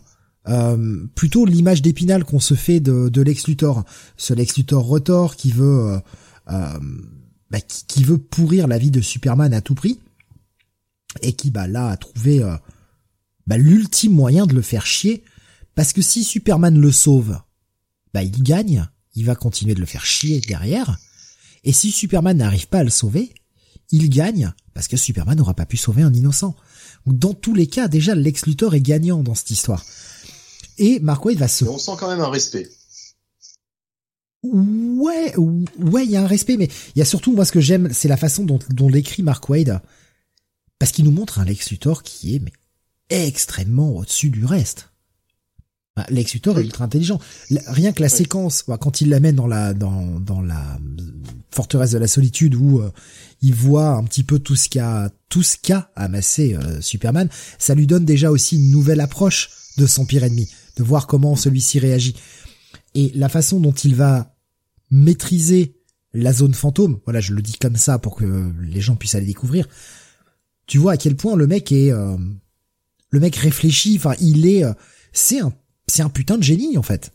euh, plutôt l'image d'épinal qu'on se fait de, Lex Luthor, ce Lex Luthor Rotor qui veut euh, euh, bah, qui, veut pourrir la vie de Superman à tout prix et qui bah là a trouvé bah, l'ultime moyen de le faire chier. Parce que si Superman le sauve, bah il gagne, il va continuer de le faire chier derrière. Et si Superman n'arrive pas à le sauver, il gagne parce que Superman n'aura pas pu sauver un innocent. Dans tous les cas, déjà, Lex Luthor est gagnant dans cette histoire. Et Mark Waid va se... on sent quand même un respect. Ouais, ouais, il y a un respect, mais il y a surtout, moi, ce que j'aime, c'est la façon dont, dont l'écrit Mark Wade. Parce qu'il nous montre un Lex Luthor qui est, mais, extrêmement au-dessus du reste. Lex Luthor est ultra intelligent. Rien que la séquence, quand il l'amène dans la, dans, dans la forteresse de la solitude où euh, il voit un petit peu tout ce qu'a, tout ce qu'a amassé euh, Superman, ça lui donne déjà aussi une nouvelle approche de son pire ennemi, de voir comment celui-ci réagit. Et la façon dont il va maîtriser la zone fantôme, voilà, je le dis comme ça pour que les gens puissent aller découvrir. Tu vois à quel point le mec est, euh, le mec réfléchit. Enfin, il est, euh, c'est un, c'est un putain de génie en fait.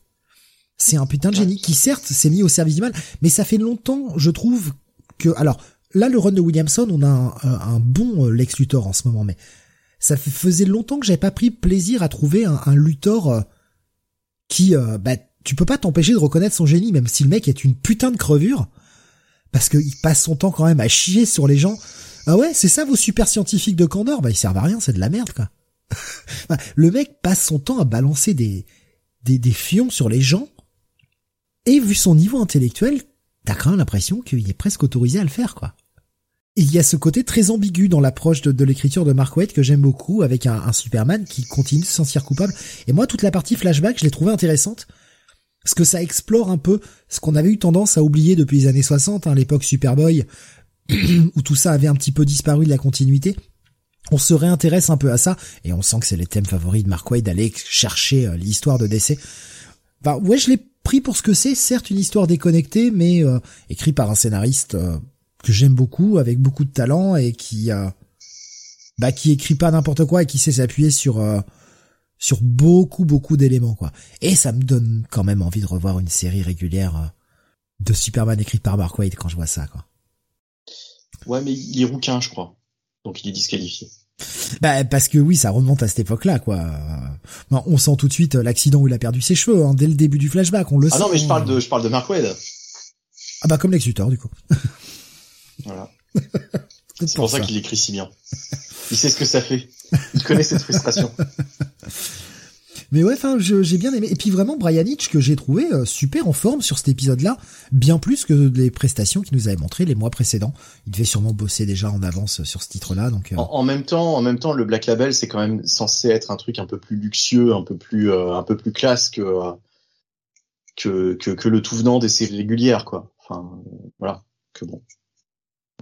C'est un putain de génie qui certes s'est mis au service du mal, mais ça fait longtemps, je trouve que, alors là, le run de Williamson, on a un, un bon euh, Lex Luthor en ce moment, mais ça faisait longtemps que j'avais pas pris plaisir à trouver un, un Luthor qui, bah, tu peux pas t'empêcher de reconnaître son génie, même si le mec est une putain de crevure, parce qu'il passe son temps quand même à chier sur les gens. Ah ouais, c'est ça vos super scientifiques de Candor? Bah ils servent à rien, c'est de la merde quoi. le mec passe son temps à balancer des, des, des fions sur les gens, et vu son niveau intellectuel, t'as quand même l'impression qu'il est presque autorisé à le faire quoi. Il y a ce côté très ambigu dans l'approche de, l'écriture de Mark Waid que j'aime beaucoup, avec un, Superman qui continue de se sentir coupable. Et moi, toute la partie flashback, je l'ai trouvée intéressante parce que ça explore un peu ce qu'on avait eu tendance à oublier depuis les années 60, hein, l'époque Superboy, où tout ça avait un petit peu disparu de la continuité. On se réintéresse un peu à ça, et on sent que c'est les thèmes favoris de Mark Waid d'aller chercher euh, l'histoire de décès. Bah ouais, je l'ai pris pour ce que c'est, certes une histoire déconnectée, mais euh, écrit par un scénariste euh, que j'aime beaucoup, avec beaucoup de talent, et qui bah qui écrit pas n'importe quoi et qui sait s'appuyer sur sur beaucoup beaucoup d'éléments quoi. Et ça me donne quand même envie de revoir une série régulière euh, de Superman écrite par Mark Waid quand je vois ça quoi. Ouais mais il est rouquin je crois. Donc il est disqualifié. Bah parce que oui, ça remonte à cette époque-là, quoi. on sent tout de suite l'accident où il a perdu ses cheveux hein, dès le début du flashback, on le sent. Ah non, mais je parle de je parle de Mark Waid. Ah bah comme Lex Luthor du coup. voilà. C'est pour ça qu'il écrit si bien. Il sait ce que ça fait. Il connaît cette frustration. Mais ouais, enfin, j'ai bien aimé. Et puis vraiment, Brian Hitch, que j'ai trouvé euh, super en forme sur cet épisode-là, bien plus que les prestations qu'il nous avait montrées les mois précédents. Il devait sûrement bosser déjà en avance sur ce titre-là. Donc euh. en, même temps, en même temps, le Black Label, c'est quand même censé être un truc un peu plus luxueux, un peu plus, euh, un peu plus classe que, que, que que le tout venant des séries régulières, quoi. Enfin, voilà. Que bon.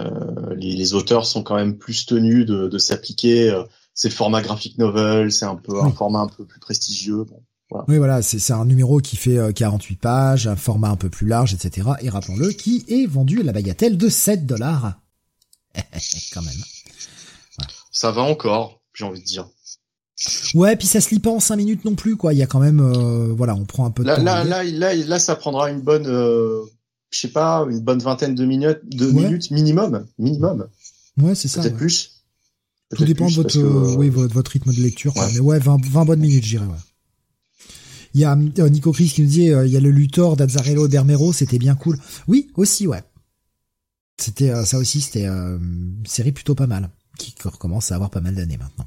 Euh, les, les, auteurs sont quand même plus tenus de, de s'appliquer. Euh, c'est le format graphic novel, c'est un peu un format un peu plus prestigieux. Bon, voilà. Oui, voilà, c'est un numéro qui fait 48 euh, pages, un format un peu plus large, etc. Et rappelons-le, qui est vendu à la bagatelle de 7 dollars. quand même. Ça va encore, j'ai envie de dire. Ouais, puis ça se lit pas en 5 minutes non plus, quoi. Il y a quand même, euh, voilà, on prend un peu de là, temps. Là, là, là, là, ça prendra une bonne, euh, je sais pas, une bonne vingtaine de minutes, de minutes minimum, minimum. Ouais, c'est ça. Peut-être plus. Tout dépend de votre, euh, oui, votre, votre, rythme de lecture. Mais ouais, 20, 20 bonnes minutes, j'irais. Ouais. Il y a euh, Nico Chris qui nous dit, euh, il y a le Luthor d'Azzarello et Bermero, c'était bien cool. Oui, aussi, ouais. C'était ça aussi, c'était une série plutôt pas mal, qui recommence à avoir pas mal d'années maintenant.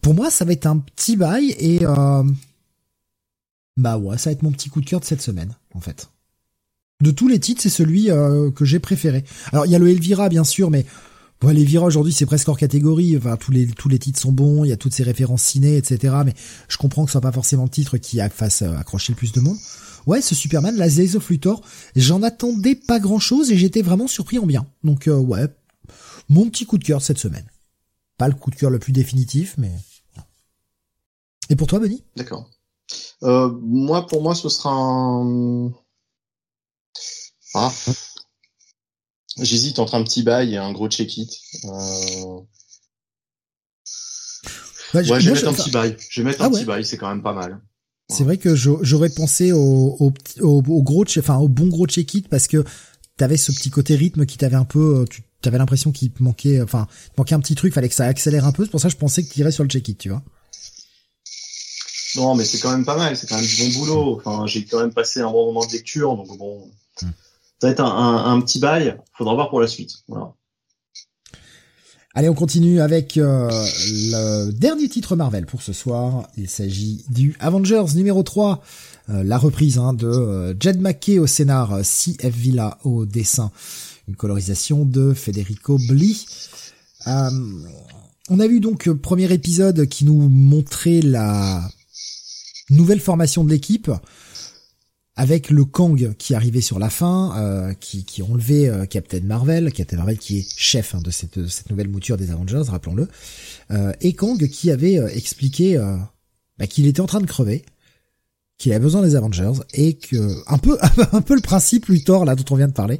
Pour moi, ça va être un petit bail et bah ouais, ça va être mon petit coup de cœur de cette semaine, en fait. De tous les titres, c'est celui euh, que j'ai préféré. Alors il y a le Elvira bien sûr, mais bon, l'Elvira aujourd'hui c'est presque hors catégorie. Enfin tous les tous les titres sont bons, il y a toutes ces références ciné, etc. Mais je comprends que ce soit pas forcément le titre qui fasse euh, accrocher le plus de monde. Ouais, ce Superman, la Days of Luthor, j'en attendais pas grand chose et j'étais vraiment surpris en bien. Donc euh, ouais, mon petit coup de cœur cette semaine. Pas le coup de cœur le plus définitif, mais. Et pour toi, Benny? D'accord. Euh, moi, pour moi, ce sera un, ah. J'hésite entre un petit bail et un gros check-it. Euh... ouais, je vais mettre un petit bail. Je vais mettre ah un petit bail, c'est quand même pas mal. C'est vrai que j'aurais pensé au, au, au, gros, enfin au bon gros check-it parce que t'avais ce petit côté rythme qui t'avait un peu, euh, tu avais l'impression qu'il manquait, enfin, manquait un petit truc, fallait que ça accélère un peu. C'est pour ça que je pensais que irais sur le check-it, tu vois. Non, mais c'est quand même pas mal, c'est quand même du bon boulot. Enfin, j'ai quand même passé un bon moment de lecture, donc bon, ça va être un, un, petit bail. Faudra voir pour la suite. Voilà. Allez, on continue avec euh, le dernier titre Marvel pour ce soir. Il s'agit du Avengers numéro 3, euh, la reprise hein, de euh, Jed McKay au scénar, C.F. Villa au dessin, une colorisation de Federico Bli. on a vu donc premier épisode qui nous montrait la nouvelle formation de l'équipe avec le Kang qui arrivait sur la fin, euh, qui, qui enlevait euh, Captain Marvel, Captain Marvel qui est chef hein, de, cette, cette, nouvelle mouture des Avengers, rappelons-le, euh, et Kang qui avait expliqué bah, qu'il était en train de crever, qu'il avait besoin des Avengers, et que un peu un peu le principe Luthor là dont on vient de parler,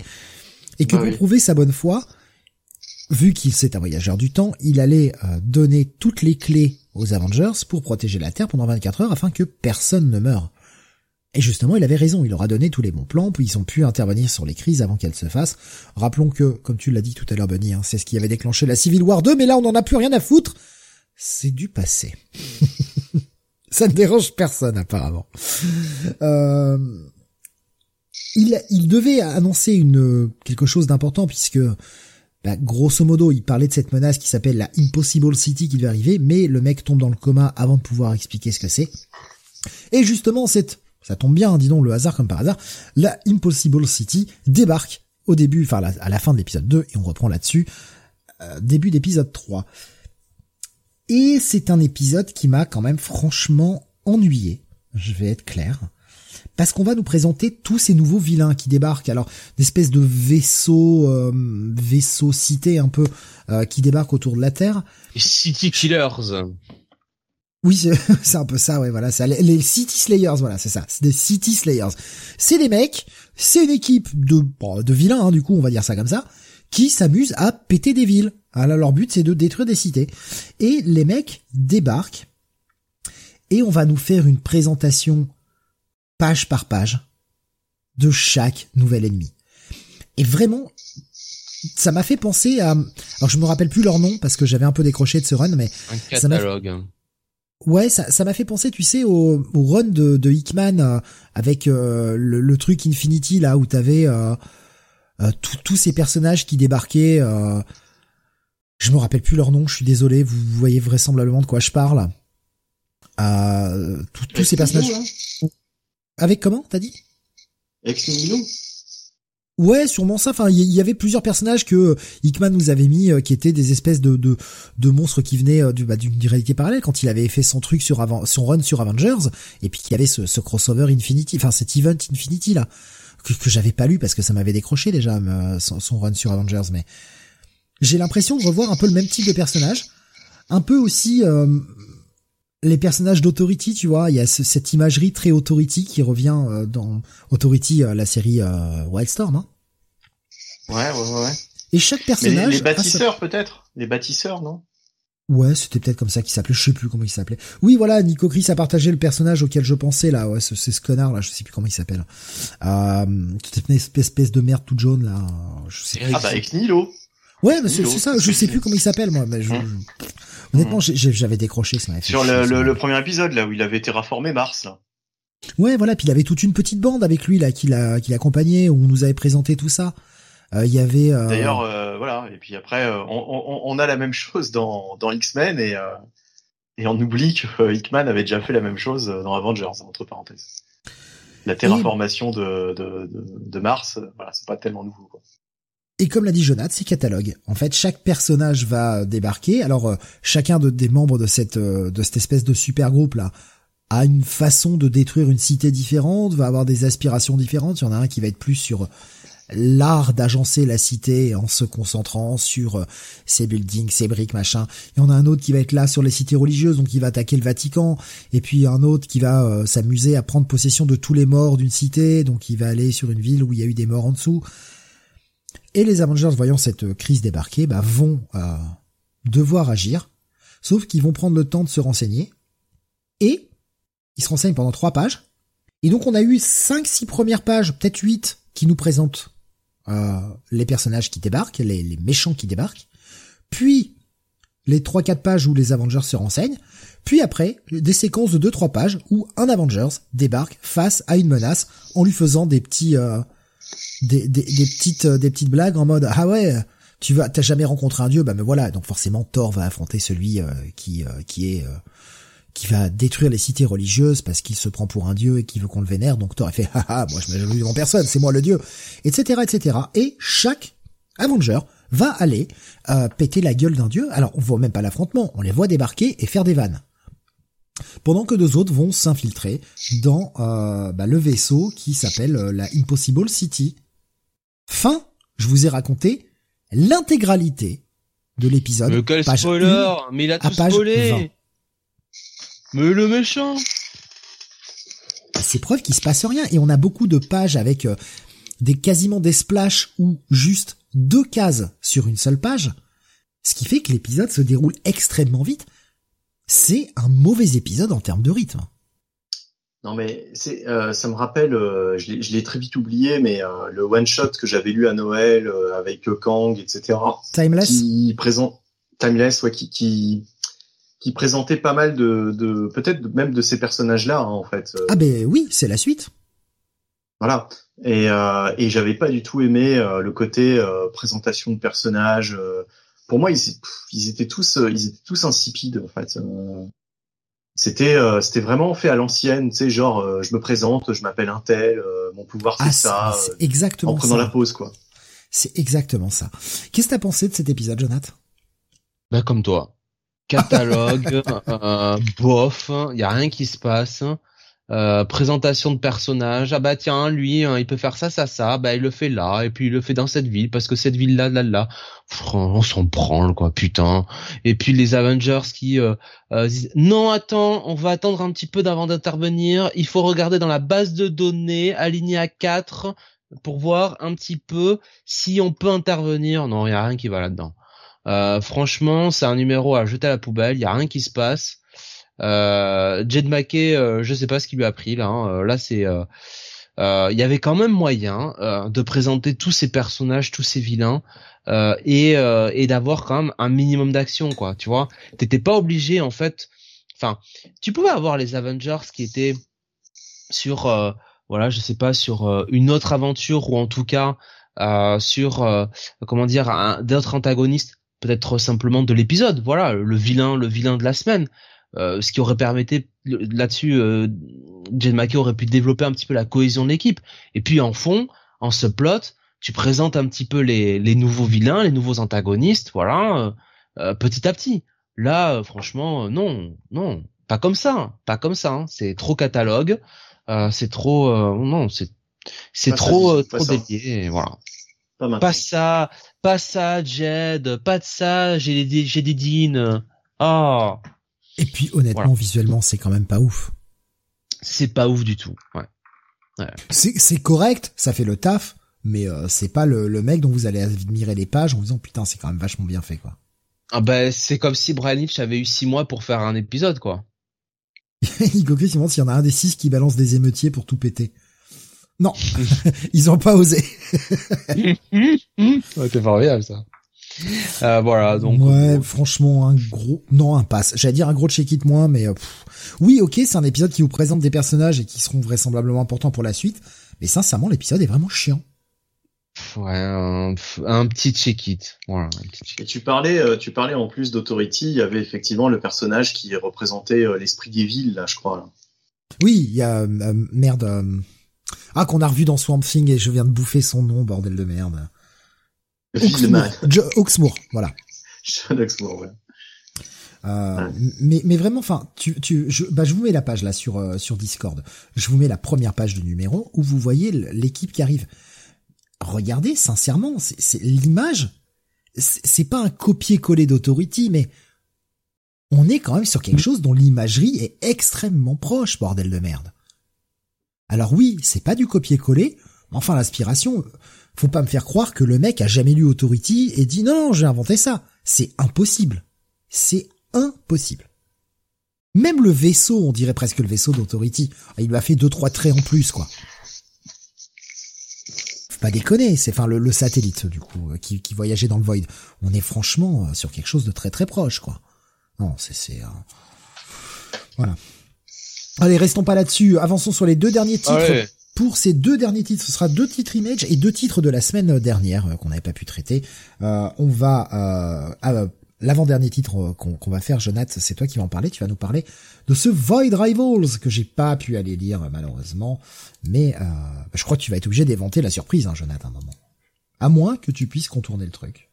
et que bah pour prouver sa bonne foi, vu qu'il c'est un voyageur du temps, il allait donner toutes les clés aux Avengers pour protéger la Terre pendant 24 heures afin que personne ne meure. Et justement, il avait raison, il leur a donné tous les bons plans, puis ils ont pu intervenir sur les crises avant qu'elles se fassent. Rappelons que, comme tu l'as dit tout à l'heure, Bunny, hein, c'est ce qui avait déclenché la Civil War 2, mais là on n'en a plus rien à foutre. C'est du passé. Ça ne dérange personne apparemment. Euh, il, devait annoncer quelque chose d'important puisque bah, grosso modo, il parlait de cette menace qui s'appelle la Impossible City qui devait arriver, mais le mec tombe dans le coma avant de pouvoir expliquer ce que c'est. Et justement, cette ça tombe bien, dis donc, le hasard comme par hasard, la Impossible City débarque au début, enfin à la fin de l'épisode 2, et on reprend là-dessus, euh, début d'épisode 3. Et c'est un épisode qui m'a quand même franchement ennuyé, je vais être clair, parce qu'on va nous présenter tous ces nouveaux vilains qui débarquent, alors d'espèces de vaisseaux, euh, vaisseaux cités un peu, euh, qui débarquent autour de la Terre. City Killers. Oui, c'est un peu ça, ouais, voilà, ça. Les City Slayers, voilà, c'est ça, c'est des City Slayers. C'est des mecs, c'est une équipe de de vilains, hein, du coup, on va dire ça comme ça, qui s'amusent à péter des villes. Alors, leur but, c'est de détruire des cités. Et les mecs débarquent, et on va nous faire une présentation page par page de chaque nouvel ennemi. Et vraiment, ça m'a fait penser à, alors je me rappelle plus leur nom parce que j'avais un peu décroché de ce run, mais un catalogue. Ouais, ça, ça m'a fait penser, tu sais, au, au run de, de Hickman euh, avec euh, le, truc Infinity là où t'avais euh, euh tous ces personnages qui débarquaient. je me rappelle plus leur nom, je suis désolé. Vous, voyez vraisemblablement de quoi je parle. tous ces personnages. Hein. Avec comment t'as dit? Ex Ouais, sûrement ça. Enfin, il y, avait plusieurs personnages que Hickman nous avait mis, euh, qui étaient des espèces de de, de monstres qui venaient euh, du, bah, d'une réalité parallèle quand il avait fait son truc sur avant, son run sur Avengers, et puis qu'il y avait ce, crossover Infinity, enfin cet event Infinity là que, j'avais pas lu parce que ça m'avait décroché déjà euh, son, son, run sur Avengers, mais j'ai l'impression de revoir un peu le même type de personnage, un peu aussi les personnages d'Authority, tu vois, il y a cette imagerie très Authority qui revient euh, dans Authority, euh, la série euh, Wildstorm. Hein. Ouais, ouais, ouais. Et chaque personnage. les, les bâtisseurs peut-être, les bâtisseurs, non? Ouais, c'était peut-être comme ça qu'il s'appelait. Je sais plus comment il s'appelait. Oui, voilà, Nico Chris a partagé le personnage auquel je pensais là. Ouais, c'est ce connard là. Je sais plus comment il s'appelle. Euh, une espèce de merde toute jaune là. Je sais ah bah avec Nilo. Ouais, mais c'est ça. Je sais plus comment il s'appelle moi. Mais je, hum. Honnêtement, j'avais décroché. Ça Sur le, le, le, premier épisode, là où il avait terraformé Mars. Là. Ouais, voilà. Puis il avait toute une petite bande avec lui là qui l'a qui l'accompagnait, où on nous avait présenté tout ça. Euh, il y avait. Euh... D'ailleurs, euh, voilà. Et puis après, on, on, on, a la même chose dans dans X-Men et et on oublie que Hickman avait déjà fait la même chose dans Avengers entre parenthèses. La terraformation de, de, de, de Mars, voilà, c'est pas tellement nouveau. Quoi. Et comme l'a dit Jonathan, c'est catalogue. En fait, chaque personnage va débarquer. Alors, euh, chacun de, des membres de cette euh, de cette espèce de super groupe là a une façon de détruire une cité différente, va avoir des aspirations différentes. Il y en a un qui va être plus sur l'art d'agencer la cité en se concentrant sur euh, ses buildings, ses briques, machin. Il y en a un autre qui va être là sur les cités religieuses, donc il va attaquer le Vatican. Et puis un autre qui va s'amuser à prendre possession de tous les morts d'une cité, donc il va aller sur une ville où il y a eu des morts en dessous. Et les Avengers, voyant cette crise débarquer, bah, vont euh, devoir agir, sauf qu'ils vont prendre le temps de se renseigner, et ils se renseignent pendant trois pages. Et donc on a eu cinq, six premières pages, peut-être huit, qui nous présentent euh, les personnages qui débarquent, les, méchants qui débarquent, puis les trois, quatre pages où les Avengers se renseignent, puis après, des séquences de deux, trois pages où un Avengers débarque face à une menace en lui faisant des petits... Euh, des, des, des, petites euh, des petites blagues en mode ah ouais tu vas, t'as jamais rencontré un dieu, bah mais voilà, donc forcément Thor va affronter celui qui qui est qui va détruire les cités religieuses parce qu'il se prend pour un dieu et qui veut qu'on le vénère. Donc Thor a fait, haha, moi je me devant personne, c'est moi le dieu, etc., etc. Et chaque Avenger va aller euh, péter la gueule d'un dieu. Alors on voit même pas l'affrontement, on les voit débarquer et faire des vannes. Pendant que deux autres vont s'infiltrer dans euh, bah, le vaisseau qui s'appelle euh, la Impossible City. Fin, je vous ai raconté l'intégralité de l'épisode. Mais quel spoiler Mais il a tout spoilé mais le méchant C'est preuve qu'il se passe rien et on a beaucoup de pages avec euh, des quasiment des splashes ou juste deux cases sur une seule page, ce qui fait que l'épisode se déroule extrêmement vite. C'est un mauvais épisode en termes de rythme. Non mais c'est, euh, ça me rappelle, euh, je l'ai très vite oublié, mais le one shot que j'avais lu à Noël avec Kang, etc. Timeless. Qui présente Timeless, ouais, qui, qui qui présentait pas mal de, de peut-être même de ces personnages-là hein, en fait. Ah ben oui, c'est la suite. Voilà. Et, euh, et j'avais pas du tout aimé euh, le côté euh, présentation de personnages. Euh. pour moi, ils, ils, étaient tous, ils étaient tous insipides en fait. c'était, c'était vraiment fait à l'ancienne, tu sais, genre, je me présente, je m'appelle un tel, mon pouvoir c'est ah, ça. C'est exactement En prenant la pause, quoi. C'est exactement ça. Qu'est-ce que t'as pensé de cet épisode, Jonathan? Bah comme toi catalogue, euh, bof, il y a rien qui se passe. Euh, présentation de personnages. Ah bah tiens, lui, hein, il peut faire ça, ça, ça. Bah il le fait là, et puis il le fait dans cette ville parce que cette ville là, là, là. On s'en branle quoi, putain. Et puis les Avengers qui euh, euh, non, attends, on va attendre un petit peu d'avant d'intervenir. Il faut regarder dans la base de données alignée à 4 pour voir un petit peu si on peut intervenir. Non, il y a rien qui va là-dedans. Franchement, c'est un numéro à jeter à la poubelle. Il y a rien qui se passe. Euh, Jed McKay, euh, je sais pas ce qui lui a pris là. Hein. Euh, là, c'est il y avait quand même moyen de présenter tous ces personnages, tous ces vilains, et, et d'avoir quand même un minimum d'action, quoi. Tu vois, t'étais pas obligé en fait. Enfin, tu pouvais avoir les Avengers qui étaient sur, voilà, je sais pas, sur une autre aventure ou en tout cas sur, comment dire, d'autres antagonistes peut-être simplement de l'épisode. Voilà, le vilain, le vilain de la semaine. Euh, ce qui aurait permis là-dessus, euh, Jen Mackey aurait pu développer un petit peu la cohésion de l'équipe. Et puis en fond, en subplot, tu présentes un petit peu les, les nouveaux vilains, les nouveaux antagonistes, voilà, euh, euh petit à petit. Là, euh, franchement, euh, non, non, pas comme ça, pas comme ça. Hein. C'est trop catalogue, c'est trop, non, c'est c'est trop trop dédié, voilà. Pas, ça, pas ça, Jed, pas de ça, j'ai des, j'ai des deans. Oh. Et puis honnêtement, visuellement, c'est quand même pas ouf. C'est pas ouf du tout. Ouais. ouais. C'est, correct, ça fait le taf, mais euh, c'est pas le, le mec dont vous allez admirer les pages en vous disant putain, c'est quand même vachement bien fait quoi. Ah ben c'est comme si Brian Hitch avait eu six mois pour faire un épisode quoi. Chris il demande s'il y en a un des six qui balance des émeutiers pour tout péter. Non, ils ont pas osé. C'est formidable ça. Euh, voilà, donc. Ouais, franchement, un gros, non, un passe. J'allais dire un gros check it moins, mais euh, oui, ok, c'est un épisode qui vous présente des personnages et qui seront vraisemblablement importants pour la suite. Mais sincèrement, l'épisode est vraiment chiant. Ouais, un, petit check it. Voilà, Et tu parlais, euh, tu parlais en plus d'Authority, il y avait effectivement le personnage qui représentait l'esprit des villes, là, je crois. Là. Oui, il y a merde. Ah, qu'on a revu dans Swamp Thing et je viens de bouffer son nom, bordel de merde. Oxmoor, voilà. John Oxmoor, ouais. Euh, mais, mais vraiment, enfin, tu, tu, je, bah, je vous mets la page là sur euh, sur Discord. Je vous mets la première page de numéro où vous voyez l'équipe qui arrive. Regardez, sincèrement, c'est l'image. C'est pas un copier-coller d'Authority, mais on est quand même sur quelque chose dont l'imagerie est extrêmement proche, bordel de merde. Alors oui, c'est pas du copier-coller, mais enfin l'inspiration, faut pas me faire croire que le mec a jamais lu Authority et dit non, non j'ai inventé ça. C'est impossible. C'est impossible. Même le vaisseau, on dirait presque le vaisseau d'Authority. Il lui a fait deux, trois traits en plus, quoi. Faut pas déconner, c'est enfin le, satellite, du coup, euh, qui, voyageait dans le void. On est franchement euh, sur quelque chose de très très proche, quoi. Non, c'est, c'est, voilà. Allez, restons pas là-dessus. Avançons sur les deux derniers titres pour ces deux derniers titres, ce sera deux titres Image et deux titres de la semaine dernière euh, qu'on n'avait pas pu traiter. Euh, on va euh, l'avant-dernier titre qu'on va faire, Jonathan, c'est toi qui vas en parler. Tu vas nous parler de ce Void Rivals que j'ai pas pu aller lire malheureusement, mais je crois que tu vas être obligé d'éventer la surprise, hein, Jonathan, un moment. À moins que tu puisses contourner le truc.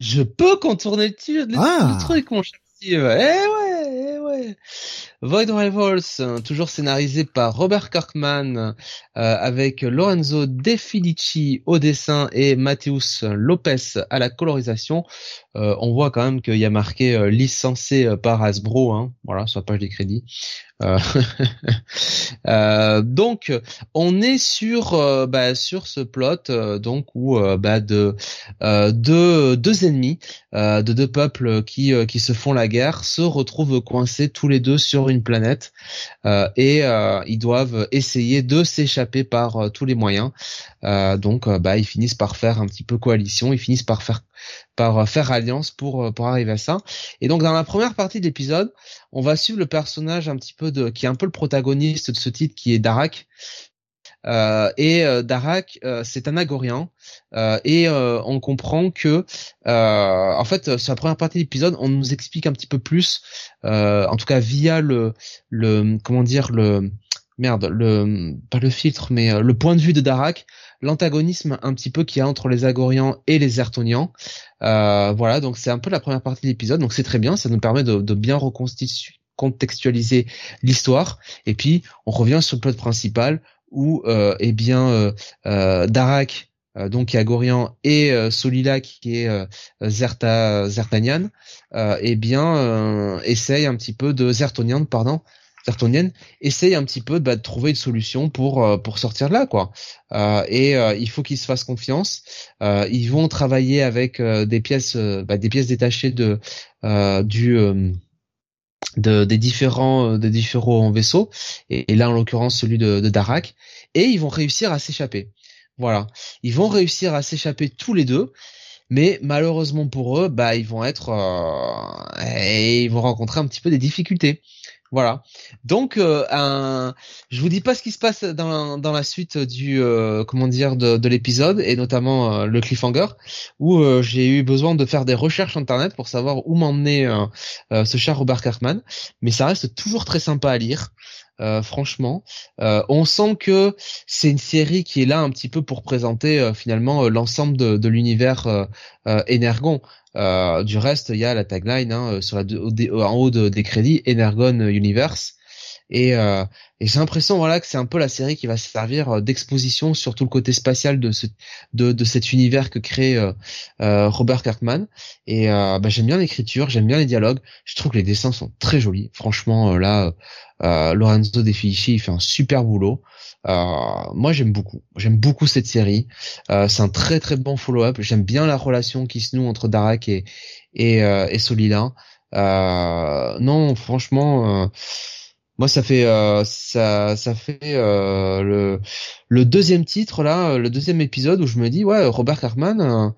Je peux contourner le, ah. truc, mon cher. Eh ouais, eh ouais. Void Rivals, toujours scénarisé par Robert Kirkman, euh, avec Lorenzo De Felici au dessin et Mateus Lopez à la colorisation. Euh, on voit quand même qu'il y a marqué euh, licencé par Hasbro, hein, voilà, sur la page des crédits. Euh, euh, donc on est sur euh, bah, sur ce plot donc où bah, de deux deux ennemis de deux peuples qui qui se font la guerre se retrouvent coincés tous les deux sur une planète et ils doivent essayer de s'échapper par tous les moyens. donc bah ils finissent par faire un petit peu coalition, ils finissent par faire par euh, faire alliance pour euh, pour arriver à ça. Et donc dans la première partie de l'épisode, on va suivre le personnage un petit peu de qui est un peu le protagoniste de ce titre qui est Darak. Euh, et euh, Darak, c'est un Agorien, et on comprend que, en fait, sur la première partie de l'épisode, on nous explique un petit peu plus, en tout cas via le, le, comment dire, le, merde, le, pas le filtre, mais le point de vue de Darak, l'antagonisme un petit peu qu'il y a entre les Agorians et les Zertonians. Euh, voilà, donc c'est un peu la première partie de l'épisode, donc c'est très bien, ça nous permet de, bien recontextualiser l'histoire. Et puis on revient sur le plot principal où euh, eh bien euh, euh Darak euh, donc qui est Agorian et Solila qui est Zerta Zertanian, eh bien essaye un petit peu de Zertonian pardon Sertonienne essaye un petit peu bah, de trouver une solution pour euh, pour sortir de là quoi. Euh, et euh, il faut qu'ils se fassent confiance. ils vont travailler avec des pièces bah, des pièces détachées de du de, des différents des différents vaisseaux et, là en l'occurrence celui de, de Darak et ils vont réussir à s'échapper. Voilà, ils vont réussir à s'échapper tous les deux mais malheureusement pour eux, bah ils vont être, et ils vont rencontrer un petit peu des difficultés. Voilà. Donc, euh, un... je vous dis pas ce qui se passe dans, dans la suite du euh, comment dire de, de l'épisode et notamment euh, le cliffhanger où euh, j'ai eu besoin de faire des recherches internet pour savoir où m'emmener ce cher Robert Kirkman. Mais ça reste toujours très sympa à lire. Franchement, on sent que c'est une série qui est là un petit peu pour présenter finalement l'ensemble de, l'univers Energon. Euh, du reste, il y a la tagline hein, euh, en haut des crédits Energon Universe. Et, euh, et j'ai l'impression voilà que c'est un peu la série qui va servir d'exposition sur tout le côté spatial de ce de, de cet univers que crée Robert Kirkman. Et bah, j'aime bien l'écriture, j'aime bien les dialogues. Je trouve que les dessins sont très jolis. Franchement, là, Lorenzo De Felici il fait un super boulot. Euh, moi j'aime beaucoup, j'aime beaucoup cette série. Euh, c'est un très très bon follow-up. J'aime bien la relation qui se noue entre Darak et et, euh, et Solila. Euh, non, franchement, moi ça fait ça ça fait le le deuxième titre là, le deuxième épisode où je me dis ouais Robert Kirkman,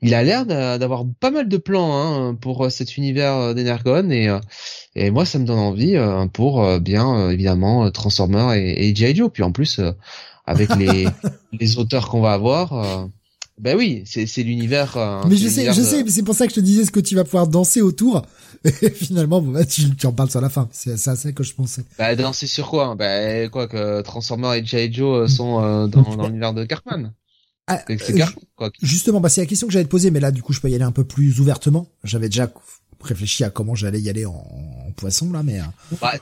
il a l'air d'avoir pas mal de plans hein, pour cet univers d'Energon et et moi, ça me donne envie euh, pour euh, bien euh, évidemment Transformers et, et G.I. Joe. Puis en plus, avec les, les auteurs qu'on va avoir, ben oui, c'est c'est l'univers. mais je sais, je sais, mais c'est pour ça que je te disais ce que tu vas pouvoir danser autour. Et finalement, bon, bah, tu, tu en parles sur la fin. C'est ça que je pensais. Bah danser sur quoi? Bah quoi que Transformers et G.I. Joe sont dans, dans l'univers de Cartman. Ah, quoi. Justement, bah c'est la question que j'allais te poser, mais là du coup je peux y aller un peu plus ouvertement. J'avais déjà réfléchi à comment j'allais y aller en, poisson là, mais. Bah,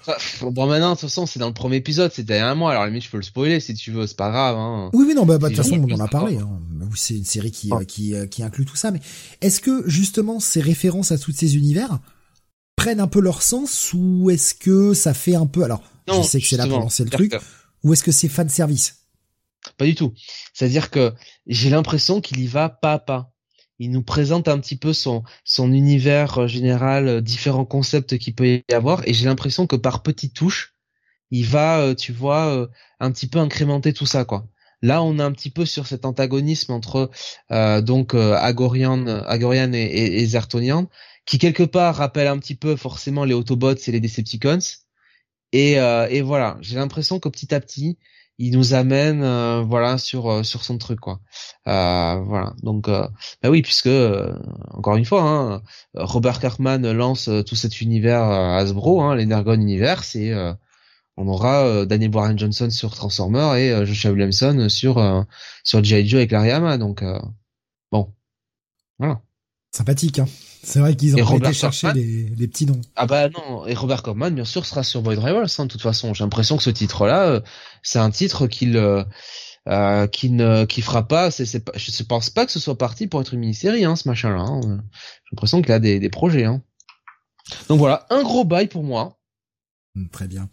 bon maintenant de toute façon c'est dans le premier épisode, c'est derrière moi. Alors limite je peux le spoiler si tu veux, c'est pas grave. Hein. Oui oui non bah, bah de toute façon on en a parlé. Hein. C'est une série qui, euh, qui euh, qui inclut tout ça, mais est-ce que justement ces références à tous ces univers prennent un peu leur sens ou est-ce que ça fait un peu alors je sais que c'est là pour lancer le truc ou est-ce que c'est fan service? Pas du tout. C'est-à-dire que j'ai l'impression qu'il y va pas à pas il nous présente un petit peu son son univers euh, général, euh, différents concepts qu'il peut y avoir, et j'ai l'impression que par petites touches, il va, euh, tu vois, un petit peu incrémenter tout ça, quoi. Là, on a un petit peu sur cet antagonisme entre donc Agorian, Agorian et, et, Zertonian, qui quelque part rappelle un petit peu forcément les Autobots et les Decepticons. Et, et voilà, j'ai l'impression que petit à petit, il nous amène voilà sur sur son truc quoi. voilà donc bah oui puisque encore une fois hein, Robert Kirkman lance tout cet univers Hasbro hein, l'Energon Universe et on aura Daniel Warren Johnson sur Transformer et Joshua Williamson sur sur G.I. Joe avec Lariama donc bon voilà sympathique hein c'est vrai qu'ils ont été chercher les, petits noms. Ah bah non, et Robert Corman, bien sûr, sera sur Void Rivals, hein, de toute façon. J'ai l'impression que ce titre-là, euh, c'est un titre qu'il euh, euh, qui ne qui fera pas. C'est, c'est pas, je pense pas que ce soit parti pour être une mini-série, hein, ce machin-là. Hein. J'ai l'impression qu'il a des, des projets. Hein. Donc voilà, un gros bail pour moi. Hmm, très bien.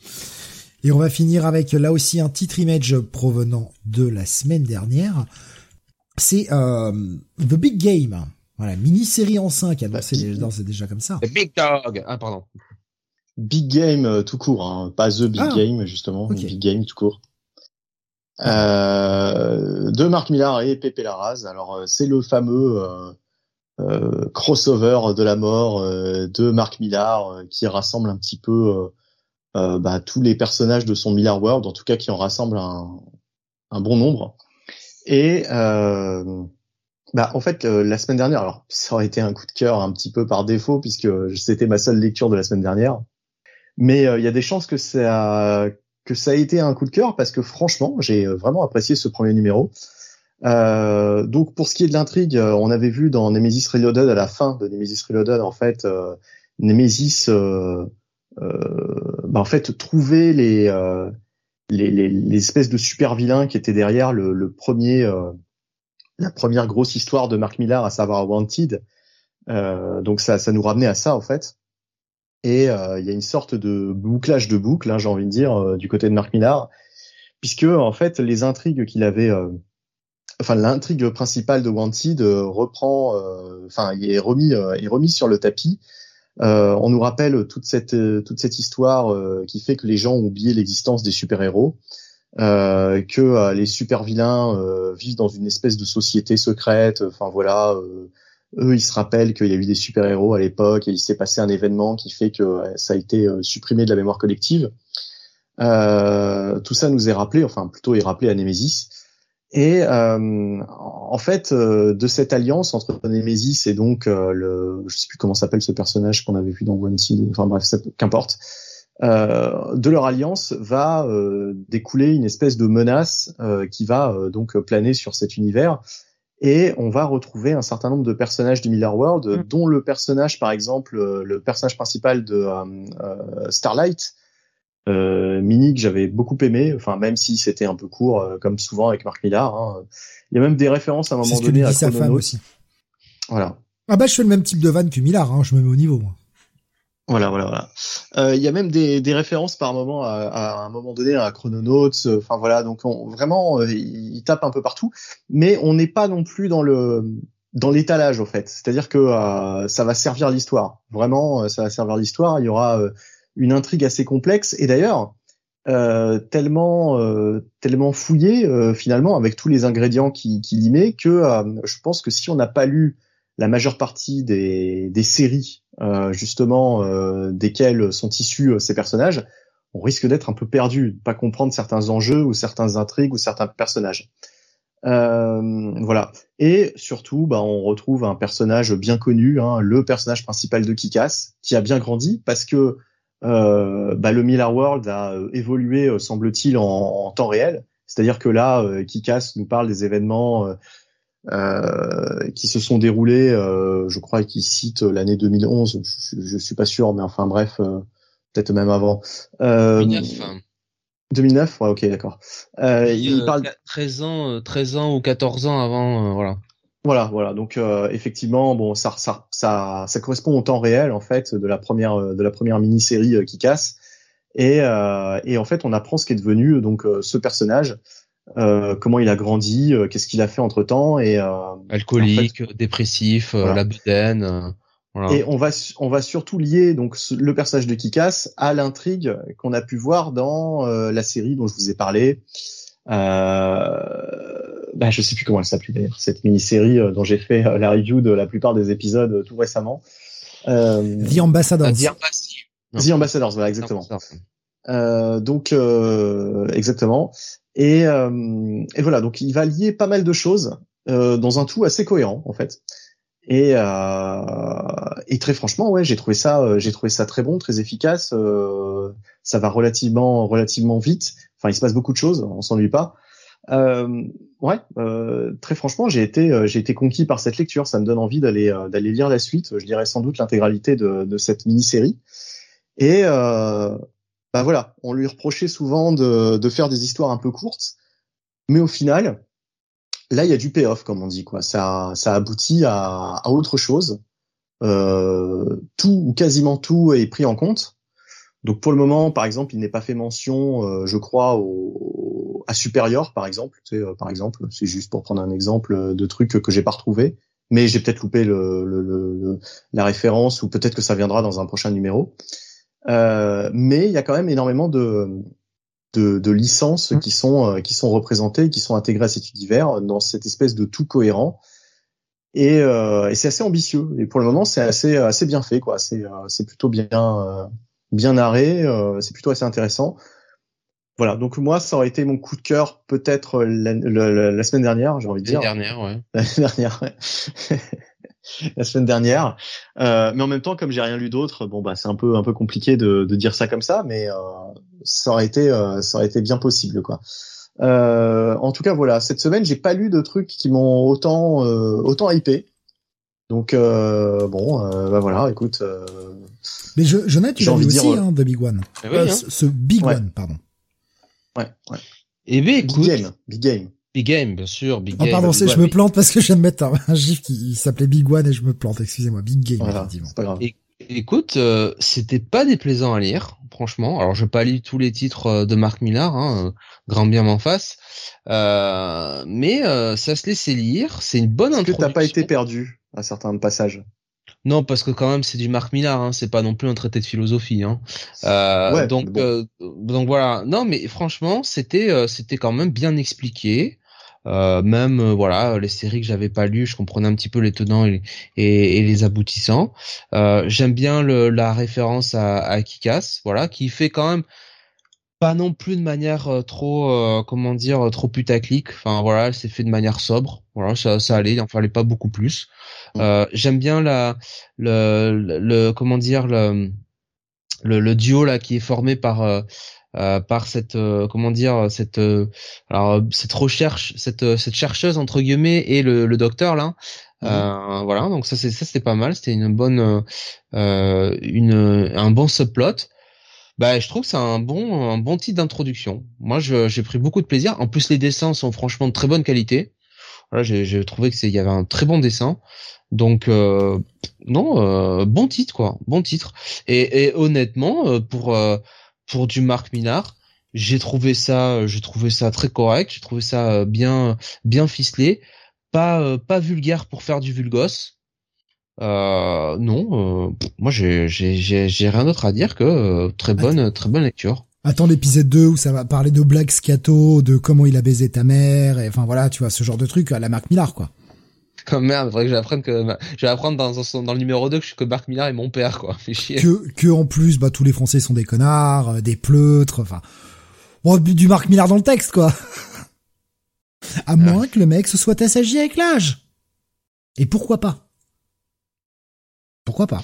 Et on va finir avec là aussi un titre image provenant de la semaine dernière. C'est euh, The Big Game. Voilà, mini-série en 5 annoncée bah, c'est déjà comme ça. Big Dog. Ah, pardon. Big Game euh, tout court, hein. pas The Big ah, Game justement, Big Game tout court. Euh, de Marc Millar et Pepe Larraz. Alors euh, c'est le fameux euh, euh, crossover de la mort de Marc Millar qui rassemble un petit peu bah, tous les personnages de son Millar World, en tout cas qui en rassemble un, un bon nombre. Et bah, en fait, euh, la semaine dernière, alors ça aurait été un coup de cœur un petit peu par défaut puisque c'était ma seule lecture de la semaine dernière. Mais euh, il y a des chances que ça que ça ait été un coup de cœur parce que franchement, j'ai euh, vraiment apprécié ce premier numéro. donc pour ce qui est de l'intrigue, on avait vu dans Nemesis Reloaded à la fin de Nemesis Reloaded en fait Nemesis bah, en fait trouver les, les, les, les espèces de super vilains qui étaient derrière le, le premier la première grosse histoire de Mark Millar, à savoir Wanted. Euh, donc ça, ça nous ramenait à ça en fait. Et euh, il y a une sorte de bouclage de boucle, hein, j'ai envie de dire, euh, du côté de Mark Millar, puisque en fait les intrigues qu'il avait, enfin l'intrigue principale de Wanted reprend, enfin est remis, est remis sur le tapis. on nous rappelle toute cette toute cette histoire qui fait que les gens ont oublié l'existence des super héros. Euh, que euh, les super vilains euh, vivent dans une espèce de société secrète. Enfin voilà, eux ils se rappellent qu'il y a eu des super héros à l'époque et il s'est passé un événement qui fait que ça a été supprimé de la mémoire collective. tout ça nous est rappelé, enfin plutôt est rappelé à Nemesis. Et en fait, de cette alliance entre Nemesis et donc le, je sais plus comment s'appelle ce personnage qu'on avait vu dans One enfin bref, qu'importe. Euh, de leur alliance va euh, découler une espèce de menace euh, qui va donc planer sur cet univers et on va retrouver un certain nombre de personnages du Miller World, mm. dont le personnage, par exemple, le personnage principal de Starlight, euh, Mini que j'avais beaucoup aimé, enfin même si c'était un peu court, comme souvent avec Mark Millar. Hein. Il y a même des références à un moment donné à Chrononaut. aussi. Voilà. Ah bah je fais le même type de vanne que Millar, hein, je me mets au niveau moi. Voilà, voilà, voilà. Euh, il y a même des, des références par moment à, à, un moment donné à Chrononauts. Euh, enfin voilà, donc on, vraiment, euh, il, tape un peu partout, mais on n'est pas non plus dans le dans l'étalage au fait. C'est-à-dire que ça va servir l'histoire. Vraiment, ça va servir l'histoire. Il y aura une intrigue assez complexe et d'ailleurs tellement tellement fouillé finalement avec tous les ingrédients qui, qui y met que je pense que si on n'a pas lu la majeure partie des, des séries euh, justement euh, desquelles sont issus euh, ces personnages, on risque d'être un peu perdu, de pas comprendre certains enjeux ou certaines intrigues ou certains personnages. voilà. Et surtout, bah, on retrouve un personnage bien connu, hein, le personnage principal de Kikas, qui a bien grandi parce que bah, le Miller World a évolué, semble-t-il, en, en, temps réel. C'est-à-dire que là, Kikas nous parle des événements euh, qui se sont déroulés, euh, je crois qu'il cite l'année 2011, je, je, suis pas sûr, mais enfin bref, euh, peut-être même avant. 2009. 2009, ouais, ok, d'accord. il parle 13 ans, 13 ans ou 14 ans avant, voilà. Voilà, voilà. Donc effectivement, bon, ça, ça, ça, ça correspond au temps réel en fait de la première, de la première mini-série qui casse. Et, et en fait, on apprend ce qui est devenu donc ce personnage euh, comment il a grandi, euh, qu'est-ce qu'il a fait entre temps et euh, alcoolique, dépressif, la bedaine. Voilà. Et on va on va surtout lier donc le personnage de Kikas à l'intrigue qu'on a pu voir dans la série dont je vous ai parlé. Euh, bah, je sais plus comment elle s'appelait d'ailleurs cette mini-série dont j'ai fait la review de la plupart des épisodes tout récemment. The Ambassadors. The, The Ambassadors, voilà exactement. Euh, donc exactement. Et, et voilà, donc il va lier pas mal de choses dans un tout assez cohérent en fait. Et, et très franchement, ouais, j'ai trouvé ça, j'ai trouvé ça très bon, très efficace. ça va relativement, relativement vite. Enfin, il se passe beaucoup de choses, on s'ennuie pas. Euh, ouais, euh, très franchement, j'ai été euh, j'ai été conquis par cette lecture. Ça me donne envie d'aller euh, d'aller lire la suite. Je dirais sans doute l'intégralité de, de cette mini-série. Et euh, bah voilà, on lui reprochait souvent de, de faire des histoires un peu courtes, mais au final, là il y a du payoff comme on dit quoi. Ça ça aboutit à, à autre chose. Euh, tout ou quasiment tout est pris en compte. Donc pour le moment, par exemple, il n'est pas fait mention, euh, je crois, au, à supérieur, par exemple. Tu sais, euh, par exemple, c'est juste pour prendre un exemple de truc que j'ai pas retrouvé, mais j'ai peut-être loupé le, le, le, la référence ou peut-être que ça viendra dans un prochain numéro. Euh, mais il y a quand même énormément de, de, de licences mmh. qui sont euh, qui sont représentées, qui sont intégrées à cet univers dans cette espèce de tout cohérent. Et, et c'est assez ambitieux. Et pour le moment, c'est assez assez bien fait, quoi. C'est c'est plutôt bien bien narré, euh, c'est plutôt assez intéressant. Voilà, donc moi ça aurait été mon coup de cœur peut-être la, la, semaine dernière, j'ai envie de dire. La dernière, ouais. La dernière, ouais. la semaine dernière. Euh, mais en même temps, comme j'ai rien lu d'autre, bon bah c'est un peu un peu compliqué de, de dire ça comme ça, mais euh, ça aurait été euh, ça aurait été bien possible quoi. Euh, en tout cas voilà, cette semaine j'ai pas lu de trucs qui m'ont autant autant hypé. Donc bon, bah voilà, écoute, mais je, Jonathan, tu l'as vu aussi, euh, hein, The Big One. Euh, hein. Ce Big One, pardon. Ouais, ouais. Eh bien, écoute. Big Game. Big Game. Big Game, bien sûr, Big oh, Game. pardon, je me plante parce que j'aime mettre un, un gif qui s'appelait Big One et je me plante, excusez-moi. Big Game, voilà, c'est pas grave. écoute, euh, c'était pas déplaisant à lire, franchement. Alors, je pas lu tous les titres de Marc Millar, hein, grand bien m'en face. Euh, mais ça se laissait lire, c'est une bonne introduction. Est-ce que t'as pas été perdu à certains passages? Non, parce que quand même c'est du Marc Millar, hein, c'est pas non plus un traité de philosophie. Hein. Euh, donc, euh, donc voilà. Non, mais franchement, c'était euh, c'était quand même bien expliqué. Même voilà les séries que j'avais pas lues, je comprenais un petit peu les tenants et, et, les aboutissants. J'aime bien le, la référence à, à Kikas, voilà, qui fait quand même pas non plus de manière euh, trop euh, comment dire trop putaclic enfin voilà c'est fait de manière sobre voilà ça ça allait il en fallait pas beaucoup plus mm. euh, j'aime bien la le, le, comment dire le, le, le duo là qui est formé par euh, par cette comment dire cette alors cette recherche cette cette chercheuse entre guillemets et le, le docteur là mm. voilà donc ça c'est ça c'était pas mal c'était une bonne une un bon subplot bah, je trouve que c'est un bon, un bon titre d'introduction. Moi, j'ai pris beaucoup de plaisir. En plus, les dessins sont franchement de très bonne qualité. Voilà, j'ai trouvé que c'est, il y avait un très bon dessin. Donc, euh, non, euh, bon titre quoi, bon titre. Et, et honnêtement, euh, pour euh, pour du Marc Minard, j'ai trouvé ça, j'ai trouvé ça très correct. J'ai trouvé ça bien, bien ficelé, pas pas vulgaire pour faire du vulgos. Euh, non, euh, moi j'ai j'ai rien d'autre à dire que euh, très bonne très bonne lecture. Attends l'épisode 2 où ça va parler de Black Scato, de comment il a baisé ta mère, et enfin voilà, tu vois ce genre de truc à la Marc Millard quoi. Oh merde, faudrait que j'apprenne que je vais apprendre dans, dans le numéro 2 que, que Marc Millard est mon père quoi. Que que en plus bah tous les Français sont des connards, euh, des pleutres, enfin bon du Marc Millard dans le texte quoi. à moins que le mec se soit assagi avec l'âge. Et pourquoi pas? Pourquoi pas?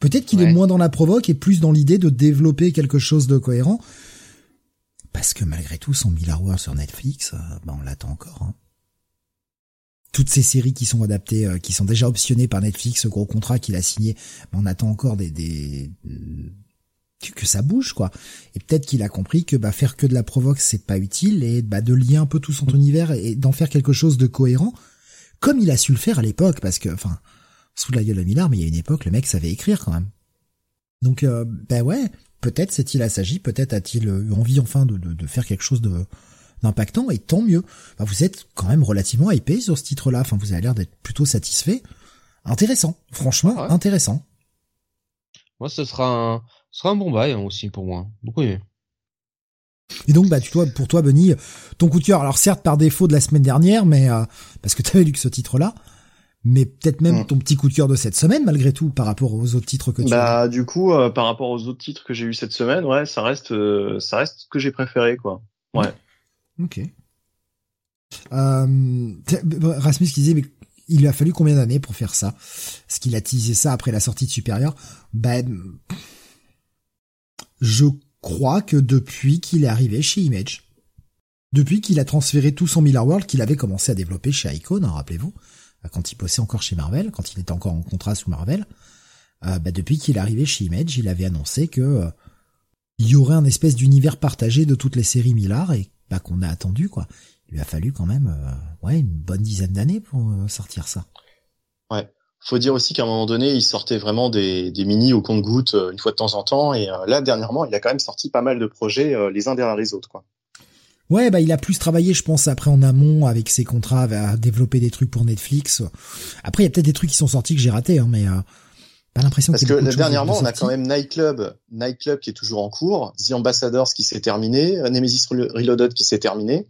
Peut-être qu'il est moins dans la provoque et plus dans l'idée de développer quelque chose de cohérent. Parce que malgré tout, son Miller World sur Netflix, euh, bah on l'attend encore. Hein. Toutes ces séries qui sont adaptées, euh, qui sont déjà optionnées par Netflix, ce gros contrat qu'il a signé, bah, on attend encore des, des que ça bouge quoi. Et peut-être qu'il a compris que bah faire que de la provoque c'est pas utile et bah de lier un peu tout son univers et d'en faire quelque chose de cohérent, comme il a su le faire à l'époque, parce que enfin sous la gueule de Millard, mais il y a une époque, le mec savait écrire quand même. Donc, euh, ben ouais, peut-être s'est-il assagi, peut-être a-t-il eu envie enfin de, de, faire quelque chose de d'impactant, et tant mieux. Ben, vous êtes quand même relativement hypé sur ce titre-là, enfin vous avez l'air d'être plutôt satisfait. Intéressant, franchement, intéressant. Moi, ce sera un, ce sera un bon bail hein, aussi pour moi, beaucoup aimé. Et donc, bah, tu vois, pour toi, Benny, ton coup de cœur, alors certes par défaut de la semaine dernière, mais euh, parce que tu avais lu que ce titre-là, mais peut-être même Mm. ton petit coup de cœur de cette semaine malgré tout par rapport aux autres titres que tu as. Bah du coup, euh, par rapport aux autres titres que j'ai eu cette semaine, ouais, ça reste, euh, ça reste ce que j'ai préféré, quoi. Ok. Euh, Rasmus qui disait mais il lui a fallu combien d'années pour faire ça? Est-ce qu'il a teasé ça après la sortie de Superior Ben, je crois que depuis qu'il est arrivé chez Image, depuis qu'il a transféré tout son Miller World qu'il avait commencé à développer chez Icon, hein, rappelez-vous, quand il bossait encore chez Marvel, quand il était encore en contrat sous Marvel, euh, bah, depuis qu'il est arrivé chez Image, il avait annoncé que euh, il y aurait un espèce d'univers partagé de toutes les séries Millard et bah, qu'on a attendu quoi. Il lui a fallu quand même euh, ouais une bonne dizaine d'années pour euh, sortir ça. Faut dire aussi qu'à un moment donné, il sortait vraiment des, des mini au compte-gouttes euh, une fois de temps en temps, et euh, là dernièrement, il a quand même sorti pas mal de projets euh, les uns derrière les autres, quoi. Ouais, bah il a plus travaillé, je pense, après en amont avec ses contrats à développer des trucs pour Netflix. Après, il y a peut-être des trucs qui sont sortis que j'ai ratés, hein, mais euh, pas l'impression Parce que dernièrement, de on a quand même Nightclub, Nightclub qui est toujours en cours, The Ambassadors qui s'est terminé, euh, Nemesis Relo- Reloaded qui s'est terminé,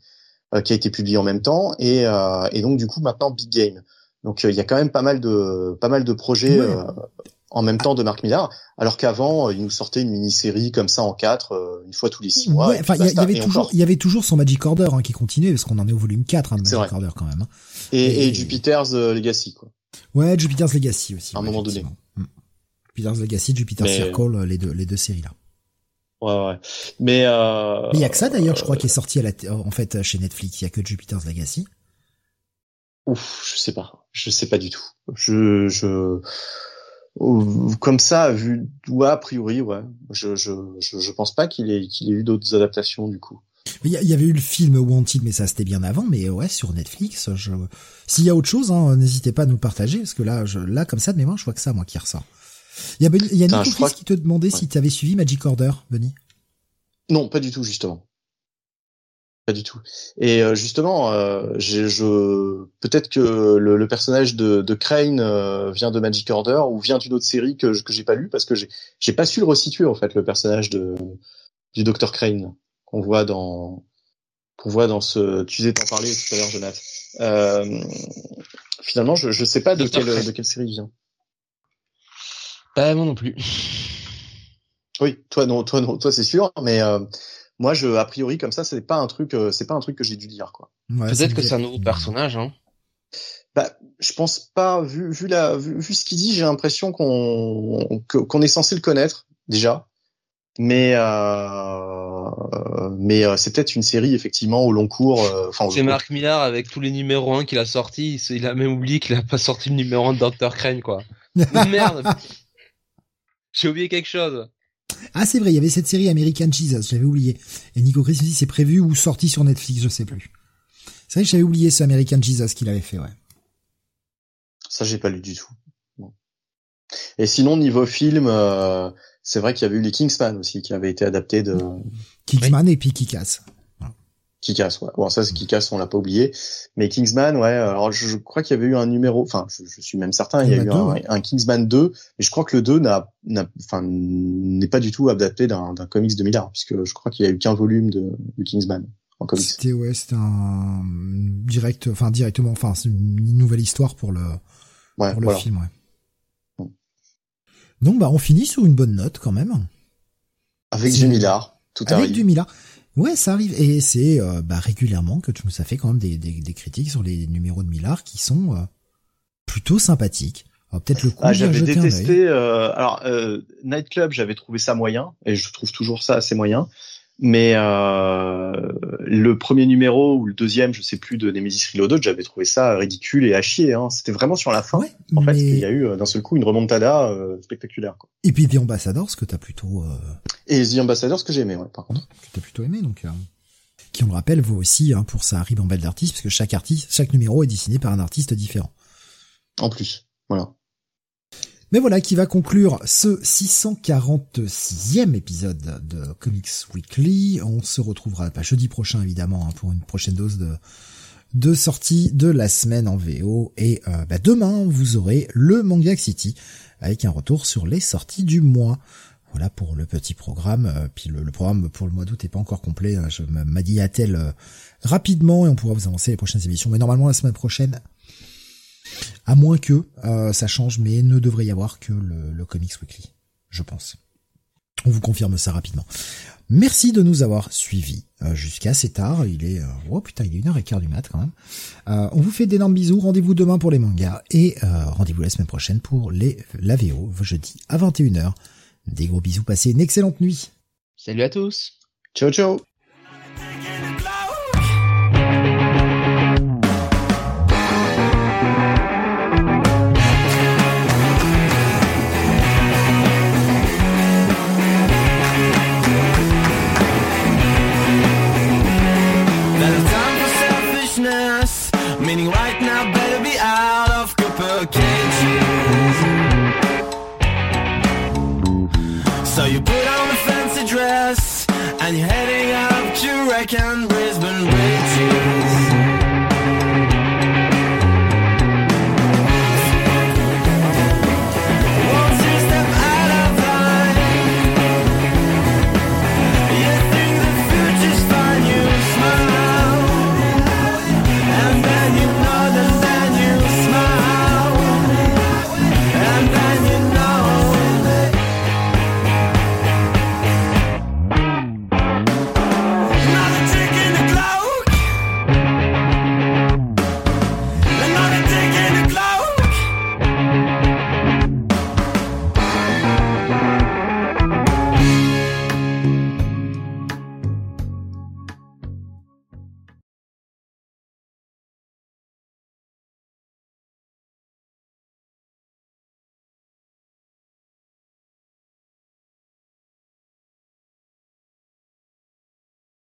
euh, qui a été publié en même temps, et, euh, et donc du coup maintenant Big Game. Donc euh, il y a quand même pas mal de pas mal de projets Ouais. euh, en même temps de Mark Millar, alors qu'avant il nous sortait une mini-série comme ça en quatre, une fois tous les six mois. Ouais, enfin, il y, avait toujours, il y avait toujours son Magic Order hein, qui continuait parce qu'on en est au volume 4 hein, de Magic vrai. Order quand même. hein. Et, et- et Jupiter's Legacy quoi. Ouais, Jupiter's Legacy aussi. À un ouais, moment donné. Jupiter's Legacy, Jupiter Mais- Circle, euh, les deux, les deux séries là. Ouais ouais. Mais euh, Mais il y a que ça d'ailleurs, je crois, qui est sorti à la en fait chez Netflix. Il y a que Jupiter's Legacy. Ouf, je sais pas. Je sais pas du tout. Je, je, comme ça, vu, ouais, a priori, ouais. Je, je, je, je pense pas qu'il ait, qu'il ait eu d'autres adaptations, du coup. Il y, avait eu le film Wanted, mais ça c'était bien avant. Mais ouais, sur Netflix, je... s'il y a autre chose, hein, n'hésitez pas à nous partager parce que là, je... là comme ça de mémoire, je vois que ça moi qui ressort. Il y a, Ben- il y a Putain, Nico je crois Fils qui te demandait si tu avais suivi Magic Order, Benny. Non, pas du tout, justement. Pas du tout. Et euh, justement, euh, je, peut-être que le, le personnage de, de Crane euh, vient de Magic Order ou vient d'une autre série que, je- que j'ai pas lu parce que j'ai, j'ai pas su le resituer en fait le personnage de du Dr Crane qu'on voit dans qu'on voit dans ce. Tu disais t'en parler tout à l'heure, Jonathan. Euh, finalement, je, je sais pas de Dr. quelle Crane. de quelle série il vient. Bah, moi non plus. Oui, toi non, toi non, toi c'est sûr, mais euh, moi je a priori comme ça c'est pas un truc, euh, c'est pas un truc que j'ai dû lire quoi. Ouais, Peut-être que c'est un nouveau personnage, hein. Bah, je pense pas. Vu, vu la, vu, vu ce qu'il dit, j'ai l'impression qu'on qu'on est censé le connaître déjà, mais euh, mais euh, c'est peut-être une série effectivement au long cours. euh, Enfin, C'est long cours. Marc Millar avec tous les numéros 1 qu'il a sortis. il se- Il a même oublié qu'il a pas sorti le numéro 1 de Dr. Crane, quoi. Merde. J'ai oublié quelque chose. Ah, c'est vrai, il y avait cette série American Jesus, j'avais oublié. Et Nico Chris me dit c'est prévu ou sorti sur Netflix, je sais plus. C'est vrai que j'avais oublié ce American Jesus qu'il avait fait, ouais. Ça, j'ai pas lu du tout. Non. Et sinon, niveau film, euh, c'est vrai qu'il y avait eu les Kingsman aussi qui avaient été adaptés de Kingsman et puis Kick-Ass. Ouais. Bon, ça, c'est Kick-Ass, on l'a pas oublié. Mais Kingsman, ouais. Alors, je, je crois qu'il y avait eu un numéro. Enfin, je, je suis même certain, il y a Il y eu un, deux, ouais. un Kingsman 2, mais je crois que le 2 n'a, n'a, enfin, n'est pas du tout adapté d'un, d'un comics de Millard, puisque je crois qu'il y a eu qu'un volume de, de Kingsman en comics. C'était, ouais, c'était un direct, enfin, directement, enfin, c'est une nouvelle histoire pour le, Ouais, pour le voilà. film, ouais. Donc, bah, on finit sur une bonne note quand même. Avec du Millard, tout Avec arrive. du Mila. Ouais, ça arrive. Et c'est euh, bah, régulièrement que tu nous as fait quand même des, des, des critiques sur les numéros de Millard qui sont euh, plutôt sympathiques. Peut-être le coup Ah, j'avais détesté. euh, alors, euh, Nightclub, j'avais trouvé ça moyen, et je trouve toujours ça assez moyen. Mais le premier numéro ou le deuxième, je sais plus, de Nemesis Reloaded, j'avais trouvé ça ridicule et à chier. Hein. C'était vraiment sur la fin. Ouais, En fait, il y a eu d'un seul coup une remontada spectaculaire. Quoi. Et puis The Ambassadors que t'as plutôt Et The Ambassadors que j'ai aimé, ouais, par contre. que t'as plutôt aimé donc euh, qui on le rappelle vaut aussi hein, pour sa ribambelle d'artistes parce que chaque artiste chaque numéro est dessiné par un artiste différent. En plus, voilà. Mais voilà qui va conclure ce 646e épisode de Comics Weekly. On se retrouvera pas jeudi prochain évidemment hein, pour une prochaine dose de de sortie de la semaine en VO et euh, bah, demain vous aurez le Manga City avec un retour sur les sorties du mois. Voilà pour le petit programme. Euh, puis le, programme pour le mois d'août est pas encore complet. hein. Je m- m'a dit à-t-elle euh, rapidement et on pourra vous avancer les prochaines émissions. Mais normalement la semaine prochaine, À moins que ça change, mais ne devrait y avoir que le, le Comics Weekly, je pense. On vous confirme ça rapidement. Merci de nous avoir suivis euh, jusqu'à assez tard. Il est, euh, oh putain, il est une heure et quart du mat quand même. Euh, on vous fait d'énormes bisous. Rendez-vous demain pour les mangas et rendez-vous la semaine prochaine pour les la VO jeudi à 21h. Des gros bisous. Passez une excellente nuit. Salut à tous. Ciao ciao.